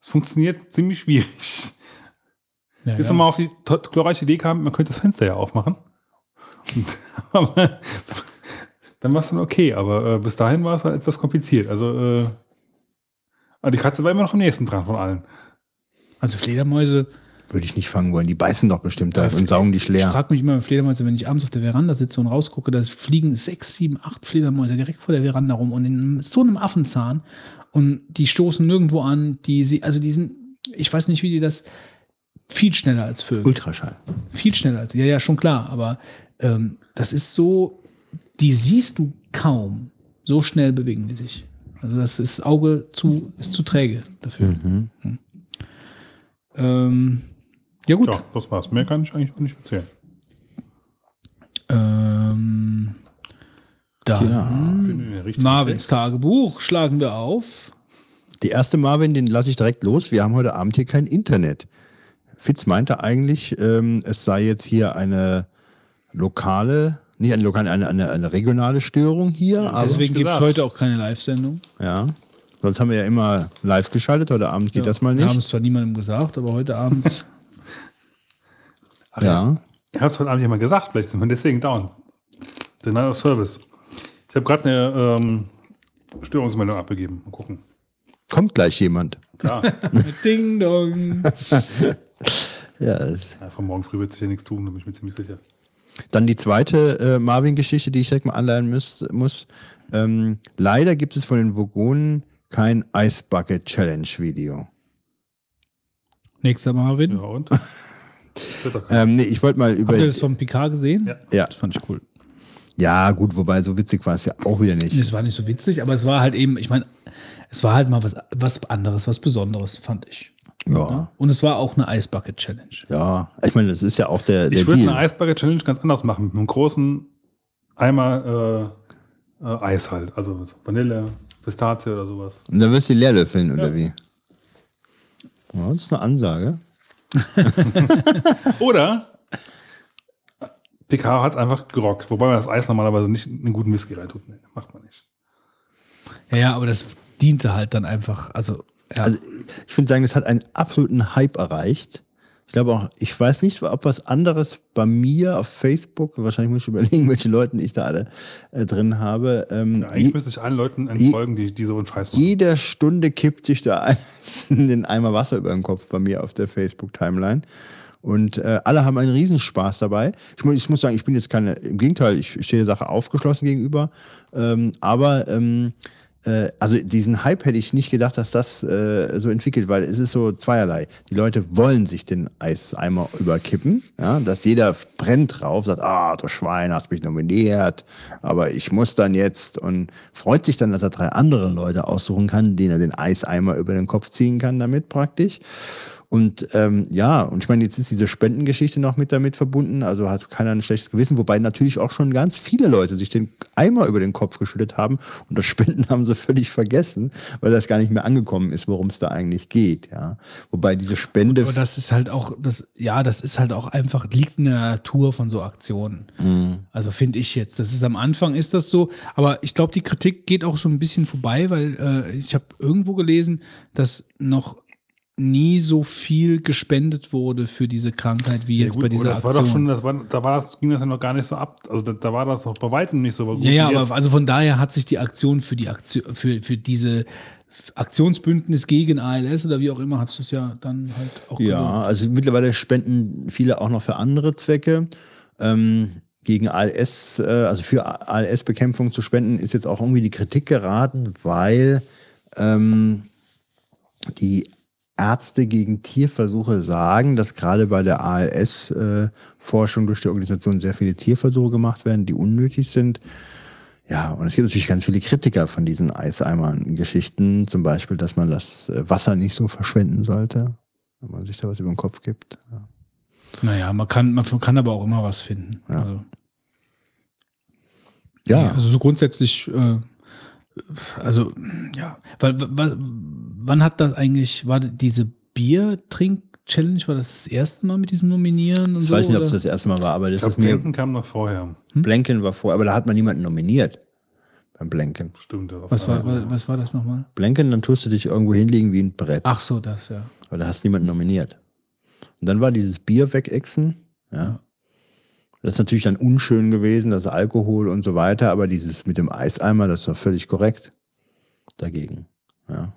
Es funktioniert ziemlich schwierig. Ja, Bis ja. wir mal auf die glorreiche Idee kamen, man könnte das Fenster ja aufmachen. Und, aber, dann war es dann okay, aber äh, bis dahin war es dann etwas kompliziert. Also, äh, aber die Katze war immer noch am nächsten dran von allen. Also Fledermäuse, Würde ich nicht fangen wollen. Die beißen doch bestimmt da und saugen dich ich leer. frage mich immer, Fledermäuse, wenn ich abends auf der Veranda sitze und rausgucke, da fliegen sechs, sieben, acht Fledermäuse direkt vor der Veranda rum und in so einem Affenzahn und die stoßen nirgendwo an, die sie, also die sind, ich weiß nicht, wie die das, viel schneller als Vögel. Ultraschall. Viel schneller als, ja, ja, schon klar, aber ähm, das ist so, die siehst du kaum. So schnell bewegen die sich. Also das ist Auge zu, ist zu träge dafür. Mhm. Hm. Ähm, ja gut. Ja, das war's. Mehr kann ich eigentlich auch nicht erzählen. Ähm, dann Ja. Marvins Tagebuch schlagen wir auf. Die erste Marvin, den lasse ich direkt los. Wir haben heute Abend hier kein Internet. Fitz meinte eigentlich, ähm, es sei jetzt hier eine lokale, nicht eine lokale, eine, eine, eine regionale Störung hier. aber, Deswegen gibt es heute auch keine Live-Sendung. ja. Sonst haben wir ja immer live geschaltet. Heute Abend geht das mal Wir haben nicht. es zwar niemandem gesagt, aber heute Abend. Ach Ja. Ich habe es heute Abend jemand gesagt, vielleicht sind wir deswegen down. Denial of Service. Ich habe gerade eine ähm, Störungsmeldung abgegeben. Mal gucken. Kommt gleich jemand. Klar, Ding dong. Ja, ja, von morgen früh wird sich ja nichts tun, da bin ich mir ziemlich sicher. Dann die zweite äh, Marvin-Geschichte, die ich direkt mal anleihen muss. muss. Ähm, leider gibt es von den Vogonen kein Ice Bucket Challenge Video. Nächster Marvin. Ja, und? Ähm, nee, ich wollte mal über. Habt ihr das vom Picard gesehen? Ja. Ja. Das fand ich cool. ja, gut, wobei so witzig war es ja auch wieder nicht. Es war nicht so witzig, aber es war halt eben, ich meine, es war halt mal was, was anderes, was Besonderes, fand ich. Ja, Ja? Und es war auch eine Ice Bucket Challenge. ja. Ich meine, das ist ja auch der, der ich würde eine Eisbucket Challenge ganz anders machen. Mit einem großen Eimer äh, äh, Eis halt. Also so Vanille, Pistazie oder sowas. Und dann wirst du leer löffeln, oder Ja. wie? Ja, das ist eine Ansage. Oder PK hat einfach gerockt, wobei man das Eis normalerweise nicht in einen guten Whisky reintut. Nee, macht man nicht. Ja, ja, aber das diente halt dann einfach, also, ja. Also ich würde sagen, das hat einen absoluten Hype erreicht. Ich glaube auch, ich weiß nicht, ob was anderes bei mir auf Facebook, wahrscheinlich muss ich überlegen, welche Leute ich da alle äh, drin habe. Ähm, Ja, eigentlich je, müsste ich allen Leuten je- entfolgen, die, die so einen Scheiß machen. jeder Stunde kippt sich da ein, den Eimer Wasser über den Kopf bei mir auf der Facebook-Timeline. Und äh, alle haben einen Riesenspaß dabei. Ich muss, ich muss sagen, ich bin jetzt keine, im Gegenteil, ich stehe der Sache aufgeschlossen gegenüber. Ähm, aber ähm, äh, also diesen Hype hätte ich nicht gedacht, dass das äh, so entwickelt, weil es ist so zweierlei. Die Leute wollen sich den Eiseimer überkippen, ja, dass jeder brennt drauf, sagt, ah, du Schwein, hast mich nominiert, aber ich muss dann jetzt und freut sich dann, dass er drei andere Leute aussuchen kann, denen er den Eiseimer über den Kopf ziehen kann damit praktisch. Und ähm, ja, und ich meine, jetzt ist diese Spendengeschichte noch mit damit verbunden, also hat keiner ein schlechtes Gewissen, wobei natürlich auch schon ganz viele Leute sich den Eimer über den Kopf geschüttet haben und das Spenden haben sie völlig vergessen, weil das gar nicht mehr angekommen ist, worum es da eigentlich geht, ja. Wobei diese Spende. aber das ist halt auch, das, ja, das ist halt auch einfach, liegt in der Natur von so Aktionen. Mhm. Also finde ich jetzt. Das ist am Anfang ist das so, aber ich glaube, die Kritik geht auch so ein bisschen vorbei, weil äh, ich habe irgendwo gelesen, dass noch nie so viel gespendet wurde für diese Krankheit wie jetzt gut, bei dieser aber das Aktion. war doch schon, das war, da war das, ging das ja noch gar nicht so ab. Also da, da war das noch bei weitem nicht so gut. ja, ja, wie jetzt. aber also von daher hat sich die Aktion für die Aktion, für, für diese Aktionsbündnis gegen ALS oder wie auch immer, hat es das ja dann halt auch Ja, gelohnt. also mittlerweile spenden viele auch noch für andere Zwecke. Ähm, gegen ALS, äh, also für ALS-Bekämpfung zu spenden, ist jetzt auch irgendwie die Kritik geraten, weil ähm, die Ärzte gegen Tierversuche sagen, dass gerade bei der ALS-Forschung durch die Organisation sehr viele Tierversuche gemacht werden, die unnötig sind. Ja, und es gibt natürlich ganz viele Kritiker von diesen Eiseimern-Geschichten, zum Beispiel, dass man das äh, Wasser nicht so verschwenden sollte, wenn man sich da was über den Kopf gibt. Ja. Naja, man kann, man kann aber auch immer was finden. Ja. Also, Ja, also so grundsätzlich, äh, also ja, weil, weil, wann hat das eigentlich, war diese Bier-Trink-Challenge, war das das erste Mal mit diesem Nominieren und ich so? weiß nicht, ob es das erste Mal war, aber das ich glaube, ist mir, Blinken kam noch vorher. Blanken war vor, aber da hat man niemanden nominiert beim Blanken. Stimmt. Das was, war, also- was, was war das nochmal? Blanken, dann tust du dich irgendwo hinlegen wie ein Brett, Ach so, das, ja. aber da hast du niemanden nominiert. Und dann war dieses Bier wegexen, ja. Ja. Das ist natürlich dann unschön gewesen, das Alkohol und so weiter, aber dieses mit dem Eiseimer, das war völlig korrekt dagegen. Ja.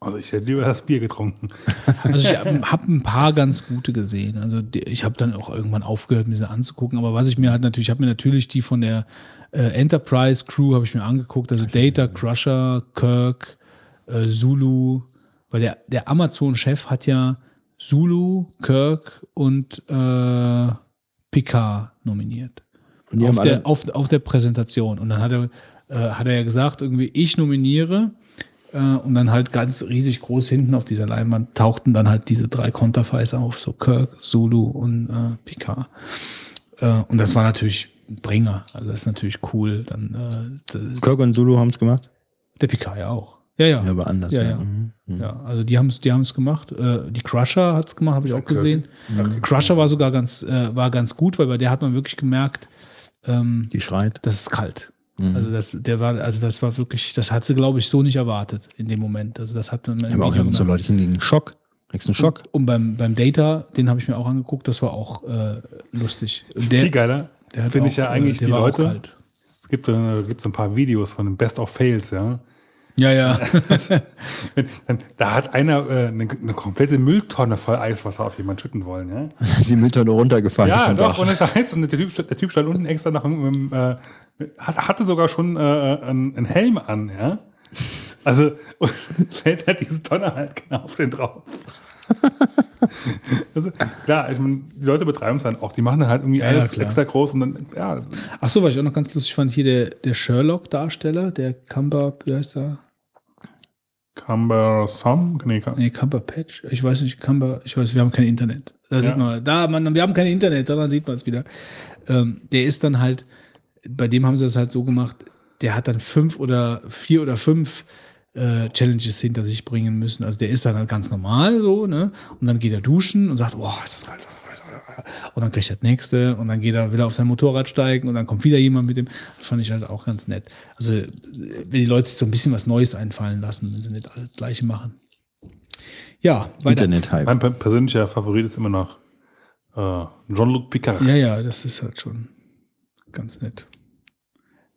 Also ich hätte lieber das Bier getrunken. Also ich habe hab ein paar ganz gute gesehen. Also ich habe dann auch irgendwann aufgehört, mir sie anzugucken. Aber was ich mir halt natürlich, ich habe mir natürlich die von der äh, Enterprise Crew habe ich mir angeguckt. Also Data, Crusher, Kirk, äh, Zulu. Weil der, der Amazon-Chef hat ja Zulu, Kirk und äh, Picard nominiert auf der, auf, auf der Präsentation. Und dann hat er, äh, hat er ja gesagt, irgendwie, ich nominiere. Äh, und dann halt ganz riesig groß hinten auf dieser Leinwand tauchten dann halt diese drei Konterfeis auf, so Kirk, Zulu und äh, Picard. Äh, und das war natürlich ein Bringer. Also das ist natürlich cool. Dann äh, Kirk und Zulu haben es gemacht? der Picard ja auch. Ja, ja. Ja, aber anders. Ja, ja. Mhm. Mhm. Ja, also die haben es die haben's gemacht. Äh, die Crusher hat es gemacht, habe ich auch gesehen. Crusher war sogar ganz, äh, war ganz gut, weil bei der hat man wirklich gemerkt, ähm, Die schreit. das ist kalt. Mhm. Also das, der war, also das war wirklich, das hat sie, glaube ich, so nicht erwartet in dem Moment. Also das hat man aber auch so. Leute kriegen einen Schock. Kriegst einen Schock. Und beim, beim Data, den habe ich mir auch angeguckt, das war auch äh, lustig. Und Viel geiler der hat finde ich ja eigentlich äh, der die war auch Leute. kalt. Es gibt, äh, gibt ein paar Videos von den Best of Fails, ja. Ja, ja. Da hat einer äh, eine, eine komplette Mülltonne voll Eiswasser auf jemanden schütten wollen, ja. Die nur runtergefallen. Ja, doch, ohne Scheiß. Und der Typ, stand- der typ stand unten extra nach einem, äh, hat, hatte sogar schon äh, einen, einen Helm an, ja. Also und fällt halt diese Tonne halt genau auf den drauf. also, klar, ich meine, die Leute betreiben es dann auch. Die machen dann halt irgendwie Ja, alles klar. extra groß und dann, ja, Ach so, was ich auch noch ganz lustig fand, hier der, der Sherlock-Darsteller, der Cumber, wie heißt der? Cumbersome? Nee, Cum- Nee, Cumberpatch. Ich weiß nicht, Cumber, ich weiß, wir haben kein Internet. Da sieht man, da, man, wir haben kein Internet, daran sieht man es wieder. Ähm, der ist dann halt, bei dem haben sie das halt so gemacht, der hat dann fünf oder vier oder fünf äh, Challenges hinter sich bringen müssen. Also der ist dann halt ganz normal so, ne? Und dann geht er duschen und sagt, boah, ist das kalt. Und dann kriegt er das nächste und dann geht er wieder auf sein Motorrad steigen und dann kommt wieder jemand mit dem. Das fand ich halt auch ganz nett. Also, wenn die Leute sich so ein bisschen was Neues einfallen lassen, wenn sie nicht alle das Gleiche machen. Ja, weiter. Internet-Hype. Mein per- persönlicher Favorit ist immer noch äh, Jean-Luc Picard. Ja, ja, das ist halt schon ganz nett.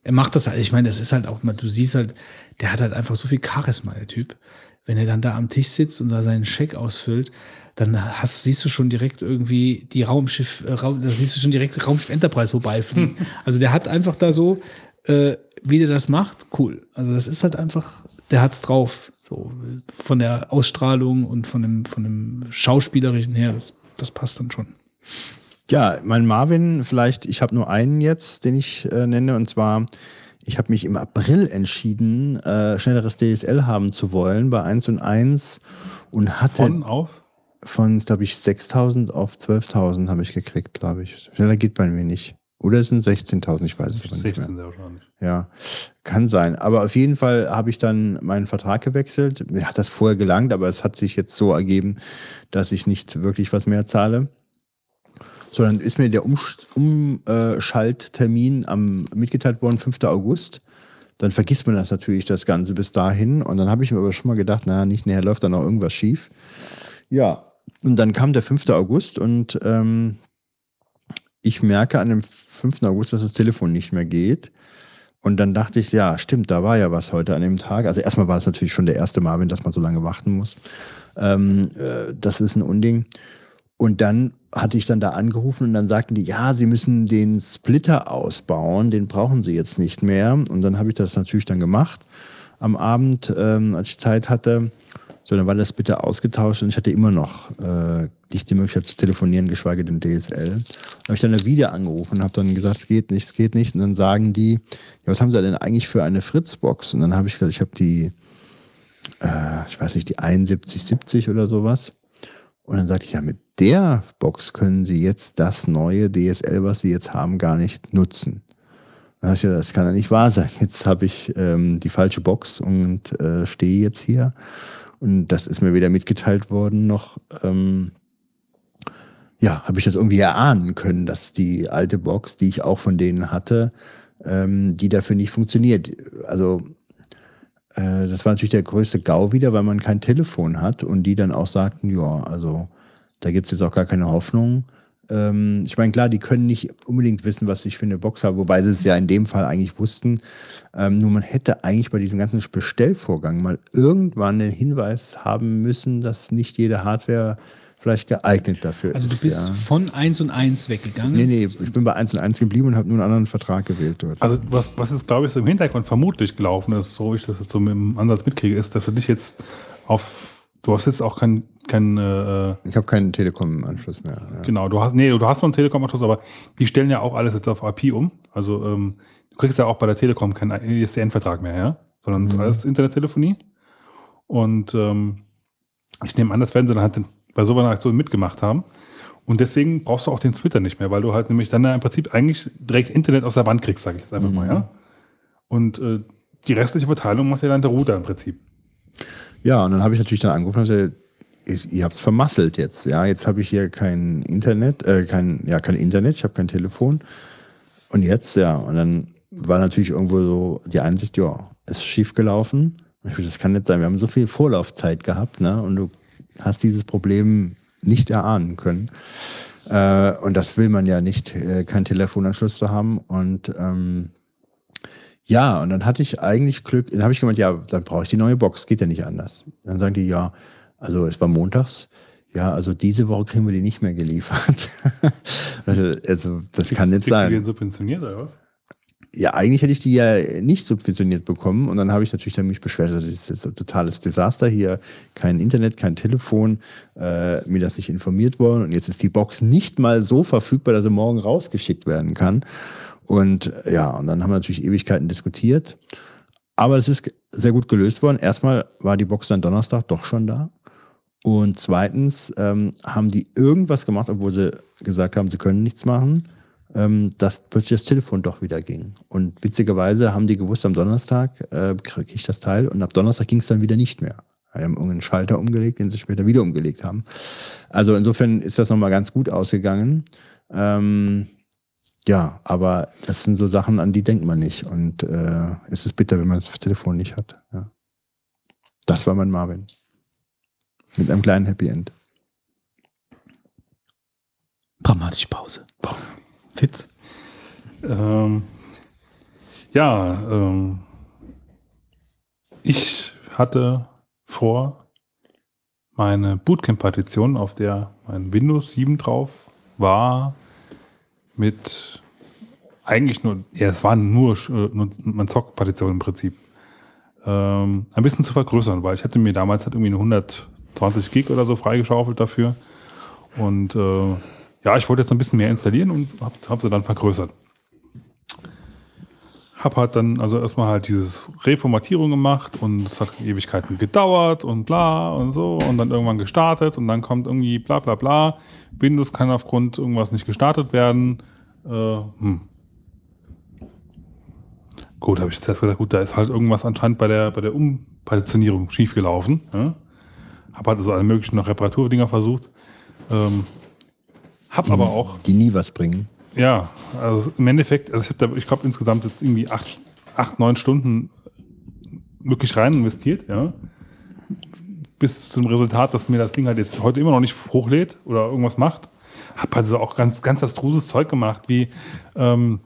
Er macht das halt, ich meine, das ist halt auch mal, du siehst halt, der hat halt einfach so viel Charisma, der Typ. Wenn er dann da am Tisch sitzt und da seinen Scheck ausfüllt, dann hast, siehst du schon direkt irgendwie die Raumschiff, äh, Raum, da siehst du schon direkt Raumschiff Enterprise vorbeifliegen. Also der hat einfach da so, äh, wie der das macht, cool. Also das ist halt einfach, der hat's drauf. So, von der Ausstrahlung und von dem, von dem Schauspielerischen her, das, das passt dann schon. Ja, mein Marvin, vielleicht, ich habe nur einen jetzt, den ich äh, nenne, und zwar, ich habe mich im April entschieden, äh, schnelleres DSL haben zu wollen bei 1 und 1 und hatte Von auf? Von, glaube ich, 6.000 auf 12.000 habe ich gekriegt, glaube ich. Schneller geht bei mir nicht. Oder es sind 16.000, ich weiß es nicht mehr. 16 sehr wahrscheinlich. Ja, kann sein. Aber auf jeden Fall habe ich dann meinen Vertrag gewechselt. Mir hat das vorher gelangt, aber es hat sich jetzt so ergeben, dass ich nicht wirklich was mehr zahle. Sondern ist mir der Umsch- Umschalttermin am mitgeteilt worden, 5. August. dann vergisst man das natürlich, das Ganze bis dahin. Und dann habe ich mir aber schon mal gedacht, naja, nicht näher läuft da noch irgendwas schief. Ja, und dann kam der 5. August und ähm, ich merke an dem 5. August, dass das Telefon nicht mehr geht. Und dann dachte ich, ja, stimmt, da war ja was heute an dem Tag. Also erstmal war das natürlich schon der erste Marvin, dass man so lange warten muss. Ähm, äh, das ist ein Unding. Und dann hatte ich dann da angerufen und dann sagten die, ja, sie müssen den Splitter ausbauen, den brauchen sie jetzt nicht mehr. Und dann habe ich das natürlich dann gemacht am Abend, ähm, als ich Zeit hatte. So, dann war das bitte ausgetauscht und ich hatte immer noch äh, nicht die Möglichkeit zu telefonieren, geschweige denn DSL. Habe ich dann wieder angerufen und habe dann gesagt, es geht nicht, es geht nicht. Und dann sagen die, ja, was haben sie denn eigentlich für eine Fritzbox? Und dann habe ich gesagt, ich habe die, äh, ich weiß nicht, die 7170 oder sowas. Und dann sagte ich, ja, mit der Box können Sie jetzt das neue DSL, was Sie jetzt haben, gar nicht nutzen. Dann ich, ja, das kann ja nicht wahr sein. Jetzt habe ich ähm, die falsche Box und äh, stehe jetzt hier. Und das ist mir weder mitgeteilt worden, noch ähm, ja, habe ich das irgendwie erahnen können, dass die alte Box, die ich auch von denen hatte, ähm, die dafür nicht funktioniert. Also äh, das war natürlich der größte GAU wieder, weil man kein Telefon hat und die dann auch sagten, ja, also da gibt es jetzt auch gar keine Hoffnung. Ähm, ich meine, klar, die können nicht unbedingt wissen, was ich für eine Box habe, wobei sie es ja in dem Fall eigentlich wussten. Ähm, nur man hätte eigentlich bei diesem ganzen Bestellvorgang mal irgendwann den Hinweis haben müssen, dass nicht jede Hardware vielleicht geeignet dafür Also ist. du bist ja. von 1 und 1 weggegangen. Nee, nee, ich bin bei 1 und 1 geblieben und habe nur einen anderen Vertrag gewählt dort. Also was, was jetzt, glaube ich, so im Hintergrund vermutlich gelaufen ist, so ich das jetzt so mit dem Ansatz mitkriege, ist, dass du dich jetzt auf, du hast jetzt auch kein, kein äh, ich habe keinen Telekom-Anschluss mehr. Ja. genau, du hast, nee, du hast noch einen Telekom-Anschluss, aber die stellen ja auch alles jetzt auf IP um. Also ähm, du kriegst ja auch bei der Telekom keinen ISDN-Vertrag mehr, ja? Sondern es ist Mhm. alles Internettelefonie. Und ähm, ich nehme an, das werden sie dann halt bei so einer Aktion mitgemacht haben. Und deswegen brauchst du auch den Twitter nicht mehr, weil du halt nämlich dann ja im Prinzip eigentlich direkt Internet aus der Wand kriegst, sage ich jetzt einfach mal, Mhm. ja. Und äh, die restliche Verteilung macht ja dann der Router im Prinzip. Ja, und dann habe ich natürlich dann angerufen und gesagt, ihr, habt es vermasselt jetzt. Ja, jetzt habe ich hier kein Internet, äh, kein, ja, kein Internet, ich habe kein Telefon. Und jetzt, ja, und dann war natürlich irgendwo so die Einsicht, ja, es ist schief gelaufen. Das kann nicht sein. Wir haben so viel Vorlaufzeit gehabt, ne? Und du hast dieses Problem nicht erahnen können. Äh, und das will man ja nicht, äh, keinen Telefonanschluss zu haben. Und ähm, ja, und dann hatte ich eigentlich Glück, dann habe ich gemeint, ja, dann brauche ich die neue Box, geht ja nicht anders. Dann sagen die, ja, also es war montags, ja, also diese Woche kriegen wir die nicht mehr geliefert. also das kann nicht Kriegst du die sein. subventioniert oder was? Ja, eigentlich hätte ich die ja nicht subventioniert bekommen und dann habe ich natürlich dann mich beschwert, also das ist jetzt ein totales Desaster hier, kein Internet, kein Telefon, äh, mir das nicht informiert worden und jetzt ist die Box nicht mal so verfügbar, dass sie morgen rausgeschickt werden kann. Und äh, ja, und dann haben wir natürlich Ewigkeiten diskutiert. Aber es ist sehr gut gelöst worden. Erstmal war die Box dann Donnerstag doch schon da. Und zweitens ähm, haben die irgendwas gemacht, obwohl sie gesagt haben, sie können nichts machen, ähm, dass plötzlich das Telefon doch wieder ging. Und witzigerweise haben die gewusst, am Donnerstag äh, kriege ich das Teil und ab Donnerstag ging es dann wieder nicht mehr. Wir haben irgendeinen Schalter umgelegt, den sie später wieder umgelegt haben. Also insofern ist das nochmal ganz gut ausgegangen. Ähm, ja, aber das sind so Sachen, an die denkt man nicht. Und äh, es ist bitter, wenn man das Telefon nicht hat. Ja. Das war mein Marvin. Mit einem kleinen Happy End. Dramatische Pause. Fitz. Ähm, ja, ähm, ich hatte vor, meine Bootcamp-Partition, auf der mein Windows 7 drauf war, mit eigentlich nur, ja, es waren nur, äh, nur meine Zock-Partition im Prinzip, ähm, ein bisschen zu vergrößern, weil ich hätte mir damals halt irgendwie eine 120 Gig oder so freigeschaufelt dafür. Und äh, ja, ich wollte jetzt ein bisschen mehr installieren und habe hab sie dann vergrößert. Hab halt dann also erstmal halt dieses Reformatierung gemacht und es hat Ewigkeiten gedauert und bla und so und dann irgendwann gestartet und dann kommt irgendwie bla bla bla. Windows kann aufgrund irgendwas nicht gestartet werden. Äh, hm. Gut, habe ich zuerst gedacht, gut, da ist halt irgendwas anscheinend bei der, bei der Umpositionierung schiefgelaufen. Ja? Hab halt also alle möglichen noch Reparaturdinger versucht. Ähm, hab aber auch Die nie was bringen. ja, also im Endeffekt, also ich habe da, ich glaube insgesamt jetzt irgendwie acht, acht, neun Stunden wirklich rein investiert, ja. Bis zum Resultat, dass mir das Ding halt jetzt heute immer noch nicht hochlädt oder irgendwas macht. Hab also auch ganz, ganz abstruses Zeug gemacht, wie, ähm,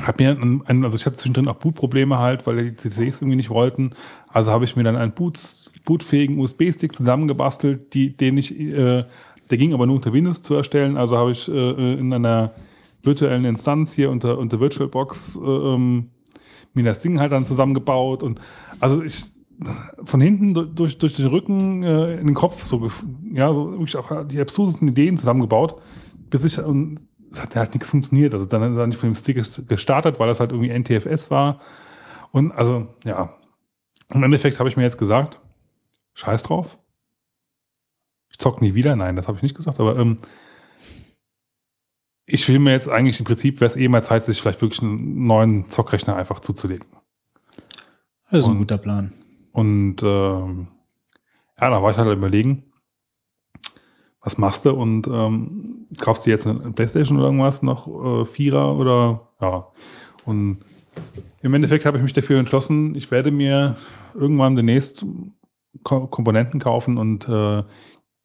hab mir ein, ein, also ich hatte zwischendrin auch Bootprobleme halt, weil die CCs irgendwie nicht wollten. Also habe ich mir dann einen Boot, bootfähigen USB-Stick zusammengebastelt, die, den ich, äh, der ging aber nur unter Windows zu erstellen. Also habe ich äh, in einer virtuellen Instanz hier unter, unter VirtualBox äh, ähm, mir das Ding halt dann zusammengebaut und also ich von hinten du- durch, durch den Rücken äh, in den Kopf so, ja, so wirklich auch die absurdesten Ideen zusammengebaut, bis ich, und es hat halt nichts funktioniert. Also dann ist er nicht von dem Stick gest- gestartet, weil das halt irgendwie NTFS war. Und also, ja. Im Endeffekt habe ich mir jetzt gesagt, scheiß drauf. Ich zock nie wieder. Nein, das habe ich nicht gesagt, aber ähm, ich will mir jetzt eigentlich im Prinzip, wäre es eh mal Zeit, sich vielleicht wirklich einen neuen Zockrechner einfach zuzulegen. Das ist ein Und- guter Plan. Und ähm, ja, da war ich halt überlegen, was machst du und ähm, kaufst du jetzt eine Playstation oder irgendwas noch, äh, Vierer oder ja. Und im Endeffekt habe ich mich dafür entschlossen, ich werde mir irgendwann demnächst Ko Komponenten kaufen und äh,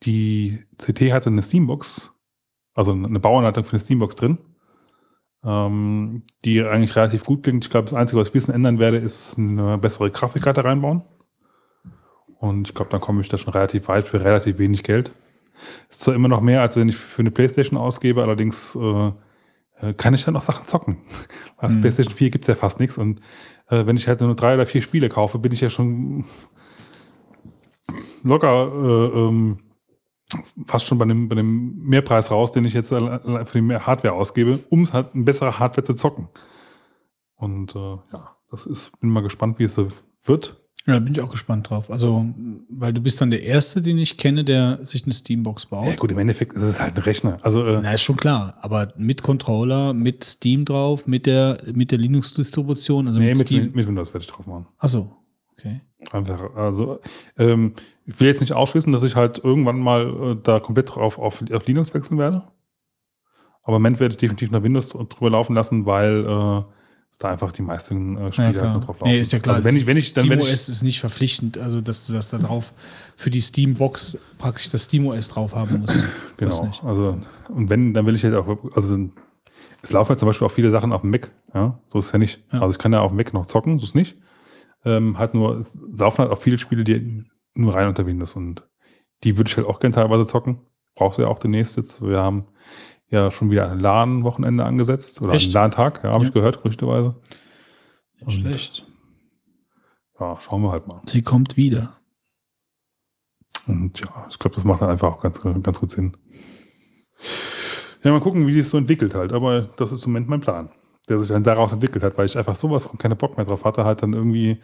die CT hatte eine Steambox, also eine Bauanleitung für eine Steambox drin, ähm, die eigentlich relativ gut klingt. Ich glaube, das Einzige, was ich ein bisschen ändern werde, ist eine bessere Grafikkarte reinbauen. Und ich glaube, dann komme ich da schon relativ weit für relativ wenig Geld. Ist zwar immer noch mehr, als wenn ich für eine Playstation ausgebe, allerdings äh, äh, kann ich dann auch Sachen zocken. Auf Playstation 4 gibt's ja fast nichts. Und äh, wenn ich halt nur drei oder vier Spiele kaufe, bin ich ja schon locker äh, ähm, fast schon bei dem, bei dem Mehrpreis raus, den ich jetzt für die mehr Hardware ausgebe, um es halt eine bessere Hardware zu zocken. Und äh, ja, das ist, bin mal gespannt, wie es so wird. Ja, da bin ich auch gespannt drauf. Also, weil du bist dann der Erste, den ich kenne, der sich eine Steambox baut. Ja, gut, im Endeffekt ist es halt ein Rechner. Also, äh, Na, ist schon klar. Aber mit Controller, mit Steam drauf, mit der, mit der Linux-Distribution, also nee, mit mit, Steam. mit Windows werde ich drauf machen. Achso, okay. Einfach, also, ähm, ich will jetzt nicht ausschließen, dass ich halt irgendwann mal äh, da komplett drauf auf, auf Linux wechseln werde. Aber im Moment werde ich definitiv nach Windows dr- drüber laufen lassen, weil äh, es da einfach die meisten äh, Spiele Ja, halt drauf laufen. Nee, ist ja klar. Also wenn ich, wenn ich, dann werde ich, SteamOS ist nicht verpflichtend, also dass du das da drauf für die Steambox praktisch das SteamOS drauf haben musst. Genau. Also, und wenn, dann will ich halt auch, also es laufen ja zum Beispiel auch viele Sachen auf dem Mac, ja, so ist es ja nicht. Ja. Also ich kann ja auf dem Mac noch zocken, so ist nicht. Ähm, halt nur, es laufen halt auch viele Spiele, die nur rein unter Windows und die würde ich halt auch gerne teilweise zocken. Brauchst du ja auch demnächst jetzt. Wir haben ja schon wieder ein LAN-Wochenende angesetzt oder Echt? einen LAN-Tag, ja, habe Ja. ich gehört, gerüchteweise. Nicht schlecht. Ja, schauen wir halt mal. Sie kommt wieder. Und ja, ich glaube, das macht dann einfach auch ganz, ganz gut Sinn. Ja, mal gucken, wie sich das so entwickelt halt. Aber das ist im Moment mein Plan, der sich dann daraus entwickelt hat, weil ich einfach sowas von keine Bock mehr drauf hatte, halt dann irgendwie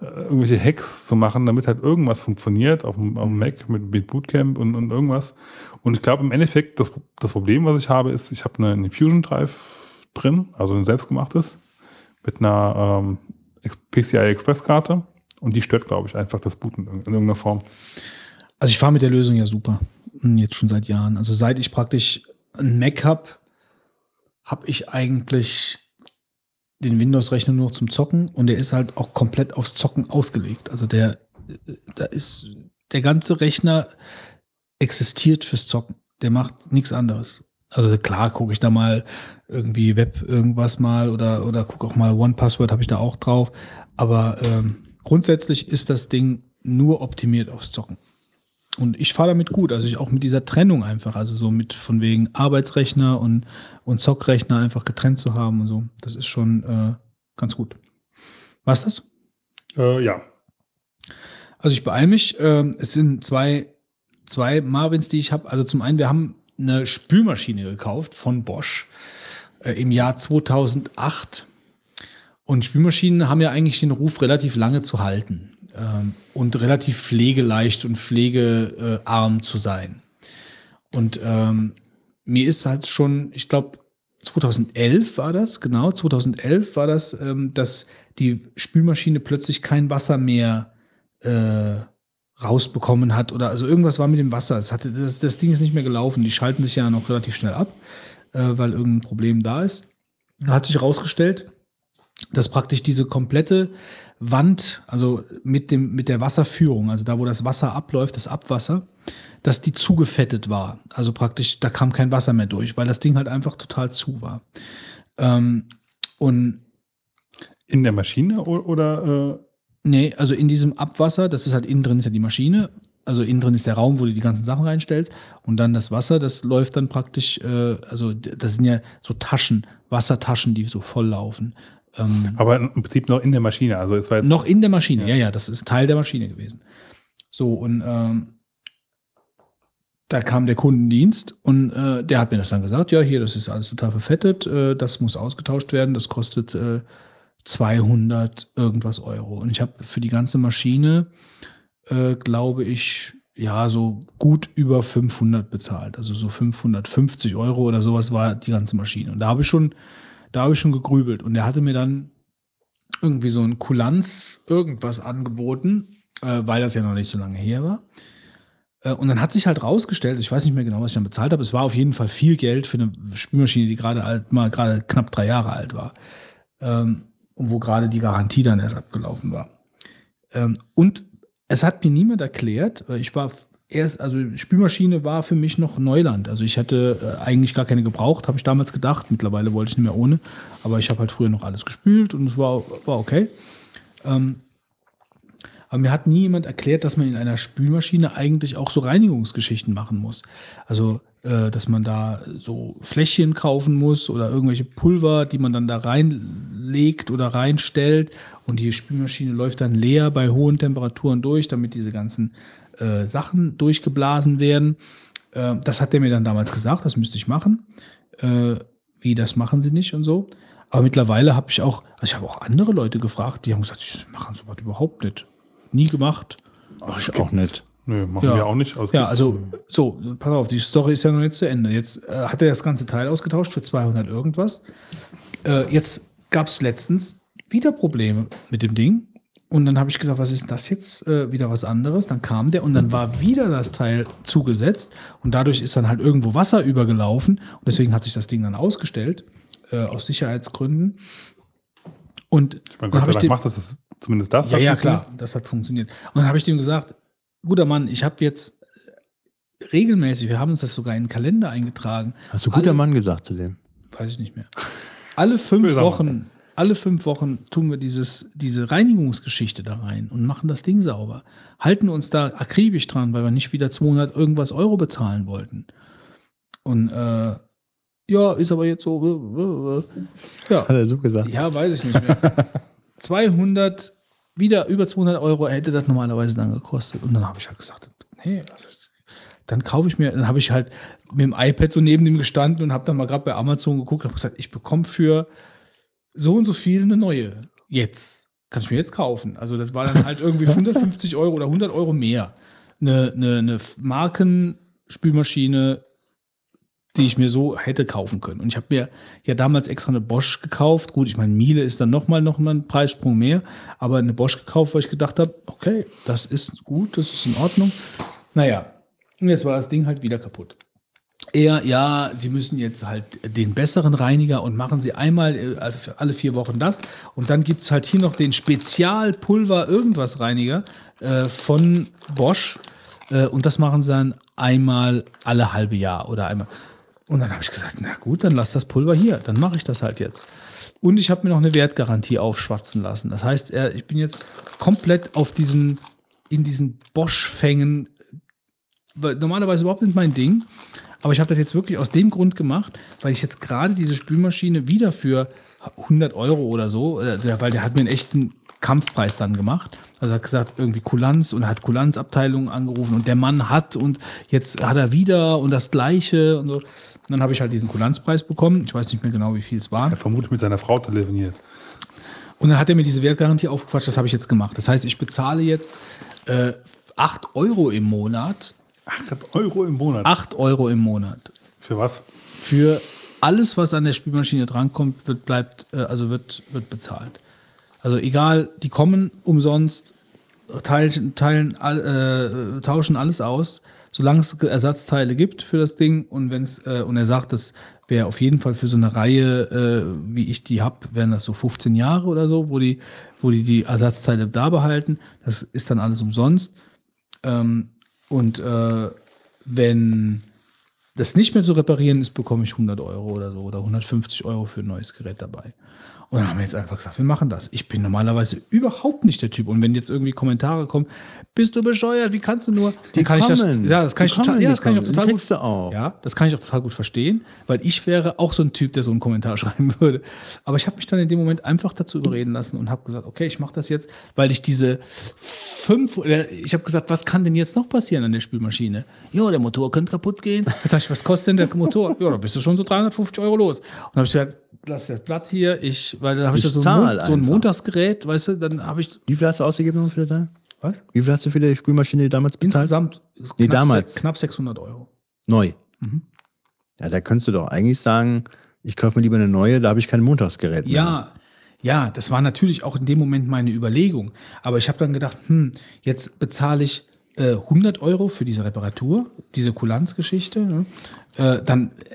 äh, irgendwelche Hacks zu machen, damit halt irgendwas funktioniert auf dem, auf dem Mac mit, mit Bootcamp und, und irgendwas. Und ich glaube im Endeffekt, das, das Problem, was ich habe, ist, ich habe eine, eine Fusion Drive drin, also ein selbstgemachtes, mit einer ähm, PCI Express Karte. Und die stört, glaube ich, einfach das Booten in, in irgendeiner Form. Also ich fahre mit der Lösung ja super. Hm, Jetzt schon seit Jahren. Also seit ich praktisch einen Mac habe, habe ich eigentlich den Windows-Rechner nur zum Zocken und der ist halt auch komplett aufs Zocken ausgelegt. Also der, da ist der ganze Rechner existiert fürs Zocken. Der macht nichts anderes. Also klar gucke ich da mal irgendwie Web irgendwas mal oder, oder gucke auch mal One Password habe ich da auch drauf. Aber ähm, grundsätzlich ist das Ding nur optimiert aufs Zocken. Und ich fahre damit gut, also ich auch mit dieser Trennung einfach, also so mit von wegen Arbeitsrechner und, und Zockrechner einfach getrennt zu haben und so. Das ist schon äh, ganz gut. Was das? Äh, ja. Also ich beeile mich. Ähm, es sind zwei, zwei Marvins, die ich habe. Also zum einen, wir haben eine Spülmaschine gekauft von Bosch äh, im Jahr 2008. Und Spülmaschinen haben ja eigentlich den Ruf, relativ lange zu halten ähm, und relativ pflegeleicht und pflegearm zu sein. Und ähm, mir ist halt schon, ich glaube, 2011 war das, genau, 2011 war das, ähm, dass die Spülmaschine plötzlich kein Wasser mehr äh, rausbekommen hat oder also irgendwas war mit dem Wasser. Es hatte, das, das Ding ist nicht mehr gelaufen. Die schalten sich ja noch relativ schnell ab, äh, weil irgendein Problem da ist. Da hat sich herausgestellt, dass praktisch diese komplette Wand, also mit dem, mit der Wasserführung, also da, wo das Wasser abläuft, das Abwasser, dass die zugefettet war. Also praktisch, da kam kein Wasser mehr durch, weil das Ding halt einfach total zu war. Ähm, und In der Maschine oder, äh, Nee, also in diesem Abwasser, das ist halt innen drin ist ja die Maschine, also innen drin ist der Raum, wo du die ganzen Sachen reinstellst und dann das Wasser, das läuft dann praktisch, äh, also das sind ja so Taschen, Wassertaschen, die so voll laufen. Ähm, aber im Prinzip noch in der Maschine. Also es war jetzt noch in der Maschine, ja. ja, das ist Teil der Maschine gewesen. So, und ähm, da kam der Kundendienst und äh, der hat mir das dann gesagt, ja, hier, das ist alles total verfettet, äh, das muss ausgetauscht werden, das kostet äh, 200 irgendwas Euro. Und ich habe für die ganze Maschine, äh, glaube ich, ja, so gut über 500 bezahlt. Also so 550 Euro oder sowas war die ganze Maschine. Und da habe ich schon, da habe ich schon gegrübelt. Und er hatte mir dann irgendwie so ein Kulanz irgendwas angeboten, äh, weil das ja noch nicht so lange her war. Äh, und dann hat sich halt rausgestellt, ich weiß nicht mehr genau, was ich dann bezahlt habe, es war auf jeden Fall viel Geld für eine Spülmaschine, die gerade alt, mal gerade knapp drei Jahre alt war. Ähm, und wo gerade die Garantie dann erst abgelaufen war. Ähm, und es hat mir niemand erklärt, weil ich war erst, also Spülmaschine war für mich noch Neuland. Also ich hatte äh, eigentlich gar keine gebraucht, habe ich damals gedacht. Mittlerweile wollte ich nicht mehr ohne, aber ich habe halt früher noch alles gespült und es war, war okay. Ähm, aber mir hat nie jemand erklärt, dass man in einer Spülmaschine eigentlich auch so Reinigungsgeschichten machen muss. Also, äh, dass man da so Fläschchen kaufen muss oder irgendwelche Pulver, die man dann da reinlegt oder reinstellt. Und die Spülmaschine läuft dann leer bei hohen Temperaturen durch, damit diese ganzen äh, Sachen durchgeblasen werden. Äh, das hat der mir dann damals gesagt, das müsste ich machen. Äh, wie, das machen sie nicht und so. Aber mittlerweile habe ich auch, also ich habe auch andere Leute gefragt, die haben gesagt, sie machen sowas überhaupt nicht. Nie gemacht. Ach, ich auch nicht. Nö, machen Ja. wir auch nicht. Also Ja, also so, pass auf, die Story ist ja noch nicht zu Ende. Jetzt äh, hat er das ganze Teil ausgetauscht für 200 irgendwas. Äh, jetzt gab es letztens wieder Probleme mit dem Ding. Und dann habe ich gedacht, was ist das jetzt? Äh, wieder was anderes. Dann kam der und dann war wieder das Teil zugesetzt. Und dadurch ist dann halt irgendwo Wasser übergelaufen. Und deswegen hat sich das Ding dann ausgestellt, äh, aus Sicherheitsgründen. Und ich meine, dann Gott sei Dank macht das, das zumindest das. ja, ja, klar, das hat funktioniert. Und dann habe ich dem gesagt, guter Mann, ich habe jetzt äh, regelmäßig, wir haben uns das sogar in den Kalender eingetragen. Hast du guter Alle- Mann gesagt zu dem? Weiß ich nicht mehr. Alle fünf. Wochen, alle fünf Wochen tun wir dieses, diese Reinigungsgeschichte da rein und machen das Ding sauber. Halten uns da akribisch dran, weil wir nicht wieder 200 irgendwas Euro bezahlen wollten. Und äh, ja, ist aber jetzt so. äh, äh, äh. Ja, Hat er so gesagt? ja, weiß ich nicht mehr. 200, wieder über 200 Euro hätte das normalerweise dann gekostet. Und dann habe ich halt gesagt, nee, also, dann kaufe ich mir, dann habe ich halt mit dem iPad so neben dem gestanden und habe dann mal gerade bei Amazon geguckt und habe gesagt, ich bekomme für so und so viel eine neue. Jetzt. Kann ich mir jetzt kaufen. Also das war dann halt irgendwie 150 Euro oder 100 Euro mehr. Eine, eine, eine Markenspülmaschine, die ich mir so hätte kaufen können. Und ich habe mir ja damals extra eine Bosch gekauft. Gut, ich meine, Miele ist dann nochmal noch mal ein Preissprung mehr, aber eine Bosch gekauft, weil ich gedacht habe, okay, das ist gut, das ist in Ordnung. Naja, und jetzt war das Ding halt wieder kaputt. Er, ja, Sie müssen jetzt halt den besseren Reiniger und machen Sie einmal äh, alle vier Wochen das. Und dann gibt es halt hier noch den Spezialpulver irgendwas Reiniger äh, von Bosch. Äh, und das machen Sie dann einmal alle halbe Jahr oder einmal. Und dann habe ich gesagt, na gut, dann lass das Pulver hier, dann mache ich das halt jetzt. Und ich habe mir noch eine Wertgarantie aufschwatzen lassen. Das heißt, ich bin jetzt komplett auf diesen, in diesen Bosch-Fängen, normalerweise überhaupt nicht mein Ding. Aber ich habe das jetzt wirklich aus dem Grund gemacht, weil ich jetzt gerade diese Spülmaschine wieder für 100 Euro oder so, also, weil der hat mir einen echten Kampfpreis dann gemacht. Also er hat gesagt, irgendwie Kulanz und hat Kulanzabteilung angerufen und der Mann hat und jetzt hat er wieder und das Gleiche und so. Und dann habe ich halt diesen Kulanzpreis bekommen. Ich weiß nicht mehr genau, wie viel es war. Er vermutlich mit seiner Frau telefoniert. Und dann hat er mir diese Wertgarantie aufgequatscht, das habe ich jetzt gemacht. Das heißt, ich bezahle jetzt äh, 8 Euro im Monat. 800 Euro im Monat. 8 Euro im Monat. Für was? Für alles, was an der Spülmaschine drankommt, wird, bleibt, äh, also wird, wird bezahlt. Also egal, die kommen umsonst, teilen, teilen, all- äh, tauschen alles aus, solange es Ersatzteile gibt für das Ding und wenn's, äh, und er sagt, das wäre auf jeden Fall für so eine Reihe, äh, wie ich die habe, wären das so 15 Jahre oder so, wo die, wo die die Ersatzteile da behalten. Das ist dann alles umsonst. Ähm, und äh, wenn das nicht mehr zu reparieren ist, bekomme ich 100 Euro oder so oder 150 Euro für ein neues Gerät dabei. Und dann haben wir jetzt einfach gesagt, wir machen das. Ich bin normalerweise überhaupt nicht der Typ. Und wenn jetzt irgendwie Kommentare kommen, bist du bescheuert, wie kannst du nur? Die kann ich das, kommen. ja, das kann Die ich total, kommen, ja, das kann ich auch kommen. total gut. du auch. Ja, das kann ich auch total gut verstehen, weil ich wäre auch so ein Typ, der so einen Kommentar schreiben würde. Aber ich habe mich dann in dem Moment einfach dazu überreden lassen und habe gesagt, okay, ich mache das jetzt, weil ich diese fünf, ich habe gesagt, was kann denn jetzt noch passieren an der Spülmaschine? Ja, der Motor könnte kaputt gehen. Da sag ich, was kostet denn der Motor? Ja, da bist du schon so 350 Euro los. Und dann habe ich gesagt, lass das Blatt hier, ich, weil dann habe ich, Ich da so ein, so ein. Montagsgerät, weißt du, dann habe ich, Wie viel hast du ausgegeben für das? was? Wie viel hast du für die Spülmaschine damals bezahlt? Insgesamt Nee, knapp, damals. knapp 600 Euro. Neu. Mhm. Ja, da könntest du doch eigentlich sagen, ich kaufe mir lieber eine neue, da habe ich kein Montagsgerät mehr. Ja, ja, das war natürlich auch in dem Moment meine Überlegung. Aber ich habe dann gedacht, hm, jetzt bezahle ich äh, 100 Euro für diese Reparatur, diese Kulanzgeschichte. Ne? Äh, dann äh,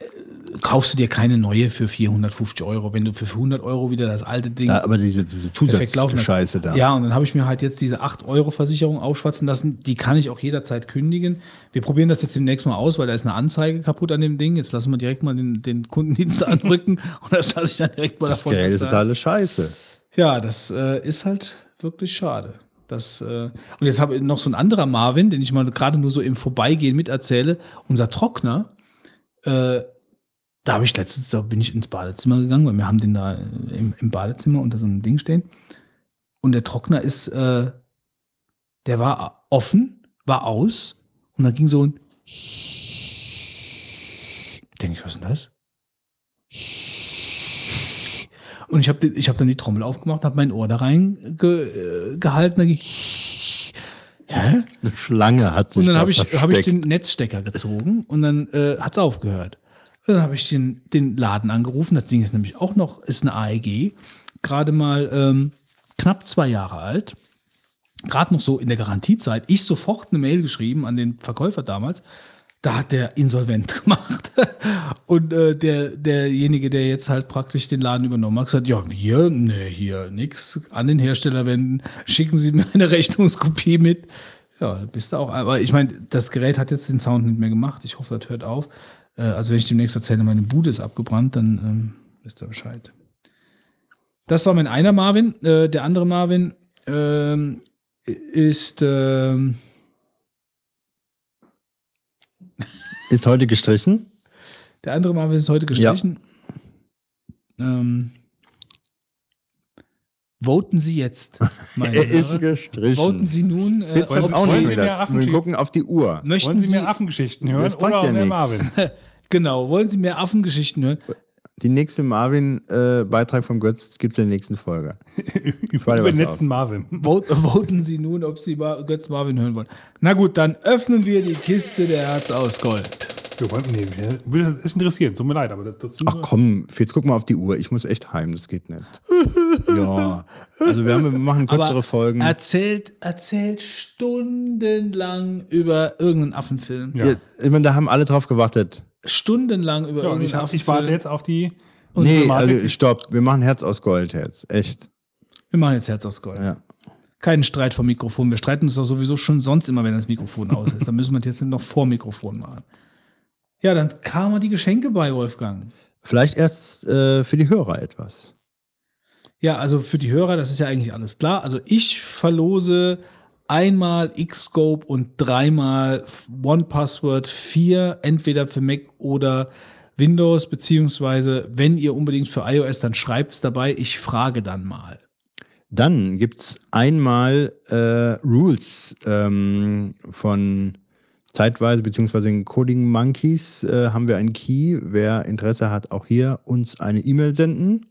kaufst du dir keine neue für 450 Euro, wenn du für 100 Euro wieder das alte Ding Ja, aber diese, diese. Zusatzscheiße da. Ja, und dann habe ich mir halt jetzt diese 8 Euro Versicherung aufschwatzen lassen. Die kann ich auch jederzeit kündigen. Wir probieren das jetzt demnächst mal aus, weil da ist eine Anzeige kaputt an dem Ding. Jetzt lassen wir direkt mal den, den Kundendienst anrücken und das lasse ich dann direkt mal Das davon Gerät ist totale Scheiße. Ja, das äh, ist halt wirklich schade. Das, äh, und jetzt habe ich noch so ein anderer Marvin, den ich mal gerade nur so im Vorbeigehen miterzähle. Unser Trockner, äh, da habe ich letztens, da bin ich ins Badezimmer gegangen, weil wir haben den da äh, im, im Badezimmer unter so einem Ding stehen. Und der Trockner ist, äh, der war offen, war aus und da ging so ein Denke ich, was ist denn das? Und ich habe ich hab dann die Trommel aufgemacht, habe mein Ohr da rein ge, äh, gehalten. Da ging, Hä? Eine Schlange hat sich Und dann da habe ich, hab ich den Netzstecker gezogen und dann äh, hat es aufgehört. Dann habe ich den, den Laden angerufen. Das Ding ist nämlich auch noch, ist eine AEG, gerade mal ähm, knapp zwei Jahre alt. Gerade noch so in der Garantiezeit. Ich sofort eine Mail geschrieben an den Verkäufer damals. Da hat der insolvent gemacht. Und äh, der, derjenige, der jetzt halt praktisch den Laden übernommen hat, gesagt, ja, wir, ne, hier nix an den Hersteller wenden, schicken Sie mir eine Rechnungskopie mit. Ja, bist du auch. Aber ich meine, das Gerät hat jetzt den Sound nicht mehr gemacht. Ich hoffe, das hört auf. Äh, also wenn ich demnächst erzähle, meine Bude ist abgebrannt, dann ähm, wisst ihr Bescheid. Das war mein einer Marvin. Äh, der andere Marvin ähm, ist ähm, Ist heute gestrichen. Der andere Marvin ist heute gestrichen. Ähm, voten Sie jetzt, meine Er ist gestrichen. Voten Sie nun, äh, Fitz Sie- auch wollen nicht Sie mehr wieder. Affen Wir gucken auf die Uhr. möchten Wollen Sie Sie, mehr Affengeschichten hören Das bringt oder ja mehr nichts. Marvin? genau, wollen Sie mehr Affengeschichten hören? Die nächste Marvin-Beitrag vom Götz gibt es in der nächsten Folge. Über den letzten Marvin. Vote, voten Sie nun, ob Sie Götz Marvin hören wollen. Na gut, dann öffnen wir die Kiste der Herz aus Gold. Wir wollten, nee, würde das interessieren. Tut mir leid, aber das, dazu. Ach komm, jetzt guck mal auf die Uhr. Ich muss echt heim, das geht nicht. ja. Also wir, haben, wir machen kürzere Aber Folgen. Erzählt, erzählt stundenlang über irgendeinen Affenfilm. Ja. Ja, ich meine, da haben alle drauf gewartet. Stundenlang über Ja, irgendeinen ich, Affenfilm. ich warte jetzt auf die. nee, also stopp. Wir machen Herz aus Gold jetzt. Echt. Wir machen jetzt Herz aus Gold. Ja. Keinen Streit vom Mikrofon. Wir streiten uns doch sowieso schon sonst immer, wenn das Mikrofon aus ist. Dann müssen wir es jetzt nicht noch vor Mikrofon machen. Ja, dann kamen die Geschenke bei Wolfgang. Vielleicht erst äh, für die Hörer etwas. Ja, also für die Hörer, das ist ja eigentlich alles klar. Also ich verlose einmal Xscope und dreimal OnePassword 4, entweder für Mac oder Windows, beziehungsweise wenn ihr unbedingt für iOS, dann schreibt es dabei. Ich frage dann mal. Dann gibt es einmal äh, Rules ähm, von zeitweise, beziehungsweise den Coding Monkeys äh, haben wir einen Key. Wer Interesse hat, auch hier uns eine E-Mail senden.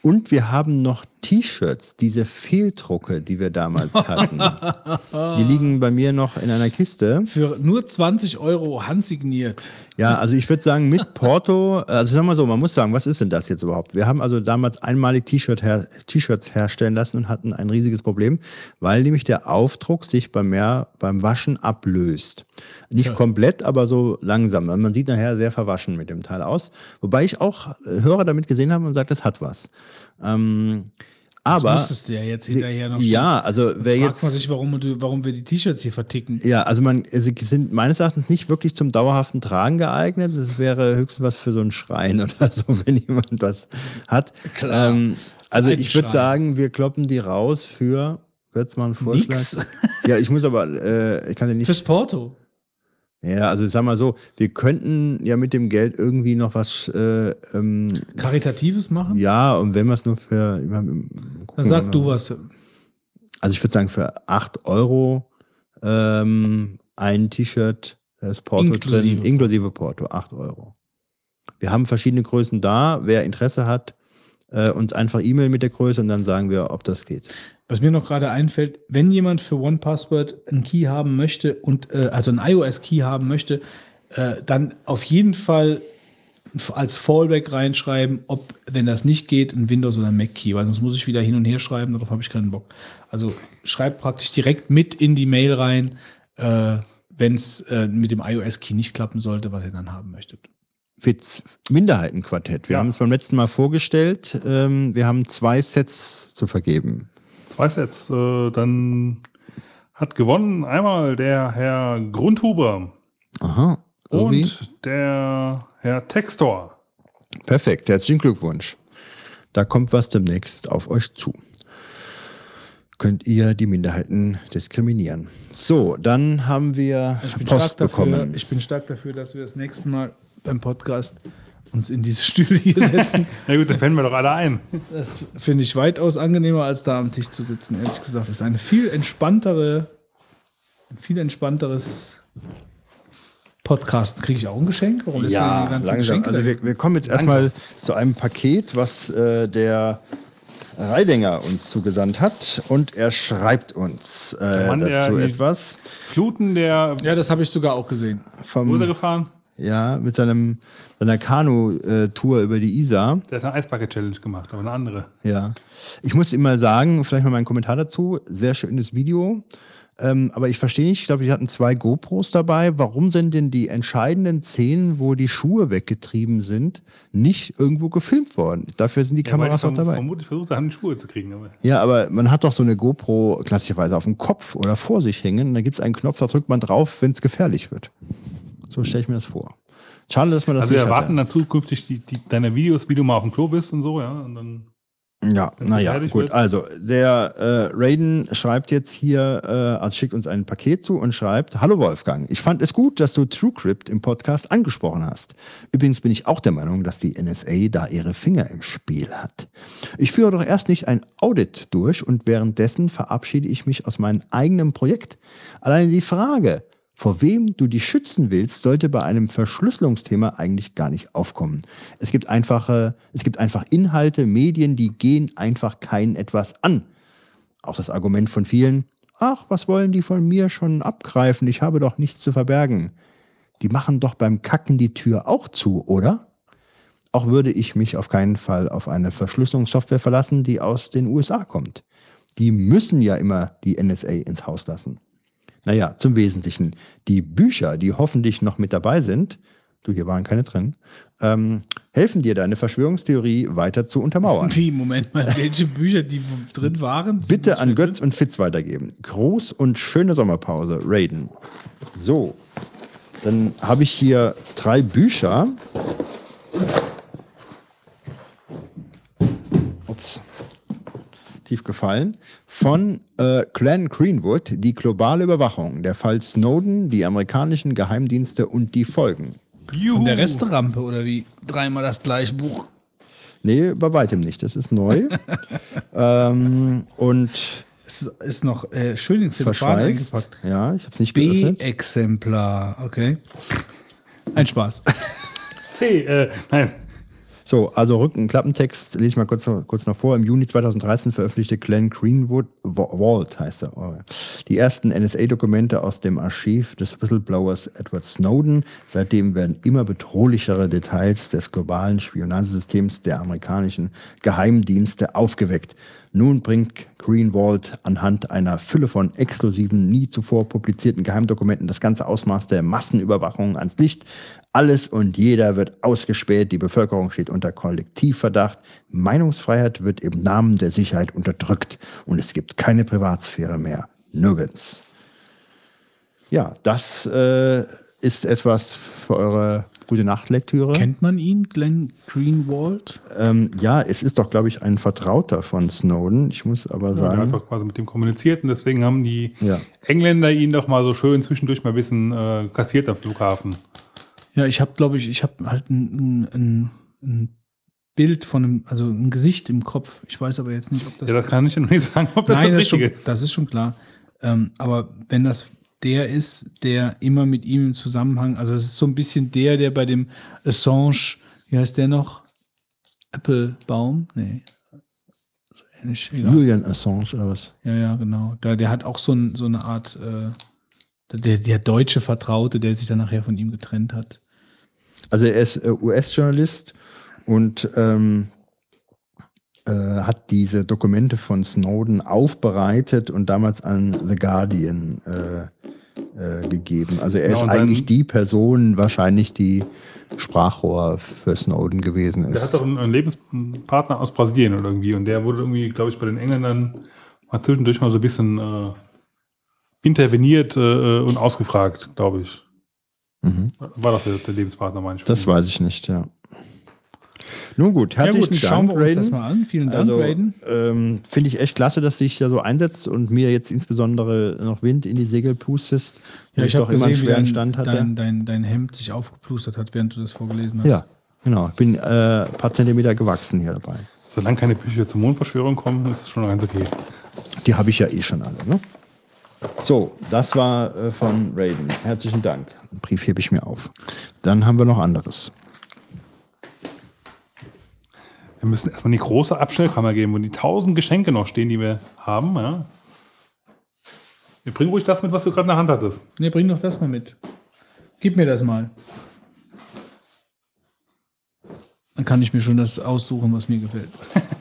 Und wir haben noch T-Shirts, diese Fehldrucke, die wir damals hatten, die liegen bei mir noch in einer Kiste. Für nur 20 Euro handsigniert. Ja, also ich würde sagen, mit Porto, also sag mal so, man muss sagen, was ist denn das jetzt überhaupt? Wir haben also damals einmalig T-Shirt her, T-Shirts herstellen lassen und hatten ein riesiges Problem, weil nämlich der Aufdruck sich beim, Meer, beim Waschen ablöst. Nicht Tja. komplett, aber so langsam. Man sieht nachher sehr verwaschen mit dem Teil aus. Wobei ich auch äh, Hörer damit gesehen habe und sagt, das hat was. Ähm, aber das müsstest du ja jetzt hinterher noch ja, also Jetzt wer fragt jetzt man sich, warum, warum wir die T-Shirts hier verticken. ja, also man, sie sind meines Erachtens nicht wirklich zum dauerhaften Tragen geeignet. Das wäre höchstens was für so einen Schrein oder so, wenn jemand das hat. Klar. Ähm, also Ein ich würde sagen, wir kloppen die raus für, jetzt mal einen Vorschlag. Nix. Ja, ich muss aber, äh, ich kann ja nicht. Fürs Porto. Ja, also sag mal so, wir könnten ja mit dem Geld irgendwie noch was, äh, ähm, Karitatives machen? ja, und wenn wir es nur für, gucken Dann sag du was. Also ich würde sagen, für 8 Euro ähm, ein T-Shirt, da ist Porto Inklusive. drin, inklusive Porto, 8 Euro. Wir haben verschiedene Größen da. Wer Interesse hat, äh, uns einfach E-Mail mit der Größe und dann sagen wir, ob das geht. Was mir noch gerade einfällt, wenn jemand für OnePassword einen Key haben möchte und äh, also einen iOS-Key haben möchte, äh, dann auf jeden Fall als Fallback reinschreiben, ob, wenn das nicht geht, ein Windows- oder ein Mac-Key, weil sonst muss ich wieder hin und her schreiben, darauf habe ich keinen Bock. Also schreibt praktisch direkt mit in die Mail rein, äh, wenn es äh, mit dem iOS-Key nicht klappen sollte, was ihr dann haben möchtet. Minderheitenquartett. Wir Ja. haben es beim letzten Mal vorgestellt. Ähm, wir haben zwei Sets zu vergeben. Weiß jetzt, äh, dann hat gewonnen einmal der Herr Grundhuber Aha. So wie? und der Herr Textor. Perfekt, herzlichen Glückwunsch. Da kommt was demnächst auf euch zu. Könnt ihr die Minderheiten diskriminieren. So, dann haben wir Ich bin, Post stark dafür, bekommen. ich bin stark dafür, dass wir das nächste Mal beim Podcast uns in diese Stühle hier setzen. Na gut, dann pennen wir doch alle ein. Das finde ich weitaus angenehmer, als da am Tisch zu sitzen, ehrlich gesagt. Das ist eine viel entspanntere, ein viel entspannteres Podcast. Kriege ich auch ein Geschenk? Warum ja, langsam. Geschenke Also da? wir, wir kommen jetzt erstmal zu einem Paket, was äh, der Reidinger uns zugesandt hat. Und er schreibt uns äh, Mann, der dazu etwas Fluten der ja, das habe ich sogar auch gesehen. Vom, gefahren? Ja, mit seinem, seiner Kanu-Tour über die Isar. Der hat eine Eisbucket-Challenge gemacht, aber eine andere. Ja. Ich muss ihm mal sagen, vielleicht mal meinen Kommentar dazu. Sehr schönes Video. Ähm, aber ich verstehe nicht, ich glaube, die hatten zwei GoPros dabei. Warum sind denn die entscheidenden Szenen, wo die Schuhe weggetrieben sind, nicht irgendwo gefilmt worden? Dafür sind die Ja, Kameras die auch dabei. Vermutlich versucht haben, die Schuhe zu kriegen. Aber Ja, aber man hat doch so eine GoPro klassischerweise auf dem Kopf oder vor sich hängen. Da gibt es einen Knopf, da drückt man drauf, wenn es gefährlich wird. So stelle ich mir das vor. Schade, dass man das also wir erwarten hatte. dann zukünftig die, die, deine Videos, wie du mal auf dem Klo bist und so, ja. Und dann Ja, naja, gut. wird. Also, der äh, Raiden schreibt jetzt hier, äh, also schickt uns ein Paket zu und schreibt: Hallo Wolfgang, ich fand es gut, dass du TrueCrypt im Podcast angesprochen hast. Übrigens bin ich auch der Meinung, dass die NSA da ihre Finger im Spiel hat. Ich führe doch erst nicht ein Audit durch und währenddessen verabschiede ich mich aus meinem eigenen Projekt. Alleine die Frage, vor wem du dich schützen willst, sollte bei einem Verschlüsselungsthema eigentlich gar nicht aufkommen. Es gibt einfache, es gibt einfach Inhalte, Medien, die gehen einfach keinen etwas an. Auch das Argument von vielen, ach, was wollen die von mir schon abgreifen? Ich habe doch nichts zu verbergen. Die machen doch beim Kacken die Tür auch zu, oder? Auch würde ich mich auf keinen Fall auf eine Verschlüsselungssoftware verlassen, die aus den USA kommt. Die müssen ja immer die NSA ins Haus lassen. Naja, zum Wesentlichen. Die Bücher, die hoffentlich noch mit dabei sind, du, hier waren keine drin, ähm, helfen dir, deine Verschwörungstheorie weiter zu untermauern. Wie, Moment mal, welche Bücher, die drin waren? Bitte an Götz und Fitz weitergeben. Groß und schöne Sommerpause, Raiden. So, dann habe ich hier drei Bücher. Ups. Tief gefallen. Von äh, Glenn Greenwood, die globale Überwachung, der Fall Snowden, die amerikanischen Geheimdienste und die Folgen. Juhu. Von der Resterampe oder wie? Dreimal das gleiche Buch. Nee, bei weitem nicht. Das ist neu. ähm, und Es ist noch äh, schön in Zellophan eingepackt. Ja, ich habe es nicht geöffnet. B-Exemplar, okay. Ein Spaß. C, äh, nein. So, also Rückenklappentext lese ich mal kurz, noch- kurz noch vor. Im Juni 2013 veröffentlichte Glenn Greenwood, Wa- Walt heißt er, oh, die ersten NSA-Dokumente aus dem Archiv des Whistleblowers Edward Snowden. Seitdem werden immer bedrohlichere Details des globalen Spionagesystems der amerikanischen Geheimdienste aufgeweckt. Nun bringt Greenwald anhand einer Fülle von exklusiven, nie zuvor publizierten Geheimdokumenten das ganze Ausmaß der Massenüberwachung ans Licht. Alles und jeder wird ausgespäht, die Bevölkerung steht unter Kollektivverdacht, Meinungsfreiheit wird im Namen der Sicherheit unterdrückt und es gibt keine Privatsphäre mehr. Nirgends. Ja, das äh, ist etwas für eure gute Nachtlektüre. Kennt man ihn, Glenn Greenwald? Ähm, ja, es ist doch, glaube ich, ein Vertrauter von Snowden. Ich muss aber Ja, der hat sagen, doch quasi mit dem kommuniziert und deswegen haben die Ja. Engländer ihn doch mal so schön zwischendurch mal ein bisschen äh, kassiert am Flughafen. Ja, ich habe, glaube ich, ich habe halt ein, ein, ein Bild von einem, also ein Gesicht im Kopf. Ich weiß aber jetzt nicht, ob das. ja, das kann ich noch nicht sagen, ob das Nein, das das, ist schon, Richtige ist. das ist schon klar. Ähm, aber wenn das der ist, der immer mit ihm im Zusammenhang, also es ist so ein bisschen der, der bei dem Assange, wie heißt der noch? Applebaum? Nee. So ähnlich. Julian Assange oder was? Ja, ja, genau. Da, der hat auch so, ein, so eine Art, äh, der, der deutsche Vertraute, der sich dann nachher von ihm getrennt hat. Also er ist äh, US-Journalist und ähm, äh, hat diese Dokumente von Snowden aufbereitet und damals an The Guardian äh, äh, gegeben. Also er Genau, ist eigentlich die Person, wahrscheinlich die Sprachrohr für Snowden gewesen ist. hat doch einen, einen Lebenspartner aus Brasilien oder irgendwie und der wurde irgendwie, glaube ich, bei den Engländern mal zwischendurch mal so ein bisschen äh, interveniert äh, und ausgefragt, glaube ich. Mhm. War doch der, der Lebenspartner, meine ich. Das weiß ich nicht, ja. Nun gut, Ja herzlichen gut, schauen Dank, wir uns Raiden. das mal an. Vielen Dank, Also, Raiden. ähm, Finde ich echt klasse, dass du dich da so einsetzt und mir jetzt insbesondere noch Wind in die Segel pustest. Ja, ich habe doch immer einen gesehen, wie schweren dein, Stand hatte. dein, dein, dein Hemd sich aufgeplustert hat, während du das vorgelesen hast. Ja, genau. Ich bin äh, ein paar Zentimeter gewachsen hier dabei. Solange keine Bücher zur Mondverschwörung kommen, ist es schon ganz okay. Die habe ich ja eh schon alle. Ne? So, das war äh, von Raiden. Herzlichen Dank. Den Brief hebe ich mir auf. Dann haben wir noch anderes. Wir müssen erstmal eine große Abstellkammer geben, wo die tausend Geschenke noch stehen, die wir haben. Ja. Wir bringen ruhig das mit, was du gerade in der Hand hattest. Ne, bring doch das mal mit. Gib mir das mal. Dann kann ich mir schon das aussuchen, was mir gefällt.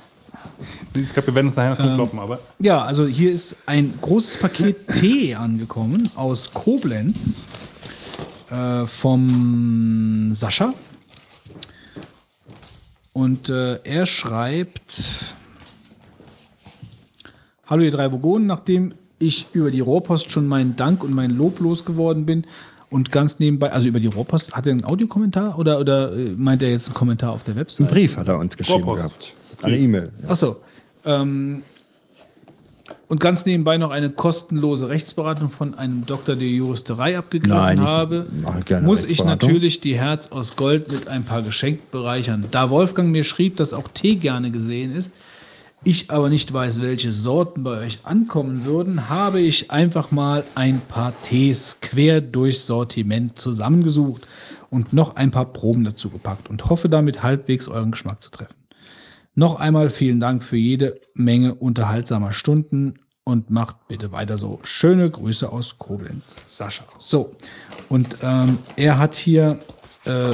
Ich glaube, wir werden es nachher noch Ähm, kloppen, aber Ja, also hier ist ein großes Paket Tee angekommen aus Koblenz äh, vom Sascha. Und äh, er schreibt: Hallo, ihr drei Vogonen, nachdem ich über die Rohrpost schon meinen Dank und mein Lob losgeworden bin und ganz nebenbei, also über die Rohrpost, hat er einen Audiokommentar oder, oder äh, meint er jetzt einen Kommentar auf der Einen Website? Brief hat er uns geschrieben Rohrpost. gehabt. Eine E-Mail. Ja. Achso. Ähm, und ganz nebenbei noch eine kostenlose Rechtsberatung von einem Doktor der Juristerei abgegriffen Nein, ich habe, gerne muss ich natürlich die Herz aus Gold mit ein paar Geschenken bereichern. Da Wolfgang mir schrieb, dass auch Tee gerne gesehen ist, ich aber nicht weiß, welche Sorten bei euch ankommen würden, habe ich einfach mal ein paar Tees quer durchs Sortiment zusammengesucht und noch ein paar Proben dazu gepackt und hoffe damit halbwegs euren Geschmack zu treffen. Noch einmal vielen Dank für jede Menge unterhaltsamer Stunden und macht bitte weiter so. Schöne Grüße aus Koblenz, Sascha. So, und ähm, er hat hier, äh,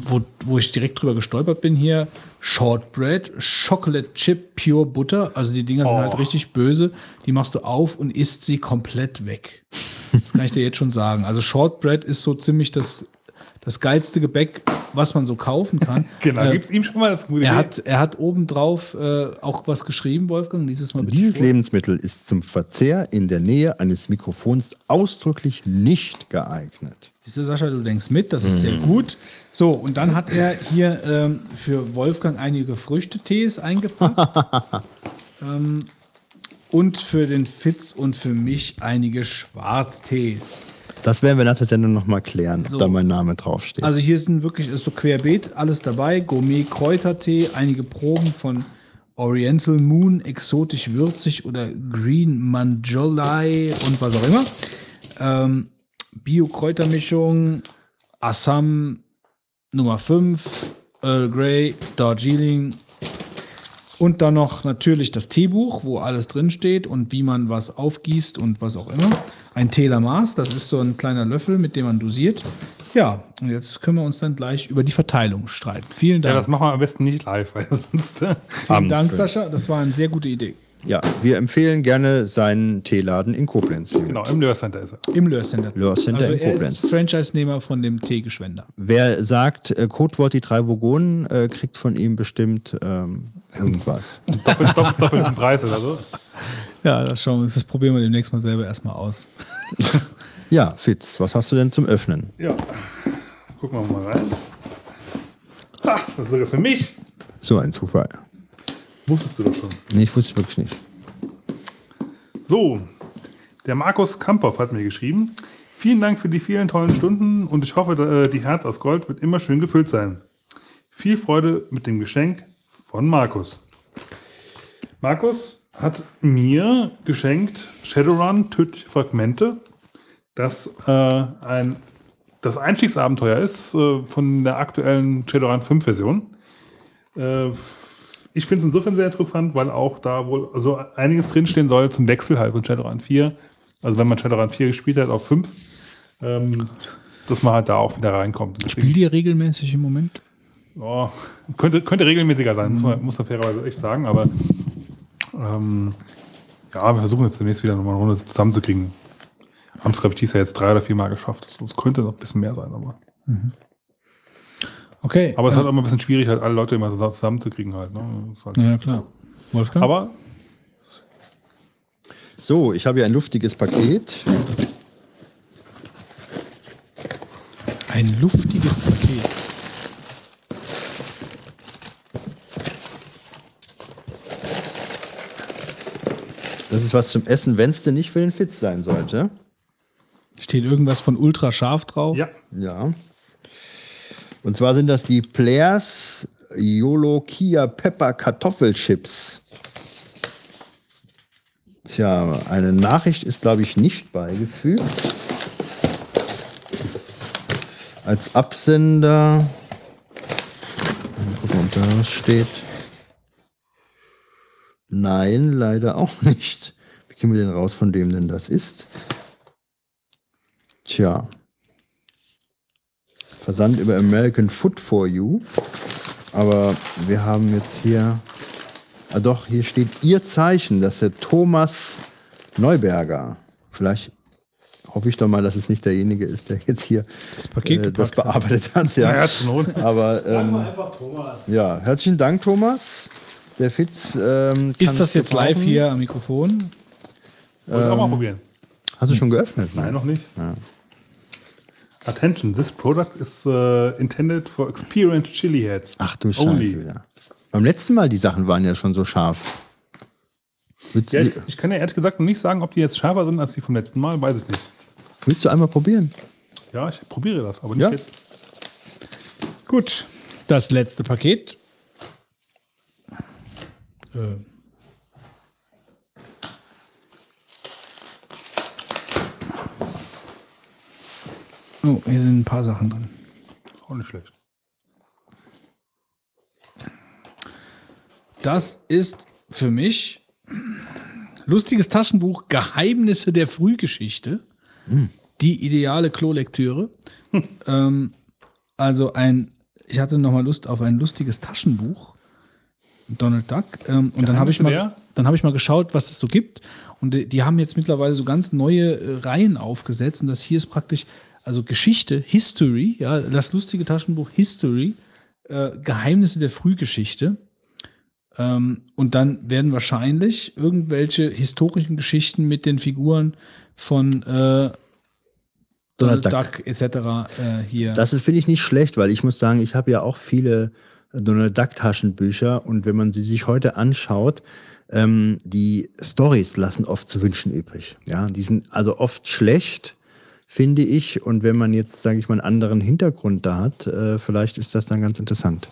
wo, wo ich direkt drüber gestolpert bin, hier Shortbread, Chocolate Chip Pure Butter. Also die Dinger sind Oh. halt richtig böse. Die machst du auf und isst sie komplett weg. Das kann ich dir jetzt schon sagen. Also Shortbread ist so ziemlich das, das geilste Gebäck, was man so kaufen kann. genau, Äh, gib's ihm schon mal das gute er hat, er hat obendrauf äh, auch was geschrieben, Wolfgang. Dieses Mal bitte Dieses vor. Lebensmittel ist zum Verzehr in der Nähe eines Mikrofons ausdrücklich nicht geeignet. Siehst du, Sascha, du denkst mit, das ist sehr gut. So, und dann hat er hier ähm, für Wolfgang einige Früchtetees eingepackt. ähm, und für den Fitz und für mich einige Schwarztees. Das werden wir nach der Sendung nochmal klären, So. ob da mein Name draufsteht. Also hier sind wirklich ist so querbeet alles dabei. Gourmet Kräutertee, einige Proben von Oriental Moon, exotisch würzig oder Green Manjolai und was auch immer. Ähm, Bio-Kräutermischung, Assam Nummer 5, Earl Grey, Darjeeling und dann noch natürlich das Teebuch, wo alles drin steht und wie man was aufgießt und was auch immer. Ein Telemaß, das ist so ein kleiner Löffel, mit dem man dosiert. Ja, und jetzt können wir uns dann gleich über die Verteilung streiten. Vielen Ja, Dank. das machen wir am besten nicht live, weil sonst. äh, Vielen Dank, schön. Sascha. Das war eine sehr gute Idee. Ja, wir empfehlen gerne seinen Teeladen in Koblenz. Genau, im Lehrcenter ist er. Im Löhrcenter. Löhrcenter also in er Koblenz. ist Franchise-Nehmer von dem Teegeschwender. Wer sagt, äh, Codewort die drei Vogonen, äh, kriegt von ihm bestimmt ähm, irgendwas. Doppelt, doppelt, doppelten Preis oder so. Ja, das schauen wir uns. Das probieren wir demnächst mal selber erstmal aus. Ja, Fitz, was hast du denn zum Öffnen? Ja. Gucken wir mal rein. Ha, das ist sogar für mich. So ein Zufall. Wusstest du doch schon. Nee, ich wusste wirklich nicht. So, der Markus Kamphoff hat mir geschrieben. Vielen Dank für die vielen tollen Stunden und ich hoffe, äh, die Herz aus Gold wird immer schön gefüllt sein. Viel Freude mit dem Geschenk von Markus. Markus hat mir geschenkt Shadowrun Tödliche Fragmente, das äh, ein das Einstiegsabenteuer ist äh, von der aktuellen Shadowrun 5 Version. Äh, ich finde es insofern sehr interessant, weil auch da wohl also einiges drinstehen soll zum Wechsel halt von Shadowrun 4. Also wenn man Shadowrun 4 gespielt hat auf 5, ähm, dass man halt da auch wieder reinkommt. Spielt ihr regelmäßig im Moment? Oh, könnte, könnte regelmäßiger sein, muss man, muss man fairerweise echt sagen, aber ähm, ja, wir versuchen jetzt demnächst wieder nochmal eine Runde zusammenzukriegen. Haben es, glaube ich, dieses Jahr jetzt drei oder vier Mal geschafft. Das könnte noch ein bisschen mehr sein, aber. Okay. Aber es ist ja. halt auch immer ein bisschen schwierig, halt alle Leute immer zusammen- zusammenzukriegen halt. Ne? Ist halt Ja, klar. Wolfgang? aber So, ich habe hier ein luftiges Paket. ein luftiges Paket. Das ist was zum Essen, wenn es denn nicht für den Fitz sein sollte. Steht irgendwas von ultra scharf drauf? ja, Ja. Und zwar sind das die Players YOLO Kia Pepper Kartoffelchips. Tja, eine Nachricht ist, glaube ich, nicht beigefügt. Als Absender. Mal gucken, ob da was steht. Nein, leider auch nicht. Wie kriegen wir denn raus, von dem denn das ist? Tja. Versand über American Food for You. Aber wir haben jetzt hier. Ah doch, hier steht Ihr Zeichen, das ist der Thomas Neuberger. Vielleicht hoffe ich doch mal, dass es nicht derjenige ist, der jetzt hier Das Paket äh, das bearbeitet hat. Ja, ja. Aber ähm, ja, herzlichen Dank, Thomas. Der Fitz. Ähm, Ist das jetzt live hier am Mikrofon? Wollte ich auch mal probieren. Hast du schon geöffnet? Nein, noch nicht. Attention, this product is uh, intended for experienced chili heads. Ach du Scheiße Only. wieder. Beim letzten Mal, die Sachen waren ja schon so scharf. Willst, Ja, ich, ich kann ja ehrlich gesagt noch nicht sagen, ob die jetzt schärfer sind als die vom letzten Mal, weiß ich nicht. willst du einmal probieren? Ja, ich probiere das, aber nicht Ja. jetzt. Gut. Das letzte Paket. Äh. Oh, hier sind ein paar Sachen drin. Auch nicht schlecht. Das ist für mich lustiges Taschenbuch Geheimnisse der Frühgeschichte. Die ideale Klolektüre. ähm, also ein, ich hatte noch mal Lust auf ein lustiges Taschenbuch. Donald Duck. Ähm, und dann habe ich, mal- der? dann hab ich mal geschaut, was es so gibt. Und die, die haben jetzt mittlerweile so ganz neue äh, Reihen aufgesetzt. Und das hier ist praktisch, also Geschichte, History, ja, das lustige Taschenbuch History, äh, Geheimnisse der Frühgeschichte. Ähm, und dann werden wahrscheinlich irgendwelche historischen Geschichten mit den Figuren von äh, Donald, Duck. Duck, etc. Äh, hier. Das ist, finde ich, nicht schlecht, weil ich muss sagen, ich habe ja auch viele Donald Duck Taschenbücher und wenn man sie sich heute anschaut, ähm, die Stories lassen oft zu wünschen übrig. Ja, die sind also oft schlecht, finde ich. Und wenn man jetzt, sage ich mal, einen anderen Hintergrund da hat, äh, vielleicht ist das dann ganz interessant.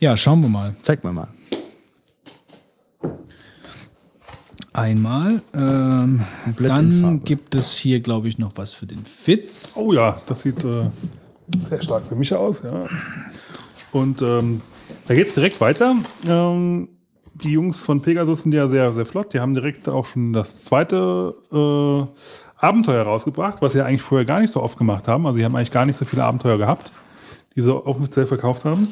ja, schauen wir mal. Zeig mal mal. Einmal. Ähm, dann gibt es hier, glaube ich, noch was für den Fitz. Oh ja, das sieht äh, sehr stark für mich aus. Ja. Und ähm, da geht es direkt weiter. Ähm, die Jungs von Pegasus sind ja sehr, sehr flott. Die haben direkt auch schon das zweite äh, Abenteuer rausgebracht, was sie eigentlich vorher gar nicht so oft gemacht haben. Also sie haben eigentlich gar nicht so viele Abenteuer gehabt, die sie offiziell verkauft haben.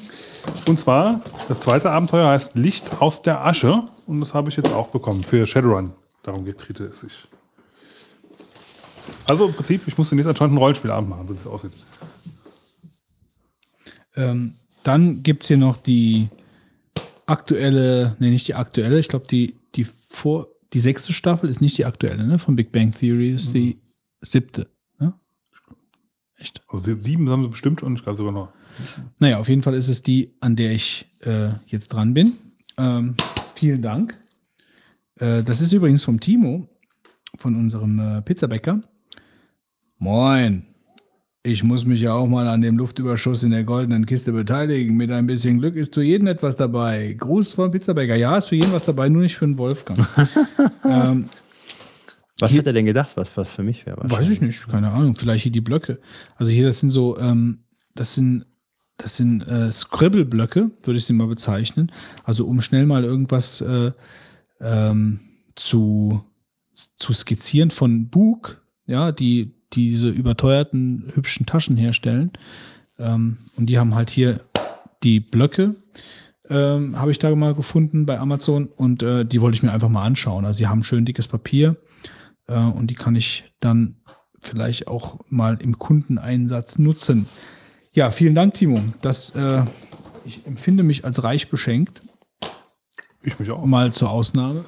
Und zwar, das zweite Abenteuer heißt Licht aus der Asche. Und das habe ich jetzt auch bekommen für Shadowrun. Darum geht es sich. Also im Prinzip, ich muss jetzt anscheinend ein Rollenspielabend machen, so wie es aussieht. Ähm, dann gibt es hier noch die aktuelle, nee, nicht die aktuelle, ich glaube, die, die vor, die sechste Staffel ist nicht die aktuelle, ne? Von Big Bang Theory ist die siebte. Ne? Echt? Also sieben haben sie bestimmt und ich glaube sogar noch. Naja, auf jeden Fall ist es die, an der ich äh, jetzt dran bin. Ähm, vielen Dank. Äh, das ist übrigens vom Timo, von unserem äh, Pizzabäcker. Moin. Ich muss mich ja auch mal an dem Luftüberschuss in der goldenen Kiste beteiligen. Mit ein bisschen Glück ist zu jedem etwas dabei. Gruß vom Pizzabäcker. Ja, ist für jeden was dabei, nur nicht für den Wolfgang. ähm, Was Hier- hat er denn gedacht, was, was für mich wäre? Weiß ich nicht, keine Ahnung. Vielleicht hier die Blöcke. Also hier, das sind so, ähm, das sind, das sind äh, Scribble-Blöcke, würde ich sie mal bezeichnen. Also um schnell mal irgendwas äh, ähm, zu, zu skizzieren von Bug, ja, die diese überteuerten hübschen Taschen herstellen. Ähm, und die haben halt hier die Blöcke, ähm, habe ich da mal gefunden bei Amazon und äh, die wollte ich mir einfach mal anschauen. Also sie haben schön dickes Papier äh, und die kann ich dann vielleicht auch mal im Kundeneinsatz nutzen. Ja, vielen Dank, Timo. Das, äh, ich empfinde mich als reich beschenkt. Ich mich auch. Mal zur Ausnahme.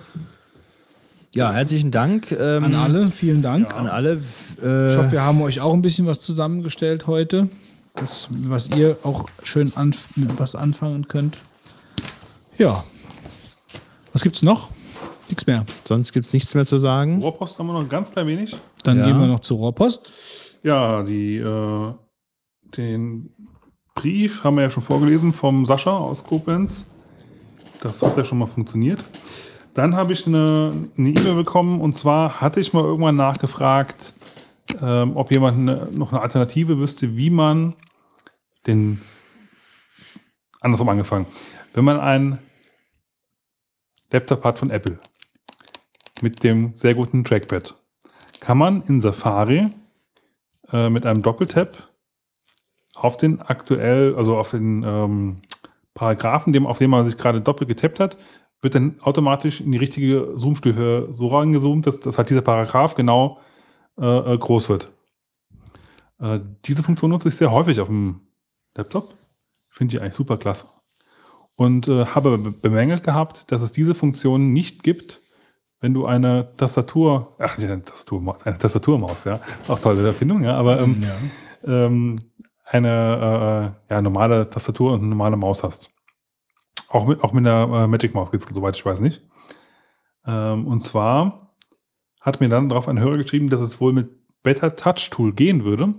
Ja, herzlichen Dank ähm, An alle, vielen Dank. An alle. Äh, Ich hoffe, wir haben euch auch ein bisschen was zusammengestellt heute, das, was ihr auch schön anf mit was anfangen könnt. Ja. Was gibt's noch? Nichts mehr. sonst gibt es nichts mehr zu sagen. Rohrpost haben wir noch ein ganz klein wenig. Dann Ja. gehen wir noch zur Rohrpost. Ja, die, äh, den Brief haben wir ja schon vorgelesen vom Sascha aus Koblenz. Das hat ja schon mal funktioniert. Dann habe ich eine E-Mail bekommen und zwar hatte ich mal irgendwann nachgefragt, ähm, ob jemand eine, noch eine Alternative wüsste, wie man den andersrum angefangen. Wenn man einen Laptop hat von Apple mit dem sehr guten Trackpad, kann man in Safari äh, mit einem Doppeltap auf den aktuell, also auf den ähm, Paragraphen, dem, auf dem man sich gerade doppelt getappt hat, wird dann automatisch in die richtige Zoomstufe so reingezoomt, dass, dass halt dieser Paragraph genau äh, äh, groß wird. Äh, diese Funktion nutze ich sehr häufig auf dem Laptop. Finde ich eigentlich super klasse. Und äh, habe be- bemängelt gehabt, dass es diese Funktion nicht gibt, wenn du eine Tastatur, ach, nicht eine Tastatur, eine Tastaturmaus, ja, auch tolle Erfindung, ja, aber ähm, Ja. ähm, eine äh, ja, normale Tastatur und eine normale Maus hast. Auch mit, auch mit einer äh, Magic Maus geht's, soweit ich weiß nicht. Ähm, und zwar hat mir dann darauf ein Hörer geschrieben, dass es wohl mit Better Touch Tool gehen würde.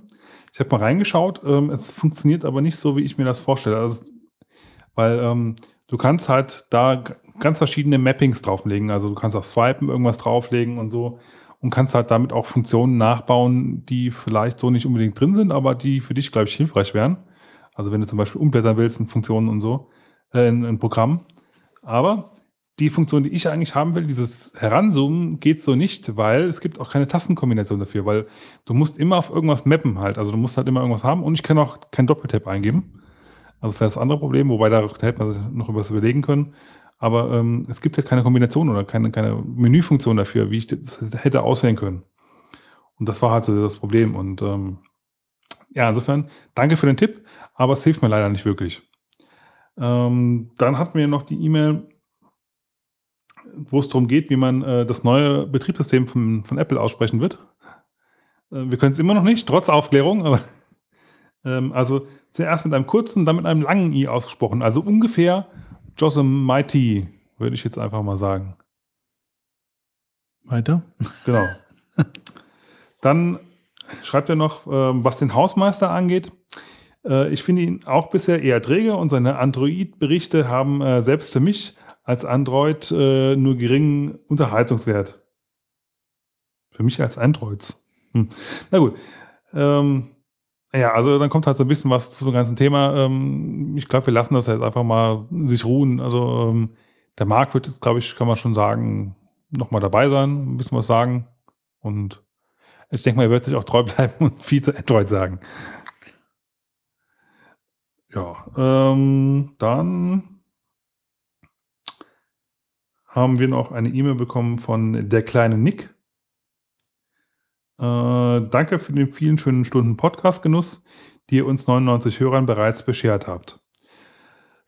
Ich habe mal reingeschaut, ähm, es funktioniert aber nicht so, wie ich mir das vorstelle. Also, weil ähm, du kannst halt da ganz verschiedene Mappings drauflegen. Also du kannst auf Swipen irgendwas drauflegen und so und kannst halt damit auch Funktionen nachbauen, die vielleicht so nicht unbedingt drin sind, aber die für dich, glaube ich, hilfreich wären. Also wenn du zum Beispiel umblättern willst in Funktionen und so, äh, in, in Programmen. Aber die Funktion, die ich eigentlich haben will, dieses Heranzoomen, geht so nicht, weil es gibt auch keine Tastenkombination dafür, weil du musst immer auf irgendwas mappen halt. Also du musst halt immer irgendwas haben und ich kann auch kein Doppeltap eingeben. Also das wäre das andere Problem, wobei da hätte man noch was überlegen können. Aber ähm, es gibt ja keine Kombination oder keine, keine Menüfunktion dafür, wie ich das hätte auswählen können. Und das war halt so das Problem. Und ähm, ja, insofern, danke für den Tipp, aber es hilft mir leider nicht wirklich. Ähm, dann hatten wir noch die E-Mail, wo es darum geht, wie man äh, das neue Betriebssystem von, von Apple aussprechen wird. Äh, wir können es immer noch nicht, trotz Aufklärung, aber ähm, also zuerst mit einem kurzen, dann mit einem langen I ausgesprochen. Also ungefähr Yosemite, würde ich jetzt einfach mal sagen. Weiter. Genau. Dann schreibt er noch, ähm, was den Hausmeister angeht. Äh, ich finde ihn auch bisher eher träge und seine Android-Berichte haben äh, selbst für mich als Android äh, nur geringen Unterhaltungswert. Für mich als Androids. Hm. Na gut. Ähm, Ja, also dann kommt halt so ein bisschen was zu dem ganzen Thema. Ähm, ich glaube, wir lassen das jetzt einfach mal sich ruhen. Also ähm, der Markt wird jetzt, glaube ich, kann man schon sagen, nochmal dabei sein, ein bisschen was sagen. Und ich denke mal, er wird sich auch treu bleiben und viel zu Android sagen. Ja, ähm, dann haben wir noch eine E-Mail bekommen von der kleine Nick. Äh, danke für den vielen schönen Stunden Podcast-Genuss, die ihr uns 99 Hörern bereits beschert habt.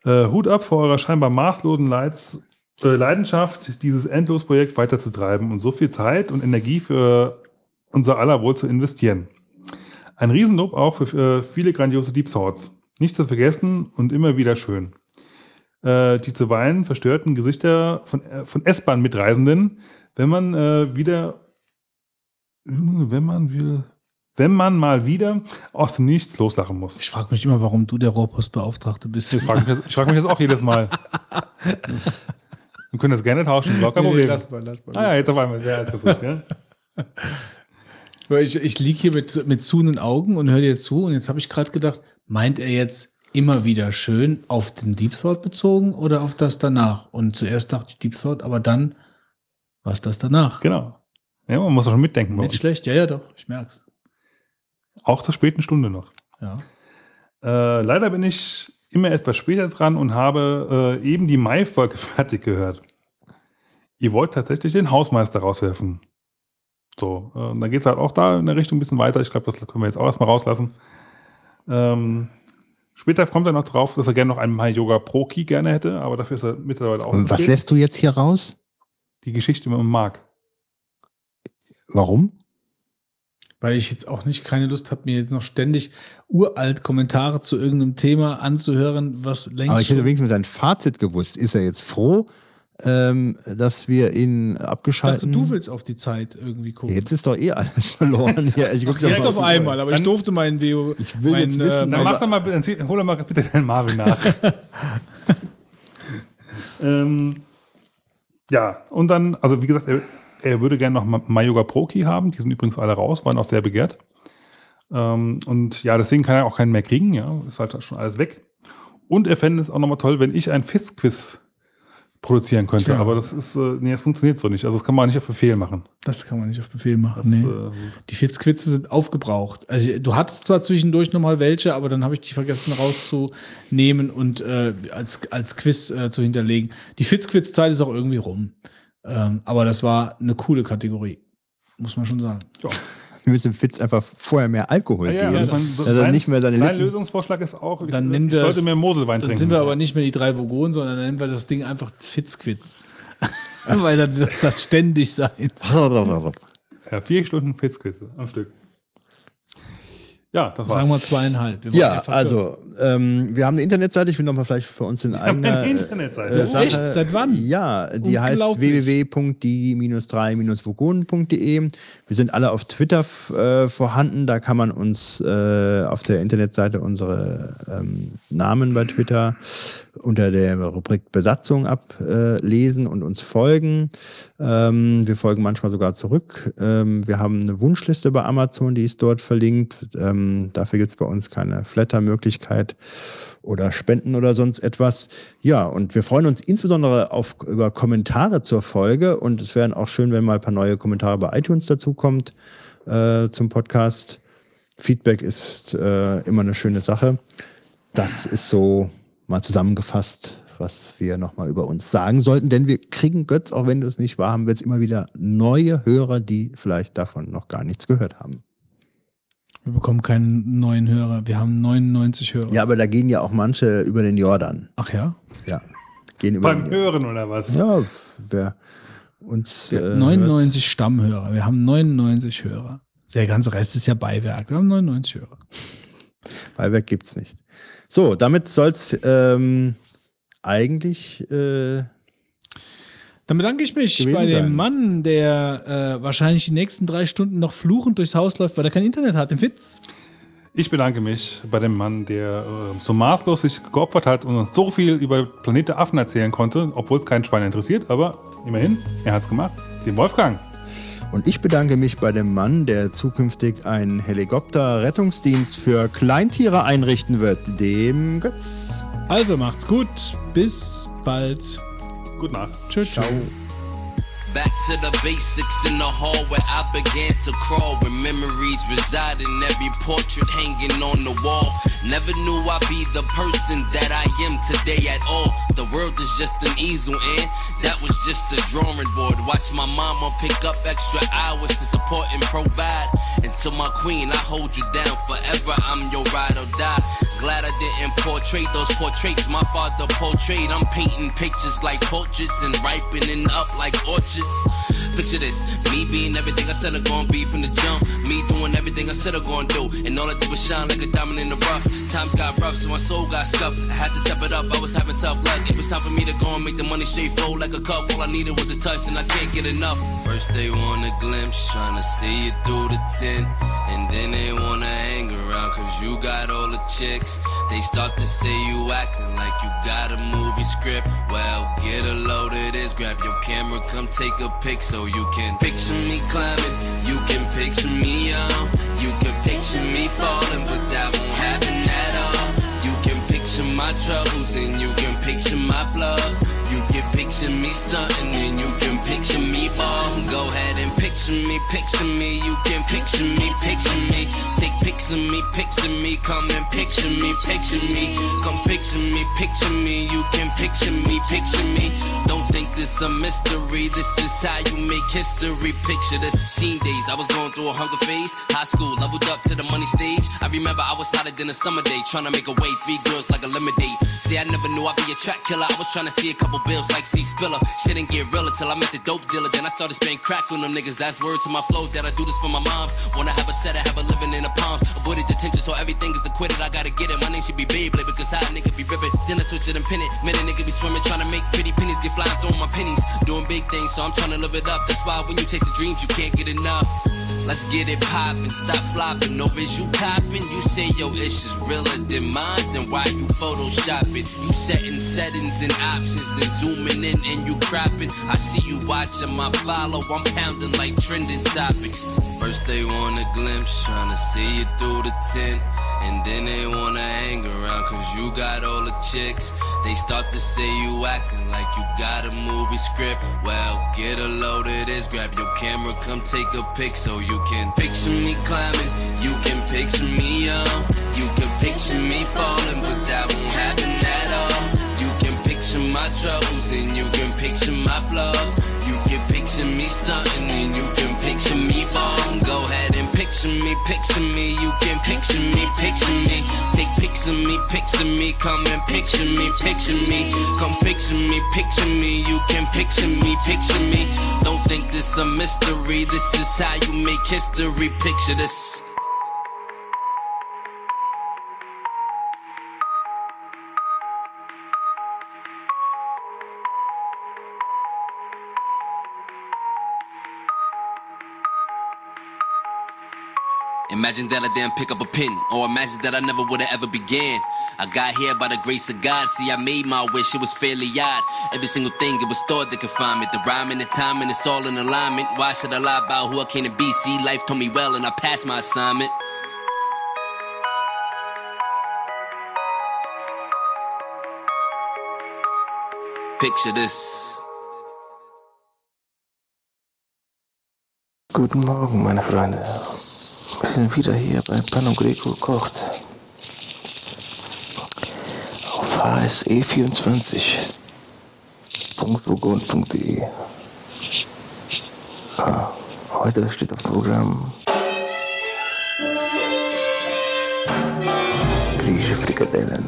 Äh, Hut ab vor eurer scheinbar maßlosen Leids, äh, Leidenschaft, dieses Endlosprojekt weiterzutreiben und so viel Zeit und Energie für unser aller Wohl zu investieren. Ein Riesenlob auch für äh, viele grandiose Deep Swords. Nicht zu vergessen und immer wieder schön. Äh, die zuweilen verstörten Gesichter von, äh, von S-Bahn-Mitreisenden, wenn man äh, wieder, wenn man will, wenn man mal wieder aus dem Nichts loslachen muss. Ich frage mich immer, warum du der Rohrpostbeauftragte bist. Ich frage mich, frag mich jetzt auch jedes Mal. Wir können das gerne tauschen, überhaupt kein Problem. lass mal, lass mal. ah ja, jetzt auf einmal. Ja, jetzt ja. Ich, ich liege hier mit, mit zuhenden Augen und höre dir zu und jetzt habe ich gerade gedacht, meint er jetzt immer wieder schön auf den Deep Thought bezogen oder auf das danach? Und zuerst dachte ich Deep Thought, aber dann war es das danach. Genau. Ja, man muss doch schon mitdenken. Nicht uns. schlecht, ja, ja, doch, ich merk's. Auch zur späten Stunde noch. Ja. Äh, leider bin ich immer etwas später dran und habe äh, eben die Mai-Folge fertig gehört. Ihr wollt tatsächlich den Hausmeister rauswerfen. So, äh, und dann geht es halt auch da in der Richtung ein bisschen weiter. Ich glaube, das können wir jetzt auch erstmal rauslassen. Ähm, später kommt er noch drauf, dass er gerne noch einen Yoga Pro Key gerne hätte, aber dafür ist er mittlerweile auch Und was lässt du jetzt hier raus? Die Geschichte mit dem Mark. Warum? Weil ich jetzt auch nicht keine Lust habe, mir jetzt noch ständig uralt Kommentare zu irgendeinem Thema anzuhören, was längst Aber ich hätte wenigstens sein Fazit gewusst. Ist er jetzt froh, ähm, dass wir ihn dachte, abgeschaltet du willst auf die Zeit irgendwie gucken. Jetzt ist doch eh alles verloren hier. Ich guck doch Jetzt auf einmal, aber ich durfte meinen WO. Ich will mein, jetzt wissen, äh, Dann mach doch mal, dann zieh- hol doch mal bitte deinen Marvin nach. ähm, ja, und dann, also wie gesagt, er, er würde gerne noch Ma- Mayoga Pro Key haben. Die sind übrigens alle raus, waren auch sehr begehrt. Ähm, und ja, deswegen kann er auch keinen mehr kriegen. Ja, ist halt schon alles weg. Und er fände es auch nochmal toll, wenn ich ein Fist-Quiz produzieren könnte. Tja. Aber das ist, äh, nee, das funktioniert so nicht. Also das kann man nicht auf Befehl machen. Das kann man nicht auf Befehl machen. Das, nee. äh, Die Fitzquitze sind aufgebraucht. Also du hattest zwar zwischendurch nochmal welche, aber dann habe ich die vergessen rauszunehmen und äh, als, als Quiz äh, zu hinterlegen. Die Fitzquiz-Zeit ist auch irgendwie rum. Ähm, aber das war eine coole Kategorie. Muss man schon sagen. ja. Wir müssen Fitz einfach vorher mehr Alkohol Ja, ja, geben. also dass er sein- nicht mehr seine Sein Lippen. Lösungsvorschlag ist auch, ich, Dann nennen ich wir sollte es- mehr Moselwein Dann trinken. sind wir aber nicht mehr die drei Vogonen, sondern dann nennen wir das Ding einfach Fitzquiz. Weil dann wird das ständig sein. Ja, vier Stunden Fitzquiz am Stück. Ja, das war's. Sagen wir zweieinhalb. Wir Ja, also, ähm, wir haben eine Internetseite, ich will nochmal vielleicht für uns in eigener eine äh, Internetseite. äh, Oh, Sache. echt? Seit wann? Ja, die heißt Unglaublich. www.die-3-vogonen.de. Wir sind alle auf Twitter äh, vorhanden, da kann man uns äh, auf der Internetseite unsere ähm, Namen bei Twitter unter der Rubrik Besatzung ablesen und uns folgen. Ähm, wir folgen manchmal sogar zurück. Ähm, wir haben eine Wunschliste bei Amazon, die ist dort verlinkt. Ähm, dafür gibt es bei uns keine Flatter-Möglichkeit oder Spenden oder sonst etwas. Ja, und wir freuen uns insbesondere auf, über Kommentare zur Folge und es wären auch schön, wenn mal ein paar neue Kommentare bei iTunes dazukommt äh, zum Podcast. Feedback ist äh, immer eine schöne Sache. Das ist so mal zusammengefasst, was wir nochmal über uns sagen sollten. Denn wir kriegen, Götz, auch wenn du es nicht wahr haben willst, immer wieder neue Hörer, die vielleicht davon noch gar nichts gehört haben. Wir bekommen keinen neuen Hörer. Wir haben 99 Hörer. Ja, aber da gehen ja auch manche über den Jordan. Ach ja? Ja, gehen über Beim. Hören oder was? Ja, wer uns. Wir äh, haben 99 Stammhörer. Wir haben 99 Hörer. Der ganze Rest ist ja Beiwerk. Wir haben 99 Hörer. Hört. Beiwerk gibt's nicht. So, damit soll's ähm, eigentlich. Äh, Dann bedanke ich mich bei dem sein. Mann, der äh, wahrscheinlich die nächsten drei Stunden noch fluchend durchs Haus läuft, weil er kein Internet hat. Im Witz. Ich bedanke mich bei dem Mann, der äh, so maßlos sich geopfert hat und uns so viel über Planet der Affen erzählen konnte, obwohl es keinen Schwein interessiert, aber immerhin, er hat's gemacht. Den Wolfgang. Und ich bedanke mich bei dem Mann, der zukünftig einen Helikopter-Rettungsdienst für Kleintiere einrichten wird, dem Götz. Also macht's gut. Bis bald. Gute Nacht. Tschüss. Ciao. Back to the basics in the hall where I began to crawl. Where memories reside in every portrait hanging on the wall. Never knew I'd be the person that I am today at all. The world is just an easel, and that was just a drawing board. Watch my mama pick up extra hours to support and provide. And to my queen, I hold you down forever. I'm your ride or die. Glad I didn't portray those portraits my father portrayed. I'm painting pictures like portraits and ripening up like orchards streets. Picture this, me being everything I said I'm gonna be from the jump. Me doing everything I said I'm gonna do. And all I did was shine like a diamond in the rough. Times got rough, so my soul got scuffed. I had to step it up, I was having tough luck. It was time for me to go and make the money straight flow like a cup. All I needed was a touch, and I can't get enough. First they want a glimpse, trying to see you through the tent. And then they wanna hang around, cause you got all the chicks. They start to say you acting like you got a movie script. Well, get a load of this, grab your camera, come take a pic so you can picture me climbing. You can picture me young. You can picture me falling, but that won't happen at all. You can picture my troubles and you can picture my flaws. You can picture me stunting and you can picture me ball. Go ahead and picture me, picture me. You can picture me, picture me. Take of me, picture me. Come and picture me, picture me. Come picture me, picture me. You can picture me, picture me. Don't think this a mystery. This is how you make history. Picture the scene days. I was going through a hunger phase. High school, leveled up to the money stage. I remember I was hotter than a summer day. Trying to make a way, three girls like a lemonade. See, I never knew I'd be a track killer. I was trying to see a couple bills like C Spiller. Shit didn't get realer till I met the dope dealer. Then I started spraying crack on them niggas. That's word to my flow that I do this for my moms. Wanna have a set, I have a living in the palms. Avoided detention, so everything is acquitted. I gotta get it. My name should be Beyblade because how a nigga be ripping. Then I switch it and pin it. Man, a nigga be swimming, trying to make pretty pennies get flying, throwing my pennies. Doing big things, so I'm trying to live it up. That's why when you chase the dreams, you can't get enough. Let's get it poppin', stop floppin'. no you copping. You say your ish is realer than mine, then why you photoshopping? You setting settings and options, then zooming in and you cropping. I see you watchin' my follow, I'm poundin' like trending topics. First they want a glimpse, trying to see you through the tent. And then they wanna hang around cause you got all the chicks. They start to say you acting like you got a movie script. Well, get a load of this, grab your camera, come take a pic so you can picture me climbing. You can picture me young. You can picture me falling, but that won't happen at all. You can picture my troubles and you can picture my flaws. You can picture me stunting and you can picture me ball. Go ahead picture me, picture me. You can picture me, picture me. Take pics of me, of me. Come and picture me, picture me. Come picture me, picture me. You can picture me, picture me. Don't think this a mystery. This is how you make history. Picture this. Imagine that I didn't pick up a pen, or imagine that I never would have ever began. I got here by the grace of God. See, I made my wish, it was fairly odd. Every single thing, it was thought that could find me. The rhyme and the time, and it's all in alignment. Why should I lie about who I came to be? See, life told me well, and I passed my assignment. Picture this. Guten Morgen, meine Freunde. Wir sind wieder hier bei Pano Greco kocht. Auf hse24.vogon.de. Ah, heute steht auf dem Programm griechische Frikadellen.